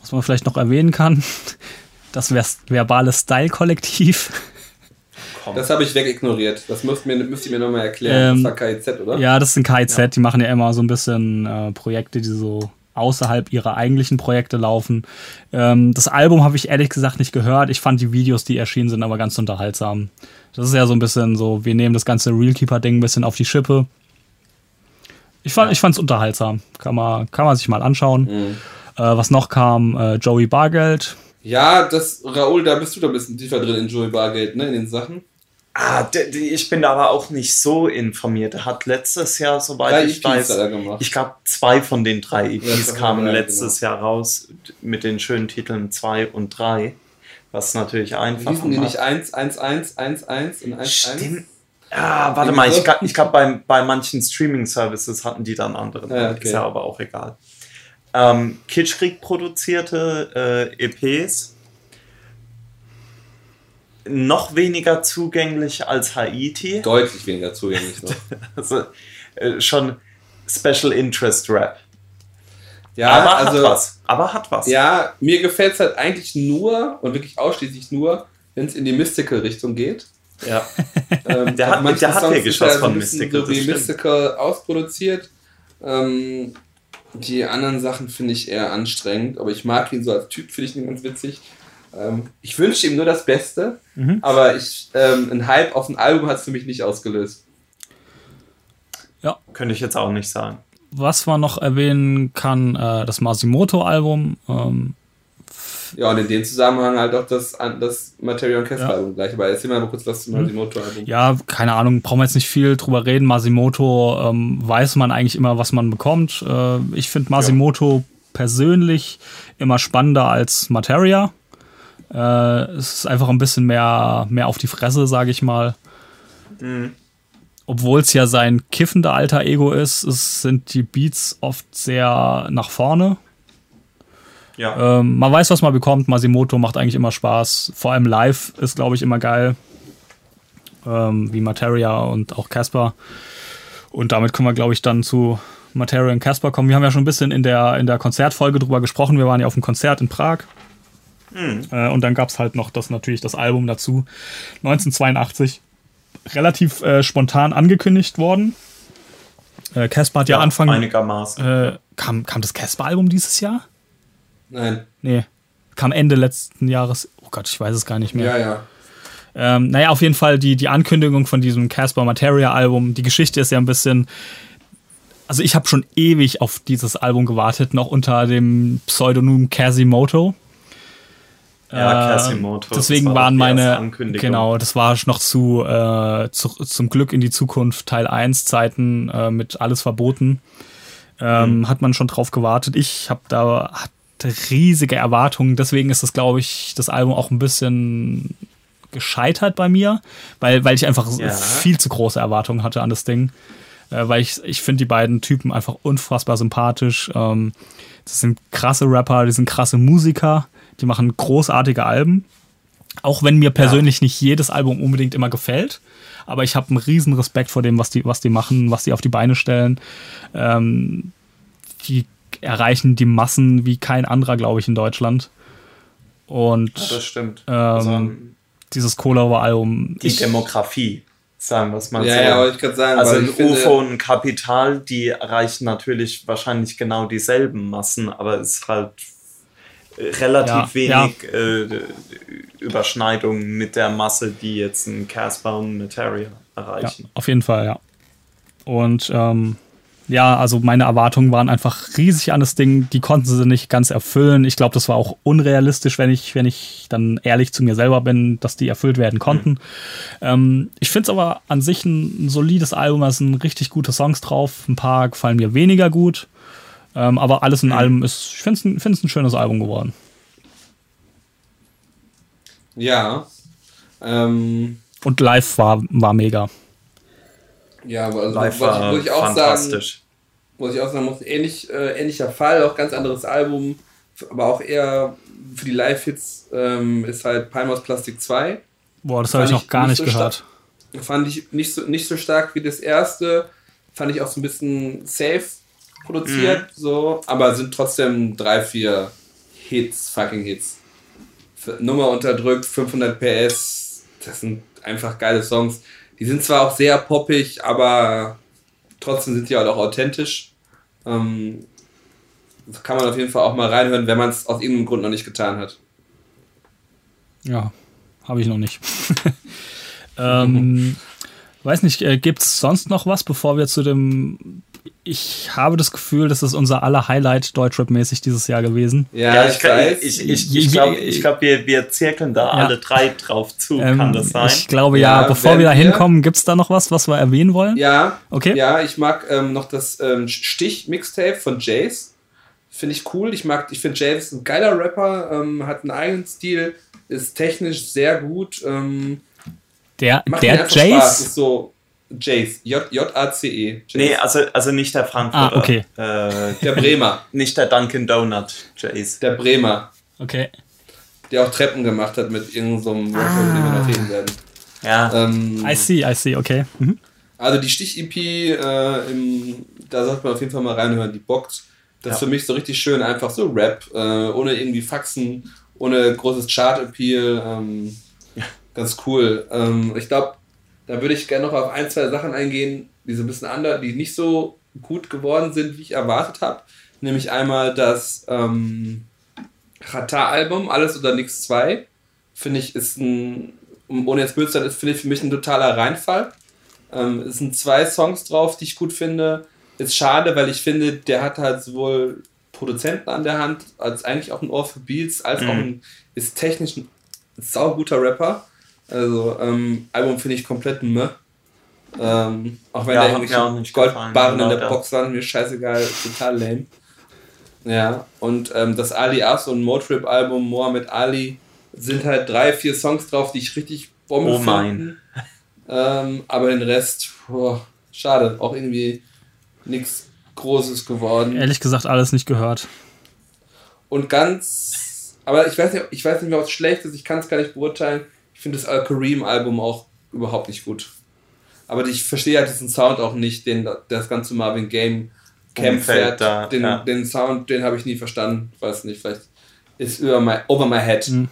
Was man vielleicht noch erwähnen kann, das Vers- verbale Style-Kollektiv. Das habe ich wegignoriert. Das müsst, mir, müsst ihr mir nochmal erklären. Ähm, das war KIZ, oder? Ja, das sind KIZ, die machen ja immer so ein bisschen äh, Projekte, die so außerhalb ihrer eigentlichen Projekte laufen. Ähm, das Album habe ich ehrlich gesagt nicht gehört. Ich fand die Videos, die erschienen sind, aber ganz unterhaltsam. Das ist ja so ein bisschen so, wir nehmen das ganze Realkeeper-Ding ein bisschen auf die Schippe. Ich fand es unterhaltsam. Kann man, kann man sich mal anschauen. Mhm. Äh, was noch kam, äh, Joey Bargeld. Ja, das, Raoul, da bist du da ein bisschen tiefer drin in Joey Bargeld, ne, in den Sachen. Ah, ich bin aber auch nicht so informiert. Er hat letztes Jahr, soweit Drei ich EPs weiß, ich glaube, zwei von den drei Ja, EPs das kamen wir, letztes Jahr raus mit den schönen Titeln 2 und 3. Was natürlich einfach macht. nicht 1, 1, 1, 1, 1 und 1, 1? Stimmt. Ah, warte mal, ich, ich glaube, bei, bei manchen Streaming-Services hatten die dann andere. Ja, okay. Ist ja aber auch egal. Ähm, Kitschkrieg produzierte äh, EPs. Noch weniger zugänglich als Haiti. Deutlich weniger zugänglich noch. Also äh, schon Special Interest Rap. Ja, aber also, hat was. Aber hat was. Ja, mir gefällt es halt eigentlich nur und wirklich ausschließlich nur, wenn es in die Mystical-Richtung geht. Ja. Ähm, Der hat- der hat was ja so von Mystical, So wie. Mystical ausproduziert. Ähm, die anderen Sachen finde ich eher anstrengend, aber ich mag ihn so als Typ, finde ich ihn ganz witzig. Ähm, ich wünsche ihm nur das Beste, Mhm. aber ich, ähm, ein Hype auf ein Album hat es für mich nicht ausgelöst. Könnte ich jetzt auch nicht sagen. Was man noch erwähnen kann, äh, das Masimoto-Album. Ähm, Ja, und in dem Zusammenhang halt auch das, das Material Ja. Album gleich. Aber erzähl mal kurz was zum Masimoto-Album. ja, keine Ahnung, brauchen wir jetzt nicht viel drüber reden. Masimoto ähm, weiß man eigentlich immer, was man bekommt. Äh, ich finde Masimoto persönlich immer spannender als Materia. Äh, es ist einfach ein bisschen mehr, mehr auf die Fresse, sage ich mal. Obwohl es ja sein kiffender alter Ego ist, es sind die Beats oft sehr nach vorne. Ja. Ähm, man weiß, was man bekommt. Masimoto macht eigentlich immer Spaß. Vor allem live ist, glaube ich, immer geil. Ähm, wie Materia und auch Casper. Und damit können wir, glaube ich, dann zu Materia und Casper kommen. Wir haben ja schon ein bisschen in der, in der Konzertfolge drüber gesprochen. Wir waren ja auf dem Konzert in Prag. Äh, und dann gab es halt noch das natürlich das Album dazu. 1982. Relativ äh, spontan angekündigt worden. Äh, Casper hat ja, Anfang. Einigermaßen. Äh, kam, kam das Casper-Album dieses Jahr? Nein. Nee. Kam Ende letzten Jahres. Oh Gott, ich weiß es gar nicht mehr. Ja, ja. Ähm, naja, auf jeden Fall die, die Ankündigung von diesem Casper Materia Album. Die Geschichte ist ja ein bisschen. Also, ich habe schon ewig auf dieses Album gewartet, noch unter dem Pseudonym Casimoto. Ja, Äh, Casimoto. das Deswegen war doch waren meine. Genau, das war noch zu, äh, zu zum Glück in die Zukunft Teil 1 Zeiten äh, mit alles verboten. Ähm, Mhm. Hat man schon drauf gewartet. Ich habe da hatte riesige Erwartungen. Deswegen ist das, glaube ich, das Album auch ein bisschen gescheitert bei mir, weil, weil ich einfach Ja. viel zu große Erwartungen hatte an das Ding. Äh, weil ich, ich finde die beiden Typen einfach unfassbar sympathisch. Ähm, das sind krasse Rapper, die sind krasse Musiker, die machen großartige Alben. Auch wenn mir persönlich nicht jedes Album unbedingt immer gefällt. Aber ich habe einen riesen Respekt vor dem, was die, was die machen, was die auf die Beine stellen. Ähm, die erreichen die Massen wie kein anderer, glaube ich, in Deutschland. Und Ja, das stimmt. ähm, Also, dieses Cola-Album. die Demografie, sagen wir es mal Ja, so. ja, wollte ich gerade sagen. also ein ich finde- UFO und ein Kapital, die erreichen natürlich wahrscheinlich genau dieselben Massen, aber es ist halt relativ Ja, wenig Äh, Überschneidung mit der Masse, die jetzt ein Casper und Materia Ja, erreichen. auf jeden Fall, ja. Und ähm, ja, also meine Erwartungen waren einfach riesig an das Ding. Die konnten sie nicht ganz erfüllen. Ich glaube, das war auch unrealistisch, wenn ich, wenn ich dann ehrlich zu mir selber bin, dass die erfüllt werden konnten. Ähm, ich finde es aber an sich ein, ein solides Album. Da sind richtig gute Songs drauf. Ein paar gefallen mir weniger gut. Ähm, aber alles in allem ist, ich finde es ein, find's ein schönes Album geworden. Ja. Ähm, Und live war, war mega. ja, aber also, Live was ich, war muss ich auch sagen, fantastisch. muss ich auch sagen, muss ähnlich, äh, ähnlicher Fall, auch ganz anderes Album, aber auch eher für die Live-Hits ähm, ist halt Palmos Plastik 2. Boah, das habe ich noch gar nicht so gehört. stark. Fand ich nicht so, nicht so stark wie das erste. Fand ich auch so ein bisschen safe produziert, so, aber sind trotzdem drei, vier Hits, fucking Hits. Nummer unterdrückt, 500 PS, das sind einfach geile Songs. Die sind zwar auch sehr poppig, aber trotzdem sind die halt auch authentisch. Ähm, das kann man auf jeden Fall auch mal reinhören, wenn man es aus irgendeinem Grund noch nicht getan hat. Ja, habe ich noch nicht. ähm, weiß nicht, äh, gibt es sonst noch was, bevor wir zu dem. Ich habe das Gefühl, das ist unser aller Highlight Deutschrap-mäßig dieses Jahr gewesen. Ja, ich, weiß. ich, ich, ich glaube, ich glaub, wir, wir zirkeln da alle drei drauf zu. Kann Ähm, das sein? Ich glaube ja, Ja, bevor wir da hinkommen, gibt es da noch was, was wir erwähnen wollen? Ja, Okay. Ja, ich mag ähm, noch das ähm, Stich-Mixtape von Jace. Finde ich cool. Ich mag, ich finde Jace ist ein geiler Rapper, ähm, hat einen eigenen Stil, ist technisch sehr gut. Ähm, Der, macht der einfach Spaß. Jace. Ist so Jace, J- J-A-C-E. Nee, also, also nicht der Frankfurter. Ah, okay. Äh, Der Bremer. nicht der Dunkin' Donut, Jace. Der Bremer. Okay. Der auch Treppen gemacht hat mit irgendeinem so einem Rapper, über den wir noch reden werden. Ja. Ähm, I see, I see, okay. Mhm. Also die Stich-EP, äh, im- da sollte man auf jeden Fall mal reinhören, die bockt. Das ist Ja. für mich so richtig schön, einfach so Rap, äh, ohne irgendwie Faxen, ohne großes Chart-Appeal. Ähm, Ganz cool. Ähm, ich glaube, da würde ich gerne noch auf ein, zwei Sachen eingehen, die so ein bisschen anders, die nicht so gut geworden sind, wie ich erwartet habe. Nämlich einmal das ähm, Rata-Album, Alles oder Nix 2. Finde ich, ist ein, um- ohne jetzt böse zu sein, ist finde ich für mich ein totaler Reinfall. Ähm, es sind zwei Songs drauf, die ich gut finde. Ist schade, weil ich finde, der hat halt sowohl Produzenten an der Hand, als eigentlich auch ein Ohr für Beats, als auch ein, ist technisch ein sauguter Rapper. Also, ähm, Album finde ich komplett meh. Ähm, auch wenn Ja, da irgendwelche Goldbarren in der leider. Box waren, mir scheißegal, total lame. Ja, und ähm, das Ali As und Motrip Album Mohammed Ali sind halt drei, vier Songs drauf, die ich richtig Bombe Oh mein. Ähm, aber den Rest, boah, schade, auch irgendwie nichts Großes geworden. Ehrlich gesagt, alles nicht gehört. Und ganz, aber ich weiß nicht, ich weiß nicht mehr, was schlecht ist, ich kann es gar nicht beurteilen. Ich finde das Al-Kareem-Album auch überhaupt nicht gut. Aber ich verstehe halt diesen Sound auch nicht, den das ganze Marvin Game Camp fährt. da, den, ja. den Sound, den habe ich nie verstanden. Weiß nicht, vielleicht ist über my, over my head. Mhm.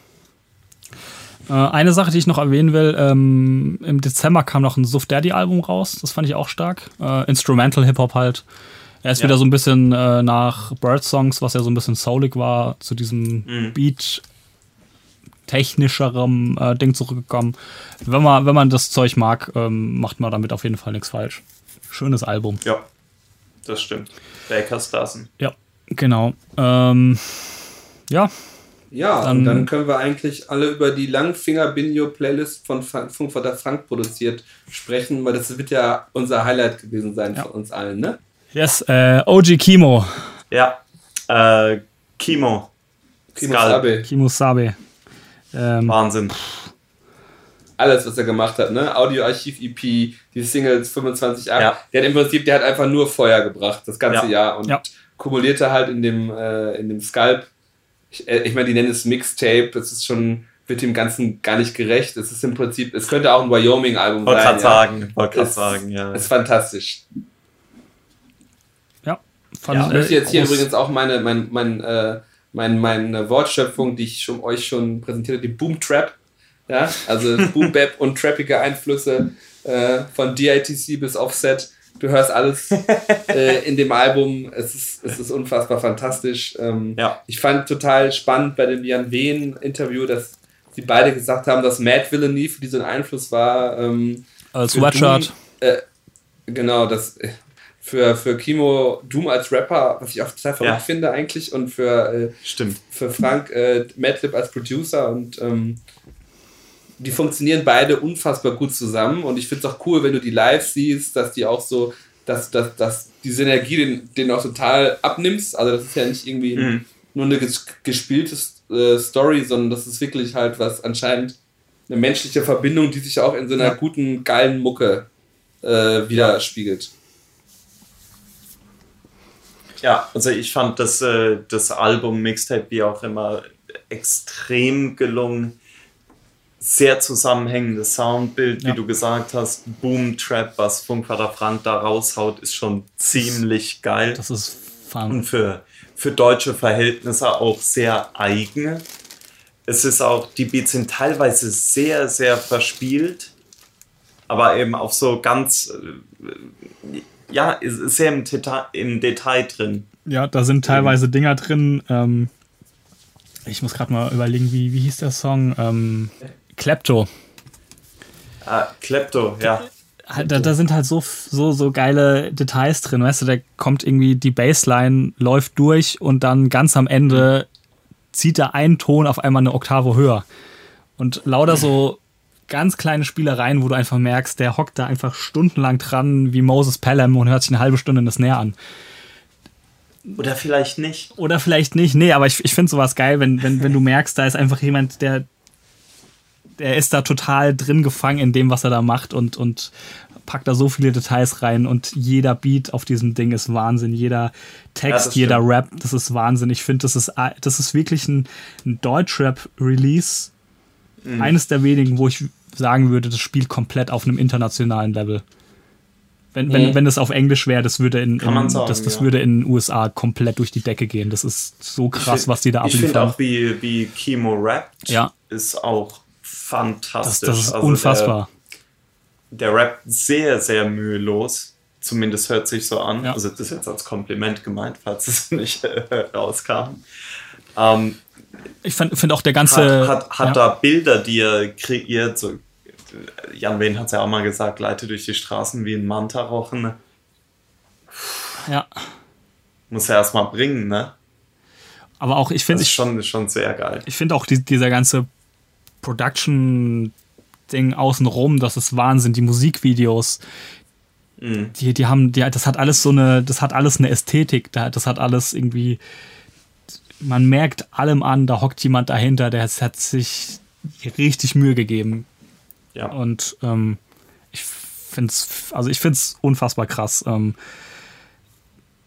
Äh, eine Sache, die ich noch erwähnen will, ähm, im Dezember kam noch ein Suff Daddy Album raus, das fand ich auch stark. Äh, Instrumental Hip-Hop halt. Er ist Ja. wieder so ein bisschen äh, nach Bird Songs, was ja so ein bisschen soulig war, zu diesem Mhm. Beat technischerem äh, Ding zurückgekommen. Wenn man, wenn man das Zeug mag, ähm, macht man damit auf jeden Fall nichts falsch. Schönes Album. Ja, das stimmt. Baker's Dozen. Ja, genau. Ähm, ja, Ja, Dann- und dann können wir eigentlich alle über die Langfinger-Binjo-Playlist von Fra- Funkvater Frank produziert sprechen, weil das wird ja unser Highlight gewesen sein Ja. für uns allen, ne? yes, äh, OG Kimo. Ja. Äh, Kimo. Kimo Skull. Sabe. Kimo Sabe. Ähm, Wahnsinn. alles, was er gemacht hat, ne? Audioarchiv-EP, die Singles 25 Jahre. Ja. Der hat im Prinzip, der hat einfach nur Feuer gebracht, das ganze Ja. Jahr und Ja. kumulierte halt in dem, äh, in dem Sculp. Ich, äh, ich meine, die nennen es Mixtape, es ist schon, wird dem Ganzen gar nicht gerecht. Es ist im Prinzip, es könnte auch ein Wyoming-Album Wollte sein. gerade ja. sagen. Wollte gerade Es- sagen, ja. Es ist fantastisch. ja, fand Ja, Ich möchte jetzt hier übrigens auch meine, mein, mein, äh, mein, meine Wortschöpfung, die ich schon, euch schon präsentierte, die Boom Trap. Ja, also Boom Bap und trappige Einflüsse äh, von DITC bis Offset. Du hörst alles äh, in dem Album. Es ist, es ist unfassbar fantastisch. Ähm, Ja. Ich fand total spannend bei dem Jan Wehn-Interview, dass sie beide gesagt haben, dass Mad Villainy für diesen Einfluss war. Ähm, Als. Doom, äh, genau, das äh, für, für Kimo Doom als Rapper, was ich auch total verrückt Ja. finde eigentlich, und für, äh, Stimmt. für Frank äh, Madlib als Producer und ähm, die funktionieren beide unfassbar gut zusammen und ich finde es auch cool, wenn du die live siehst, dass die auch so, dass, dass, dass die Synergie den, den auch total abnimmst. Also das ist ja nicht irgendwie Mhm. nur eine ges gespielte äh, Story, sondern das ist wirklich halt was anscheinend eine menschliche Verbindung, die sich auch in so einer guten, geilen Mucke äh, widerspiegelt. Ja, also ich fand das, äh, das Album, Mixtape, wie auch immer, extrem gelungen. Sehr zusammenhängendes Soundbild, Ja. wie du gesagt hast. Boom Trap, was Funkvater Frank da raushaut, ist schon ziemlich geil. Das ist und fahren. für, für deutsche Verhältnisse auch sehr eigen. Es ist auch, die Beats sind teilweise sehr, sehr verspielt, aber eben auch so ganz, äh, ja, ist ist sehr im Detail, im Detail drin. Ja, da sind teilweise Dinger drin. Ähm, ich muss gerade mal überlegen, wie, wie hieß der Song? Ähm, Klepto. Ah, Klepto, ja. Halt, da, da sind halt so, so, so geile Details drin, weißt du, da kommt irgendwie die Bassline, läuft durch und dann ganz am Ende zieht er einen Ton auf einmal eine Oktave höher. Und lauter so ganz kleine Spielereien, wo du einfach merkst, der hockt da einfach stundenlang dran wie Moses Pelham und hört sich eine halbe Stunde in das Snare an. Oder vielleicht nicht. Oder vielleicht nicht. Nee, aber ich, ich finde sowas geil, wenn, wenn, wenn du merkst, da ist einfach jemand, der, der ist da total drin gefangen in dem, was er da macht und, und packt da so viele Details rein und jeder Beat auf diesem Ding ist Wahnsinn. Jeder Text, das jeder stimmt. Rap, das ist Wahnsinn. Ich finde, das ist, das ist wirklich ein, ein Deutschrap-Release. Mhm. Eines der wenigen, wo ich sagen würde, das spielt komplett auf einem internationalen Level. Wenn, wenn, wenn das auf Englisch wäre, das würde in, in sagen, das, das ja. würde in den USA komplett durch die Decke gehen. Das ist so krass, was die da Ich finde abliefern. auch, wie, wie Chemo rappt, Ja. ist auch Das, fantastisch. das ist Also unfassbar. Der, der rappt sehr, sehr mühelos. Zumindest hört sich so an. Ja. Also das ist jetzt als Kompliment gemeint, falls es nicht äh, rauskam. Ähm, Ich finde find auch der ganze. hat hat, hat ja, da Bilder, die er kreiert. So, Jan Wehn hat es ja auch mal gesagt, leite durch die Straßen wie ein Manta-Rochen. ja. Muss er erstmal bringen, ne? Aber auch, ich Das finde ist ich, schon, schon sehr geil. ich find auch die, dieser ganze Production-Ding außenrum, das ist Wahnsinn. Die Musikvideos, Mhm. die, die haben, die, das hat alles so eine, das hat alles eine Ästhetik, da- das hat alles irgendwie, man merkt allem an, da hockt jemand dahinter, der hat- sich richtig Mühe gegeben. Ja. Und ähm, ich finde es, also ich finde es unfassbar krass. Ähm,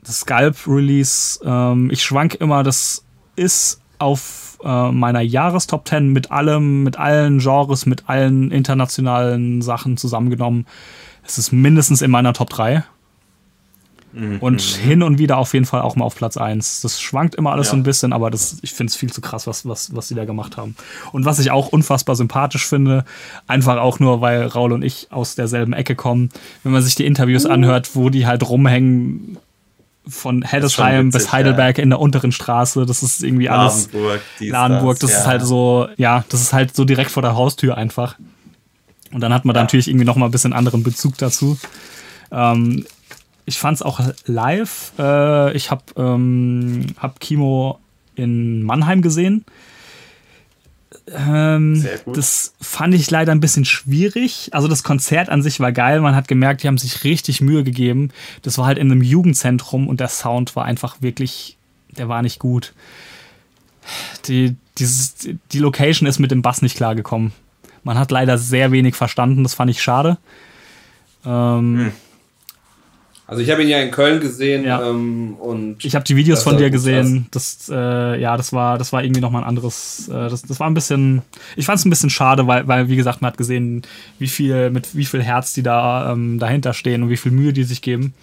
das Scalp-Release, ähm, ich schwank immer, das ist auf äh, meiner Jahrestop 10 mit allem, mit allen Genres, mit allen internationalen Sachen zusammengenommen. Es ist mindestens in meiner Top 3. Mhm. Und hin und wieder auf jeden Fall auch mal auf Platz 1. Das schwankt immer alles Ja. so ein bisschen, aber das, ich finde es viel zu krass, was, was, was sie da gemacht haben. Und was ich auch unfassbar sympathisch finde, einfach auch nur, weil Raul und ich aus derselben Ecke kommen, wenn man sich die Interviews anhört, wo die halt rumhängen von Heddesheim bis Heidelberg in der unteren Straße, das ist irgendwie alles. Ladenburg, Ladenburg, das ja. ist halt so, ja, das ist halt so direkt vor der Haustür einfach. Und dann hat man da Ja. natürlich irgendwie noch mal ein bisschen anderen Bezug dazu. Ähm, ich fand es auch live. Äh, ich habe ähm, hab Kimo in Mannheim gesehen. Ähm. Das fand ich leider ein bisschen schwierig. Also das Konzert an sich war geil. Man hat gemerkt, die haben sich richtig Mühe gegeben. Das war halt in einem Jugendzentrum und der Sound war einfach wirklich, der war nicht gut. Die, dieses, die Location ist mit dem Bass nicht klargekommen. Man hat leider sehr wenig verstanden. Das fand ich schade. Ähm, Hm. Also ich habe ihn ja in Köln gesehen Ja. ähm, und Ich habe die Videos Das von dir gesehen. Das, äh, ja, das war, das war irgendwie noch mal ein anderes. Äh, das, das war ein bisschen. Ich fand es ein bisschen schade, weil, weil wie gesagt, man hat gesehen, wie viel mit wie viel Herz die da ähm, dahinter stehen und wie viel Mühe die sich geben.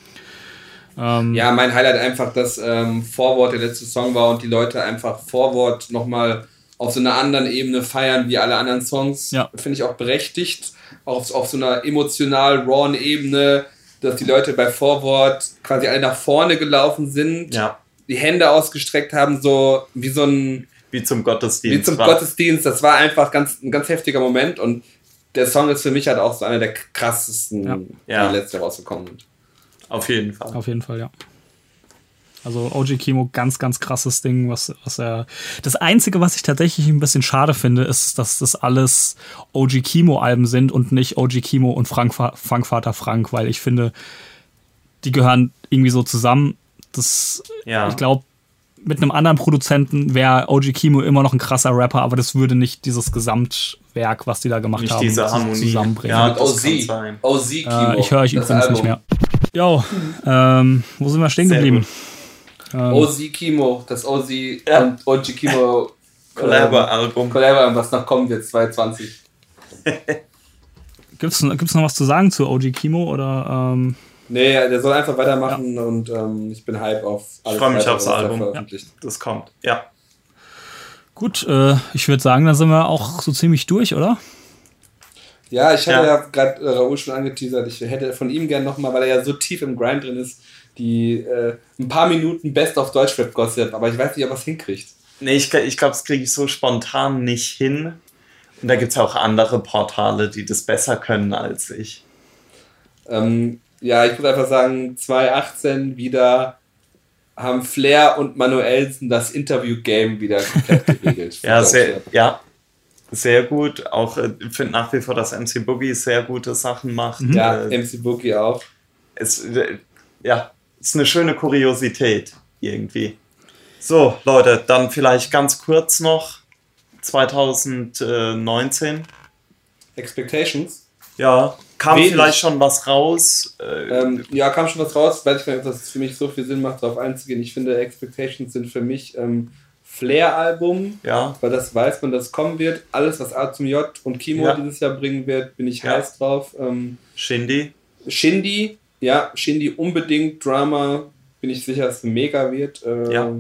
Ähm, Ja, mein Highlight einfach, dass ähm, Forward der letzte Song war und die Leute einfach Forward nochmal auf so einer anderen Ebene feiern wie alle anderen Songs. Ja. Finde ich auch berechtigt. Auf, auf so einer emotional rawen Ebene, dass die Leute bei Forward quasi alle nach vorne gelaufen sind, Ja, die Hände ausgestreckt haben, so wie so ein wie zum Gottesdienst. wie zum war. Gottesdienst. Das war einfach ganz, ein ganz heftiger Moment und der Song ist für mich halt auch so einer der krassesten, Ja. Ja. die letzte rausgekommen sind. Auf jeden Fall. Auf jeden Fall, ja. Also OG Kimo, ganz, ganz krasses Ding, was, was er. Das Einzige, was ich tatsächlich ein bisschen schade finde, ist, dass das alles OG Kimo-Alben sind und nicht OG Kimo und Frank, Frankvater Frank, weil ich finde, die gehören irgendwie so zusammen. Das, Ja. ich glaube, mit einem anderen Produzenten wäre OG Kimo immer noch ein krasser Rapper, aber das würde nicht dieses Gesamtwerk, was die da gemacht Nicht haben, diese Harmonie. zusammenbringen. Ja, OZ. OZ Kimo. Äh, ich höre euch übrigens nicht mehr. Jo, ähm, wo sind wir stehen Sehr geblieben? gut. Ähm, OZ Kimo, das OZ Ja. und OG Kimo Collabo-Album. Collabo, was noch kommen wird, 2020. Gibt's, gibt's noch was zu sagen zu OG Kimo oder ähm, Nee, der soll einfach weitermachen und ähm, ich bin hype auf alles. freu mich weitere, aufs Album. veröffentlicht. Das kommt. Ja. gut, äh, ich würde sagen, da sind wir auch so ziemlich durch, oder? Ja, ich hatte Ja. ja, gerade äh, Raoul schon angeteasert, ich hätte von ihm gern nochmal, weil er ja so tief im Grind drin ist, die äh, ein paar Minuten Best of Deutschrap Gossip, aber ich weiß nicht, ob er es hinkriegt. Nee, ich, ich glaube, das kriege ich so spontan nicht hin. Und da gibt es auch andere Portale, die das besser können als ich. Ähm, ja, ich würde einfach sagen, 2018 wieder haben Flair und Manuelsen das Interview-Game wieder komplett geregelt. Ja, sehr, ja, sehr gut. Auch äh, ich finde nach wie vor, dass MC Boogie sehr gute Sachen macht. Ja, Äh, MC Boogie auch. es, äh, ja, ist eine schöne Kuriosität irgendwie. So, Leute, dann vielleicht ganz kurz noch 2019. Expectations. Ja, kam Wenig. vielleicht schon was raus. Äh, Ähm, ja, kam schon was raus. Weiß ich gar nicht, ob das für mich so viel Sinn macht, darauf einzugehen. Ich finde, Expectations sind für mich ähm, Flair-Album, ja, weil das weiß man, dass kommen wird. Alles, was A zum J und Kimo Ja. dieses Jahr bringen wird, bin ich Ja. heiß drauf. Ähm, Shindy. Shindy, ja, Shindy unbedingt. Drama, bin ich sicher, dass es mega wird. Ähm, Ja.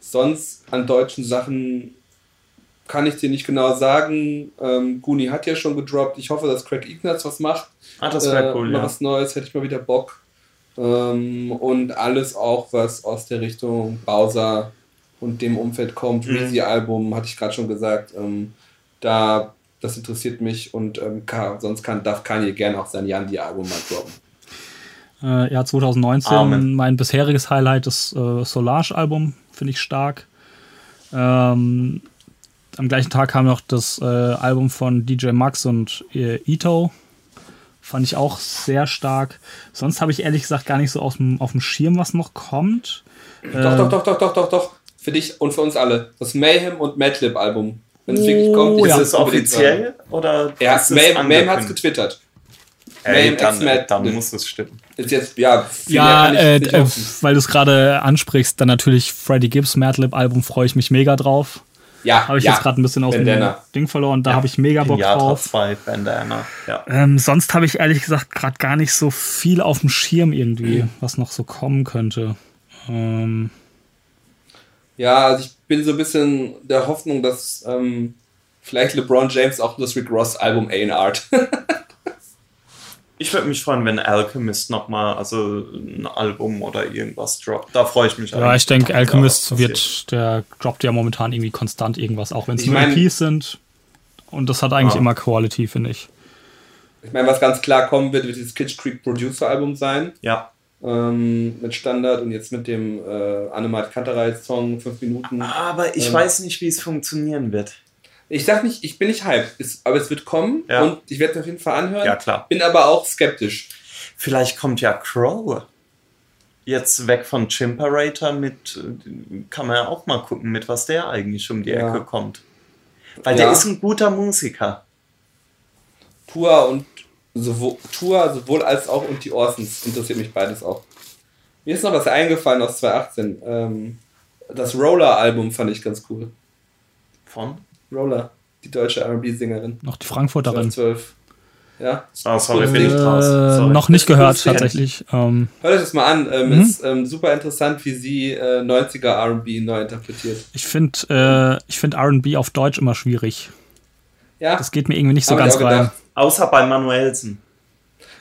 Sonst an deutschen Sachen kann ich dir nicht genau sagen. Ähm, Guni hat ja schon gedroppt. Ich hoffe, dass Craig Ignatz was macht. Ah, das wäre Äh, cool, ja. was Neues, hätte ich mal wieder Bock. Ähm, und alles auch, was aus der Richtung Bowser und dem Umfeld kommt. Mhm. Reezy-Album, hatte ich gerade schon gesagt. Ähm, da, das interessiert mich und ähm, ka- sonst kann, darf Kanye gerne auch sein Yandi-Album mal droppen. Äh, ja, 2019, Amen. mein bisheriges Highlight, das äh, Solange-Album, finde ich stark. Ähm, am gleichen Tag kam noch das äh, Album von DJ Max und äh, Ito. Fand ich auch sehr stark. Sonst habe ich ehrlich gesagt gar nicht so auf dem, auf dem Schirm, was noch kommt. Doch, Äh, doch, doch, doch, doch, doch, doch. Für dich und für uns alle. Das Mayhem und Madlib-Album. Wenn es wirklich Oh, kommt, ja. Ist es unbedingt offiziell oder Ja, ist es Mayhem, Mayhem hat es getwittert. Ey, Mayhem dann, dann muss es stimmen. Ist jetzt, ja, Ja, äh, äh, weil du es gerade ansprichst, dann natürlich Freddie Gibbs Madlib-Album freue ich mich mega drauf. ja, Habe ich ja. jetzt gerade ein bisschen aus Bandana. dem Ding verloren. Da habe ich mega Bock Pinata drauf. 2, Bandana. Ja. Ähm, sonst habe ich ehrlich gesagt gerade gar nicht so viel auf dem Schirm irgendwie, was noch so kommen könnte. Ähm, Ja, also ich bin so ein bisschen der Hoffnung, dass ähm, vielleicht LeBron James auch das Rick Ross Album A&Art. Ich würde mich freuen, wenn Alchemist nochmal, also ein Album oder irgendwas droppt. Da freue ich mich ja, ich denke, Alchemist wird, der droppt ja momentan irgendwie konstant irgendwas, auch wenn es nur EPs sind. Und das hat eigentlich Ja. immer Quality, finde ich. ich meine, was ganz klar kommen wird, wird dieses Kitsch Creek Producer Album sein. Ja, Ähm, mit Standard und jetzt mit dem äh, Animat Kanterei Song 5 Minuten. aber ich Ähm. weiß nicht, wie es funktionieren wird. Ich sag nicht, ich bin nicht hyped, ist, aber es wird kommen Ja. und ich werde es auf jeden Fall anhören. Ja, klar. Bin aber auch skeptisch. Vielleicht kommt ja Crow jetzt weg von Chimperator mit, kann man ja auch mal gucken, mit was der eigentlich um die Ja. Ecke kommt. Weil Ja. der ist ein guter Musiker. Tour und sowohl, Tour sowohl als auch und die Orsons interessiert mich beides auch. Mir ist noch was eingefallen aus 2018. Ähm, das Roller-Album fand ich ganz cool. Von? Roller, die deutsche R&B-Sängerin. Noch die Frankfurterin. 12. Ja. Ah, sorry, bin ich Ding. raus. Äh, Sorry. noch nicht gehört, tatsächlich. Ähm, Hört euch das mal an. Ähm, Mhm. Ist ähm, super interessant, wie sie äh, 90er RB neu interpretiert. ich finde äh, ich find RB auf Deutsch immer schwierig. Ja, Das geht mir irgendwie nicht so hab ich ganz rein. gedacht. Außer bei Manuelsen.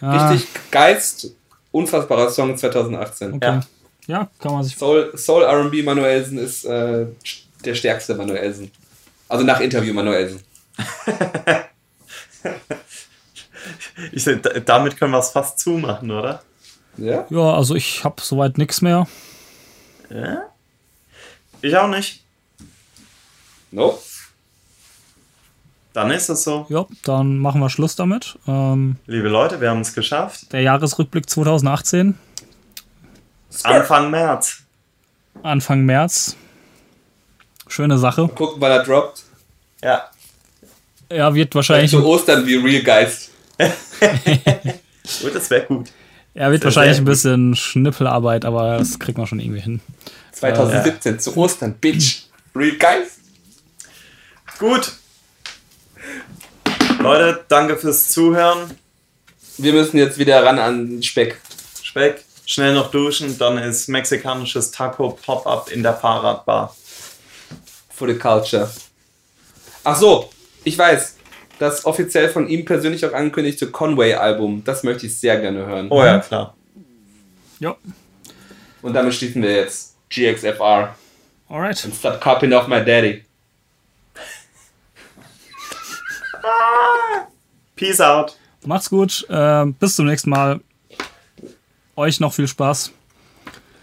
Ah, Richtig Geist, unfassbarer Song 2018. okay. Ja. kann man sich. Soul, Soul RB Manuelsen ist äh, der stärkste Manuelsen. Also nach Interview Manuelsen. Ich, damit können wir es fast zumachen, oder? Ja? Ja, also ich habe soweit nichts mehr. Ja? Ich auch nicht. No? Dann ist es so. Ja, dann machen wir Schluss damit. Ähm, Liebe Leute, wir haben es geschafft. der Jahresrückblick 2018, Anfang März. Anfang März. Schöne Sache. Gucken, wann er droppt. Ja. Ja, wird wahrscheinlich, Zu Ostern wie Real Geist. Gut, das wäre gut. ja, wird wahrscheinlich ein gut. bisschen Schnippelarbeit, aber das kriegt man schon irgendwie hin. 2017 zu Ostern, Bitch. Real Geist. Gut. Leute, danke fürs Zuhören. Wir müssen jetzt wieder ran an den Speck. Speck, schnell noch duschen, dann ist mexikanisches Taco Pop-Up in der Fahrradbar. For the Culture. Ach so, ich weiß. Das offiziell von ihm persönlich auch angekündigte Conway-Album. Das möchte ich sehr gerne hören. Oh ja, klar. Ja, Und damit schließen wir jetzt GXFR. alright. And stop copying off my daddy. Peace out. Macht's gut. Äh, bis zum nächsten Mal. Euch noch viel Spaß.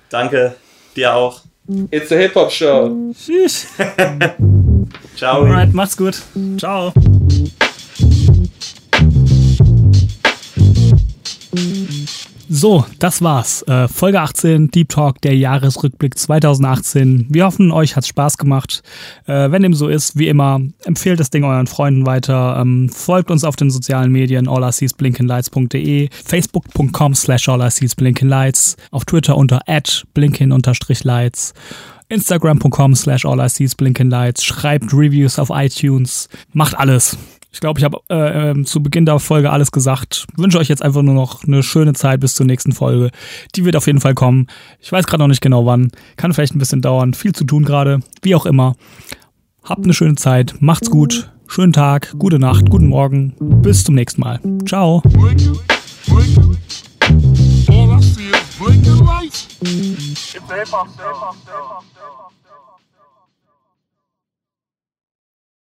Danke. Dir auch. It's a Hip-Hop Show. Tschüss. Ciao. Alright, macht's gut. Ciao. So, das war's. Äh, Folge 18, Deep Talk, der Jahresrückblick 2018. Wir hoffen, euch hat's Spaß gemacht. Äh, wenn dem so ist, wie immer, empfehlt das Ding euren Freunden weiter. Ähm, folgt uns auf den sozialen Medien, alliseesblinkenlights.de, facebook.com slash alliseesblinkenlights, auf Twitter unter at blinken-lights. Instagram.com slash alliseesblinkenlights, schreibt Reviews auf iTunes, macht alles. Ich glaube, ich habe äh, ähm, zu Beginn der Folge alles gesagt. Wünsche euch jetzt einfach nur noch eine schöne Zeit bis zur nächsten Folge. Die wird auf jeden Fall kommen. Ich weiß gerade noch nicht genau wann. Kann vielleicht ein bisschen dauern. Viel zu tun gerade. Wie auch immer. Habt eine schöne Zeit. Macht's gut. Schönen Tag. Gute Nacht. Guten Morgen. Bis zum nächsten Mal. Ciao. All I see is.